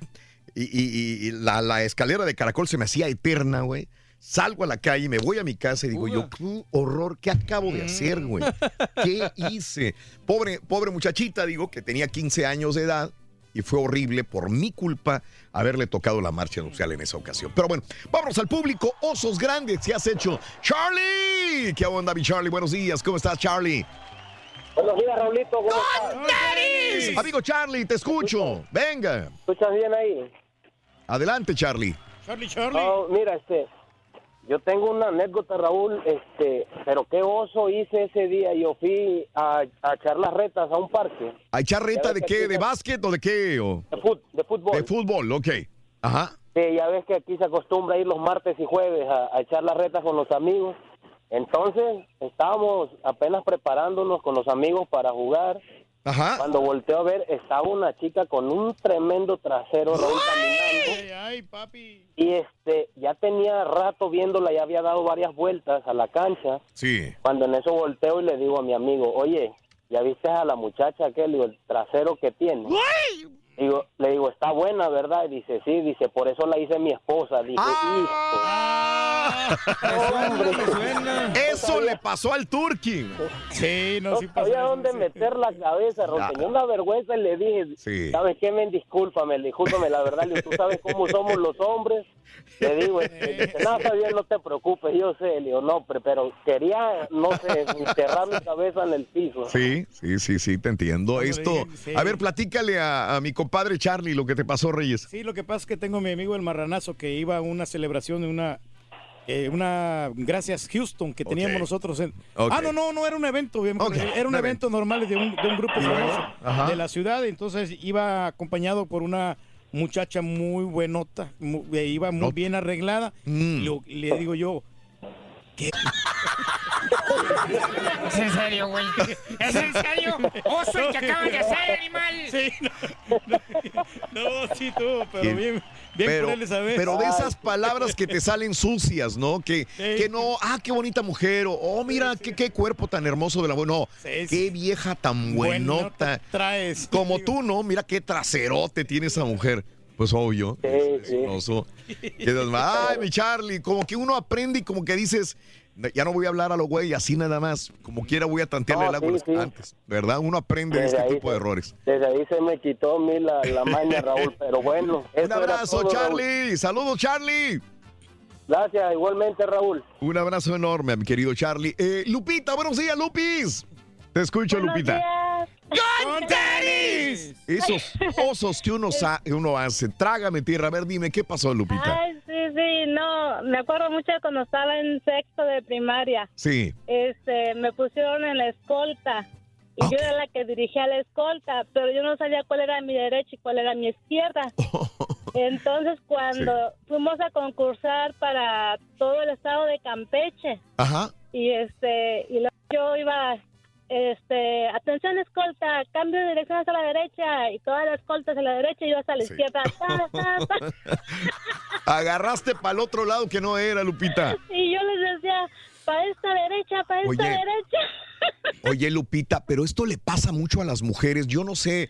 y, y- y la, la escalera de caracol se me hacía eterna, güey. Salgo a la calle, me voy a mi casa y digo yo, qué horror, ¿qué acabo de hacer, güey? ¿Qué hice? Pobre, pobre muchachita, digo, que tenía 15 años de edad y fue horrible por mi culpa haberle tocado la marcha nupcial en esa ocasión. Pero bueno, vámonos al público. Osos grandes, ¿qué has hecho? ¡Charlie! ¿Qué onda, mi Charlie? Buenos días, ¿cómo estás, Charlie? Buenos días, Raulito. ¿Cómo estás? Amigo Charlie, te escucho. Venga. ¿Escuchas bien ahí? Adelante, Charlie. Charlie, Charlie. Oh, mira, este, yo tengo una anécdota, Raúl, este, pero qué oso hice ese día. Yo fui a, a echar las retas a un parque ¿A echar reta de qué? ¿De básquet o de qué? o- de, fut- de fútbol. De fútbol, ok. Ajá. Sí, ya ves que aquí se acostumbra ir los martes y jueves a, a echar las retas con los amigos. Entonces, estábamos apenas preparándonos con los amigos para jugar. Ajá. Cuando volteo a ver, estaba una chica con un tremendo trasero, Raúl, caminando. Ay, papi. Y este, ya tenía rato viéndola, ya había dado varias vueltas a la cancha. Sí. Cuando en eso volteo y le digo a mi amigo, oye, ¿ya viste a la muchacha aquel, digo, el trasero que tiene? Digo, le digo, está buena, ¿verdad? Y dice, sí, dice, por eso la hice mi esposa. Dije, Eso le pasó al Turki. Sí, no, no sí pasó sabía dónde sí. meter la cabeza. Ah. Tenía una vergüenza y le dije, Sí. ¿sabes qué, men? Discúlpame, discúlpame, la verdad, le digo, tú sabes cómo somos los hombres. Le digo, este, dice, no, está bien, no te preocupes, yo sé. Le digo, no, pero, pero quería, no sé, enterrar mi cabeza en el piso. Sí, sí, sí, sí, te entiendo. Esto, a ver, platícale a, a mi compadre Charlie lo que te pasó, Reyes. Sí, lo que pasa es que tengo a mi amigo el marranazo que iba a una celebración de una eh, una gracias Houston que teníamos nosotros en ah no no no era un evento era un un evento normal de un, de un grupo famoso de la ciudad entonces iba acompañado por una muchacha muy buenota eh, iba muy bien arreglada Mm. le digo yo ¿qué? ¿Es en serio, güey? ¿Es en serio? ¡Oso el que acabas de hacer, animal! Sí, no, no, no, sí tú pero Sí. bien bien pero, vez pero de esas palabras que te salen sucias, ¿no? Que, que no, ah, qué bonita mujer, o oh, mira, qué, qué cuerpo tan hermoso de la buena. No, Sí, sí. qué vieja tan buenota. traes Como tú, ¿no? Mira qué traserote tiene esa mujer. Pues obvio. Sí, sí. Oso. Quedas. Ay, mi Charlie, como que uno aprende y como que dices, ya no voy a hablar a lo güey, así nada más. Como quiera voy a tantearle No, el agua a sí, los sí. antes. ¿Verdad? Uno aprende de Desde este tipo de errores. Desde ahí se me quitó a mí la, la maña, Raúl, pero bueno. Un abrazo, todo, Raúl. Charlie. Saludos, Charlie. Gracias, igualmente, Raúl. Un abrazo enorme a mi querido Charlie. Eh, Lupita, buenos días, Lupis. Te escucho, Lupita. ¡Con tenis! Esos osos que uno, uno hace. Trágame tierra. A ver, dime, ¿qué pasó, Lupita? Ay, sí, sí, no, me acuerdo mucho cuando estaba en sexto de primaria. Sí. Este, me pusieron en la escolta. Y yo era la que dirigía la escolta, pero yo no sabía cuál era mi derecha y cuál era mi izquierda. Entonces, cuando fuimos a concursar para todo el estado de Campeche, Ajá. y este y yo iba este atención escolta cambio de dirección hacia la derecha y toda la escolta hacia la derecha y yo hasta la izquierda ta, ta, ta. Agarraste para el otro lado que no era, Lupita. y yo les decía para esta derecha para esta derecha Oye, Lupita, pero esto le pasa mucho a las mujeres. Yo no sé,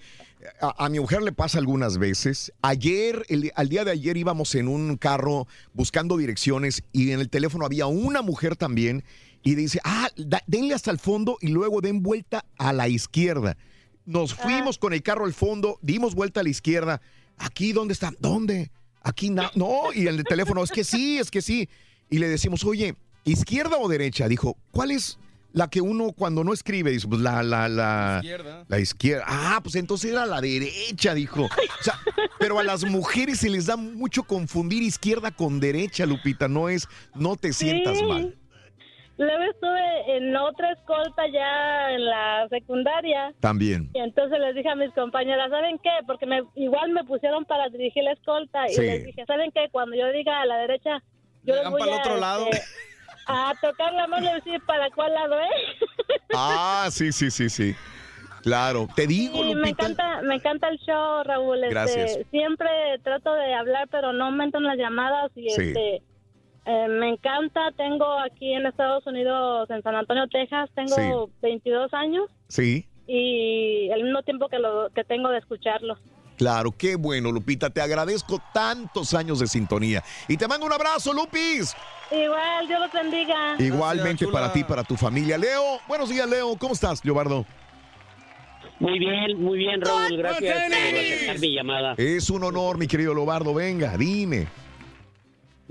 a, a mi mujer le pasa algunas veces. Ayer, el- al día de ayer íbamos en un carro buscando direcciones y en el teléfono había una mujer también y dice, ah, da- denle hasta el fondo y luego den vuelta a la izquierda. Nos fuimos con el carro al fondo, dimos vuelta a la izquierda. Aquí, ¿dónde está? ¿Dónde? Aquí na- no. Y el teléfono, es que sí, es que sí. Y le decimos, oye, ¿izquierda o derecha? Dijo, ¿cuál es la que uno cuando no escribe? Dice, pues la, la, la. Izquierda. La izquierda. Ah, pues entonces era la derecha, dijo. O sea, pero a las mujeres se les da mucho confundir izquierda con derecha, Lupita. No es, no te sientas Sí. mal. Luego estuve en otra escolta ya en la secundaria También. y entonces les dije a mis compañeras, ¿saben qué? Porque me, igual me pusieron para dirigir la escolta y Sí. les dije, ¿saben qué? Cuando yo diga a la derecha, yo les voy pa'l a, otro lado. este, a tocar la mano y decir para cuál lado es. Ah, sí, sí, sí, sí. Claro. Te digo, Sí, me encanta, me encanta el show, Raúl. Este, Gracias. siempre trato de hablar, pero no me entran las llamadas y Sí. este eh, me encanta. Tengo aquí en Estados Unidos, en San Antonio, Texas, tengo 22 años Sí. y al mismo tiempo que lo que tengo de escucharlo. Claro, qué bueno, Lupita. Te agradezco tantos años de sintonía. Y te mando un abrazo, Lupis. Igual, Dios los bendiga. Igualmente para ti, para tu familia. Leo, buenos días, Leo. ¿Cómo estás, Leobardo? Muy bien, muy bien, Raúl. Gracias por aceptar mi llamada. Es un honor, mi querido Leobardo. Venga, dime.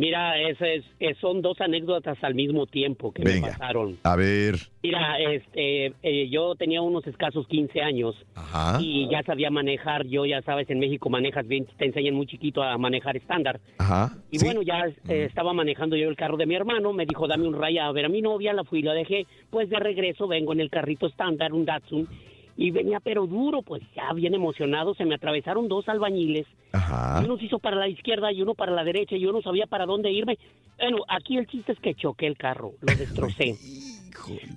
Mira, es, es- son dos anécdotas al mismo tiempo que Venga. me pasaron. A ver. Mira, este, eh, yo tenía unos escasos 15 años Ajá. y ya sabía manejar. Yo, ya sabes, en México manejas bien, te enseñan muy chiquito a manejar estándar. Ajá. Y bueno, ya eh, estaba manejando yo el carro de mi hermano, me dijo, dame un raya a ver a mi novia, la fui y la dejé, pues de regreso vengo en el carrito estándar, un Datsun, y venía pero duro, pues ya bien emocionado, se me atravesaron dos albañiles, y uno se hizo para la izquierda y uno para la derecha, y yo no sabía para dónde irme. Bueno, aquí el chiste es que choqué el carro, lo destrocé.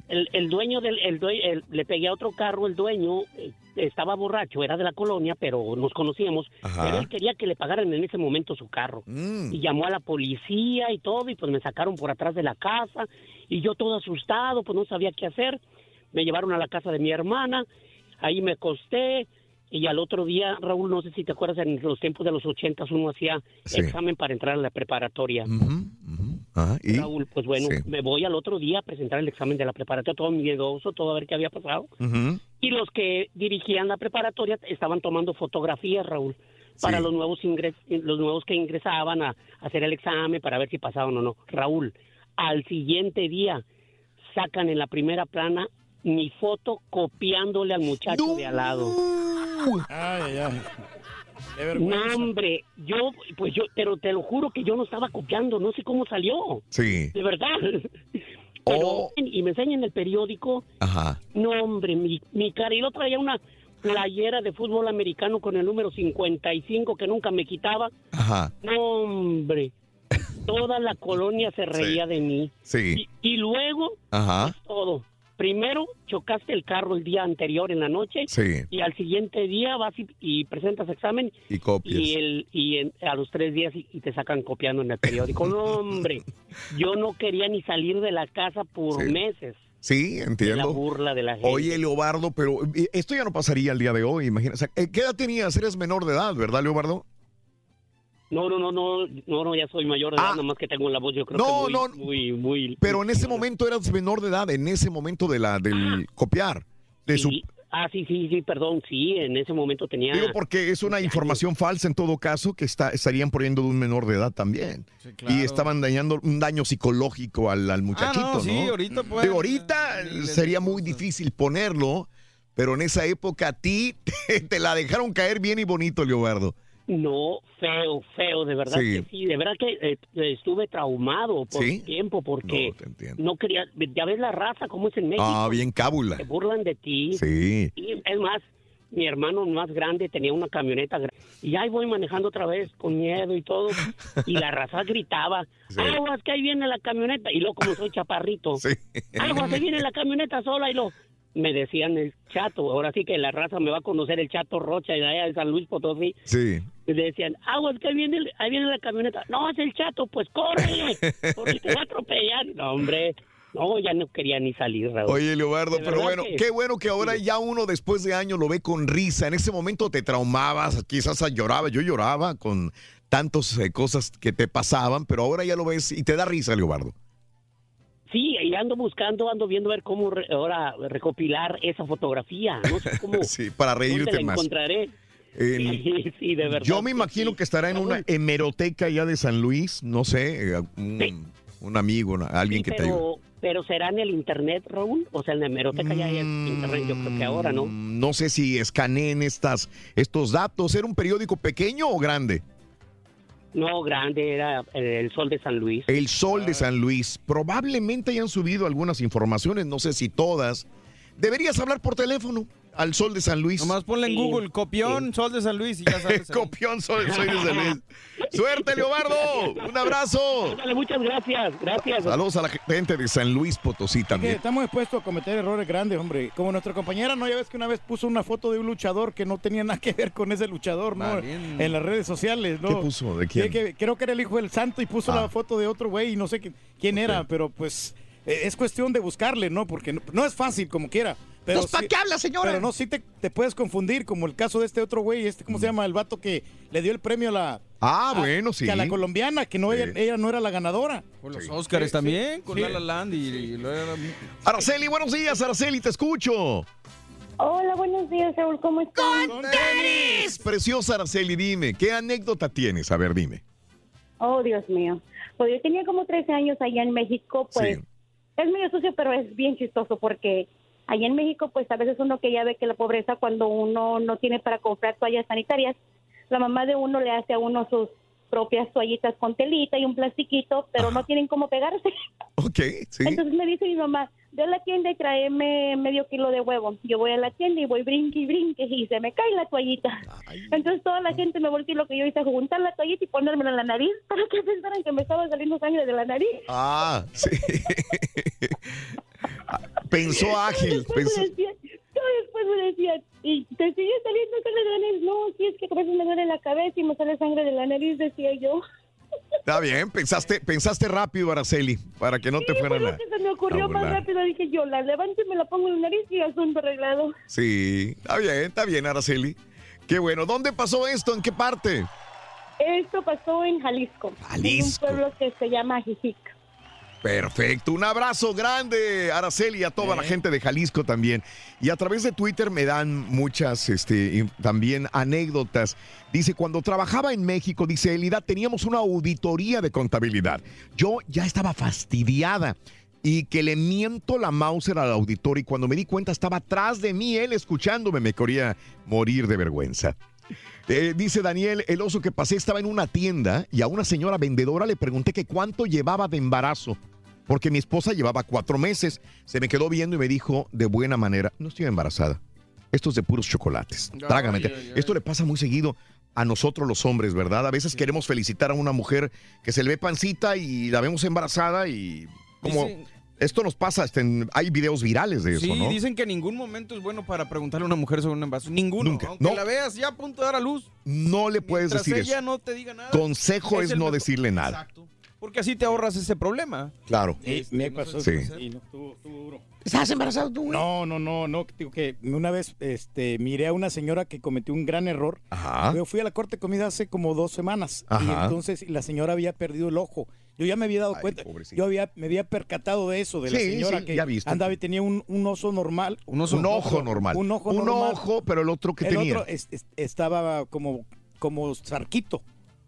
El, el dueño del, el due- el- le pegué a otro carro, el dueño eh, estaba borracho, era de la colonia, pero nos conocíamos, Ajá. pero él quería que le pagaran en ese momento su carro. Y llamó a la policía y todo, y pues me sacaron por atrás de la casa, y yo todo asustado, pues no sabía qué hacer. Me llevaron a la casa de mi hermana, ahí me acosté, y al otro día, Raúl, no sé si te acuerdas, en los tiempos de los ochentas uno hacía Sí. examen para entrar a la preparatoria. Ajá, ¿y? Raúl, pues bueno, Sí. me voy al otro día a presentar el examen de la preparatoria, todo miedoso, todo a ver qué había pasado. Y los que dirigían la preparatoria estaban tomando fotografías, Raúl, para los nuevos ingres los nuevos que ingresaban a, a hacer el examen para ver si pasaban o no. Raúl, al siguiente día sacan en la primera plana mi foto copiándole al muchacho de al lado. Ay, ay, No, hombre, yo, pues yo, pero te lo juro que yo no estaba copiando, no sé cómo salió. Sí. De verdad. Pero, y me enseñan el periódico, Ajá. no, hombre, mi, mi cara. Y lo traía una playera de fútbol americano con el número 55 que nunca me quitaba. Ajá. No, hombre. Toda la colonia se reía de mí. Sí. Y, y luego, Ajá. todo. Primero, chocaste el carro el día anterior en la noche. Sí. Y al siguiente día vas y, y presentas examen. Y copias. Y, el, y en- a los tres días y, y te sacan copiando en el periódico. No, hombre. Yo no quería ni salir de la casa por Sí. meses. Sí, De la entiendo. burla de la gente. Oye, Leobardo, pero eh, esto ya no pasaría el día de hoy, imagínate. O sea, ¿Qué edad tenías? Eres menor de edad, ¿verdad, Leobardo? No, no, no, no, no, no, ya soy mayor de edad, nada más que tengo la voz, yo creo Ah. No, que no. muy, muy, muy... Pero en ese momento eras menor de edad, en ese momento de la del copiar. De su. Ah, sí, sí, sí, perdón, sí, en ese momento tenía... digo, porque es una información falsa en todo caso que está, estarían poniendo de un menor de edad también. claro. Y estaban dañando un daño psicológico al, al muchachito, Ah, no, sí, ahorita Digo, ahorita sería muy difícil ponerlo, pero en esa época a ti te, te la dejaron caer bien y bonito, Leobardo. No, feo, feo, de verdad Sí. que sí, de verdad que eh, estuve traumado por ¿Sí? tiempo porque No, quería, ya ves la raza cómo es en México, Ah, bien cábula. se burlan de ti. Sí. Y es más, mi hermano más grande tenía una camioneta y ahí voy manejando otra vez con miedo y todo y la raza gritaba, Sí. aguas que ahí viene la camioneta y luego como soy chaparrito, aguas que viene la camioneta sola y lo me decían el chato, ahora sí que la raza me va a conocer el chato Rocha de allá de San Luis Potosí. Sí. Y decían, aguas que ahí viene, el- ahí viene la camioneta. No, es el chato, pues córrele, porque te va a atropellar. No, hombre, no, ya no quería ni salir, Raúl. Oye, Leobardo, pero bueno, que- qué bueno que ahora ya uno después de años lo ve con risa. En ese momento te traumabas, quizás lloraba, yo lloraba con tantas eh, cosas que te pasaban, pero ahora ya lo ves y te da risa, Leobardo. Sí, y ando buscando, ando viendo a ver cómo re- ahora recopilar esa fotografía. No sé cómo. Sí, para ¿Dónde reírte la más. encontraré? En- Sí, sí, de verdad. Yo me imagino sí. que estará en una hemeroteca ya de San Luis, no sé, eh, un, un amigo, alguien que te ayude. Pero, pero será en el internet, Raúl? O sea, en la hemeroteca ya hay internet, yo creo que ahora, ¿no? Mm, No sé si escaneen estas, estos datos. ¿Era un periódico pequeño o grande? No, grande, era eh, el Sol de San Luis. El Sol de San Luis. Probablemente hayan subido algunas informaciones, no sé si todas. Deberías hablar por teléfono al Sol de San Luis. Nomás ponle en Google, copión, Sol de San Luis y ya sabes. copión, Sol, Sol de San Luis. ¡Suerte, Leobardo! ¡Un abrazo! muchas gracias, gracias. Saludos a la gente de San Luis Potosí Que también. estamos expuestos a cometer errores grandes, hombre. Como nuestra compañera, ¿no? Ya ves que una vez puso una foto de un luchador que no tenía nada que ver con ese luchador, ¿no? Valiendo. En las redes sociales, ¿no? ¿Qué puso? ¿De quién? Sí, que- creo que era el hijo del santo y puso Ah. la foto de otro güey y no sé quién era, pero pues es cuestión de buscarle, ¿no? Porque no, no es fácil como quiera. Pero ¿para sí- qué habla, señora? Pero no, sí te, te puedes confundir, como el caso de este otro güey, este, ¿cómo se llama? El vato que le dio el premio a la... Ah, a- bueno, sí. que a la colombiana, que no ella, ella no era la ganadora. Con los Óscares también, con Sí. La La Land y, y lo era- Araceli, buenos días, Araceli, te escucho. Hola, buenos días, Raúl, ¿cómo están? Preciosa Araceli, dime, ¿qué anécdota tienes? A ver, dime. Oh, Dios mío. Pues yo tenía como 13 años allá en México, pues es medio sucio, pero es bien chistoso porque allá en México, pues a veces uno que ya ve que la pobreza cuando uno no tiene para comprar toallas sanitarias, la mamá de uno le hace a uno sus propias toallitas con telita y un plastiquito, pero no tienen cómo pegarse. Ok, sí. Entonces me dice mi mamá, a la tienda y tráeme medio kilo de huevo. Yo voy a la tienda y voy brinque y brinque y se me cae la toallita. Entonces toda la gente me volteó y lo que yo hice juntar la toallita y ponérmela en la nariz para que pensaran que me estaba saliendo sangre de la nariz. Ah, sí. Pensó ágil. Después Pensó... me decían, después me decían, y te sigue saliendo sangre de la nariz. No, sí, es que a veces me duele la cabeza y me sale sangre de la nariz, decía yo. Está bien, pensaste, pensaste rápido, Araceli, para que no te Sí, fueran fue a... lo que se me ocurrió más rápido. Dije yo, la levanto y me la pongo en la nariz y asunto arreglado. Sí, está bien, está bien, Araceli. Qué bueno. ¿Dónde pasó esto? ¿En qué parte? Esto pasó en Jalisco. Jalisco. En un pueblo que se llama Jijic. Perfecto. Un abrazo grande, Araceli, y a toda la gente de Jalisco también. Y a través de Twitter me dan muchas este, también anécdotas. Dice, cuando trabajaba en México, dice Elida, teníamos una auditoría de contabilidad. Yo ya estaba fastidiada y que le miento la Mauser al auditor y cuando me di cuenta estaba atrás de mí, él escuchándome, me quería morir de vergüenza. Eh, dice Daniel, el oso que pasé estaba en una tienda y a una señora vendedora le pregunté que cuánto llevaba de embarazo, porque mi esposa llevaba cuatro meses. Se me quedó viendo y me dijo de buena manera, no estoy embarazada. Esto es de puros chocolates. Trágame. Esto le pasa muy seguido a nosotros los hombres, ¿verdad? A veces queremos felicitar a una mujer que se le ve pancita y la vemos embarazada y como... Dicen- Esto nos pasa, hasta en- hay videos virales de eso, Sí, ¿no? dicen que ningún momento es bueno para preguntarle a una mujer sobre un embarazo. Ninguno. Nunca. Aunque No. la veas ya a punto de dar a luz. No le puedes decir ella eso. no te diga nada. Consejo es, no mejor. decirle nada. Exacto. Porque así te ahorras ese problema. Claro. Sí, me pasó. Sí. Sí, no, estuvo- estuvo duro. ¿Estás embarazado tú, güey? No, no, no, no. Digo que una vez este, miré a una señora que cometió un gran error. Ajá. Yo fui a la corte de comida hace como dos semanas. Y Ajá. entonces la señora había perdido el ojo. Yo ya me había dado cuenta. Yo había, me había percatado de eso, de la señora sí, que andaba y tenía un, un oso normal. Un ojo normal. Un ojo Un normal. ojo, pero el otro que el tenía. otro es- es- estaba como, como sarquito.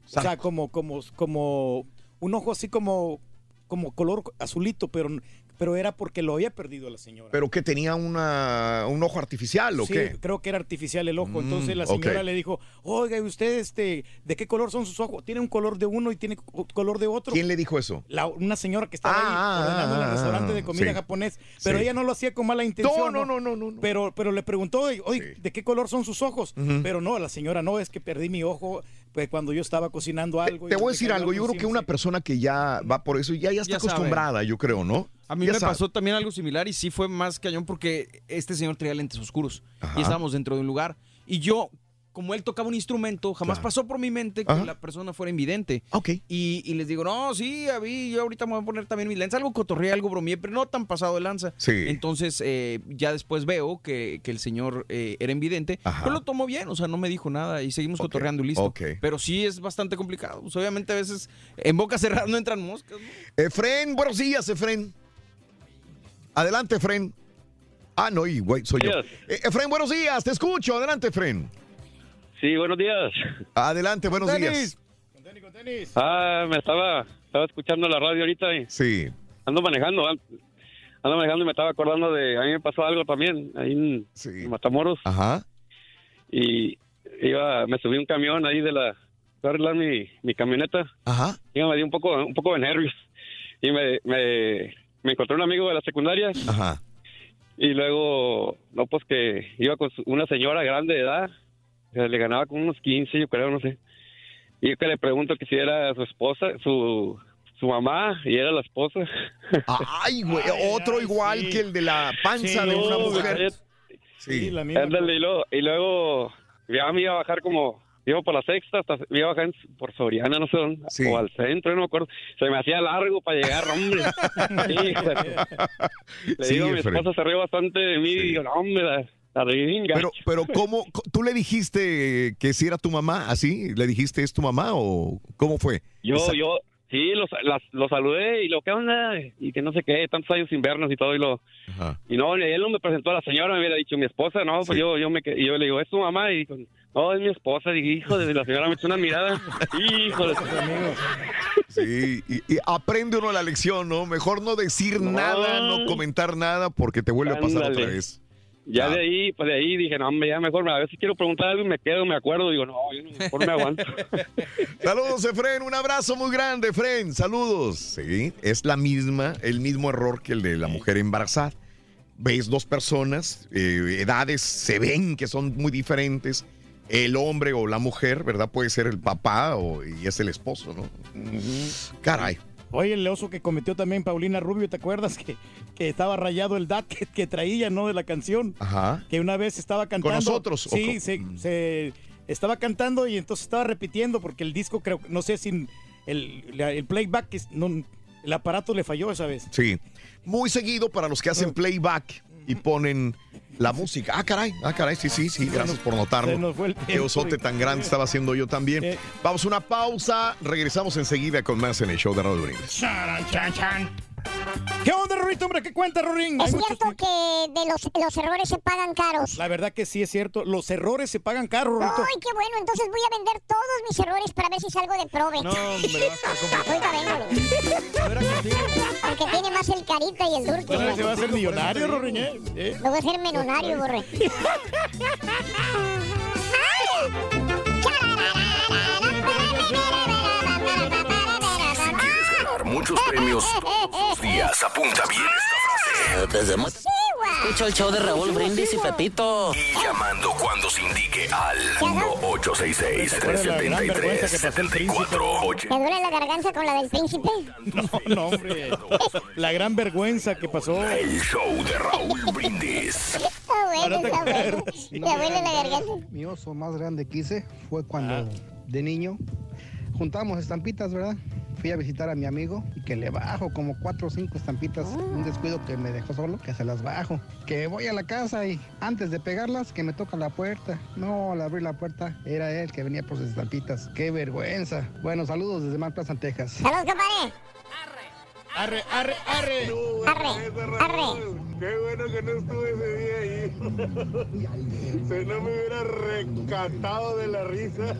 O sea, como, como, como un ojo así como, como color azulito, pero pero era porque lo había perdido la señora. ¿Pero que tenía una, un ojo artificial o Sí, qué? creo que era artificial el ojo. Mm, Entonces la señora le dijo, oiga, ¿y usted este, de qué color son sus ojos? Tiene un color de uno y tiene co- color de otro. ¿Quién le dijo eso? La- una señora que estaba Ah, ahí ordenando en ah, el restaurante de comida sí. japonés, pero Sí. ella no lo hacía con mala intención. No, no, no, no, no. Pero, pero le preguntó, oye, ¿de qué color son sus ojos? Pero no, la señora no, es que perdí mi ojo pues, cuando yo estaba cocinando algo. y Te voy a decir algo, yo creo que una persona que ya va por eso ya, ya está Ya sabe. acostumbrada, yo creo, ¿no? A mí Ya me sabe. pasó también algo similar y sí fue más cañón porque este señor traía lentes oscuros Ajá. y estábamos dentro de un lugar y yo, como él tocaba un instrumento, jamás pasó por mi mente que Ajá. la persona fuera invidente. Ok. Y, y les digo, no, sí, a mí, yo ahorita me voy a poner también mis lentes, algo cotorreé, algo bromeé, pero no tan pasado de lanza. Sí. Entonces, eh, ya después veo que, que el señor eh, era invidente, pero lo tomó bien, o sea, no me dijo nada y seguimos cotorreando y listo. ok. Pero sí es bastante complicado. Pues, obviamente a veces en boca cerrada no entran moscas. ¿no? Efren, buenos días, Efren. Adelante, Efren. Ah, no, y güey, soy yo. Eh, Efren, buenos días, te escucho. Adelante, Efren. Sí, buenos días. Adelante, buenos días. Ah, me estaba, estaba escuchando la radio ahorita y Sí. ando manejando. an- Ando manejando y me estaba acordando de. A mí me pasó algo también ahí en, en Matamoros. Ajá. Y iba, me subí un camión ahí de la. Fui a arreglar mi, mi camioneta. Ajá. Y me dio un poco, un poco de nervios. Y me, me, me encontré un amigo de la secundaria. Ajá. Y luego, no, pues que iba con una señora grande de edad, le ganaba como unos 15, yo creo, no sé. Y yo que le pregunto que si era su esposa, su, su mamá, y era la esposa. Ay, güey, otro igual que el de la panza de una No, mujer. Sí, la Ándale, y luego, y luego ya me iba a bajar como, iba por la sexta, hasta me iba a bajar en- por Soriana, no sé dónde, o al centro, no me acuerdo. Se me hacía largo para llegar, hombre. De- Le Sí, digo, mi Efraín. esposa se rió bastante de mí, y digo, no, hombre, Pero, pero ¿cómo? ¿Tú le dijiste que si era tu mamá así? ¿Le dijiste es tu mamá o cómo fue? Yo, Esa- yo, sí, lo, las- lo saludé y lo que onda, y que no sé qué, tantos años sin vernos y todo, y lo, Ajá. y no, él no me presentó a la señora, me hubiera dicho mi esposa, no, pues yo, yo me, yo le digo, ¿es tu mamá? Y dijo, no, es mi esposa, y hijo de la señora me echó una mirada, hijo de. Sí, y, y aprende uno la lección, ¿no? Mejor no decir No. nada, no comentar nada, porque te vuelve a pasar otra vez. Ya Ah. de ahí, pues de ahí dije, no, hombre, ya mejor, a veces quiero preguntar algo y me quedo, me acuerdo, digo, no, yo mejor me aguanto. Saludos, Efren, un abrazo muy grande, Efren, saludos. Sí, es la misma, el mismo error que el de la mujer embarazada. Ves dos personas, eh, edades se ven que son muy diferentes. El hombre o la mujer, ¿verdad? Puede ser el papá o, y es el esposo, ¿no? Caray. Oye, el oso que cometió también Paulina Rubio, ¿te acuerdas? Que, que estaba rayado el DAT que, que traía, ¿no? De la canción. Ajá. Que una vez estaba cantando. nosotros, o Sí, con- se, se- estaba cantando y entonces estaba repitiendo porque el disco, creo, no sé si el, el playback, no, el aparato le falló esa vez. Sí. Muy seguido para los que hacen playback y ponen la música. Ah, caray, ah, caray, sí, sí, sí, gracias por se notarlo. nos fue el Qué osote tan grande estaba haciendo yo también. Vamos a una pausa, regresamos enseguida con más en el show de Raúl Brindis. Charan, chan, chan. ¿Qué onda, Rorito, hombre? ¿Qué cuenta, Rorín? Es Hay muchos cierto que de los, los errores se pagan caros. La verdad que sí es cierto. Los errores se pagan caro, Rorito. Ay, qué bueno, entonces voy a vender todos mis errores para ver si salgo de prove. No, hombre, Ahorita vengo. Porque tiene más el carita y el durque. Bueno, se va a hacer millonario, Rorín, ¿eh? ¿Eh? Lo voy a hacer menonario, borre. ganar muchos premios todos los días. Apunta bien esta frase. Escucho el show de Raúl Brindis y Pepito. Y llamando cuando se indique al 1-866-373-74. ¿Te duele la garganta con la del príncipe? No, no, hombre. La gran vergüenza que pasó. El show de Raúl Brindis. Está bueno, está bueno. ¿Te duele la garganta? Mi oso más grande que hice fue cuando de niño juntamos estampitas, ¿verdad? Fui a visitar a mi amigo y que le bajo como cuatro o cinco estampitas, un descuido que me dejó solo, que se las bajo. Que voy a la casa y antes de pegarlas, que me toca la puerta. No, al abrir la puerta, era él que venía por sus estampitas. ¡Qué vergüenza! Bueno, saludos desde Mount Pleasant, Texas. Saludos, compadre. Arre, arre, arre. Arre, arre. Qué bueno que no estuve ese día ahí. Si no me hubiera recatado de la risa.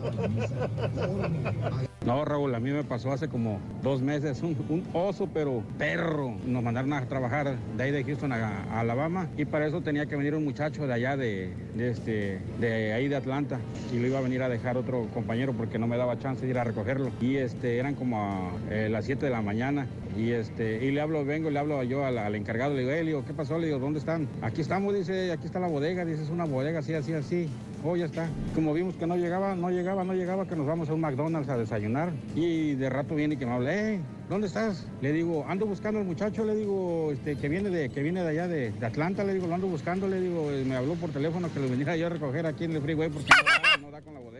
No, Raúl, a mí me pasó hace como dos meses un, un oso, pero perro. Nos mandaron a trabajar de ahí de Houston a, a Alabama y para eso tenía que venir un muchacho de allá de, de este, de ahí de Atlanta y lo iba a venir a dejar otro compañero porque no me daba chance de ir a recogerlo. Y este, eran como a eh, las 7 de la mañana y este, y le hablo, vengo, le hablo yo al, al encargado, le digo, "Eh", le digo, ¿qué pasó? Le digo, ¿dónde están? Aquí estamos, dice, aquí está la bodega, dice, es una bodega así, así, así. Oh, ya está. Como vimos que no llegaba, no llegaba, no llegaba, que nos vamos a un McDonald's a desayunar. Y de rato viene y que me habla, "Eh, ¿dónde estás? Le digo, ando buscando al muchacho, le digo, este, que viene de, que viene de allá de, Atlanta, le digo, lo ando buscando, le digo, me habló por teléfono que lo viniera yo a recoger aquí en el freeway porque no da con la bodega.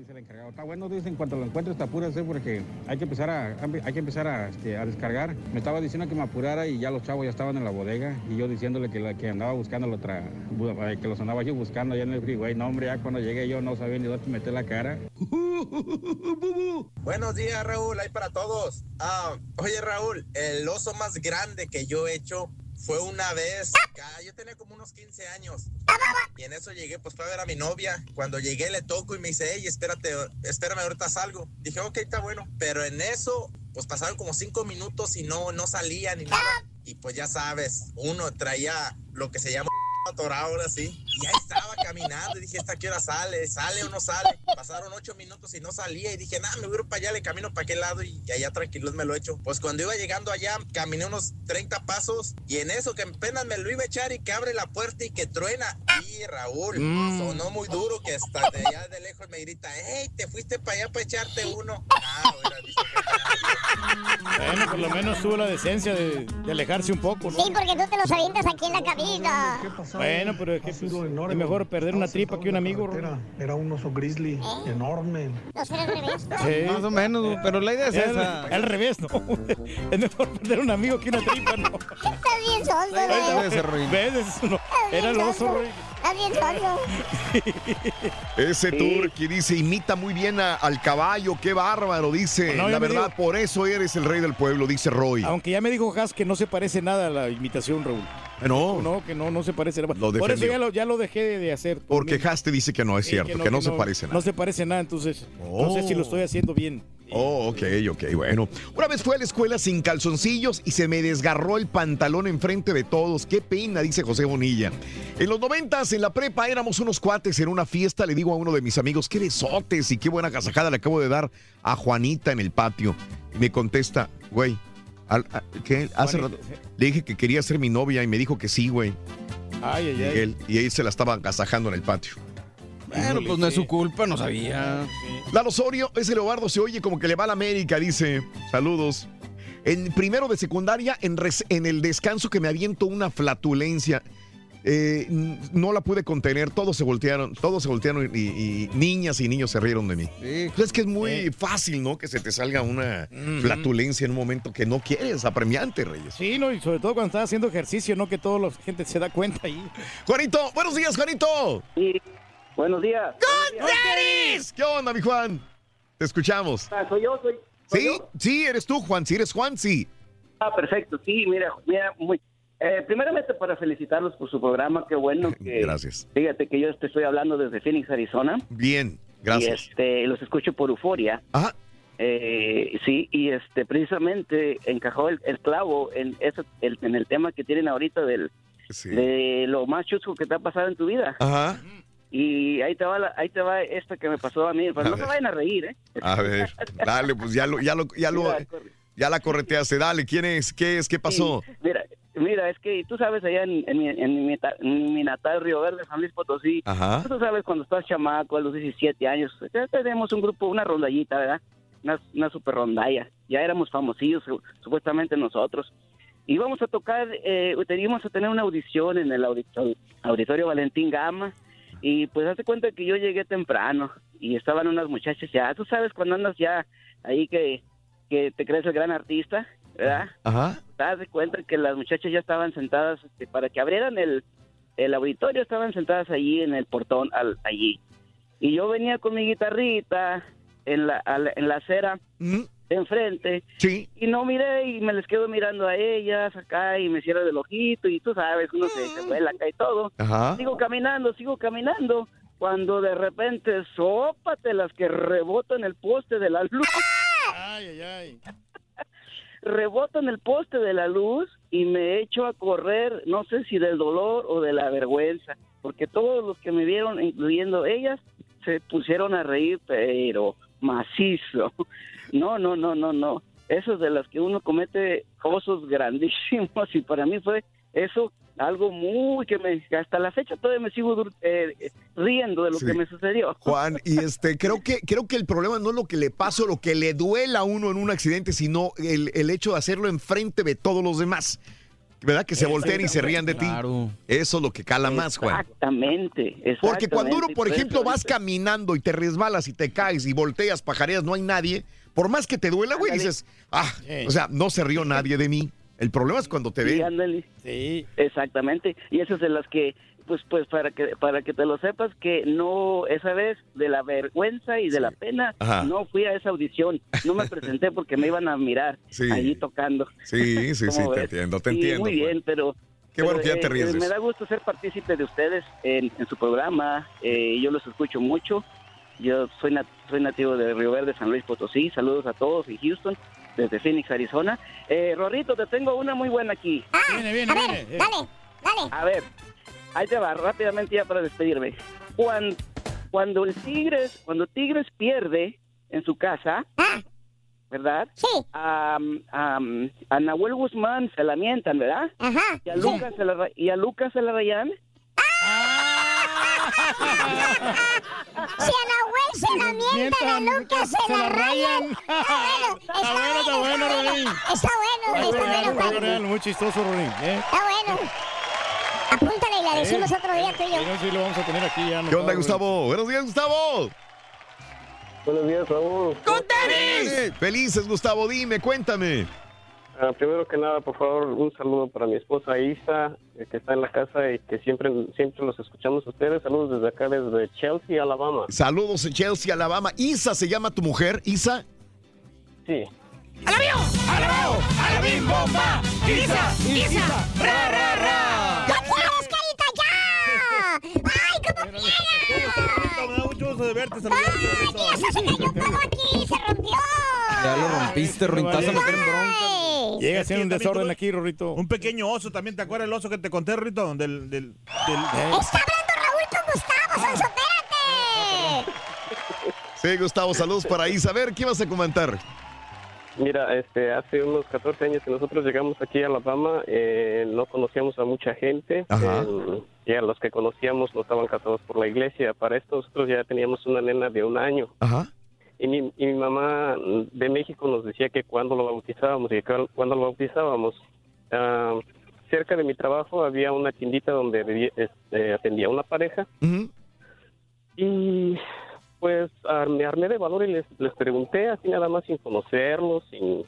Dice el encargado, está bueno, dice, en cuanto lo encuentres te apúrese porque hay que empezar a, hay que empezar a, este, a descargar. Me estaba diciendo que me apurara y ya los chavos ya estaban en la bodega y yo diciéndole que, la- que andaba buscando la otra, eh, que los andaba yo buscando allá en el freeway. No, hombre, ya cuando llegué yo no sabía ni dónde meter la cara. Buenos días, Raúl, ahí para todos. Ah, oye, Raúl, el oso más grande que yo he hecho fue una vez, yo tenía como unos 15 años. Y en eso llegué, pues fue a ver a mi novia. Cuando llegué le toco y me dice, hey, espérate, espérame, ahorita salgo. Dije, ok, está bueno. Pero en eso, pues pasaron como cinco minutos y no, no salía ni nada. Y pues ya sabes, uno traía lo que se llama atorado ahora sí. Y ahí estaba caminando y dije, ¿esta qué hora sale? ¿Sale o no sale? Pasaron ocho minutos y no salía y dije, nada, me voy a ir para allá, le camino para aquel lado y allá tranquilos me lo echo. Pues cuando iba llegando allá, caminé unos 30 pasos y en eso que apenas me lo iba a echar y que abre la puerta y que truena. Y Raúl, Mm. sonó muy duro que hasta de allá de lejos me grita, hey, te fuiste para allá para echarte uno. Ah, Bueno, por lo menos tuvo la decencia de, de alejarse un poco, ¿no? Sí, porque tú te los avientas aquí en la cabina. Bueno, pero es que pues, es mejor perder una tripa que un amigo. Era un oso grizzly enorme. No será al revés. Sí. Más o menos, pero la idea es Al- esa. Al revés, ¿no? Es mejor perder un amigo que una tripa, ¿no? Está bien Era el oso, Ese Turki dice, imita muy bien a- al caballo, qué bárbaro, dice. No, la verdad, digo- por eso eres el rey del pueblo, dice Roy. Aunque ya me dijo Has que no se parece nada a la imitación, Raúl. No. No, que no, no se parece nada. Lo Por eso ya lo, ya lo dejé de, de hacer. Porque Has te dice que no es cierto, que no, se parece nada. No se parece nada, entonces no sé si lo estoy haciendo bien. Oh, ok, ok, bueno. Una vez fue a la escuela sin calzoncillos y se me desgarró el pantalón enfrente de todos. Qué pena, dice José Bonilla. En los noventas, en la prepa, éramos unos cuates en una fiesta. Le digo a uno de mis amigos, qué besotes y qué buena casajada le acabo de dar a Juanita en el patio. Y me contesta, güey, ¿qué? Hace rato le dije que quería ser mi novia y me dijo que sí, güey. Ay, ay, ay. Miguel, y ahí se la estaba agasajando en el patio. Bueno, pues no es su culpa, no sabía. Lalo Osorio, ese Leobardo se oye como que le va a la América, dice. Saludos. En primero de secundaria, en, res- en el descanso que me aviento una flatulencia. eh, no la pude contener, todos se voltearon, todos se voltearon y, y niñas y niños se rieron de mí. Pues es que es muy fácil, ¿no? Que se te salga una flatulencia en un momento que no quieres, apremiante, Reyes. Sí, no, y sobre todo cuando estás haciendo ejercicio, no que toda la gente se da cuenta ahí. Juanito, buenos días, Juanito. Buenos días. ¿Qué onda, mi Juan? Te escuchamos. Ah, soy yo, soy. soy Sí, yo. sí, eres tú, Juan. Si eres Juan, sí. Ah, perfecto. Sí, mira, mira, muy. Eh, primeramente para felicitarlos por su programa, qué bueno que. Gracias. Fíjate que yo te estoy hablando desde Phoenix, Arizona. Bien, gracias. Y este, los escucho por Euforia. Ajá. Eh, sí, y este, precisamente encajó el, el clavo en, eso, el- en el tema que tienen ahorita del, de lo más chusco que te ha pasado en tu vida. Ajá. Y ahí te va, la- ahí te va esto que me pasó a mí. Pues A no se ver. vayan a reír, ¿eh? A ver, dale, pues ya lo, ya lo, ya lo, ya la correteaste. Dale, ¿quién es? ¿Qué es? ¿Qué pasó? Sí, mira, mira, es que tú sabes allá en, en mi, en mi en mi natal Río Verde, San Luis Potosí, Ajá. tú sabes cuando estás chamaco a los 17 años, ya tenemos un grupo, una rondallita, ¿verdad? Una, una super rondalla. Ya éramos famosillos, su- supuestamente nosotros. Íbamos a tocar, eh, teníamos a tener una audición en el auditorio, auditorio Valentín Gama y pues hace cuenta que yo llegué temprano y estaban unas muchachas ya, tú sabes cuando andas ya ahí que, que te crees el gran artista, ¿verdad? Ajá. te das cuenta que las muchachas ya estaban sentadas este, para que abrieran el, el auditorio, estaban sentadas allí en el portón, al, allí. Y yo venía con mi guitarrita en la, a la- en la acera de enfrente. Y no miré y me les quedo mirando a ellas acá y me cierro del ojito y tú sabes, uno se, se vuela acá y todo. Ajá. Sigo caminando, sigo caminando Cuando de repente, sópate las que rebotan el poste de la luz. Ay, ay, ay. Reboto en el poste de la luz y me echo a correr, no sé si del dolor o de la vergüenza, porque todos los que me vieron, incluyendo ellas, se pusieron a reír, pero macizo. No, no, no, no, no. Eso es de las que uno comete osos grandísimos y para mí fue eso algo muy que me hasta la fecha todavía me sigo eh, riendo de lo Sí. que me sucedió. Juan, y este, creo que, creo que el problema no es lo que le pasa o lo que le duela a uno en un accidente, sino el, el hecho de hacerlo enfrente de todos los demás. ¿Verdad? Que se volteen y se rían de ti. Eso es lo que cala más, Juan. Exactamente. Porque cuando uno, por ejemplo, vas caminando y te resbalas y te caes y volteas, pajareas, no hay nadie, por más que te duela, güey, dices, ah, o sea, no se rió nadie de mí. El problema es cuando te Sí, ven. Sí. Exactamente. Y eso es de las que, pues, pues para que para que te lo sepas que no esa vez de la vergüenza y de la pena Ajá. no fui a esa audición, no me presenté porque me iban a mirar Sí. allí tocando. Sí, sí, sí, ¿Cómo te entiendo, te Sí, entiendo. Muy Juan. bien, pero Qué bueno pero, que ya te eh, ríes Me da gusto ser partícipe de ustedes en, en su programa. eh, yo los escucho mucho. Yo soy, nat- soy nativo de Río Verde, San Luis Potosí. Saludos a todos y Houston, desde Phoenix, Arizona. Eh, Rorrito, te tengo una muy buena aquí. Viene, viene, viene. eh. Dale, dale. A ver, ahí te va, rápidamente ya para despedirme. Cuando, cuando el Tigres, cuando Tigres pierde en su casa, ¿verdad? Sí. A, a, a Nahuel Guzmán se la mientan, ¿verdad? Ajá. Y a Lucas se la, y a Lucas se la rayan. Si a Nahuel se la mientan, a Lucas se la rayan. Está bueno, está bueno. Está bueno, está bueno, Juan. real, muy chistoso, Rodrín. ¿eh? Está bueno. Apúntale y la decimos otro día tú y yo. Sí, no, sí, lo vamos a tener aquí ya. ¿Qué onda, Gustavo? Buenos días, Gustavo. Buenos días, Raúl. Eh, Felices, Gustavo, dime, cuéntame. Ah, primero que nada, por favor, un saludo para mi esposa Isa, eh, que está en la casa y que siempre siempre los escuchamos a ustedes. Saludos desde acá, desde Chelsea, Alabama. Saludos en Chelsea, Alabama. Isa se llama tu mujer, Isa. Sí. ¡Al avión! ¡Al avión! ¡A la bim bomba! ¡Isa! ¡Isa! ¡Ra, ra, ra! ¡Ya quieres, carita, ya! ¡Ay, cómo quiera! Me da mucho gusto de verte, ¡Ay, mira, se cayó un poco aquí! ¡Se rompió! Ya lo rompiste, Ruin. Te vas a meter en bronca. Ay. Llega que un desorden tuve aquí, Rorrito. Un pequeño oso también, ¿te acuerdas el oso que te conté, Rito? Del, del, del- ¡Está hablando Raúl con Gustavo, Sonso! ¡Espérate! Sí, Gustavo, saludos para Isa. A ver, ¿qué vas a comentar? Mira, este, hace unos 14 años que nosotros llegamos aquí a Alabama, eh, no conocíamos a mucha gente. Ajá. eh, y a los que conocíamos no estaban casados por la iglesia. Para esto nosotros ya teníamos una nena de un año. Ajá. Y mi, y mi mamá de México nos decía que cuando lo bautizábamos y que cuando lo bautizábamos, ah, cerca de mi trabajo había una tiendita donde este, atendía una pareja. Y pues me armé de valor y les, les pregunté así nada más sin conocerlos, sin,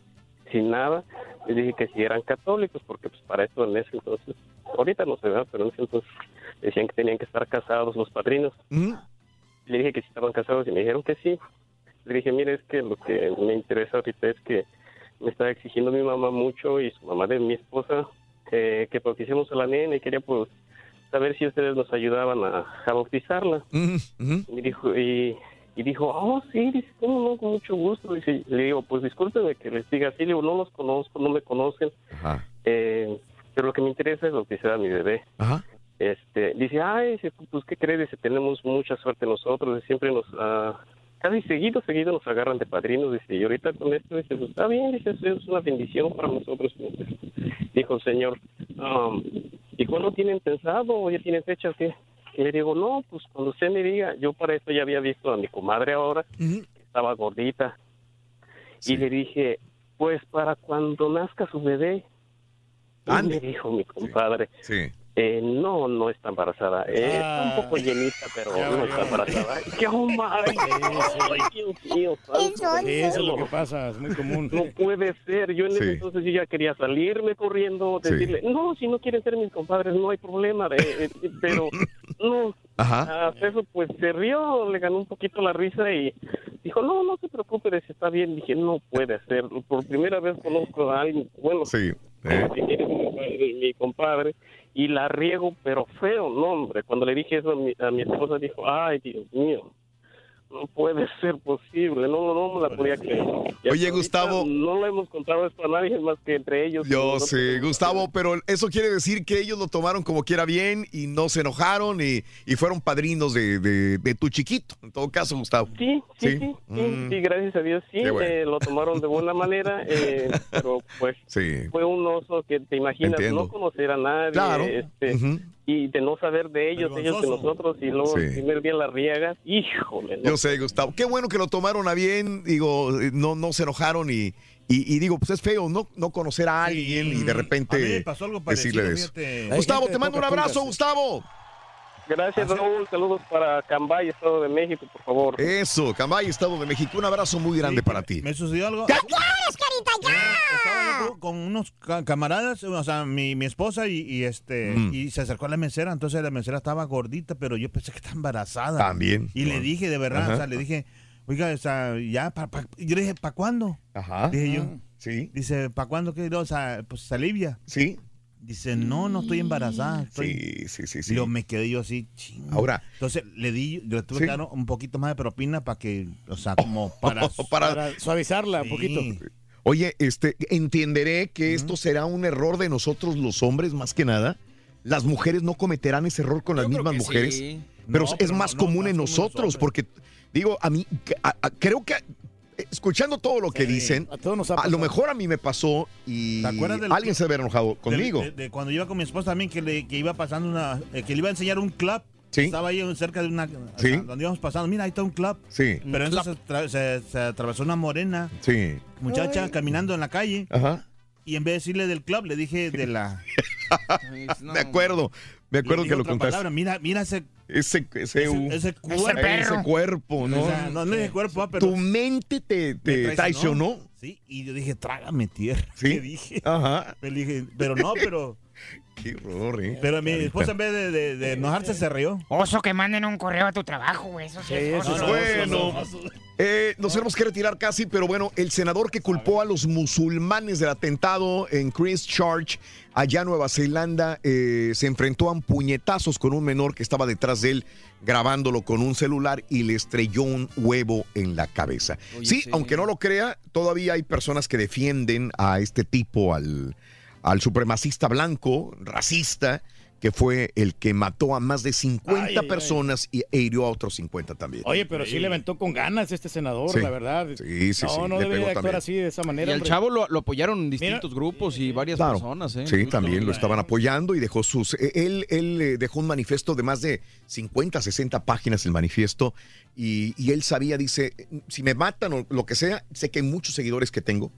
sin nada. Les dije que si eran católicos, porque pues para eso en ese entonces, ahorita no se ve, pero en ese entonces decían que tenían que estar casados los padrinos. Le dije que si estaban casados y me dijeron que sí. Le dije, mire, es que lo que me interesa ahorita es que me está exigiendo mi mamá mucho y su mamá de mi esposa eh, que bauticemos a la nena y quería pues saber si ustedes nos ayudaban a, a bautizarla. Y dijo, y, y dijo, oh, sí, dice, ¿cómo no? Con mucho gusto. Dice, le digo, pues discúlpeme que les diga así, le digo, no los conozco, no me conocen, eh, pero lo que me interesa es bautizar a mi bebé. Este, dice, ay, dice, pues, ¿qué crees? Dice, tenemos mucha suerte nosotros, siempre nos, ah, casi seguido, seguido nos agarran de padrinos, dice, y ahorita con esto, dice, pues, está bien, dice, es una bendición para nosotros. Dijo el Señor, um, ¿y cuándo tienen pensado o ya tienen fecha o qué? Y le digo, no, pues cuando usted me diga, yo para esto ya había visto a mi comadre ahora, que estaba gordita, y le dije, pues para cuando nazca su bebé, y me dijo mi compadre, eh, no, no está embarazada, eh, está un poco llenita, pero no está embarazada. ¡Qué madre! ¡Ay, Dios mío! santo Sí, del eso es lo que pasa, es muy común. No puede ser. Yo en ese Sí. entonces yo ya quería salirme corriendo, decirle, no, si no quieren ser mis compadres, no hay problema. eh, eh, pero no. Ajá. Hasta eso, pues se rió, le ganó un poquito la risa y dijo, no, no se preocupe, está bien. Dije, no puede ser. Por primera vez conozco a alguien, bueno, Sí. Mi, mi compadre, y la riego, pero feo, no, hombre. Cuando le dije eso a mi, a mi esposa, dijo, ay, Dios mío, no puede ser posible, no, no, no me la podía creer. Y Oye, Gustavo. No le hemos contado esto a nadie más que entre ellos. Yo sé, Gustavo, pero eso quiere decir que ellos lo tomaron como quiera bien y no se enojaron y, y fueron padrinos de, de- de tu chiquito, en todo caso, Gustavo. Sí, sí, sí, sí, Mm. sí, gracias a Dios, sí, bueno. eh, lo tomaron de buena manera, eh, pero pues Sí. fue un oso que te imaginas Entiendo. no conocer a nadie, Claro. este. Y de no saber de ellos, ellos de nosotros, y luego Sí. el primer día la híjole. no. Yo sé, Gustavo. Qué bueno que lo tomaron a bien, digo, eh, no, no se enojaron y, y, y digo, pues es feo no, no conocer a alguien y de repente A mí me pasó algo decirle eso. fíjate. Gustavo, te mando un abrazo. Gustavo. Gracias, Raúl, saludos para Cambay, Estado de México, por favor. Eso, Cambay, Estado de México. Un abrazo muy grande para ti. Me sucedió algo. ¡Ya quieres, carita, ya! Estaba yo con unos ca- camaradas, o sea, mi, mi esposa y, y este Mm. y se acercó a la mesera, entonces la mesera estaba gordita, pero yo pensé que estaba embarazada. También. Y le dije, de verdad, Ajá. o sea, le dije, oiga, o sea, ya, pa, pa- yo le dije, ¿para cuándo? Ajá. Dije yo. Sí. Dice, ¿para cuándo? ¿Qué? O sea, pues se alivia. Sí. Dice, no, no estoy embarazada. Estoy... Sí, sí, sí, sí. Y luego me quedé yo así, ching. Ahora. Entonces le di, le tuve Sí. que dar un poquito más de propina para que, o sea, como para, Para- suavizarla un poquito. Oye, este, entenderé que esto será un error de nosotros los hombres más que nada. Las mujeres no cometerán ese error con las mismas que mujeres, sí. pero No, es pero más no, no, común más en nosotros porque digo a mí que- a- a- creo que escuchando todo lo que dicen, a todos nos ha a lo mejor a mí me pasó y ¿Te acuerdas del- alguien se haber enojado conmigo. De, de cuando iba con mi esposa también, que, le, que iba pasando una. eh, que le iba a enseñar un club. Sí. Estaba ahí cerca de una. o Sí. sea, donde íbamos pasando. Mira, ahí está un club. Sí. Pero entonces se, tra- se- se atravesó una morena Sí. muchacha Ay. caminando en la calle. Ajá. Y en vez de decirle del club, le dije de la. me acuerdo, me acuerdo que lo contaste. palabra. Mira, mira ese. Ese, ese, Ese- cuerpo. ese cuerpo, ¿no? O sea, no, no es el cuerpo, ah, pero. Tu mente te, te me traicionó. Sí, y yo dije, trágame tierra. Sí. Le dije. Ajá. Le dije, pero no, pero. Qué horror, ¿eh? Pero mi esposa en vez de, de- de enojarse se rió. Oso que manden un correo a tu trabajo, güey. Eso sí, es oso. bueno, eh, nos tenemos que retirar casi, pero bueno, el senador que culpó a los musulmanes del atentado en Christchurch, allá en Nueva Zelanda, eh, se enfrentó a puñetazos con un menor que estaba detrás de él grabándolo con un celular y le estrelló un huevo en la cabeza. Oye, sí, sí. aunque no lo crea, todavía hay personas que defienden a este tipo, al, al supremacista blanco, racista, que fue el que mató a más de 50 Ay, ay, ay. personas y e hirió a otros 50 también. Oye, pero sí le aventó con ganas este senador, Sí. la verdad. Sí, sí, no, sí, no le debería actuar también. así, de esa Y manera. al hombre. chavo lo, lo apoyaron distintos grupos y varias Claro. personas, ¿eh? Sí, también lo estaban apoyando y dejó sus. eh, Él, él eh, dejó un manifiesto de más de 50, 60 páginas el manifiesto y, y él sabía, dice, si me matan o lo que sea, sé que hay muchos seguidores que tengo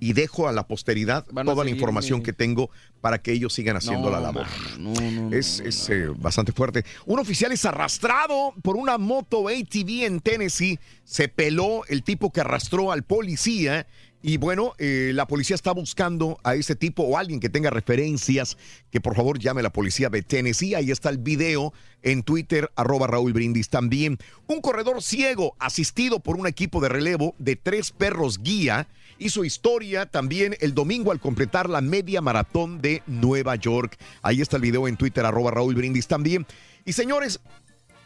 y dejo a la posteridad a toda la información que tengo para que ellos sigan haciendo No, la labor. No, no, no, Es, es, eh, bastante fuerte. Un oficial es arrastrado por una moto ATV en Tennessee. Se peló el tipo que arrastró al policía. Y bueno, eh, la policía está buscando a ese tipo o alguien que tenga referencias, que por favor llame a la policía de Tennessee. Ahí está el video en Twitter, arroba Raúl Brindis también. Un corredor ciego asistido por un equipo de relevo de tres perros guía hizo historia también el domingo al completar la media maratón de Nueva York. Ahí está el video en Twitter, arroba Raúl Brindis también. Y señores,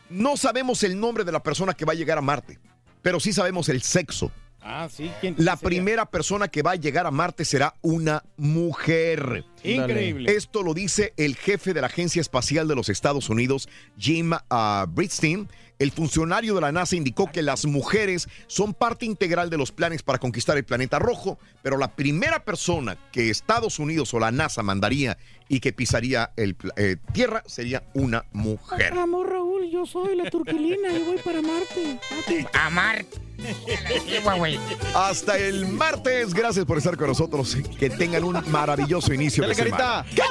no sabemos el nombre de la persona que va a llegar a Marte, pero sí sabemos el sexo. Ah, sí. ¿quién La sería? primera persona que va a llegar a Marte será una mujer. Increíble. Esto lo dice el jefe de la Agencia Espacial de los Estados Unidos, Jim Bridenstine. El funcionario de la NASA indicó que las mujeres son parte integral de los planes para conquistar el planeta rojo, pero la primera persona que Estados Unidos o la NASA mandaría y que pisaría el eh, Tierra sería una mujer. Amor Raúl, yo soy la turquilina y voy para Marte. A Marte. Hasta el martes. Gracias por estar con nosotros. Que tengan un maravilloso inicio de Dale, semana. Carita.